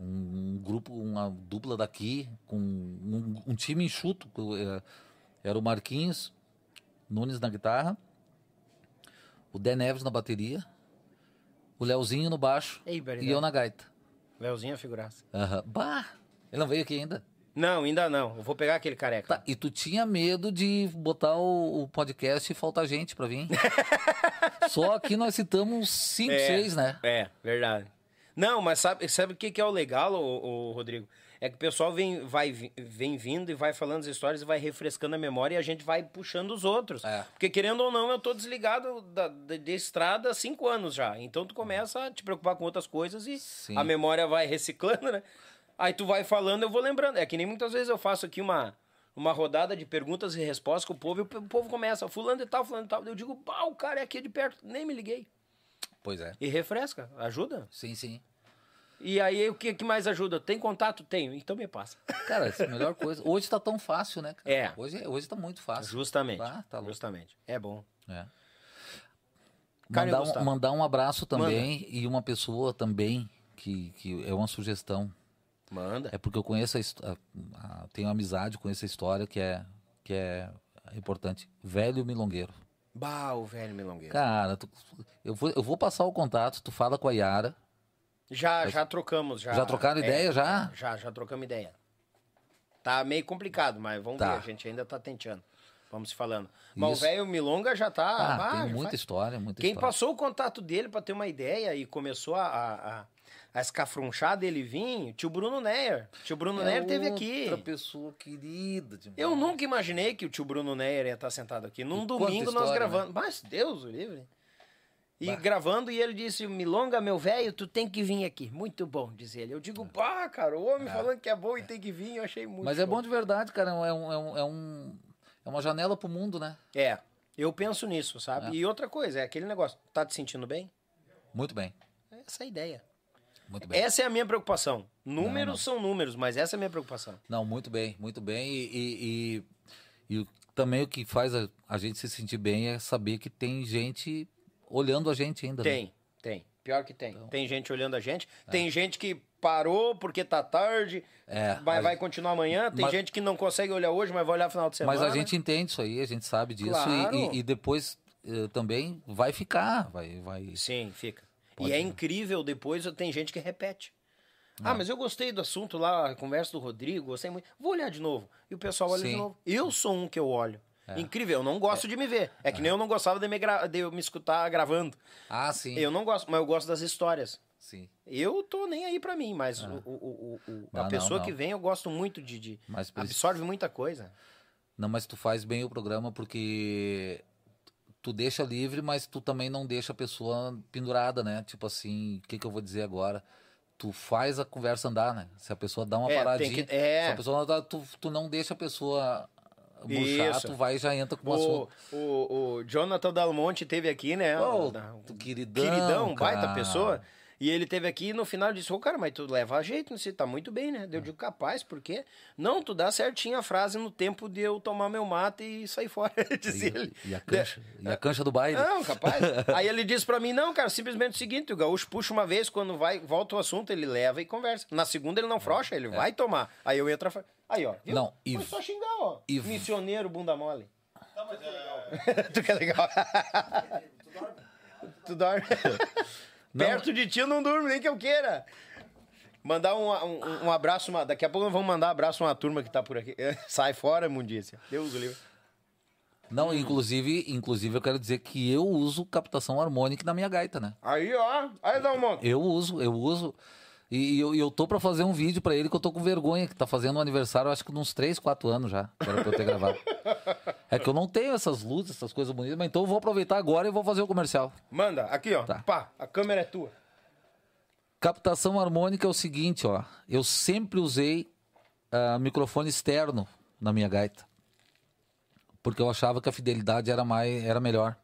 Um, um grupo, uma dupla daqui, com um, um time enxuto, eh, era o Marquinhos Nunes na guitarra, o Dé Neves na bateria, o Leozinho no baixo Ei, e eu na gaita. Leozinho é figuraça. Aham. Bah! Ele não veio aqui ainda. Não, ainda não. Eu vou pegar aquele careca. Tá, e tu tinha medo de botar o, o podcast e faltar gente pra vir. Só aqui nós citamos cinco, É. seis, né? É, verdade. Não, mas sabe, sabe o que, que é o legal, ô, Rodrigo? É que o pessoal vem, vai, vem vindo e vai falando as histórias e vai refrescando a memória e a gente vai puxando os outros. É. Porque, querendo ou não, eu tô desligado da, estrada há cinco anos já. Então tu começa a te preocupar com outras coisas e Sim. a memória vai reciclando, né? Aí tu vai falando, eu vou lembrando. É que nem muitas vezes eu faço aqui uma, uma rodada de perguntas e respostas com o povo e o povo começa, fulano e tal, fulano e tal. Eu digo, pá, o cara é aqui de perto, nem me liguei. Pois é. E refresca, ajuda. Sim, sim. E aí, o que, que mais ajuda? Tem contato? Tenho, então me passa. Cara, essa é a melhor coisa. Hoje tá tão fácil, né, cara? É. Hoje, hoje tá muito fácil. Justamente. Ah, tá louco. Justamente. É bom. É. Mandar, um, mandar um abraço também e uma pessoa também que, que é uma sugestão. Manda. É porque eu conheço a, a- a- tenho amizade com essa história que é, que é importante. Velho Milongueiro. Bah, o velho milongueiro. Cara, tu- eu, vou, eu vou passar o contato, tu fala com a Yara. Já, já trocamos. Já, Já trocaram é, ideia, já? Já, já trocamos ideia. Tá meio complicado, mas vamos Tá. ver. A gente ainda tá tentando. Vamos se falando. Mas Isso. o velho Milonga já tá. Ah, bah, tem muita faz- história, muita Quem história. passou o contato dele pra ter uma ideia e começou a, a, a, a escafrunchar dele vir, tio Bruno Neyer. Tio Bruno Neyer teve aqui. É Outra pessoa querida demais. Eu nunca imaginei que o tio Bruno Neyer ia estar sentado aqui. Num E domingo nós história, né? gravando. Mas Deus o livre. E Bah. gravando, e ele disse: Milonga, meu velho, tu tem que vir aqui. Muito bom, diz ele. Eu digo, pá, cara, o homem falando que é bom e tem que vir, eu achei muito Mas é bom de verdade, cara. É, um, é, um, é, um- é uma janela pro mundo, né? É, eu penso nisso, sabe? É. E outra coisa, é aquele negócio: tá te sentindo bem? Muito bem. Essa é a ideia. Muito bem. Essa é a minha preocupação. Números Não, não. são números, mas essa é a minha preocupação. Não, muito bem, muito bem. E, e, e- e também o que faz a, a gente se sentir bem é saber que tem gente olhando a gente ainda. né? Tem, tem. Pior que tem. Então. Tem gente olhando a gente. Tem gente que parou porque tá tarde, É, vai gente- continuar amanhã. Tem Mas- gente que não consegue olhar hoje, mas vai olhar final de semana. Mas a gente entende isso aí, a gente sabe disso. e- Claro. E, e depois eh, também vai ficar, vai, vai. Sim, fica. Pode e é incrível, depois tem gente que repete. Ah, mas eu gostei do assunto lá, a conversa do Rodrigo, gostei muito. Vou olhar de novo. E o pessoal olha de Sim. novo. Eu sou um que eu olho. É. Incrível, eu não gosto de me ver. É que nem eu não gostava de me, de eu me escutar gravando. Ah, sim. Eu não gosto, mas eu gosto das histórias. Sim. Eu tô nem aí pra mim, mas o, o- o- o- a Ah, pessoa não. que vem eu gosto muito de. de isso- absorve muita coisa. Não, mas tu faz bem o programa porque tu deixa livre, mas tu também não deixa a pessoa pendurada, né? Tipo assim, o que, que eu vou dizer agora? Tu faz a conversa andar, né? Se a pessoa dá uma É, paradinha, que- é. se a pessoa não dá, tu, tu não deixa a pessoa murchar, Isso. tu vai e já entra com o assunto. o, o Jonathan Dalmonte teve aqui, né? Tu queridão, queridão, baita cara. pessoa. E ele teve aqui e no final disse, ô cara, mas tu leva a jeito, você tá muito bem, né? Eu digo, capaz, por quê? Não, tu dá certinho a frase no tempo de eu tomar meu mate e sair fora, disse ele. E, e a cancha, e a cancha do baile. Não, capaz. Aí ele disse pra mim, não, cara, simplesmente o seguinte, o gaúcho puxa uma vez, quando vai, volta o assunto, ele leva e conversa. Na segunda ele não frouxa, ele vai tomar. Aí eu entro, aí ó, viu? Não, e- Foi só xingar, ó. e- Missioneiro, bunda mole. tu que é legal. tu dorme. Perto de ti eu não durmo, nem que eu queira. Mandar um, um, um abraço, uma- daqui a pouco nós vamos mandar um abraço a uma turma que tá por aqui. Sai fora, mundícia. Deus o livre. Não, inclusive, inclusive eu quero dizer que eu uso captação harmônica na minha gaita, né? Aí, ó. Aí dá um monte. Eu uso, eu uso. E, eu, eu tô pra fazer um vídeo pra ele que eu tô com vergonha, que tá fazendo um aniversário, acho que uns 3, 4 anos já, era pra eu ter gravado. É que eu não tenho essas luzes, essas coisas bonitas, mas então eu vou aproveitar agora e vou fazer o comercial. Manda, aqui, ó. Tá. Pá, a câmera é tua. Captação harmônica é o seguinte, ó. Eu sempre usei ah, microfone externo na minha gaita. Porque eu achava que a fidelidade era mais era melhor.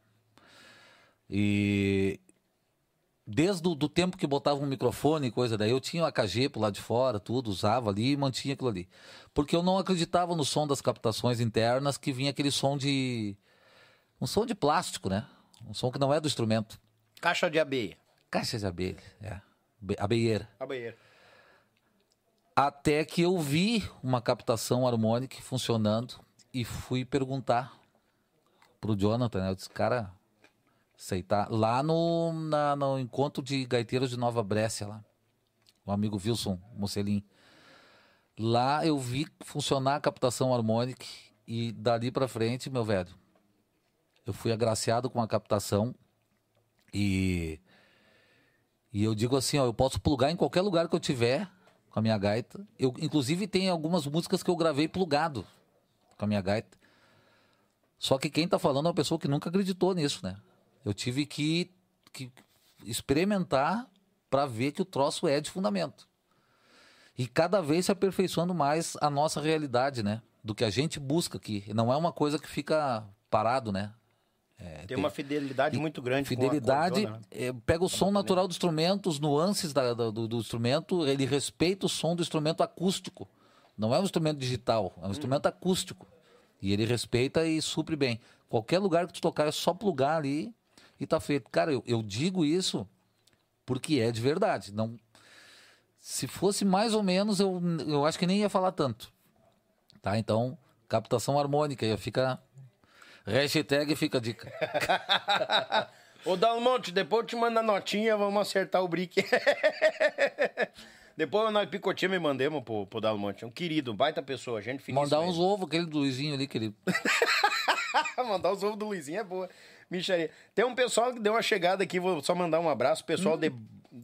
E desde o do tempo que botava um microfone e coisa daí, eu tinha o AKG pro lado de fora, tudo, usava ali e mantinha aquilo ali. Porque eu não acreditava no som das captações internas que vinha aquele som de um som de plástico, né? Um som que não é do instrumento. Caixa de abeia. Caixa de abelha, é. Be- Abeieira. A banheira. Até que eu vi uma captação harmônica funcionando e fui perguntar pro Jonathan, né? Eu disse, cara, aceitar. Lá no, na- no encontro de gaiteiros de Nova Brécia, lá. O amigo Wilson Mocelin. Lá eu vi funcionar a captação harmônica e dali pra frente, meu velho, eu fui agraciado com a captação e e eu digo assim, ó, eu posso plugar em qualquer lugar que eu tiver com a minha gaita. Eu, inclusive, tem algumas músicas que eu gravei plugado com a minha gaita. Só que quem tá falando é uma pessoa que nunca acreditou nisso, né? Eu tive que, que experimentar para ver que o troço é de fundamento. E cada vez se aperfeiçoando mais a nossa realidade, né? Do que a gente busca aqui. Não é uma coisa que fica parado, né? Tem uma fidelidade muito grande com Fidelidade, cordona, né? é, pega o som natural do instrumento, os nuances da- do, do instrumento, ele respeita o som do instrumento acústico. Não é um instrumento digital, é um instrumento acústico. E ele respeita e supre bem. Qualquer lugar que tu tocar é só plugar ali e tá feito. Cara, eu, eu digo isso porque é de verdade. Não, se fosse mais ou menos, eu, eu acho que nem ia falar tanto. Tá? Então, captação harmônica, aí fica. Hashtag fica a dica. Ô, Dalmonte, depois eu te mando a notinha, vamos acertar o brick. depois nós picotinha me mandemos pro, pro Dalmonte. Um querido, baita pessoa, gente finíssima. Mandar uns ovos, aquele do Luizinho ali, que ele. Mandar os ovos do Luizinho é boa. Micharia. Tem um pessoal que deu uma chegada aqui, vou só mandar um abraço. Pessoal de,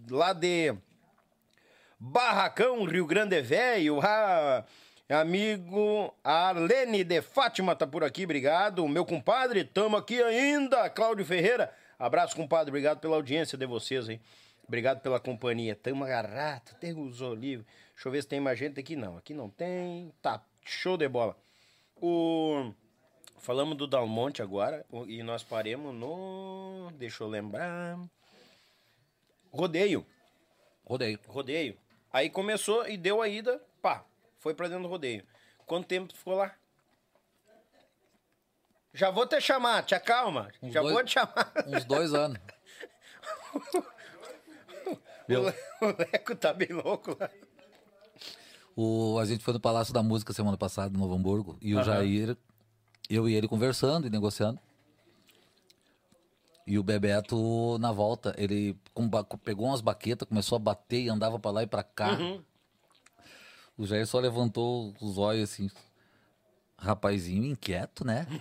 lá de Barracão, Rio Grande Velho. Ah, amigo Arlene de Fátima tá por aqui, obrigado. Meu compadre, tamo aqui ainda. Cláudio Ferreira. Abraço, compadre. Obrigado pela audiência de vocês aí. Obrigado pela companhia. Tamo agarrado, tem os olivos. Deixa eu ver se tem mais gente aqui. Não, aqui não tem. Tá, show de bola. O... Falamos do Dalmonte agora o- e nós paremos no. Deixa eu lembrar. Rodeio. Rodeio. Rodeio. Aí começou e deu a ida, pá, foi pra dentro do rodeio. Quanto tempo tu ficou lá? Já vou te chamar, te acalma. Uns Já dois- vou te chamar. Uns dois anos. Meu. O Leco tá bem louco lá. O, a gente foi no Palácio da Música semana passada, em Novo Hamburgo, e o Aham. Jair, eu e ele conversando e negociando. E o Bebeto, na volta, ele pegou umas baquetas, começou a bater e andava pra lá e pra cá. Uhum. O Jair só levantou os olhos assim. Rapazinho inquieto, né?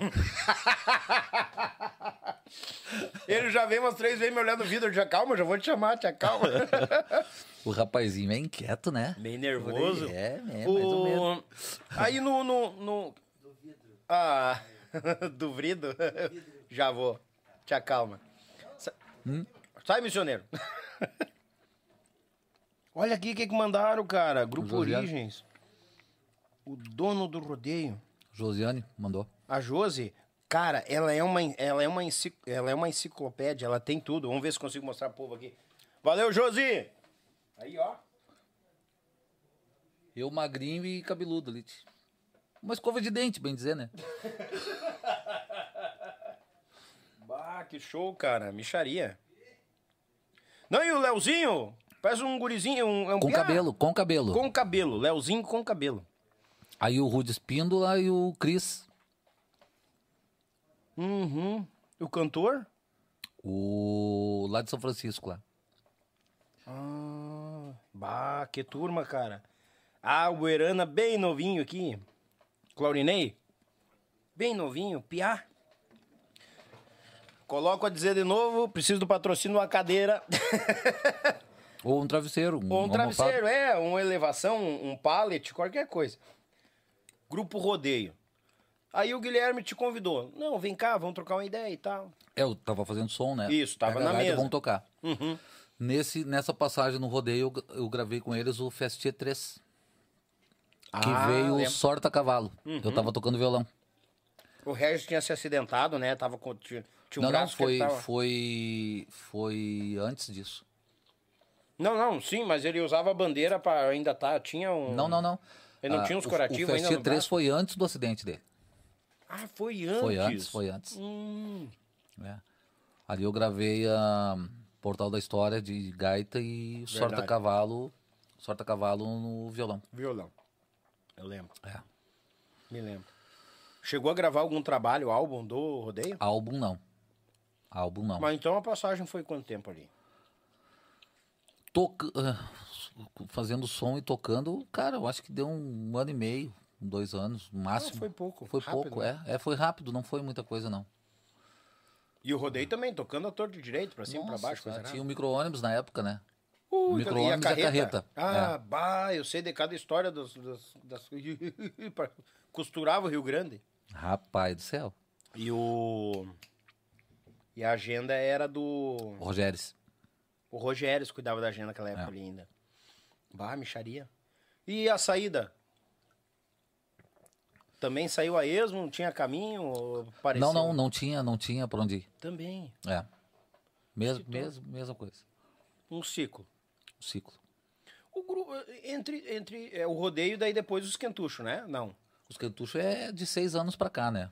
Ele já veio umas três vezes me olhando no vidro, já calma, já vou te chamar, te acalma. O rapazinho é inquieto, né? Bem nervoso. É, é, mais ou menos. O... Aí no. no, no... Ah, do vrido? Já vou. Te acalma. Hum? Sai, missioneiro. Olha aqui o que, que mandaram, cara. Grupo Josiel. Origens. O dono do rodeio. Josiane mandou. A Josi, cara, ela é uma, ela é uma, ela é uma enciclopédia, ela tem tudo. Vamos ver se consigo mostrar pro povo aqui. Valeu, Josi! Aí, ó. Eu magrinho e cabeludo ali. Uma escova de dente, bem dizer, né? Bah, que show, cara. Micharia. Não, e o Leozinho? Parece um gurizinho, um, é um Com piá. cabelo, com cabelo. Com cabelo. Leozinho com cabelo. Aí o Rude Espíndola e o Cris, Uhum. O cantor? o lá de São Francisco lá. Ah, bah, que turma, cara. Ah, o Erana bem novinho aqui. Claurinei? Bem novinho, piá. Coloco a dizer de novo, preciso do patrocínio uma cadeira. Ou um travesseiro. Um, Ou um almofado. travesseiro, é, uma elevação, um pallet, qualquer coisa. Grupo Rodeio. Aí o Guilherme te convidou. Não, vem cá, vamos trocar uma ideia e tal. É, eu tava fazendo som, né? Isso, tava na mesa. Vamos tocar. Uhum. Nesse, nessa passagem no rodeio, eu, eu gravei com eles o Festie 3. Que Ah, veio lembro. Uhum. Sorta Cavalo. Eu tava tocando violão. O Regis tinha se acidentado, né? Tava com, tinha, tinha um não, não, braço que foi, tava... foi, foi antes disso. Não, não, sim, mas ele usava a bandeira para ainda tá, tinha um... Não, não, não. Ele não Ah, tinha uns o- curativos O ainda Festie no 3 braço? foi antes do acidente dele. Ah, foi antes. Foi antes, foi antes. Hum, É. Ali eu gravei a Portal da História de gaita e Sorta. Cavalo, Sorta Cavalo no violão. violão. Eu lembro, É. me lembro. Chegou a gravar algum trabalho, álbum do Rodeio? Álbum não. Álbum não. Mas então a passagem foi quanto tempo ali? Toca... ah, Fazendo som e tocando, cara, eu acho que deu um ano e meio, dois anos, no máximo. foi pouco, Foi rápido, pouco, né? é. É, foi rápido, não foi muita coisa, não. E o Rodeio também, tocando a torre de direito, pra cima, pra Nossa, baixo, coisa tinha um micro-ônibus na época, né? Ui, micro-ônibus e a carreta. Ah, É. bah, eu sei de cada história dos, dos- das... Costurava o Rio Grande. Rapaz do céu. E o... E a agenda era do... O Rogério. O Rogério cuidava da agenda naquela época É. ali ainda. Bah, micharia. E a saída? Também saiu a esmo? Não tinha caminho? ou Pareceu... Não, não, não tinha, não tinha pra onde ir. Também. É. Mesmo, mesmo, mesma coisa. Um ciclo. O ciclo. O grupo, entre, entre é, o rodeio, daí depois os quentuchos, né? Não. Os cantuchos é de seis anos pra cá, né?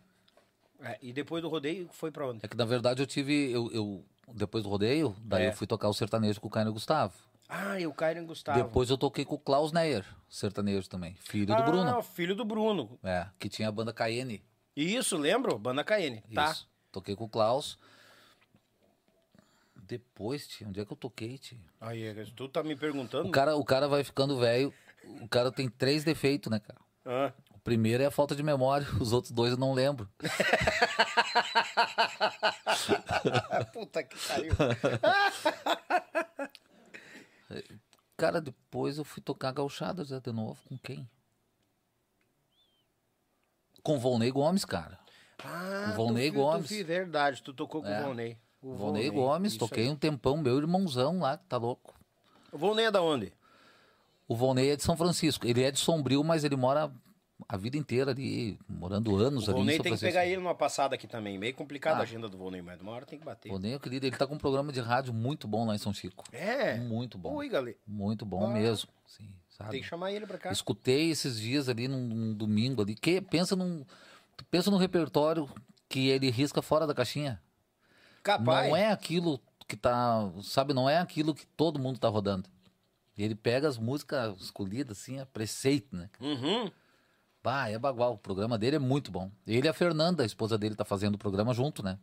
É, e depois do rodeio foi pra onde? É que na verdade eu tive. Eu, eu- depois do rodeio, daí É. eu fui tocar o sertanejo com o Caio Gustavo. Ah, e o Caio Gustavo. Depois eu toquei com o Klaus Neyer, sertanejo também. Filho ah, do Bruno. filho do Bruno. É, que tinha a banda KN. Isso, lembro? Banda KN. Tá. Isso. Toquei com o Klaus. Depois, tio, onde é que eu toquei, tio? Aí, tu tá me perguntando? O cara, o cara vai ficando velho. O cara tem três defeitos, né, cara? Ah, O primeiro é a falta de memória, os outros dois eu não lembro. puta que pariu. Cara, depois eu fui tocar gauchada de novo. Com quem? Com o Volney Gomes, cara. Ah, O Volney tu, viu- tu Gomes. viu, verdade, tu tocou com É. o Volney. O Volney Gomes, isso toquei aí. um tempão, meu irmãozão lá, que tá louco. O Volney é da onde? O Volney é de São Francisco. Ele é de Sombrio, mas ele mora a vida inteira ali, morando anos O ali em Volney tem que pegar ele numa passada aqui também. Meio complicado Ah. a agenda do Volney, mas uma hora tem que bater. Volney, eu querido, ele tá com um programa de rádio muito bom lá em São Chico. É? Muito bom. Ui, galera. Muito bom Ah. mesmo. Sim, sabe? Tem que chamar ele pra cá. Escutei esses dias ali num, num domingo ali. Que, pensa num. Pensa num repertório que ele risca fora da caixinha. Capaz. Não é aquilo que tá. Sabe, não é aquilo que todo mundo tá rodando. Ele pega as músicas escolhidas, assim, a preceito, né? Uhum. Bah, é bagual. O programa dele é muito bom. Ele e a Fernanda, a esposa dele, tá fazendo o programa junto, né?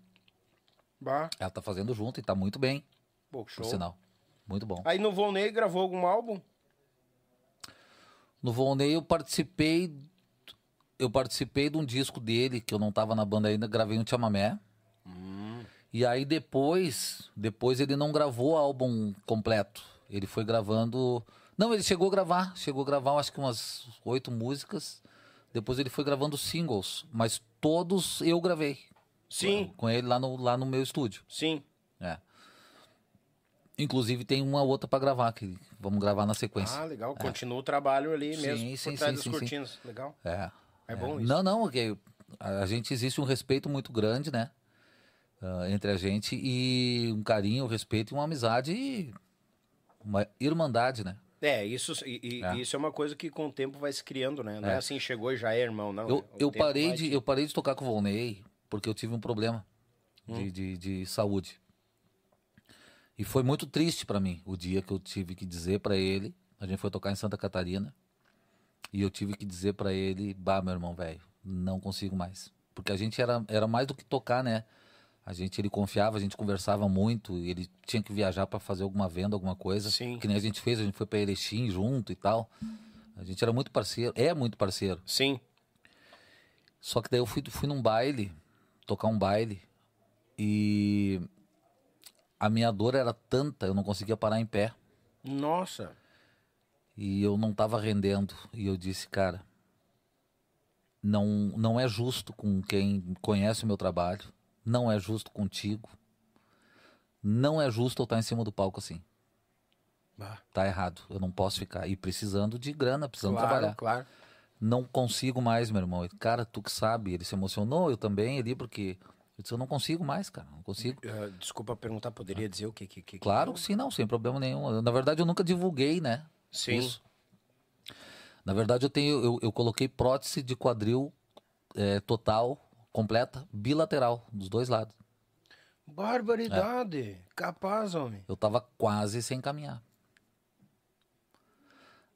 Bah. Ela tá fazendo junto e tá muito bem, Pô, por show. sinal. Muito bom. Aí no Volney gravou algum álbum? No Volney eu participei. Eu participei de um disco dele, que eu não tava na banda ainda, gravei um chamamé. E aí depois, depois ele não gravou o álbum completo. Ele foi gravando. Não, ele chegou a gravar, chegou a gravar acho que umas oito músicas. Depois ele foi gravando singles, mas todos eu gravei. Sim, Com ele lá no, lá no meu estúdio. sim. É. Inclusive tem uma outra pra gravar, que vamos gravar na sequência. Ah, legal. Continua o trabalho ali Sim, mesmo. sim, por trás sim, das sim, sim. cortinas. Legal. É. É bom isso. Não, não, a gente existe um respeito muito grande, né? Ah, entre a gente e um carinho, um respeito e uma amizade e uma irmandade, né? É, isso, e, É. isso é uma coisa que com o tempo vai se criando, né? Não é, É. assim, chegou e já é irmão, não. Eu, O eu, parei de, eu parei de tocar com o Volney porque eu tive um problema Hum. de, de, de saúde. E foi muito triste pra mim o dia que eu tive que dizer pra ele. A gente foi tocar em Santa Catarina. E eu tive que dizer pra ele: Bah, meu irmão, velho, não consigo mais. Porque a gente era, era mais do que tocar, né? A gente, ele confiava, a gente conversava muito. e Ele tinha que viajar pra fazer alguma venda, alguma coisa. Sim. Que nem a gente fez, a gente foi pra Erechim junto e tal. A gente era muito parceiro, é muito parceiro. Sim. Só que daí eu fui, fui num baile, tocar um baile, e a minha dor era tanta, eu não conseguia parar em pé. Nossa. E eu não tava rendendo. E eu disse, cara, não, não é justo com quem conhece o meu trabalho, não é justo contigo, não é justo eu estar em cima do palco assim. Bah, Tá errado, eu não posso ficar. E precisando de grana, precisando claro, trabalhar. claro. não consigo mais, meu irmão. Cara, tu que sabe, ele se emocionou, eu também ali, porque eu disse, eu não consigo mais, cara, não consigo. Ah, desculpa perguntar, poderia dizer o que que, que Claro que sim, não, sem problema nenhum. Na verdade, eu nunca divulguei, né? Sim. Isso. Na verdade, eu tenho, eu, eu coloquei prótese de quadril eh, total, completa, bilateral, dos dois lados. Barbaridade. É. Capaz, homem. Eu tava quase sem caminhar.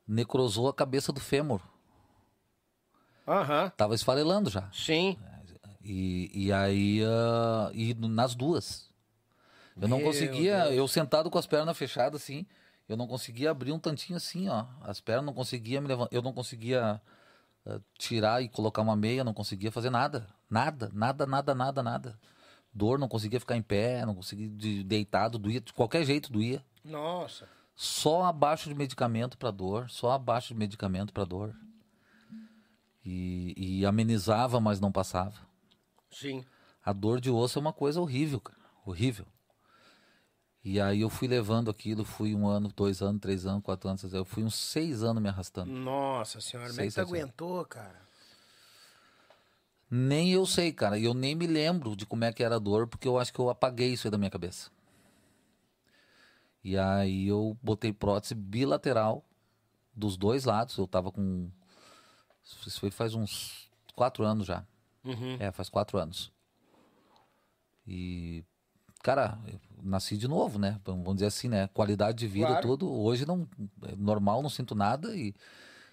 Necrosou a cabeça do fêmur. Aham. Tava esfarelando já. Sim. E, e aí, ah, e nas duas. Eu não Meu conseguia, Deus. eu sentado com as pernas fechadas assim, eu não conseguia abrir um tantinho assim, ó. As pernas não conseguia me levantar, eu não conseguia tirar e colocar uma meia, não conseguia fazer nada. Nada, nada, nada, nada, nada. Dor, não conseguia ficar em pé, não conseguia de, deitado, doía, de qualquer jeito doía. Nossa. Só abaixo de medicamento para dor, só abaixo de medicamento para dor. E, e amenizava, mas não passava. Sim. A dor de osso é uma coisa horrível, cara. Horrível. E aí eu fui levando aquilo, fui um ano, dois anos, três anos, quatro anos, eu fui uns seis anos me arrastando. Nossa senhora, como é que tu sei. aguentou, cara? Nem eu sei, cara. E eu nem me lembro de como é que era a dor, porque eu acho que eu apaguei isso aí da minha cabeça. E aí eu botei prótese bilateral dos dois lados. Eu tava com. Isso foi faz uns quatro anos já. Uhum. É, faz quatro anos. E, cara, eu nasci de novo, né? Vamos dizer assim, né? Qualidade de vida, Claro. tudo. Hoje não é normal, não sinto nada. E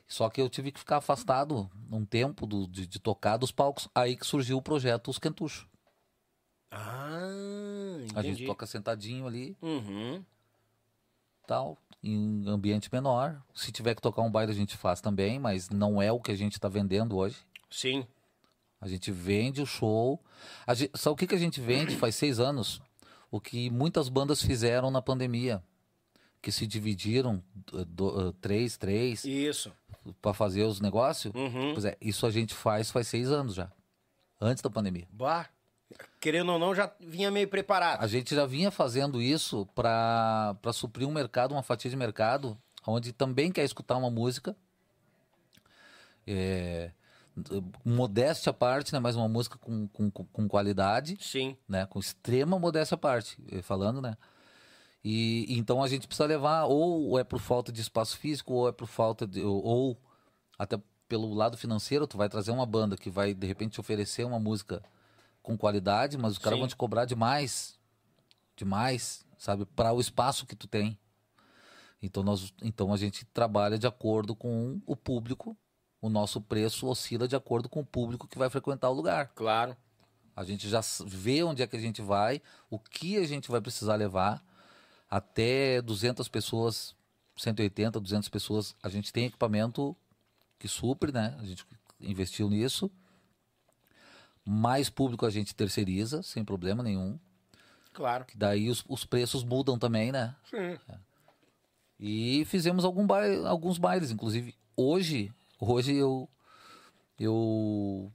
só que eu tive que ficar afastado um tempo do, de, de tocar dos palcos. Aí que surgiu o projeto Os Quentuchos. Ah, A gente entendi. toca sentadinho ali, Uhum. tal, em ambiente menor. Se tiver que tocar um baile, a gente faz também, mas não é o que a gente está vendendo hoje. Sim. A gente vende o show. A gente, sabe o que, que a gente vende faz seis anos? O que muitas bandas fizeram na pandemia. Que se dividiram eh, do- eh, três, três, Isso. para fazer os negócios. Uhum. Pois é, isso a gente faz faz seis anos já. Antes da pandemia. Bah. Querendo ou não, já vinha meio preparado. A gente já vinha fazendo isso para suprir um mercado, uma fatia de mercado, onde também quer escutar uma música. É, modéstia à parte, né? Mas uma música com, com, com- qualidade, Sim. né? Com extrema modéstia à parte, eh, falando, né? E então a gente precisa levar, ou é por falta de espaço físico, ou é por falta de. ou, ou até pelo lado financeiro, tu vai trazer uma banda que vai, de repente, te oferecer uma música com qualidade, mas os caras vão te cobrar demais. Demais, sabe? Para o espaço que tu tem. Então, nós, então a gente trabalha de acordo com o público. O nosso preço oscila de acordo com o público que vai frequentar o lugar. Claro. A gente já vê onde é que a gente vai, o que a gente vai precisar levar. Até 200 pessoas, 180, 200 pessoas, a gente tem equipamento que supre, né? A gente investiu nisso. Mais público a gente terceiriza, sem problema nenhum. Claro. Que daí os, os preços mudam também, né? Sim. E fizemos algum baile- alguns bailes, inclusive hoje, hoje eu eu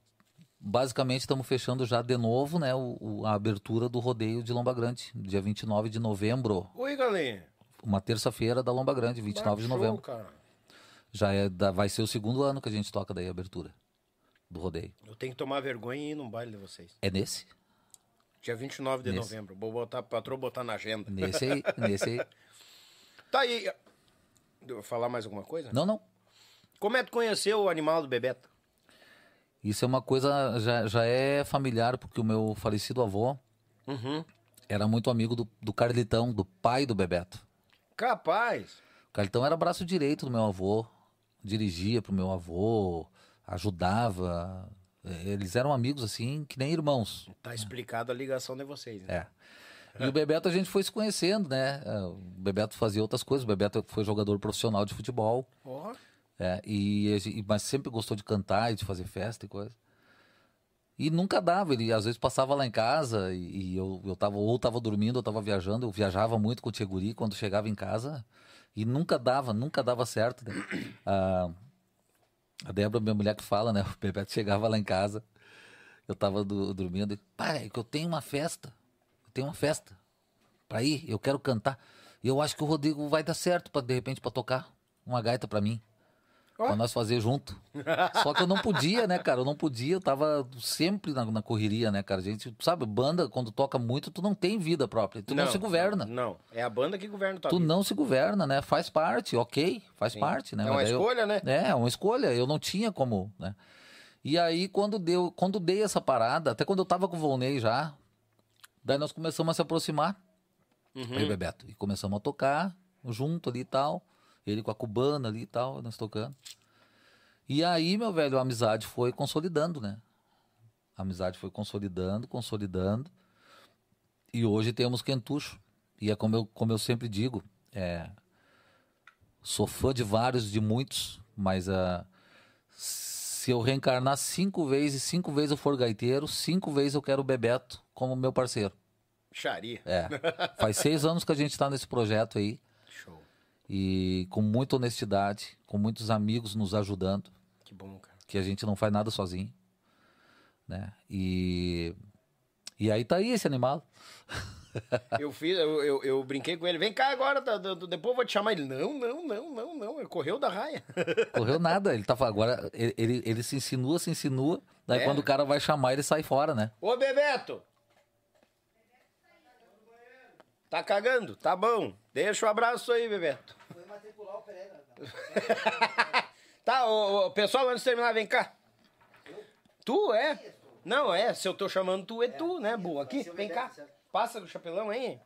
basicamente estamos fechando já de novo, né, o, o- a abertura do rodeio de Lomba Grande, dia 29 de novembro, Oi, galinha. uma terça-feira da Lomba Grande, 29 de Show, novembro. cara. Já é vai ser o segundo ano que a gente toca daí a abertura. do rodeio. Eu tenho que tomar vergonha e ir num baile de vocês. É nesse? Dia 29 de Nesse. novembro. Vou botar, patrão botar na agenda. Nesse aí, nesse aí. Tá aí. Vou falar mais alguma coisa? Não, não. Como é que tu conheceu o animal do Bebeto? Isso é uma coisa, já, já é familiar, porque o meu falecido avô Uhum. era muito amigo do, do Carlitão, do pai do Bebeto. Capaz. O Carlitão era braço direito do meu avô, dirigia pro meu avô, ajudava. Eles eram amigos assim, que nem irmãos. Tá explicado a ligação de vocês. Né? É. E o Bebeto a gente foi se conhecendo, né? O Bebeto fazia outras coisas. O Bebeto foi jogador profissional de futebol. Ó. É, e, mas sempre gostou de cantar e de fazer festa e coisa. E nunca dava, ele às vezes passava lá em casa e, e eu, eu tava, ou tava dormindo, ou tava viajando, eu viajava muito com o Tcheguri quando chegava em casa e nunca dava, nunca dava certo. né? Ah, a Débora, minha mulher que fala, né? O Bebeto chegava lá em casa, eu tava do- dormindo e, pai, é que eu tenho uma festa, eu tenho uma festa pra ir, eu quero cantar. E eu acho que o Rodrigo vai dar certo, pra, de repente, pra tocar uma gaita pra mim. Pra nós fazer junto. Só que eu não podia, né, cara? Eu não podia, eu tava sempre na, na correria, né, cara? A gente, sabe, banda, quando toca muito, tu não tem vida própria. Tu não, se governa. Não, é a banda que governa tua Tu vida. não se governa, né? Faz parte, ok, faz parte, né? É uma daí eu- escolha, né? É, é uma escolha. Eu não tinha como, né? E aí, quando deu, quando dei essa parada, até quando eu tava com o Volney já, daí nós começamos a se aproximar. Uhum. Eu e o Bebeto. E começamos a tocar junto ali e tal. Ele com a cubana ali e tal, nós tocando. E aí, meu velho, a amizade foi consolidando, né? A amizade foi consolidando, consolidando. E hoje temos Quentucho. E é como eu, como eu sempre digo, é, sou fã de vários, de muitos, mas ah, se eu reencarnar cinco vezes, cinco vezes eu for gaiteiro, cinco vezes eu quero o Bebeto como meu parceiro. Xaria. É. Faz seis anos que a gente está nesse projeto aí. E com muita honestidade, com muitos amigos nos ajudando, Que bom, cara. que a gente não faz nada sozinho. Né? E. E aí tá aí esse animal. Eu fiz, eu, eu, eu brinquei com ele. Vem cá agora, tá, tá, depois eu vou te chamar. Ele, não, não, não, não, não. Ele correu da raia. Correu nada. Ele tava. Agora, ele, ele, ele se insinua, se insinua. Daí É? quando o cara vai chamar, ele sai fora, né? Ô, Bebeto! Tá cagando? Tá bom. Deixa o abraço aí, Bebeto. Matricular o Pereira. Tá, ô, ô, pessoal, antes de terminar, vem cá. Tu é? Não, é. Se eu tô chamando tu, é tu, né, Bu? Aqui, vem Bebeto, cá. certo. Passa o chapelão aí.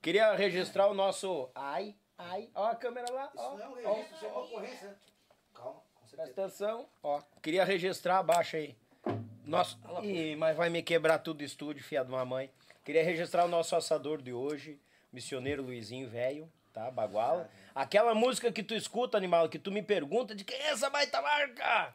Queria registrar o nosso. Ai, ai. Ó a câmera lá. Isso Ó, não é um ó, registro, isso é uma ocorrência. Calma, com certeza. Presta atenção. Ó, queria registrar, abaixa aí. Nosso... Ih, mas vai me quebrar tudo o estúdio, fia de uma mãe. Queria registrar o nosso assador de hoje, missioneiro Luizinho Velho, tá? Baguala. Aquela música que tu escuta, animal, que tu me pergunta de quem é essa baita marca?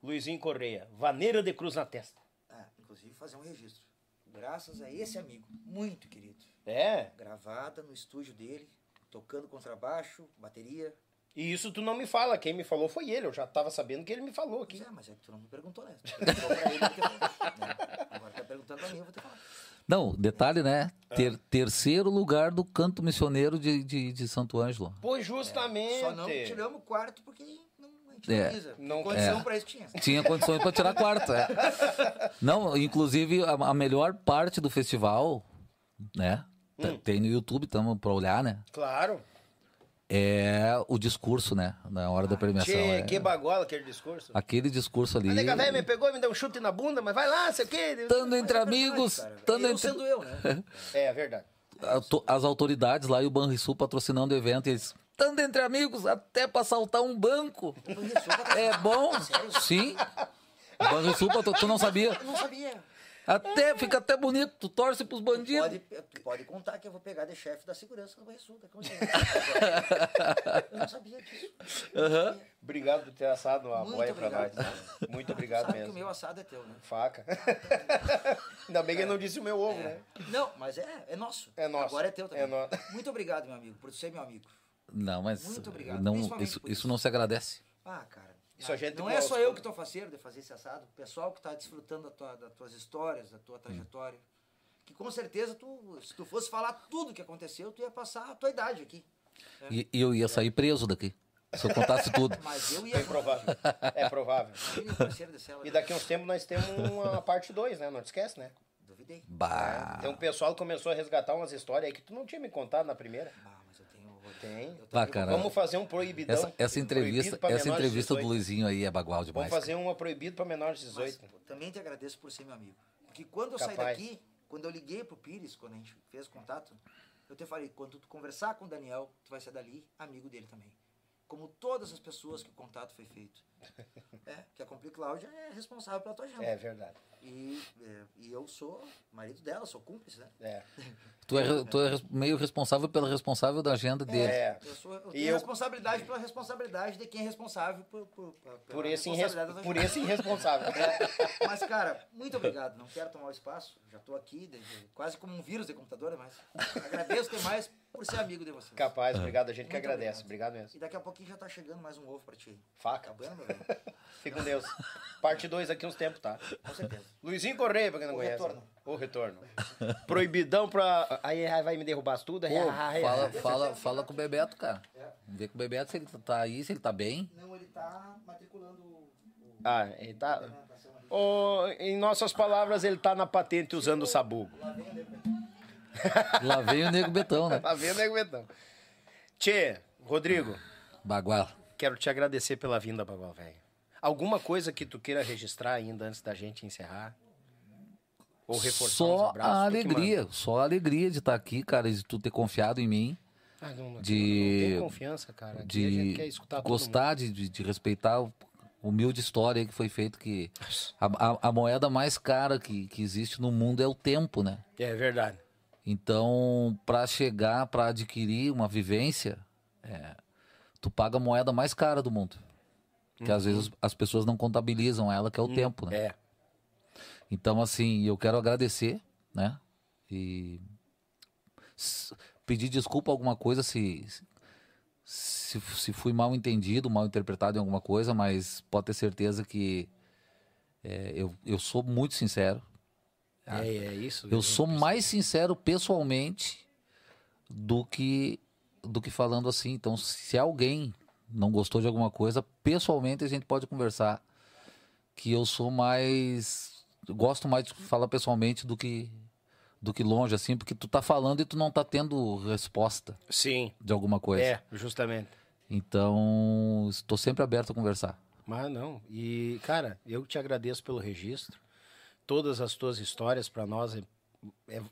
Luizinho Correia, vaneira de cruz na testa. Ah, inclusive fazer um registro. Graças a esse amigo, muito querido. É? Gravada no estúdio dele, tocando contrabaixo, bateria. E isso tu não me fala, quem me falou foi ele, eu já tava sabendo que ele me falou aqui. Pois é, mas é que tu não me perguntou, né? Tu perguntou pra ele, falado, né? Agora tá perguntando pra mim, eu vou ter falado. Não, detalhe, né? Ter- terceiro lugar do canto missioneiro de, de, de Santo Ângelo. Pois justamente. Só não tiramos o quarto porque não, a gente É. não precisa. Não- Condição é. pra isso tinha. Tinha condições para tirar quarto. é. Não, inclusive a, a melhor parte do festival, né? T- Hum. Tem no YouTube, estamos para olhar, né? Claro. É o discurso, né? Na hora da premiação. Tchê, é- que bagola aquele discurso. Aquele discurso ali. A nega velha me pegou e me deu um chute na bunda, mas vai lá, sei o quê. Estando entre amigos, Cara, estando eu entre sendo eu, né? É, é verdade. as autoridades lá e o Banrisul patrocinando o evento, eles estando entre amigos até para saltar um banco. É bom? Sim. O Banrisul, tu não sabia? Eu não sabia. Até, fica até bonito, tu torce pros bandidos. Pode, tu pode contar que eu vou pegar de chefe da segurança do. Tá? Assim? eu não sabia disso. Aham. Obrigado por ter assado Muito boia pra nós. obrigado. Muito obrigado Sabe que mesmo. o meu assado é teu, né? Faca. Ainda bem que ele não disse o meu ovo, né? Não, mas é, é nosso. É nosso. Agora é teu também. É nosso. Muito obrigado, meu amigo, por ser meu amigo. Não, mas Muito obrigado, não, isso, isso isso. não se agradece. Ah, cara. Isso a gente não é gosta. só eu que tô faceiro de fazer esse assado. O pessoal que tá desfrutando da tua, das tuas histórias, da tua trajetória. Que com certeza, tu, se tu fosse falar tudo o que aconteceu, tu ia passar a tua idade aqui. E, e eu ia sair preso daqui. Se eu contasse tudo. Mas eu ia. É provável. É provável. E daqui uns tempos nós temos uma parte 2, né? Não te esquece, né? Duvidei. Bah. Então o pessoal começou a resgatar umas histórias aí que tu não tinha me contado na primeira. Ah, tenho. Tem. Bah, cara. Vamos fazer um proibidão. Essa, essa entrevista, essa entrevista do 18. Luizinho aí é bagual Vamos demais. fazer uma proibido para menores de 18. Mas, pô, também te agradeço por ser meu amigo. Porque quando eu saí Capaz. daqui, quando eu liguei pro Pires, quando a gente fez contato, eu te falei, quando tu conversar com o Daniel, tu vai ser dali amigo dele também. Como todas as pessoas que o contato foi feito. É, que a Compli Cláudia é responsável pela tua agenda. É verdade. E, é, e eu sou marido dela, sou cúmplice, né? É. Tu é, tu é meio responsável pela responsável da agenda dele. É. Eu, sou, eu E tenho eu- responsabilidade pela responsabilidade de quem é responsável por, por, por, Por pela esse, irres... por esse irresponsável. É, mas, cara, muito obrigado. Não quero tomar o espaço. Já tô aqui, de- de- quase como um vírus de computador, mas agradeço demais por ser amigo de vocês. Capaz, obrigado. A gente que Muito agradece. obrigado. Obrigado mesmo. E daqui a pouquinho já tá chegando mais um ovo pra ti. Faca. Acabando, meu velho? Fica com Deus. Parte 2 aqui uns tempos, tá? Com certeza. Luizinho Correia, pra quem não O conhece. retorno. O retorno. Proibidão pra. Aí vai me derrubar as tudo. aí, Pô, aí, fala, aí. fala, fala com o Bebeto, cara. Vamos ver com o Bebeto se ele tá aí, se ele tá bem. Não, ele tá matriculando o. Ah, ele tá. Ô, em nossas palavras, ele tá na patente usando o sabugo. Lá vem o Nego Betão, né? Tá vendo, nego Betão? Tchê, Rodrigo, Bagual. quero te agradecer pela vinda, Bagual Velho. Alguma coisa que tu queira registrar ainda antes da gente encerrar? Ou reforçar os Só abraços? a alegria, só a alegria de estar aqui, cara, e de tu ter confiado em mim. Ah, não, não, De- não confiança, cara. Aqui de gostar, de, de, de respeitar o humilde história que foi feito, que a, a, a moeda mais cara que, que existe no mundo é o tempo, né? É verdade. Então, para chegar, para adquirir uma vivência, é, tu paga a moeda mais cara do mundo. Que às vezes as pessoas não contabilizam ela, que é o tempo, né? É. Então, assim, eu quero agradecer, né? E pedir desculpa alguma coisa se, se, se fui mal entendido, mal interpretado em alguma coisa, mas pode ter certeza que é, eu, eu sou muito sincero. É, é isso. Eu sou mais sincero pessoalmente do que do que falando assim. Então, se alguém não gostou de alguma coisa, pessoalmente a gente pode conversar. Que eu sou mais gosto mais de falar pessoalmente do que do que longe assim, porque tu tá falando e tu não tá tendo resposta Sim, de alguma coisa. é, justamente. Então, estou sempre aberto a conversar. Mas não. E, cara, eu te agradeço pelo registro. Todas as tuas histórias para nós é, é,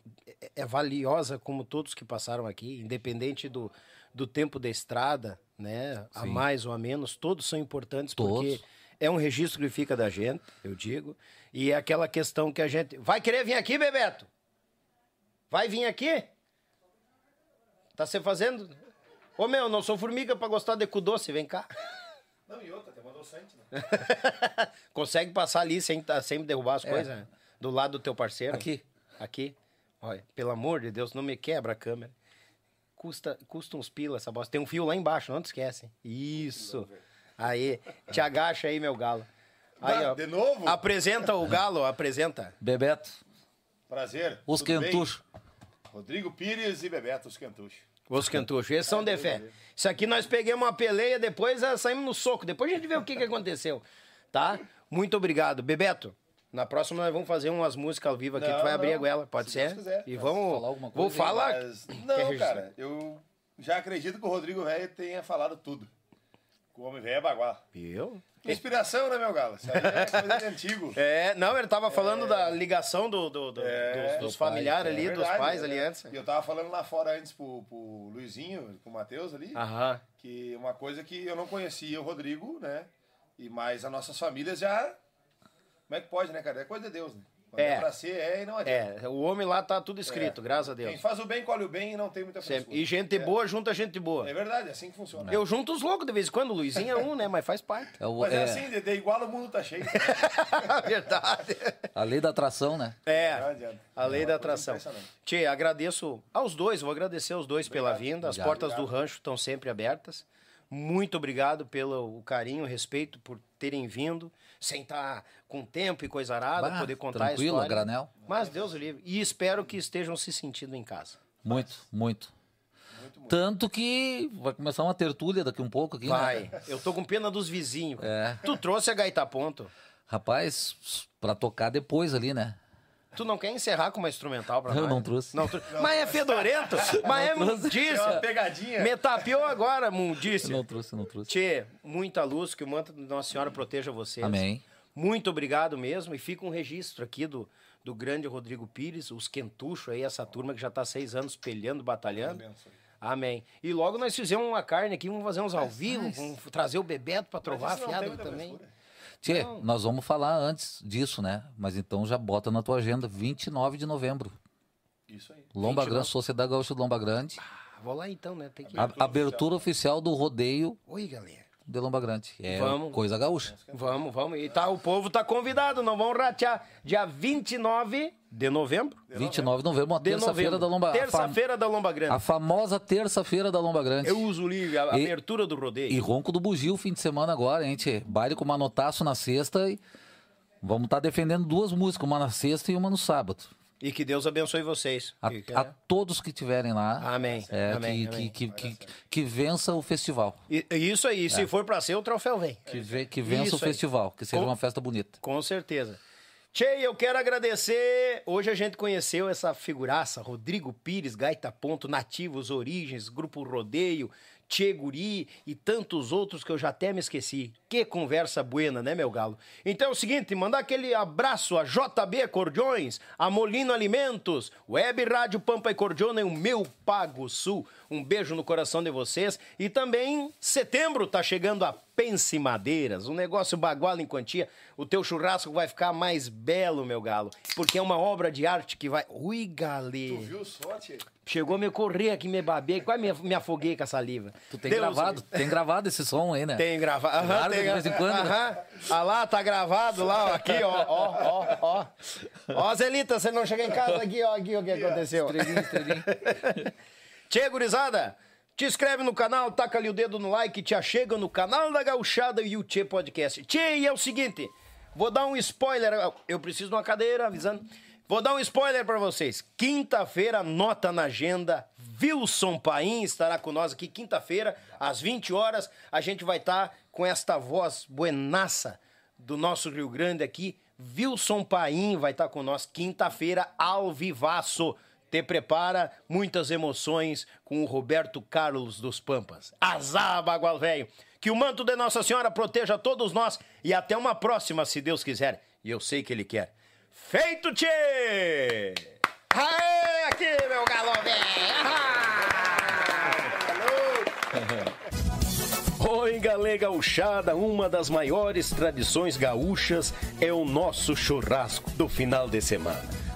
é valiosa como todos que passaram aqui, independente do, do tempo da estrada, né? A Sim. mais ou a menos, todos são importantes Todos. porque é um registro que fica da gente, eu digo. E é aquela questão que a gente. Vai querer vir aqui, Bebeto? Vai vir aqui? Tá se fazendo? Ô meu, não sou formiga pra gostar de cu doce, vem cá. Não, e outra, tem uma adoçante, né? Consegue passar ali sem, tá- sem derrubar as coisas? né? Do lado do teu parceiro? Aqui. Aqui. Olha, pelo amor de Deus, não me quebra a câmera. Custa, custa uns pila essa bosta. Tem um fio lá embaixo, não te esquece. Isso. Aí, te agacha aí, meu galo. Aí, ó. de novo? Apresenta o galo, apresenta. Bebeto, Prazer. os quentuchos. Rodrigo Pires e Bebeto, os quentuchos. Os cantuchos, esses são de fé. Isso aqui nós pegamos uma peleia, depois ah, saímos no soco. Depois a gente vê o que, que aconteceu. Tá? Muito obrigado. Bebeto, na próxima nós vamos fazer umas músicas ao vivo aqui. Não, tu vai abrir não. a goela, pode Se ser? Deus quiser. E vamos. falar alguma Vou coisa? falar. Mas, não, cara, eu já acredito que o Rodrigo Velho tenha falado tudo. O homem velho é baguá. Viu? Inspiração, né, meu galo? Isso aí é coisa de antigo. É, não, ele tava falando da ligação do, do- do- É, dos, dos familiares É ali, dos verdade, pais é. ali antes. E eu tava falando lá fora antes pro, pro Luizinho, pro Matheus ali, Aham. que uma coisa que eu não conhecia o Rodrigo, né? E mais as nossas famílias já. Como é que pode, né, cara? É coisa de Deus, né? Quando É. é, pra ser, é e não adianta. É, o homem lá tá tudo escrito, É. graças a Quem Deus. faz o bem, colhe o bem e não tem muita frescura. E gente É. boa junta gente boa. É verdade, é assim que funciona. Eu junto os loucos de vez em quando, o Luizinho é um, né? Mas faz parte. É, o- Mas é, é assim, de, de igual o mundo tá cheio. Verdade. a lei da atração, né? Não É, adianta. a lei É da atração. Tchê, agradeço aos dois, vou agradecer aos dois pela vinda. As Obrigado. portas do rancho estão sempre abertas. Muito obrigado pelo carinho, respeito por terem vindo, sem estar com tempo e coisa arada, Bah, poder contar a tranquilo, história. a granel. Mas Deus o livre. E espero que estejam se sentindo em casa. Muito, muito. Tanto que vai começar uma tertúlia daqui um pouco aqui, Vai. né? Eu tô com pena dos vizinhos. É. Tu trouxe a gaita ponto. Rapaz, pra tocar depois ali, né? Tu não quer encerrar com uma instrumental pra Eu nós? não trouxe. Não Mas é fedorento. mas é É uma mundícia. pegadinha. Me tapeou agora, Eu mundícia. não trouxe, eu não trouxe. Tchê, muita luz, que o manto de Nossa Senhora proteja vocês. Amém. Muito obrigado mesmo. E fica um registro aqui do, do grande Rodrigo Pires, os quentuchos aí, essa turma que já está seis anos pelhando, batalhando. Amém. E logo nós fizemos uma carne aqui, vamos fazer uns ao vivo, vamos trazer o Bebeto para trovar afiado também. frescura. Tchê, nós vamos falar antes disso, né? Mas então já bota na tua agenda, 29 de novembro. Isso aí. Lomba 29. Grande, Sociedade Gaúcha de Lomba Grande. Ah, vou lá então, né? Tem que ir. A- abertura oficial do rodeio Oi, galera. De Lomba Grande. É Vamos. coisa gaúcha. Vamos, vamos. E tá, o povo tá convidado, não vão ratear. Dia 29 de novembro. 29 de novembro, uma terça-feira da Lomba Terça-feira da Lomba Grande. A famosa terça-feira da Lomba Grande. Eu uso o livre, a E- abertura do rodeio. E ronco do bugio fim de semana agora, hein, tchê? Baile com manotaço na sexta e vamos estar defendendo duas músicas, uma na sexta e uma no sábado. E que Deus abençoe vocês. A, Que- a todos que estiverem lá, Amém. é, Amém, que, amém. Que, que, que, vença o festival. E- Isso aí, se for pra ser, o troféu vem. Que, ve- que vença Isso o aí. festival, que seja Com- uma festa bonita. Com certeza. Tchê, eu quero agradecer. Hoje a gente conheceu essa figuraça, Rodrigo Pires, Gaita Ponto, Nativos Origens, Grupo Rodeio, Tchê e tantos outros que eu já até me esqueci. Que conversa buena, né, meu galo? Então é o seguinte, mandar aquele abraço a JB Acordeões, a Molino Alimentos, Web Rádio Pampa e Cordiona e o meu Pago Sul. Um beijo no coração de vocês. E também, setembro tá chegando a Pense Madeiras, um negócio bagual em quantia. O teu churrasco vai ficar mais belo, meu galo, porque é uma obra de arte que vai. Ui, galê. Viu só, tchê? Chegou a me correr aqui, me babei, quase me, me afoguei com a saliva. Tu tem Deus gravado, me- tem gravado esse som aí, né? Tem gravado. Aham, Guarda tem de vez em quando? Aham. Ah lá, tá gravado lá, ó, aqui, ó, ó, ó, ó. Ó, Zelita, você não chega em casa aqui, ó, aqui o que aconteceu. Estrelinha, estrelinha. Tchê, gurizada, te inscreve no canal, taca ali o dedo no like, te achega no canal da Gauchada e o Tchê Podcast. Tchê, e é o seguinte, vou dar um spoiler, eu preciso de uma cadeira, avisando. Vou dar um spoiler pra vocês. Quinta-feira, nota na agenda, Wilson Paim estará com nós aqui quinta-feira, às 20 horas. A gente vai estar com esta voz buenaça do nosso Rio Grande aqui. Wilson Paim vai estar com nós quinta-feira, ao vivaço. Te prepara, muitas emoções com o Roberto Carlos dos Pampas. Azar, bagual velho. Que o manto de Nossa Senhora proteja todos nós e até uma próxima, se Deus quiser. E eu sei que Ele quer. Feito, tchê! Aê, aqui, meu galo velho! Oi, galê gauchada, uma das maiores tradições gaúchas é o nosso churrasco do final de semana.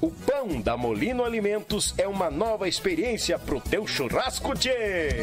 O pão da Molino Alimentos é uma nova experiência pro teu churrasco, tchê!